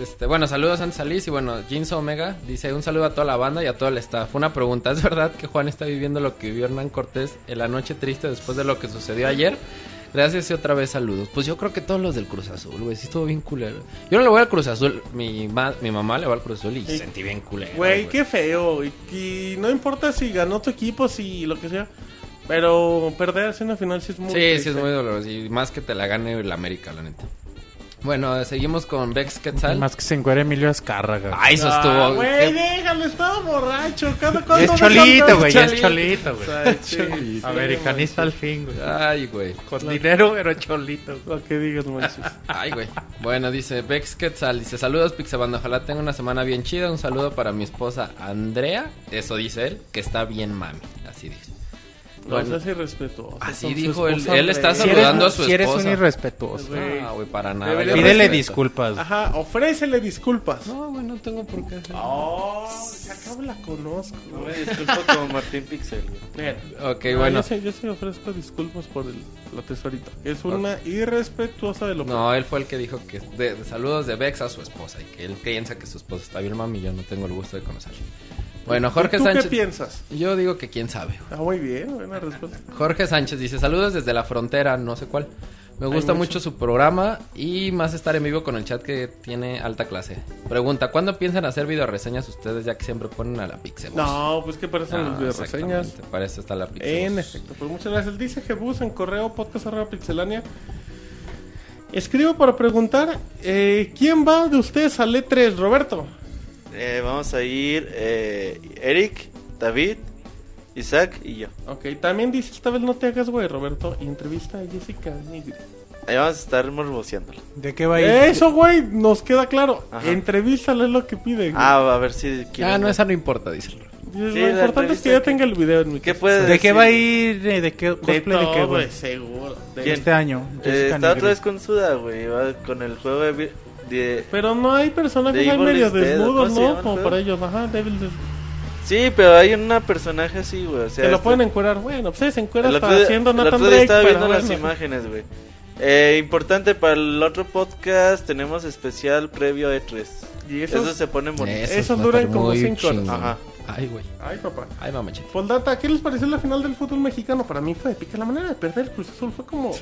Este, bueno, saludos antes Alice y bueno, Jeans Omega dice un saludo a toda la banda y a todo el staff. Una pregunta, ¿es verdad que Juan está viviendo lo que vivió Hernán Cortés en la noche triste después de lo que sucedió ayer? Gracias y otra vez saludos. Pues yo creo que todos los del Cruz Azul, güey, sí estuvo bien culero. Yo no le voy al Cruz Azul, mi, ma- mi mamá le va al Cruz Azul y Sí. sentí bien culero. Güey, qué feo. Y, y no importa si ganó tu equipo, si lo que sea. Pero perder así en la final sí es muy. Sí, triste. sí es muy doloroso y más que te la gane el América, la neta. Bueno, seguimos con Bex Quetzal. Más que se encuere Emilio Azcárraga. Ay, eso Ah, estuvo. Güey, qué- déjalo, estaba borracho. Cada cuando es cholito, güey, ya es Cholito. güey. Americanista al fin, güey. Ay, güey. Con dinero, pero cholito. Lo que digas, manches. Ay, güey. Bueno, dice Bex Quetzal. Dice: Saludos, Pixabanda. Ojalá tenga una semana bien chida. Un saludo para mi esposa Andrea. Eso dice él, que está bien mami. Así dice. No, Bueno. seas irrespetuoso. Así dijo él. esposa Él está Andrea. Si saludando eres, a su si eres un esposa. irrespetuoso. Güey. No, güey, para nada. Debería Pídele respeto. disculpas. Ajá, ofrécele disculpas. No, güey, no tengo por qué hacer. Oh, se acabo la conozco. No me disculpo como Martín Pixel. güey. Bien. Ok, No, bueno. Yo sí, yo sí ofrezco disculpas por el, la tesorita. Es una irrespetuosa de lo que. No, él fue el que dijo que de, de saludos de Bex a su esposa y que él piensa que su esposa está bien mami yo no tengo el gusto de conocerla. Bueno, Jorge ¿Tú Sánchez. qué piensas? Yo digo que quién sabe. Ah, muy bien, buena respuesta. Jorge Sánchez dice saludos desde la frontera, no sé cuál. Me gusta mucho mucho. su programa y más estar en vivo con el chat que tiene alta clase. Pregunta, ¿cuándo piensan hacer video reseñas ustedes ya que siempre ponen a la Pixel? No, pues que para eso Ah, las video reseñas. exactamente, Para eso está la Pixel. En efecto, pues muchas gracias. Dice Jebus en correo podcast arroba pixelania. Escribo para preguntar, eh, ¿quién va de ustedes al E3, Roberto? Eh, vamos a ir eh, Eric, David, Isaac y yo. Ok, también dice, esta vez no te hagas, güey, Roberto, y entrevista a Jessica Nigri. Ahí vamos a estar morboseándolo. ¿De qué va a ir? Eso, güey, nos queda claro. Ajá. Es lo que pide. güey. Ah, a ver si quieren. Ah, no, esa no importa, sí, lo importante es que ya que- tenga el video en mi ¿Qué puede ¿De decir? qué va a ir? ¿De, de qué De cosplay de qué, todo, güey? güey, seguro. De- ¿Quién? Este año. Eh, está otra vez con Suda, güey. Va con el juego de... de- Pero no hay personajes Evil medio desnudos, ¿cómo se ¿no? Como para ellos, ajá, Devil Dead. Sí, pero hay una personaje así, güey. O sea, Se lo este- pueden encuerar. Bueno, pues se encuera hasta otro haciendo el Nathan otro día Drake, estaba pero viendo las imágenes, güey. Eh, importante para el otro podcast, tenemos especial previo a E3. Y Eso esos... se pone bonito. Esos duran como muy cinco horas. chingón. Ajá. Ay, güey. Ay, papá. Ay, mamachete. Poldata, ¿qué les pareció la final del fútbol mexicano? Para mí fue épica. La manera de perder el Cruz Azul fue como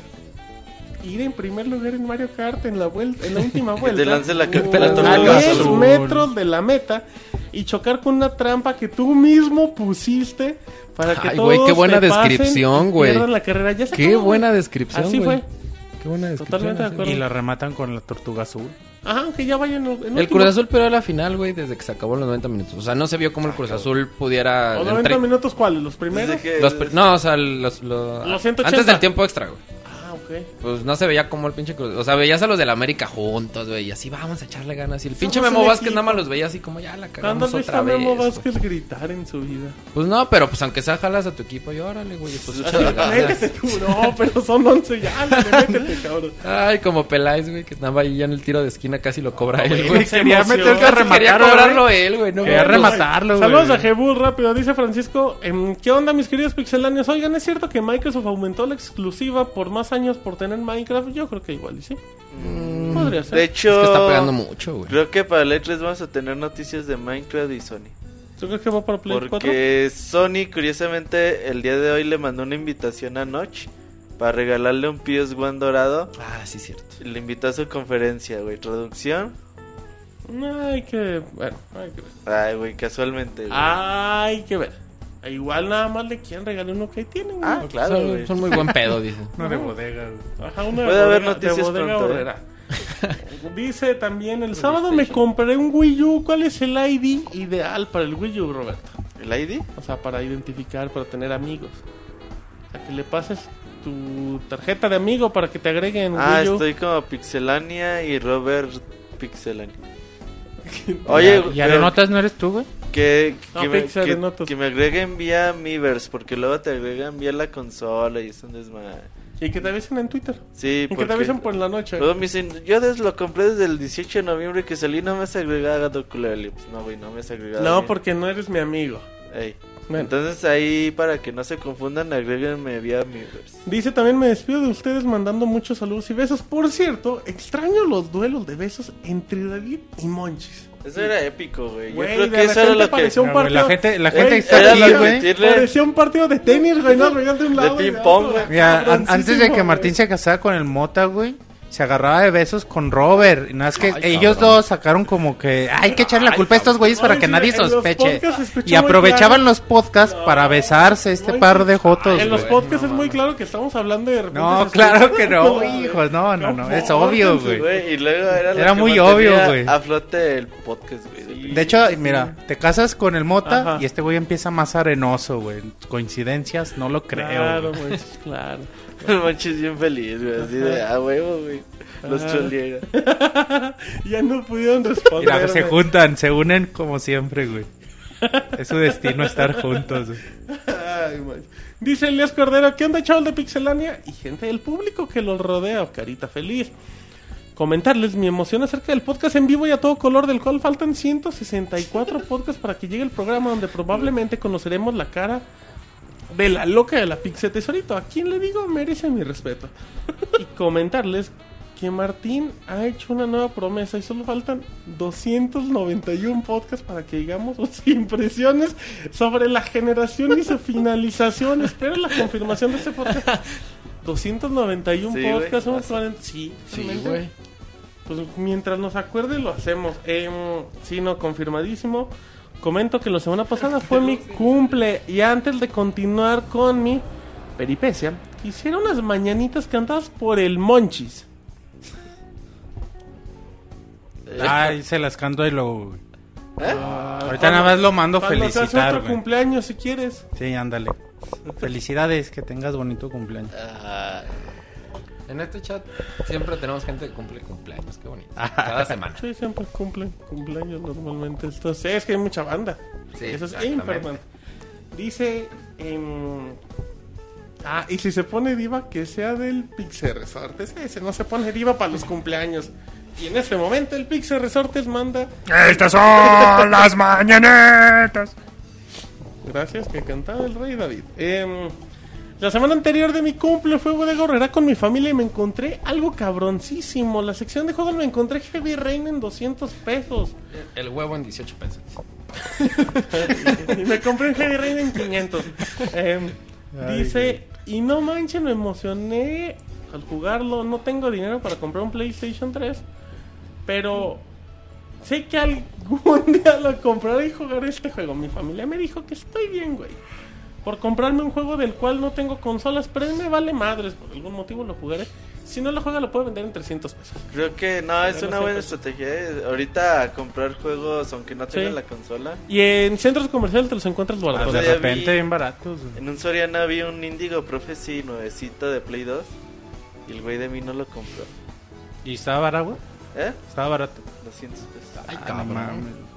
ir en primer lugar en Mario Kart en la vuelta, en la última *laughs* Que vuelta. te lance la Uh, carta la a tortuga 10 azul. metros de la meta y chocar con una trampa que tú mismo pusiste para que Ay, todos güey, qué buena te pasen descripción, güey. la carrera. Ya se Qué acabó, buena güey. descripción, Así güey. fue. Qué buena descripción. Totalmente de acuerdo. Y la rematan con la tortuga azul. Ajá, aunque ya vayan en, en El último. Cruz Azul perdió la final, güey, desde que se acabó los 90 minutos. O sea, no se vio cómo el Cruz Azul pudiera... ¿O 90 entre- minutos cuáles? ¿Los primeros? Que- los no, o sea, los, los- Los 180. antes del tiempo extra, güey. Pues no se veía como el pinche Cruz. O sea, veías a los del América juntos, güey. Y así vamos a echarle ganas. Y el pinche Memo Vázquez equipo. nada más los veía así como ya la ¿Cuándo cagamos otra vez. Memo. Vázquez gritar en su vida? Pues no, pero pues aunque sea jalas a tu equipo, y órale, güey. Pues échale ganas. *laughs* Métete tú, no, *laughs* pero son 11 ya, ándale, *laughs* métete, cabrón. Ay, como Peláez, güey, que estaba ahí ya en el tiro de esquina casi lo cobra él, güey, Quería meterse a rematar, Quería él, güey. No, Quería rematarlo, güey. Saludos a Jebul, rápido, dice Francisco. em, ¿Qué onda, mis queridos pixelanios? Oigan, ¿es cierto que Microsoft aumentó la exclusiva por más años por tener Minecraft? Yo creo que igual, y sí. Podría ser. De hecho, Es que está pegando mucho, güey. creo que para el E3 vamos a tener noticias de Minecraft y Sony. ¿Tú crees que va para Play 4? Porque Sony, curiosamente, el día de hoy le mandó una invitación a Notch para regalarle un PS1 dorado. Ah, sí, cierto. Le invitó a su conferencia, güey. Traducción. Hay que... Bueno, hay que ver. Ay, güey, casualmente, güey. Hay que ver. Igual nada más le quieren regalar uno que ahí tienen. Ah, güey. claro, son, güey. son muy buen pedo, *laughs* dice. No de bodega. Ajá, una Puede de haber bodega- noticias de bodega pronto, ¿eh? *laughs* Dice también, el sábado me compré un Wii U. ¿Cuál es el ID ideal para el Wii U, Roberto? ¿El ID? O sea, para identificar, para tener amigos. O sea, que le pases tu tarjeta de amigo para que te agreguen Ah, Wii U. estoy como Pixelania y Robert Pixelania. *laughs* Oye, ¿Y pero Aronotas no eres tú, güey? Que, No, que, me, que- que me agreguen vía Miiverse, porque luego te agregan vía la consola y es un desmadre. Y que te avisen en Twitter. Sí, Y que te avisen por la noche. luego me dicen, yo des, lo compré desde el 18 de noviembre que salí, no me has agregado a Ukulele. Pues no, güey, no me has agregado. No, porque no eres mi amigo. Ey. Bueno. Entonces ahí, para que no se confundan, agréguenme vía Miiverse. Dice también me despido de ustedes mandando muchos saludos y besos. Por cierto, extraño los duelos de besos entre David y Monchis. Eso era épico, güey. Yo creo que eso era lo que... un la gente, la gente está aquí, güey. Parecía un partido de tenis, güey, no, de un lado. de pong, otro, güey. Mira, antes de que. Martín se casara con el Mota, güey, se agarraba de besos con Robert. Y nada es que Ay, ellos cabrón. dos sacaron como que "Ah, hay que echarle la culpa a estos güeyes para que nadie sospeche. Y aprovechaban claro. los podcasts para besarse este par de jotos. En los podcasts es muy claro que estamos hablando de... repente No, claro que no, hijos, no, no, no, es obvio, güey. Güey, y luego era, Era muy obvio, güey. A flote el podcast, güey. De hecho, mira, te casas con el Mota Ajá. y este güey empieza más arenoso, güey. Coincidencias, no lo creo. Claro, güey, claro. *laughs* El manches bien feliz, güey. Así de, ah, huevo, güey. Los trolearon. *laughs* ya no pudieron responder. Mira, se güey. juntan, se unen como siempre, güey. Es su destino estar juntos, güey. Ay. Dice Elias Cordero, ¿qué onda, chaval de Pixelania? Y gente del público que los rodea, carita feliz. Comentarles mi emoción acerca del podcast en vivo y a todo color, del cual faltan 164 podcasts para que llegue el programa donde probablemente conoceremos la cara de la loca de la Pixel Tesorito. A quien le digo merece mi respeto. y comentarles que Martín ha hecho una nueva promesa y solo faltan 291 podcasts para que digamos sus *laughs* impresiones sobre la generación y su finalización. Espero la confirmación de este podcast. 291 Sí, güey. podcasts, somos 40. Sí, Sí, güey. Pues mientras nos acuerde lo hacemos. Em, sí, no, confirmadísimo comento que la semana pasada fue mi cumple y antes de continuar con mi peripecia, hicieron unas mañanitas cantadas por el Monchis. Ay, se las canto y luego... ¿Eh? Ahorita nada más lo mando felicitar. Otro cumpleaños si quieres. Sí, ándale. Felicidades, que tengas bonito cumpleaños. Ah, en este chat siempre tenemos gente que cumple cumpleaños. Qué bonito. *laughs* Cada semana. Sí, siempre cumplen cumpleaños normalmente. Esto, sí, es que hay mucha banda. Sí, Eso es importante. Dice. em, ah, y si se pone diva, que sea del Pixel Resortes. Ese no se pone diva para los cumpleaños. Y en ese momento el Pixel Resortes manda. Estas son las *laughs* mañanetas. Gracias, que cantaba el rey David. Em, la semana anterior de mi cumple fue de gorrera con mi familia y me encontré algo cabroncísimo. La sección de juegos me encontré Heavy Rain en 200 pesos. El huevo en 18 pesos. *laughs* y me compré un Heavy Rain en 500. Em, dice, y no manchen, me emocioné al jugarlo. No tengo dinero para comprar un PlayStation 3, pero sé que algún *laughs* día lo compraré y jugaré este juego. Mi familia me dijo que estoy bien, güey. Por comprarme un juego del cual no tengo consolas, pero él me vale madres. Por algún motivo lo jugaré. Si no lo juega, lo puedo vender en 300 pesos. creo que no, es una buena pues. estrategia. eh. Ahorita comprar juegos, aunque no tengan Sí. la consola. Y en centros comerciales te los encuentras baratos. de ya repente bien baratos. En un Soriana vi un Indigo Prophecy nuevecito de Play 2. Y el güey de mí no lo compró. ¿Y estaba barato, güey? ¿Eh? Estaba barato. 200 pesos. Ay, Ah, no cabrón.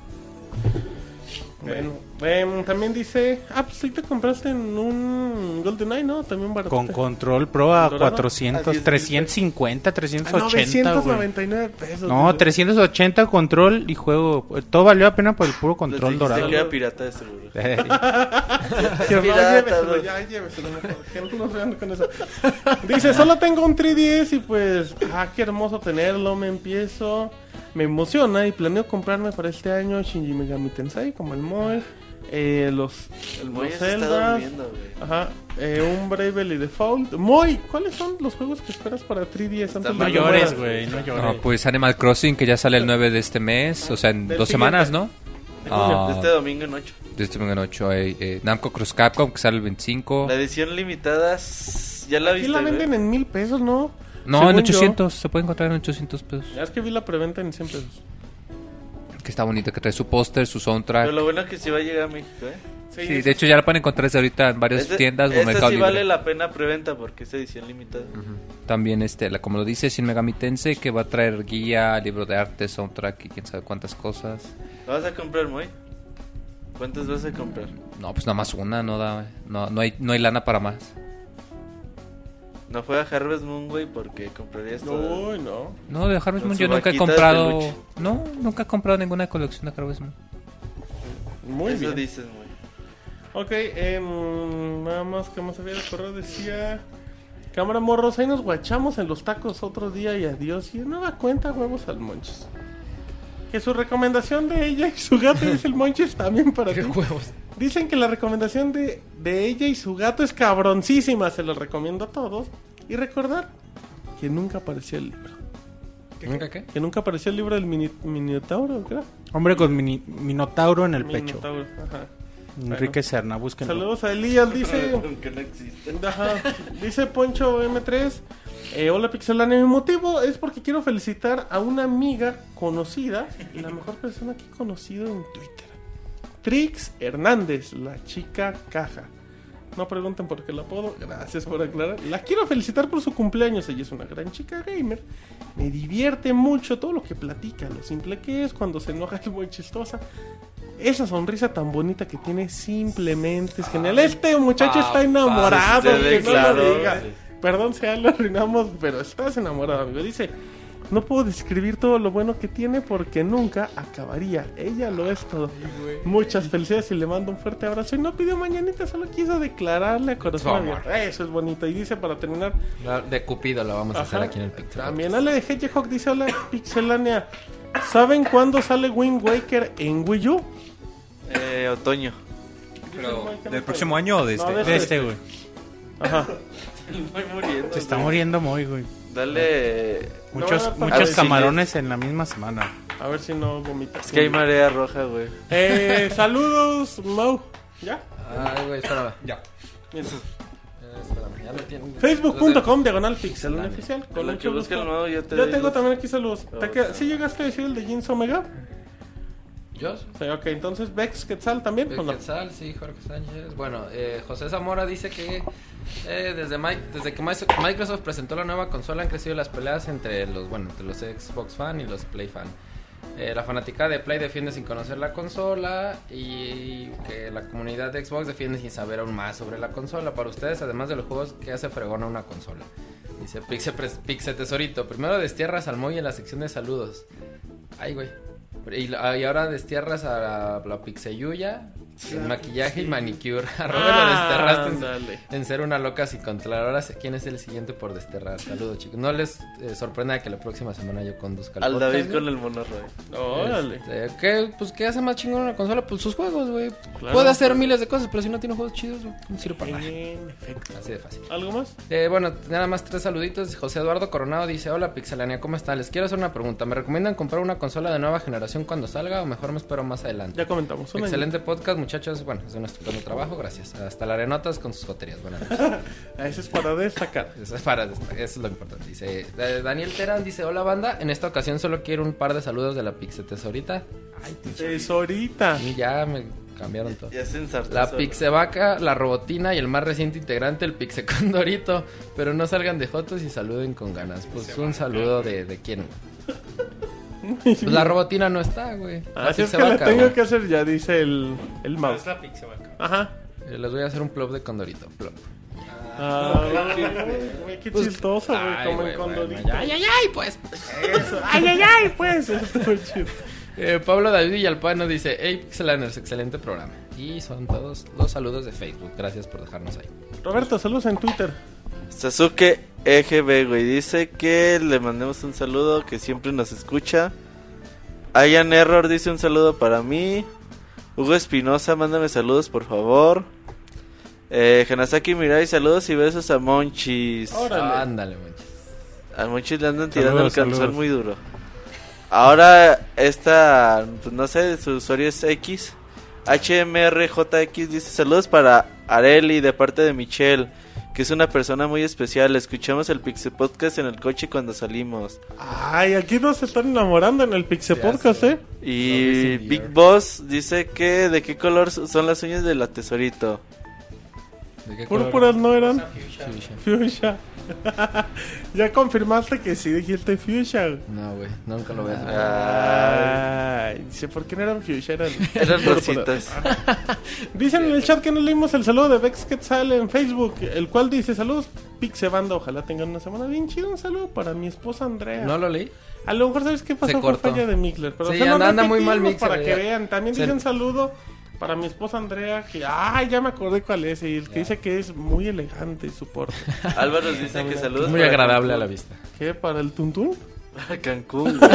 Bueno, em, también dice, ah, pues sí te compraste en un GoldenEye, ¿no? También barato. Con control pro a ¿Dorado? 400, A 10 350, Ah, 380, güey. 999 pesos. No, güey. 380 control y juego. Todo valió la pena por el puro control dorado. que era pirata de. *laughs* Eh, *laughs* no, pirata, lléveselo, ya, lléveselo, mejor, que no nos vean con eso. Dice, solo tengo un 3DS y pues, ah, qué hermoso tenerlo, me empiezo, me emociona y planeo comprarme para este año Shinji Megami Tensei, como el Moe, eh, los, El los Moy se está Zeldas, ajá, eh, un Bravely Default. Moy, ¿cuáles son los juegos que esperas para 3DS antes no de llores, güey, no llores. No, pues Animal Crossing que ya sale el 9 de este mes, o sea, en Del dos siguiente. semanas, ¿no? Ah, Este domingo en 8. de este domingo en 8 hay eh, Namco Cross Capcom que sale el 25. La edición limitada, ¿ya la Aquí viste? la güey? venden en mil pesos, ¿no? No, Según en yo. 800, se puede encontrar en 800 pesos. Ya es que vi la preventa en 100 pesos. Que está bonito, que trae su póster, su soundtrack. Pero lo bueno es que sí va a llegar a México, ¿eh? Sí, de hecho ya la pueden encontrar ahorita en varias Este- tiendas o en este Mercado sí Libre. vale la pena preventa porque es edición limitada. También, este, la, como lo dice Shin Megami Tensei, que va a traer guía, libro de arte, soundtrack y quién sabe cuántas cosas. ¿Lo vas a comprar, Moy? ¿Cuántas vas a comprar? No, pues nada más una, no da, no, no hay, no hay lana para más. No fue a Harvest Moon, güey, porque comprarías todo. No, no. No, de Harvest Moon yo nunca he comprado. No, nunca he comprado ninguna colección de Harvest Moon. Muy Eso bien. dices, Moy. Ok, em, nada más que más había de correo decía... Cámara morros, ahí nos guachamos en los tacos otro día y adiós. Y nueva cuenta, huevos al Monches. Que su recomendación de ella y su gato es el Monches también para ti. Dicen que la recomendación de, de ella y su gato es cabroncísima. Se los recomiendo a todos. Y recordar que nunca apareció el libro. ¿Nunca qué? Que nunca apareció el libro del mini, Minotauro, creo. Hombre con mini- minotauro en el pecho. Ajá. Enrique Serna, búsquenlo. Saludos a Elías, dice... *laughs* Aunque no existe. Ajá. Dice Poncho M3. eh, hola Pixelania, mi motivo es porque quiero felicitar a una amiga conocida, la mejor persona que he conocido en Twitter. Trix Hernández, la chica caja. No pregunten por qué la apodo, gracias por aclarar. La quiero felicitar por su cumpleaños, ella es una gran chica gamer. Me divierte mucho todo lo que platica, lo simple que es, cuando se enoja es muy chistosa. Esa sonrisa tan bonita que tiene simplemente es genial. Este muchacho está enamorado, que no claro, lo diga. Perdón si ya lo arruinamos, pero estás enamorado, amigo. Dice, no puedo describir todo lo bueno que tiene porque nunca acabaría. Ella lo es todo. Muchas felicidades y le mando un fuerte abrazo. Y no pidió mañanita, solo quiso declararle a corazón abierto. Eso es bonito. Y dice para terminar, La- De Cupido la vamos a hacer aquí en el Pixel. también Ale de Hedgehog dice, hola Pixelania. ¿Saben cuándo sale Wind Waker en Wii U? Eh, otoño. ¿Del próximo año o de No, este? de De este, güey. Ajá. Muy muriendo. Se está güey. muriendo muy, güey. Dale. Muchos, No, muchos camarones en la misma semana. A ver si no vomitas. Es que hay marea roja, güey. Eh, *laughs* saludos, Mau. ¿Ya? Ay, güey, espérame. Ya. Bien. espérame, ya lo tienen. Facebook.com diagonal pixel oficial. Con lo mucho que busque el gusto. nuevo, yo te Yo digo. tengo también aquí saludos. ¿Te queda- ¿Sí llegaste a decir el de Jeans Omega? ¿Yo? Sí, ok, entonces Vex Quetzal también. ¿o no? Quetzal, sí, Jorge Sánchez. Bueno, eh, José Zamora dice que eh, desde, que Mi- Microsoft presentó la nueva consola han crecido las peleas entre los, bueno, entre los Xbox fan y los Play fan. Eh, la fanática de Play defiende sin conocer la consola y que la comunidad de Xbox defiende sin saber aún más sobre la consola. Para ustedes, además de los juegos, ¿qué hace fregona una consola? Dice Pixe, Pixe Tesorito. Primero destierras al Moy en la sección de saludos. Ay, güey. Y, y ahora destierras a la, la en maquillaje y manicure. *laughs* A Robert lo desterraste en- ser una loca sin controlar. Ahora sé quién es el siguiente por desterrar. Saludos, chicos. No les eh, sorprenda que la próxima semana yo conduzca el Al podcast, David ¿no? con el monorroy. Órale. Este, ¿qué, pues, ¿Qué hace más chingón una consola? Pues sus juegos, güey. Claro. Puede hacer miles de cosas, pero si no tiene juegos chidos, no sirve para nada. Así de fácil. ¿Algo más? Eh, bueno, nada más tres saluditos. José Eduardo Coronado dice: Hola Pixelania, ¿cómo están? Les quiero hacer una pregunta. ¿Me recomiendan comprar una consola de nueva generación cuando salga o mejor me espero más adelante? Ya comentamos. año. Excelente podcast, muchachos. Bueno, es un estupendo trabajo, gracias. Hasta la arenotas con sus joterías. Buenas noches. *laughs* Ese es para destacar. *laughs* Eso es, para, eso es lo importante. Dice eh, Daniel Terán dice: Hola banda. En esta ocasión solo quiero un par de saludos de la Pixe Tesorita. Ay, Tesorita. y ya me cambiaron todo. Ya se La. Pixevaca, la robotina y el más reciente integrante, el Pixecondorito. Pero no salgan de jotos y saluden con ganas. Pues un saludo de, de quién. Pues *laughs* la robotina no está, güey. La Así es que la tengo güey. que hacer ya, dice el, el mouse. es la Pixevaca. Ajá. Eh, Les voy a hacer un plop de Condorito. Plop. Ah, güey, qué chistoso, güey, Ay, como güey, el bueno, condorito. ya, Ay, ay, ay, pues. Eso. Ay, ay, ay, pues. Chido. Eh, Pablo David Villalpano dice: Hey, Pixelaners, excelente programa. Y son todos los saludos de Facebook. Gracias por dejarnos ahí. Roberto, saludos en Twitter. Sasuke EGB, güey, dice que le mandemos un saludo, que siempre nos escucha. Ayan Error dice un saludo para mí. Hugo Espinosa, mándame saludos, por favor. Eh, Hanasaki Mirai, saludos y besos a Monchis. Órale. Ándale, manches. A Monchis le andan tirando Saludos, el calzón saludos. muy duro. Ahora, esta, pues no sé, su usuario es X. HMRJX dice saludos para Areli de parte de Michelle, que es una persona muy especial. Escuchamos el Pixel Podcast en el coche cuando salimos. Ay, aquí nos están enamorando en el Ya Podcast, sé. ¿eh? Y Big. Boss dice que de qué color son las uñas de la tesorito. ¿De qué color? Púrpuras no eran. Fuchsia. *laughs* Ya confirmaste que sí dijiste fuchsia. No, güey, nunca lo voy a hacer. Ay, dice, ¿por qué no eran fuchsia? Eran, *laughs* Eran rositas. *laughs* Dicen en el chat que no leímos el saludo de Vex Quetzal en Facebook, el cual dice, saludos Pixe Banda, ojalá tengan una semana bien chida, un saludo para mi esposa Andrea. ¿No lo leí? A lo mejor sabes qué pasó con falla de Mixler, pero Sí, se lo anda- anda muy mal Mixler, para que ya. vean. También Se- dice un saludo para mi esposa Andrea, que ay, ya me acordé cuál es, y el que dice que es muy elegante su porte. Álvaro dice que saludos. Muy agradable a la vista. ¿Qué? ¿Para el tuntún? *laughs* Cancún. güey.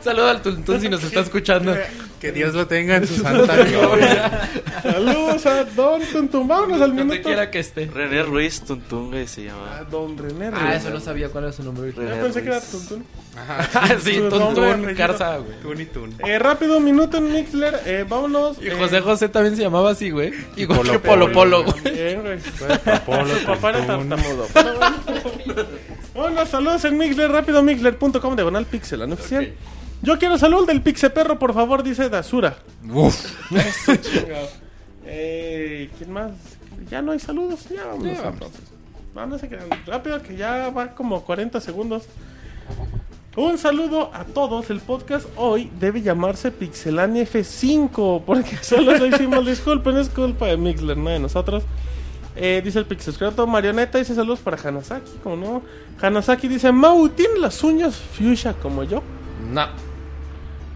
Saludo al Tuntún si nos está escuchando. Que Dios lo tenga en su santa *laughs* gloria. Saludos a Don Tuntún. Vámonos al Donde minuto. quiera que esté. René Ruiz Tuntún, güey, se Ah, llama. Don René Ah, Reyes. eso no sabía cuál era su nombre. Yo pensé que era Ruiz. Tuntún. Ajá, *laughs* sí, Tuntún. Carza, güey. Tun y tun. Eh, rápido, minuto en Mixler. Eh, vámonos. Y eh, José José también se llamaba así, güey. Igual Polo que Polo Polo, Polo, güey. Apolo, Su papá era tartamudo. Bueno, saludos en Mixler, rápido mixler.com, diagonal pixel, ¿no oficial? Yo quiero salud del Pixeperro, por favor, dice Dasura. Uf. Eso, *laughs* chingado. Eh, ¿Quién más? Ya no hay saludos, ya vámonos vámonos. entonces. No, no se crean. Rápido, que ya va como 40 segundos. Un saludo a todos. El podcast hoy debe llamarse Pixelania F5 porque *laughs* solo lo hicimos. Disculpen, es culpa de Mixler, no de nosotros. Eh, dice el Pixescroto. Marioneta dice saludos para Hanasaki, como no. Hanasaki dice: Mau, ¿tiene las uñas fuchsia como yo? No.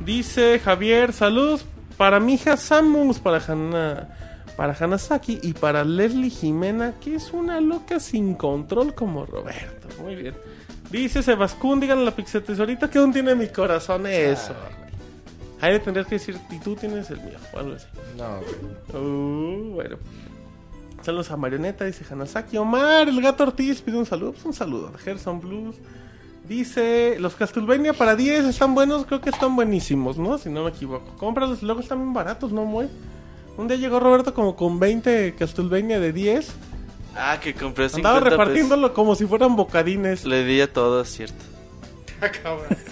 Dice Javier, saludos para mi hija Samus, para Hana, para Hanasaki y para Leslie Jimena, que es una loca sin control como Roberto. Muy bien. Dice Sebascún, díganle a la Pixel Tesorita que aún tiene mi corazón eso. Ahí le tendrías que decir, y tú tienes el mío, o algo así. No, güey. Uh, bueno. Saludos a Marioneta, dice Hanasaki. Omar, el gato Ortiz, pide un saludo. Pues un saludo. Gerson Blues. Dice, los Castlevania para 10 están buenos, creo que están buenísimos, ¿no? Si no me equivoco. Cómpralos, luego están bien baratos, ¿no, muy? Un día llegó Roberto como con 20 Castlevania de 10 Ah, que compré 50 Andaba pesos. repartiéndolo como si fueran bocadines. Le di a todos, cierto.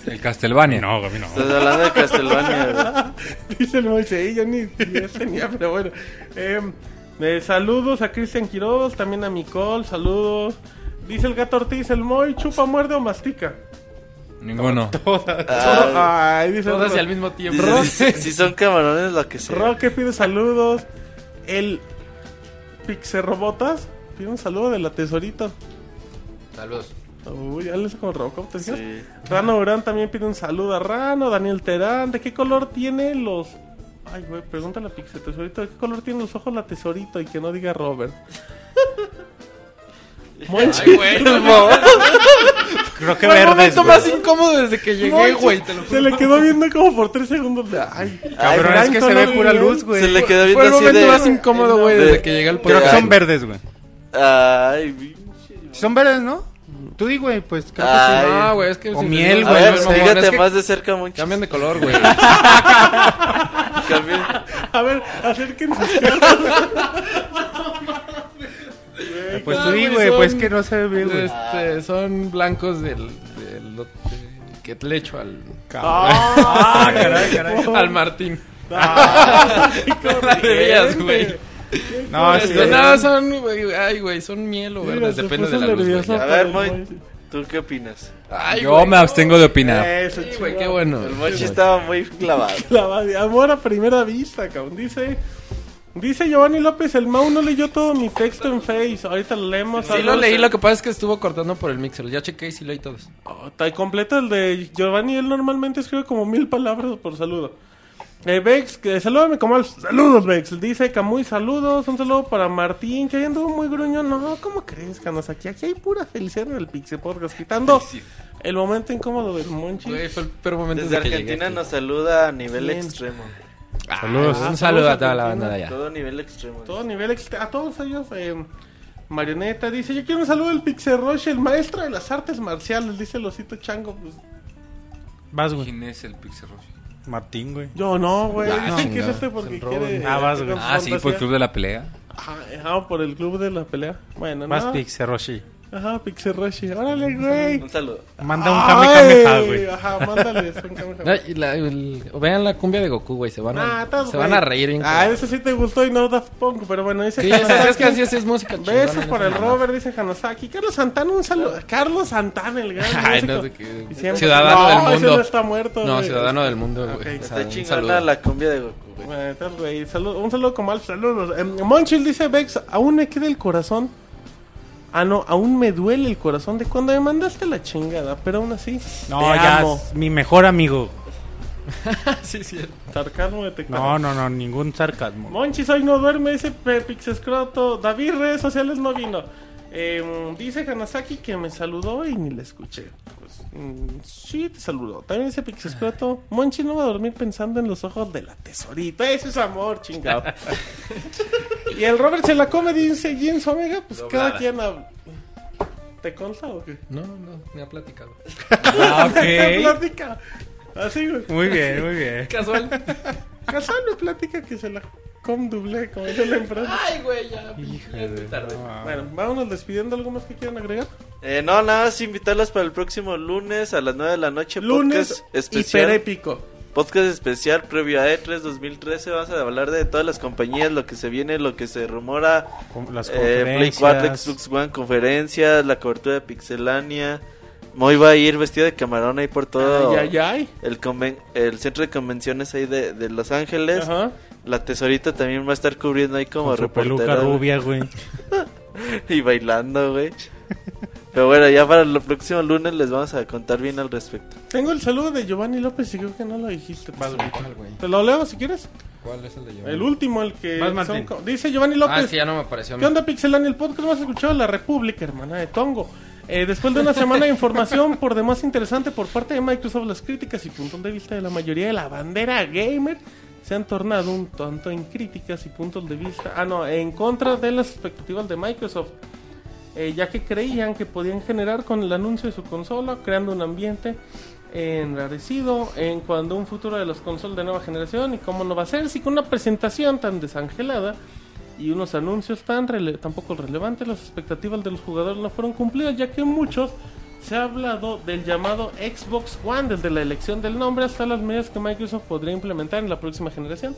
El Castlevania. No, a mí no. Estás hablando de Castlevania. *laughs* Dice el Moisés, yo ni ni ese tenía, pero bueno. Eh, eh, saludos a Cristian Quiroz, también a Micol, saludos. Dice el gato Ortiz, el Moy, chupa, muerde o mastica. Ninguno. *laughs* Ah, Ay, dice Todas y al mismo tiempo. dice, si, si son camarones, lo que sea. Roque pide saludos. El Pixerrobotas pide un saludo de la tesorito. Saludos. Uy, ya les con Robocop, ¿te? Sí. Rano Urán también pide un saludo a Rano. Daniel Terán, ¿de qué color tiene los. Ay, güey, pregúntale a Pixel Tesorito, ¿de qué color tiene los ojos la tesorito? Y que no diga Robert. *laughs* Monchi. Ay, güey. *laughs* Creo que Fue el verdes, momento güey. más incómodo desde que llegué, Monchi, güey. Te lo Se le quedó viendo como por tres segundos. de, Ay, Cabrón, es que se ve no pura luz, güey. Se le quedó Fue viendo el así momento de... más incómodo, güey, de- desde que llegué al Creo que son verdes, güey. Ay, pinche. Son verdes, ¿no? Tú di, güey, pues creo que Ay. sí. No, güey, es que... O si- miel, A güey, ver, no, mamón, fíjate es que más de cerca, mucho. Cambian de color, güey. *laughs* A ver, acérquense. *laughs* Pues Ah, tú di, güey, pues que no se ve bien, güey. Este, son blancos del, del, del que le echo al, Ah, *laughs* caray, caray. al Martín. De veras, güey. *laughs* No, sí. Este, no, son, güey, ay, güey, son miel o verdes, depende de la luz, güey. A ver, Moy. ¿Tú qué opinas? Ay, Yo güey, me abstengo de opinar. Eso, Sí, güey, chingado. qué bueno. El mochi estaba muy clavado. *laughs* La de amor a primera vista, cabrón. Dice. Dice Giovanni López, el Mau no leyó todo mi texto en Face. Ahorita lo leemos. Sí lo leí, lo que pasa es que estuvo cortando por el mixer. Ya chequé y sí leí todos. Oh, está completo el de Giovanni. Él normalmente escribe como mil palabras por saludo. Eh, Vex, que salúdame como al... Saludos, Vex. Dice Camuy, saludos. Un saludo para Martín, que ahí anduvo muy gruñón. No, ¿cómo crees, Canos? Aquí, aquí hay pura felicidad en el Pixie Podcast. Quitando el momento incómodo del Monchi. Güey, fue el peor momento Desde Argentina llegué nos saluda a nivel Bien. extremo. Saludos. Ah, un saludo a toda la banda de allá. Todo nivel extremo. Todo nivel ex- a todos ellos. eh, Marioneta dice: Yo quiero un saludo del Pixel Rush, el maestro de las artes marciales. Dice el osito chango. Pues, Vas, güey. ¿Quién es el Pixel Rush? Martín, güey. yo no, güey. Ah, Dice que es este porque quiere. Ah, vas, güey. Ah, sí, por el club de la pelea. Ajá, ajá, por el club de la pelea. Bueno, Vas, no. Pix, Roshi. Ajá, Pixel Rush. Órale, güey. Un saludo. Manda un Kamehameha, güey. Ajá, mándale. un Kamehameha. Vean la cumbia de Goku, güey. Se van Ah, a, estás, se van a reír bien. Ah, ese sí te gustó y no Daft Punk, pero bueno, dice Sí, Hanosaki. es que así es, es música Besos por el Robert, dice Hanosaki. Carlos Santana, un saludo. Carlos Santana, el gran Ay, no sé qué. Ciudadano No, del ese mundo. no está muerto. No, ciudadano del mundo, güey. Está un chingona saludo. la cumbia de Goku, güey. Bueno, tal, güey. Salud- un saludo como al saludos. Eh, Monchil dice Vex, aún me queda el corazón. Ah, no, aún me duele el corazón de cuando me mandaste la chingada, pero aún así. No, te ya, amo. es mi mejor amigo. *laughs* Sí, sí. Sarcasmo detectado. No, no, no, ningún sarcasmo. Monchis hoy no duerme, dice Pe- Pixescroto. David, redes sociales no vino. Eh, dice Hanasaki que me saludó y ni le escuché. Pues, mm, sí, te saludó. También dice Pixescroto. Monchi no va a dormir pensando en los ojos de la tesorita. Eso es amor, chingado. *laughs* y el Robert se la come, dice Jens Omega. Pues cada quien habla. ¿Te consta o qué? No, no, me ha platicado. *laughs* Ah, Me ok. platica. Así, güey. Muy bien, muy bien. Casual. *laughs* Casual me platica que se la com doble, como dice la empresa. Ay, güey, ya. Híjole, ya es muy tarde. no. Bueno, vámonos despidiendo. ¿Algo más que quieran agregar? Eh, no, nada más invitarlos para el próximo lunes a las 9 de la noche. Lunes podcast especial. hiperépico. Podcast especial previo a E3 2013. Vamos a hablar de todas las compañías, lo que se viene, lo que se rumora. Las Eh, Play 4, conferencias. Xbox One, conferencias, la cobertura de Pixelania. Moy va a ir vestido de camarón ahí por todo Ay, ay, ay. El, conven- el centro de convenciones ahí de, de Los Ángeles. Ajá. La tesorita también va a estar cubriendo ahí como Con su peluca reportera. güey. rubia, güey. *laughs* Y bailando, güey. Pero bueno, ya para el próximo lunes les vamos a contar bien al respecto. Tengo el saludo de Giovanni López y creo que no lo dijiste. Vas, güey. ¿Cuál, güey? Te lo leo si quieres. ¿Cuál es el de Giovanni? El último, el que. Vas, son Dice Giovanni Ah, López. es que ya no me apareció. ¿Qué onda, Pixelania? El podcast más escuchado de la República, hermana de Tongo. Eh, después de una semana de información por demás interesante por parte de Microsoft, las críticas y puntos de vista de la mayoría de la bandera gamer se han tornado un tanto en críticas y puntos de vista, ah no, en contra de las expectativas de Microsoft, eh, ya que creían que podían generar con el anuncio de su consola, creando un ambiente enrarecido en cuanto a un futuro de las consolas de nueva generación y cómo no va a ser, si con una presentación tan desangelada y unos anuncios tan rele- tampoco relevantes, las expectativas de los jugadores no fueron cumplidas, ya que muchos se ha hablado del llamado Xbox One, desde la elección del nombre hasta las medidas que Microsoft podría implementar en la próxima generación.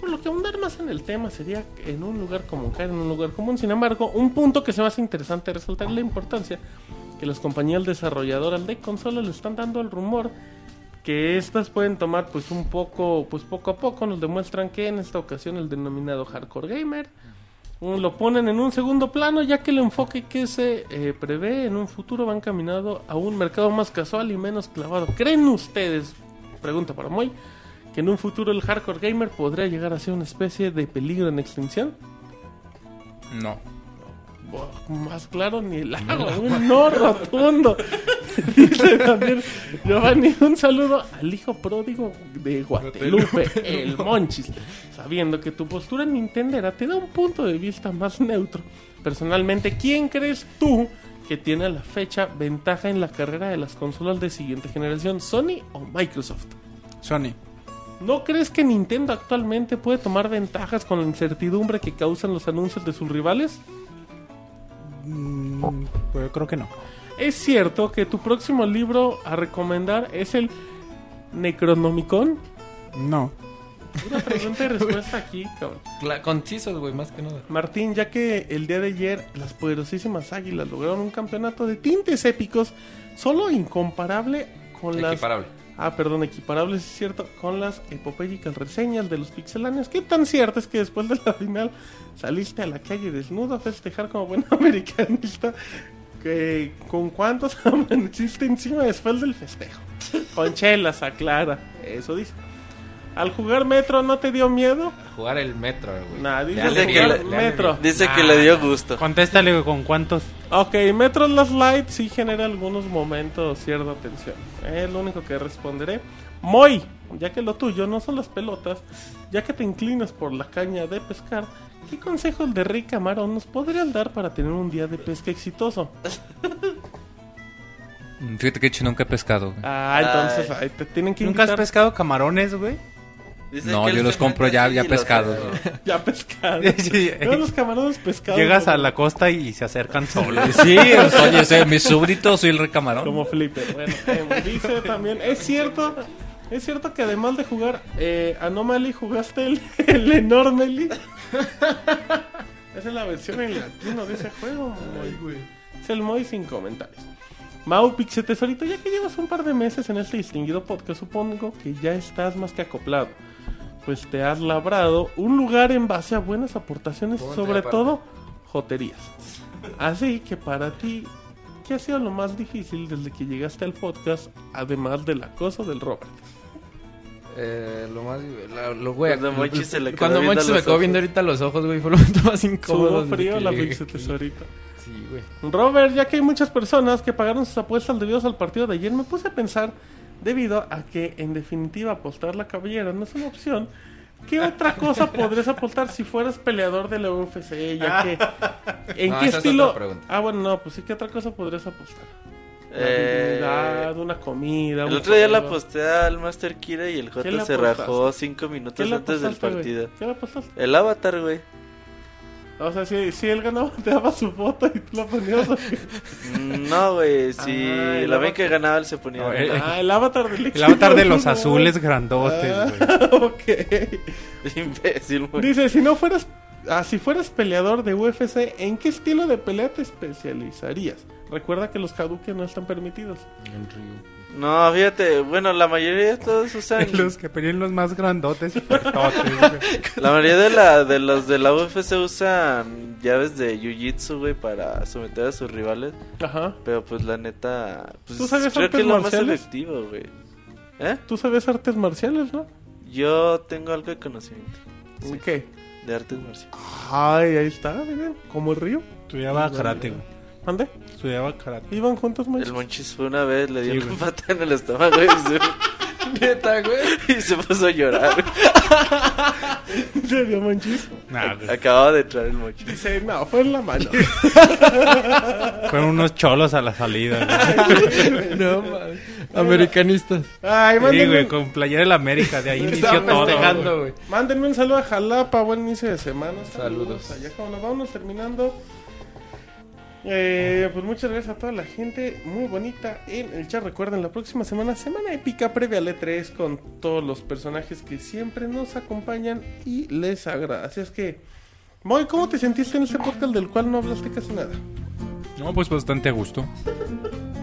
Por lo que ahondar más en el tema sería en un lugar común, caer en un lugar común. Sin embargo, un punto que se me hace interesante resaltar es la importancia que las compañías desarrolladoras de consolas le están dando al rumor que estas pueden tomar pues un poco, pues poco a poco nos demuestran que en esta ocasión el denominado hardcore gamer lo ponen en un segundo plano ya que el enfoque que se eh, prevé en un futuro va encaminado a un mercado más casual y menos clavado. ¿Creen ustedes, pregunta para Moy, que en un futuro el hardcore gamer podría llegar a ser una especie de peligro en extinción? No. Más claro ni el agua, un no rotundo. *laughs* Dice también Giovanni, un saludo al hijo pródigo de Guadalupe, el Monchis. Sabiendo que tu postura nintendera te da un punto de vista más neutro. Personalmente, ¿quién crees tú que tiene a la fecha ventaja en la carrera de las consolas de siguiente generación, Sony o Microsoft? Sony. ¿No crees que Nintendo actualmente puede tomar ventajas con la incertidumbre que causan los anuncios de sus rivales? Mm, pues yo creo que no. ¿Es cierto que tu próximo libro a recomendar es el Necronomicon? No. Una pregunta y respuesta aquí, cabrón. Concisos, güey, más que nada. Martín, ya que el día de ayer las poderosísimas águilas lograron un campeonato de tintes épicos, solo incomparable con las... Ah, perdón, equiparables, es cierto, con las epopélicas reseñas de los pixelanes. ¿Qué tan cierto es que después de la final saliste a la calle desnudo a festejar como buen *laughs* americanista? Que, ¿Con cuántos *laughs* amaneciste encima después del festejo? Con chelas, aclara. Eso dice. Al jugar Metro, ¿no te dio miedo? Jugar el metro, güey. Nah, dice Dice que le- Metro. Dice que le dio gusto. Contéstale con cuántos. Ok, Metro Last Light sí genera algunos momentos cierta tensión. Es lo único que responderé. Moy, ya que lo tuyo no son las pelotas, ya que te inclinas por la caña de pescar, ¿qué consejos de Rick Camarón nos podrías dar para tener un día de pesca exitoso? Fíjate que he hecho nunca he pescado. güey. Ah, entonces ay, te tienen que ¿Nunca has pescado camarones, güey? Dice No, yo los compro ya- *laughs* ya pescados, ya *laughs* pescado. Sí. Veo los camarones pescados. Llegas como- a la costa y se acercan solos. *laughs* Sí, oye, soy mi súbdito, soy el recamarón. Como Flipper. Bueno, eh, dice también, es cierto, es cierto que además de jugar eh, Anomaly, jugaste el, el Enormely. Esa es la versión en latino de ese juego. Es el Moy sin comentarios. Mau Pixel Tesorito, ya que llevas un par de meses en este distinguido podcast, supongo que ya estás más que acoplado. Pues te has labrado un lugar en base a buenas aportaciones, Ponte sobre todo joterías. Así que para ti, ¿qué ha sido lo más difícil desde que llegaste al podcast, además del acoso del Robert? Eh, lo más. la- lo, güey, Cuando Monchi se le Cuando Monchi se me quedó viendo ahorita los ojos, güey. Fue lo momento más incómodo. Desde frío la aquí. Tesorito. Sí, güey. Robert, ya que hay muchas personas que pagaron sus apuestas debido al partido de ayer, me puse a pensar, debido a que en definitiva apostar la cabellera no es una opción, ¿qué otra cosa *laughs* podrías apostar si fueras peleador de la UFC? Ya que, *laughs* ¿En No, qué esa es estilo? otra pregunta. Ah, bueno, no, pues sí, ¿qué otra cosa podrías apostar? Una Eh, una comida. El un otro día juego. aposté al Master Kira y el ¿Qué J se apostaste? rajó cinco ¿Qué minutos le antes del partido. ¿Qué le apostaste? El Avatar, güey. O sea, si, si él ganaba, te daba su foto y tú la ponías. Mm, No, güey. Si Ah, la ven que ganaba, él se ponía. No, a el- ah, el avatar del El avatar de los azules güey. grandotes, Ah, güey. *laughs* ok. Imbécil, güey. Dice, si no fueras, ah, si fueras peleador de UFC, ¿en qué estilo de pelea te especializarías? Recuerda que los Hadouken no están permitidos. En Ryu. No, fíjate. Bueno, la mayoría de todos usan. *laughs* Los que pelean los más grandotes y fuertotes, *laughs* güey. La mayoría de, la, de los de la UFC usan llaves de Jiu-Jitsu, güey, para someter a sus rivales. Ajá. Pero pues la neta. Pues, ¿Tú sabes creo artes que es lo más marciales? efectivo, güey. ¿Eh? Tú sabes artes marciales, ¿no? Yo tengo algo de conocimiento ¿Qué? de artes marciales. Ay, ahí está, miren, como el río. Estudiaba karate, güey. ¿Dónde? Estudiaba karate. ¿Iban juntos, El Monchis? Monchis fue una vez, le dio Sí, una güey. pata en el estómago y se, *laughs* Neta, güey. *laughs* y se puso a llorar. ¿En serio, Monchis? Nah, güey. Acababa de traer el mochi. Dice, no, fue en la mano. *laughs* Fueron unos cholos a la salida. güey. No. Americanistas. Ay, Sí, mándenme, güey, con playera de la América, de ahí inició todo. güey. mándenme un saludo a Jalapa, buen inicio de semana. Saludos. Allá, como nos vamos terminando. Eh, pues muchas gracias a toda la gente muy bonita en el chat. Recuerden, la próxima semana, semana épica previa al E3 con todos los personajes que siempre nos acompañan y les agrada. Así es que, Moy, ¿cómo te sentiste en este podcast del cual no hablaste casi nada? No, pues bastante a gusto.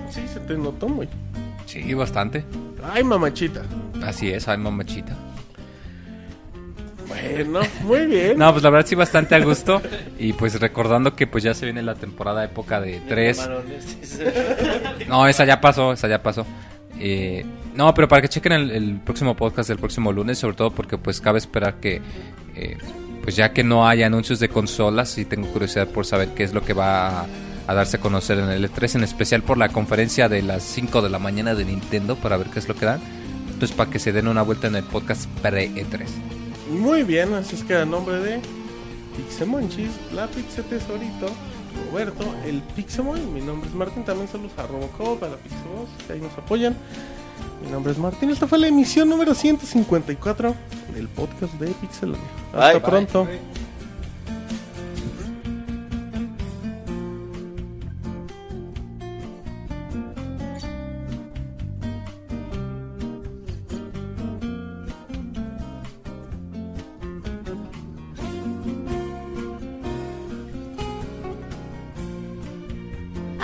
Sí, se te notó muy. Sí, bastante. Ay, mamachita. Así es, ay, mamachita. Bueno, muy bien. No, pues la verdad sí bastante a gusto. Y pues recordando que pues ya se viene la temporada época de 3. Camarones, sí, sí. No, esa ya pasó, esa ya pasó. Eh, no, pero para que chequen el, el próximo podcast del próximo lunes, sobre todo porque pues cabe esperar que, eh, pues ya que no hay anuncios de consolas, y tengo curiosidad por saber qué es lo que va a, a darse a conocer en el E3, en especial por la conferencia de las 5 de la mañana de Nintendo, para ver qué es lo que dan. Entonces para que se den una vuelta en el podcast pre-E3. Muy bien, así es que a nombre de Pixemonchis, la Pixe Tesorito, Roberto, el Pixemoy, mi nombre es Martín, también saludos a Robocop, a la Pixevoz, que ahí nos apoyan. Mi nombre es Martín, esta fue la emisión número 154 del podcast de Pixelania. Hasta Bye, bye. pronto.